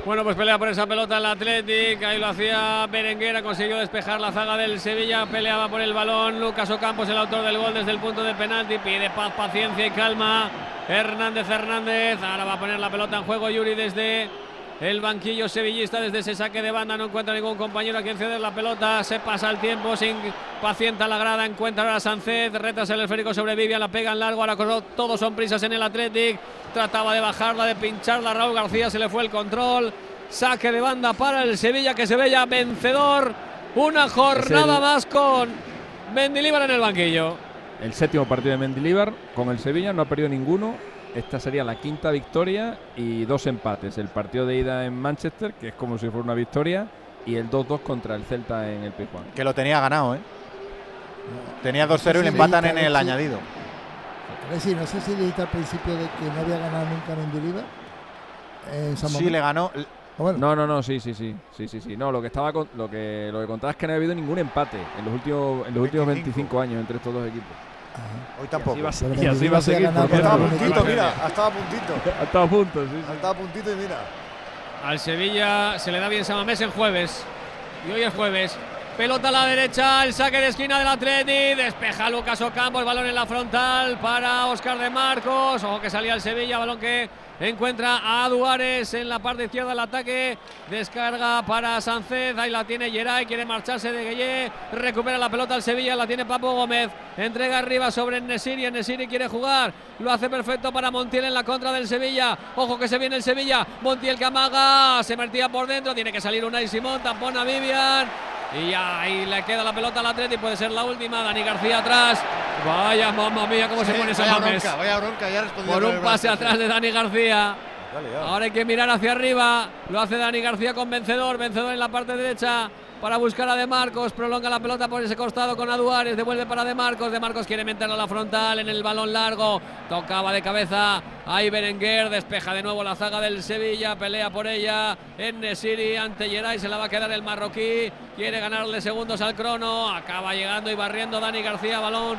Bueno, pues pelea por esa pelota el Athletic. Ahí lo hacía Berenguera. Consiguió despejar la zaga del Sevilla. Peleaba por el balón. Lucas Ocampos, el autor del gol desde el punto de penalti. Pide paz, paciencia y calma. Hernández Hernández. Ahora va a poner la pelota en juego Yuri desde el banquillo sevillista. Desde ese saque de banda no encuentra ningún compañero a quien ceder la pelota. Se pasa el tiempo. Se pacienta la grada. Encuentra ahora a Sánchez. Retas el esférico sobre Vivian. La pega en largo. Ahora todos son prisas en el Athletic. Trataba de bajarla, de pincharla. Raúl García se le fue el control. Saque de banda para el Sevilla que se veía vencedor. Una jornada el- más con Mendilibar en el banquillo. El séptimo partido de Mendilibar con el Sevilla no ha perdido ninguno. Esta sería la quinta victoria y dos empates. El partido de ida en Manchester, que es como si fuera una victoria, y el 2-2 contra el Celta en el Pizjuán. Que lo tenía ganado, ¿eh? Tenía 2-0 y le Sí, empatan sí, en el sí. añadido. Alexis, no sé si dijiste al principio de que no había ganado nunca Mendilibar. En San Sí, Mamés. le ganó. Ah, bueno, No, no, no, sí, sí, sí, sí, sí, sí. No, lo que estaba con- lo que lo que contaba es que no había habido ningún empate en los últimos en los últimos 25 25 años entre estos dos equipos. Hoy tampoco. Y así va, Pero y así Mendilibar va a seguir. porque Estaba a puntito, mira, ha estado a puntito. [LAUGHS] Ha estado a punto, sí, sí. Ha estado a puntito y mira. Al Sevilla se le da bien Samamés en jueves. Y hoy es jueves. Pelota a la derecha, el saque de esquina del Atleti. Despeja Lucas Ocampo, el balón en la frontal para Oscar de Marcos. Ojo que salía el Sevilla, balón que encuentra a Duárez en la parte izquierda del ataque. Descarga para Sánchez, ahí la tiene Geray, quiere marcharse de Gueye. Recupera la pelota al Sevilla, la tiene Papo Gómez. Entrega arriba sobre Nesiri, Nesiri quiere jugar. Lo hace perfecto para Montiel en la contra del Sevilla. Ojo que se viene el Sevilla. Montiel que amaga, se metía por dentro. Tiene que salir Unai Simón, tampona Vivian. Y ahí le queda la pelota al Atleti, puede ser la última. Dani García atrás. Vaya, mamma mía, cómo se pone ese vaya Mames. bronca, vaya bronca, ya Por un pase atrás de Dani García. Ahora hay que mirar hacia arriba. Lo hace Dani García con vencedor. Vencedor en la parte derecha para buscar a De Marcos. Prolonga la pelota por ese costado con Aduares. Devuelve para De Marcos. De Marcos quiere meterla a la frontal en el balón largo. Tocaba de cabeza. Ahí Berenguer. Despeja de nuevo la zaga del Sevilla. Pelea por ella. En Nesiri ante Geray. Se la va a quedar el marroquí. Quiere ganarle segundos al crono. Acaba llegando y barriendo Dani García. Balón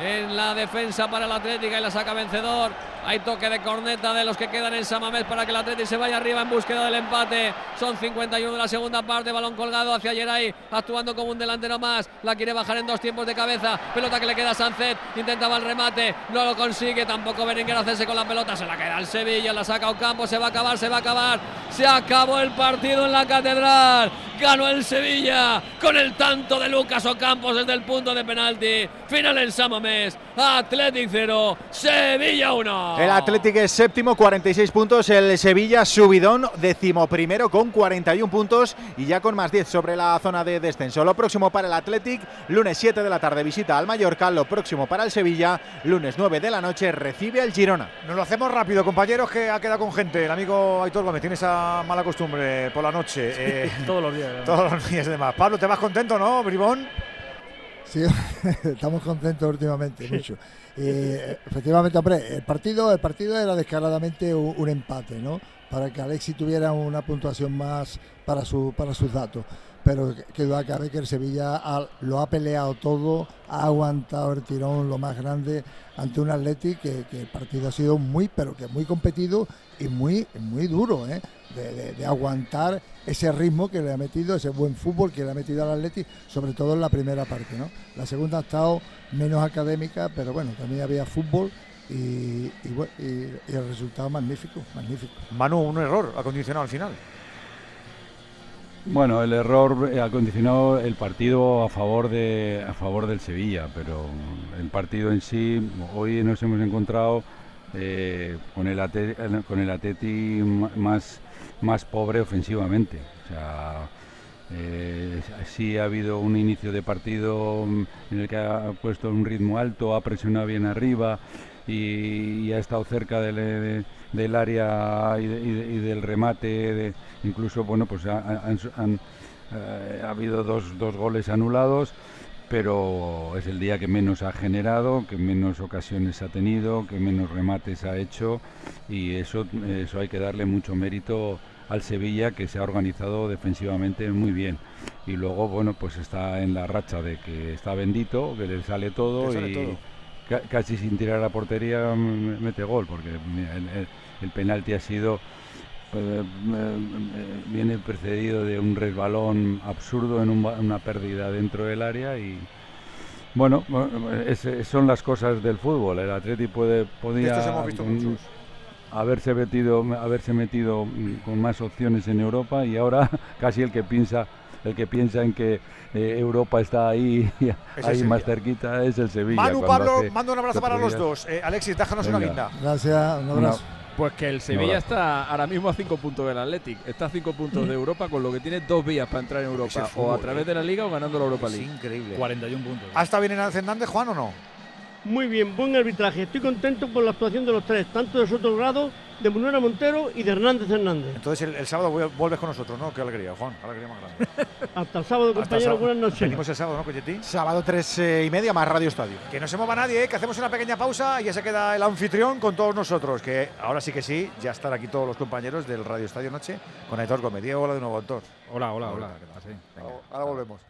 en la defensa para el Atlético y la saca vencedor. Hay toque de corneta de los que quedan en Samamés para que el Atlético se vaya arriba en búsqueda del empate. Son 51 de la segunda parte, balón colgado hacia Geray, actuando como un delantero más. La quiere bajar en dos tiempos de cabeza. Pelota que le queda a Sancet, intentaba el remate, no lo consigue. Tampoco Berenguer hacerse con la pelota, se la queda al Sevilla, la saca Ocampo, se va a acabar, se va a acabar. Se acabó el partido en la catedral. Ganó el Sevilla con el tanto de Lucas Ocampos desde el punto de penalti. Final en Samamés. Athletic 0, Sevilla 1. El Atlético es séptimo, 46 puntos. El Sevilla subidón, decimoprimero con 41 puntos y ya con más 10 sobre la zona de descenso. Lo próximo para el Athletic, lunes 7 de la tarde visita al Mallorca. Lo próximo para el Sevilla, lunes 9 de la noche recibe al Girona. Nos lo hacemos rápido, compañeros, que ha quedado con gente. El amigo Aitor Gómez tiene esa mala costumbre por la noche. [LAUGHS] eh, Todos los días. todos los [LAUGHS] días y demás. Pablo, ¿te vas contento, no, Bribón? Sí, [LAUGHS] estamos contentos últimamente, mucho. Eh, efectivamente, hombre, el partido, el partido era descaradamente un, un empate, ¿no? Para que Alexis tuviera una puntuación más para su para sus datos. Pero que- duda cabe que el Sevilla lo ha peleado todo, ha aguantado el tirón lo más grande ante un Atleti que, el partido ha sido muy, pero que muy competido y muy, muy duro, ¿eh? de, aguantar ese ritmo que le ha metido, ese buen fútbol que le ha metido al Atleti, sobre todo en la primera parte. ¿no? La segunda ha estado menos académica, pero bueno, también había fútbol y el resultado magnífico, magnífico. Manu, un error acondicionado al final. Bueno, el error ha condicionado el partido a favor de a favor del Sevilla, pero el partido en sí hoy nos hemos encontrado eh, con el eh, con el Atleti más más pobre ofensivamente. O sea, eh, sí ha habido un inicio de partido en el que ha puesto un ritmo alto, ha presionado bien arriba y, ha estado cerca del, de- del área y, de- y de- y del remate. de- incluso, bueno, pues ha, ha- han- han, eh, ha habido dos, dos goles anulados, pero es el día que menos ha generado, que menos ocasiones ha tenido, que menos remates ha hecho y eso, eso hay que darle mucho mérito al Sevilla que se ha organizado defensivamente muy bien y luego bueno pues está en la racha de que está bendito que le sale todo sale y todo. Ca- casi sin tirar a la portería mm, mete gol porque el, penalti ha sido eh, eh, viene precedido de un resbalón absurdo en un una pérdida dentro del área y bueno, es- son las cosas del fútbol. El Atleti puede podía estos hemos visto mm, muchos. haberse metido haberse metido mm, con más opciones en Europa y ahora [LAUGHS] casi el que piensa el que piensa en que eh, Europa está ahí [LAUGHS] ahí más cerquita es el Sevilla. Manu, Pablo, mando un abrazo para los dos. Eh, Alexis, déjanos una guinda. Gracias, un abrazo. Pues que el Sevilla está ahora mismo a 5 puntos del Athletic. Está a 5 puntos de Europa, con lo que tiene dos vías para entrar en Europa. O a través eh. de la Liga o ganando la Europa League. increíble. 41 puntos. ¿Ha estado bien en Hernández, Juan, o no? Muy bien, buen arbitraje. Estoy contento por la actuación de los tres, tanto de Soto Grado, de Munera Montero y de Hernández Hernández. Entonces el, el sábado vuel- vuelves con nosotros, ¿no? Qué alegría, Juan. Qué alegría más grande. [LAUGHS] Hasta el sábado, Hasta el compañeros, sábado. buenas noches. Venimos el sábado, ¿no, Coyetín? Sábado tres eh, y media más Radio Estadio. Que no se mueva nadie, ¿eh? que hacemos una pequeña pausa y ya se queda el anfitrión con todos nosotros. Que ahora sí que sí, ya están aquí todos los compañeros del Radio Estadio Noche con Aitor Gómez. Diego, hola de nuevo, Aitor. Hola, hola, hola. ¿qué tal? Sí, venga. Ahora volvemos.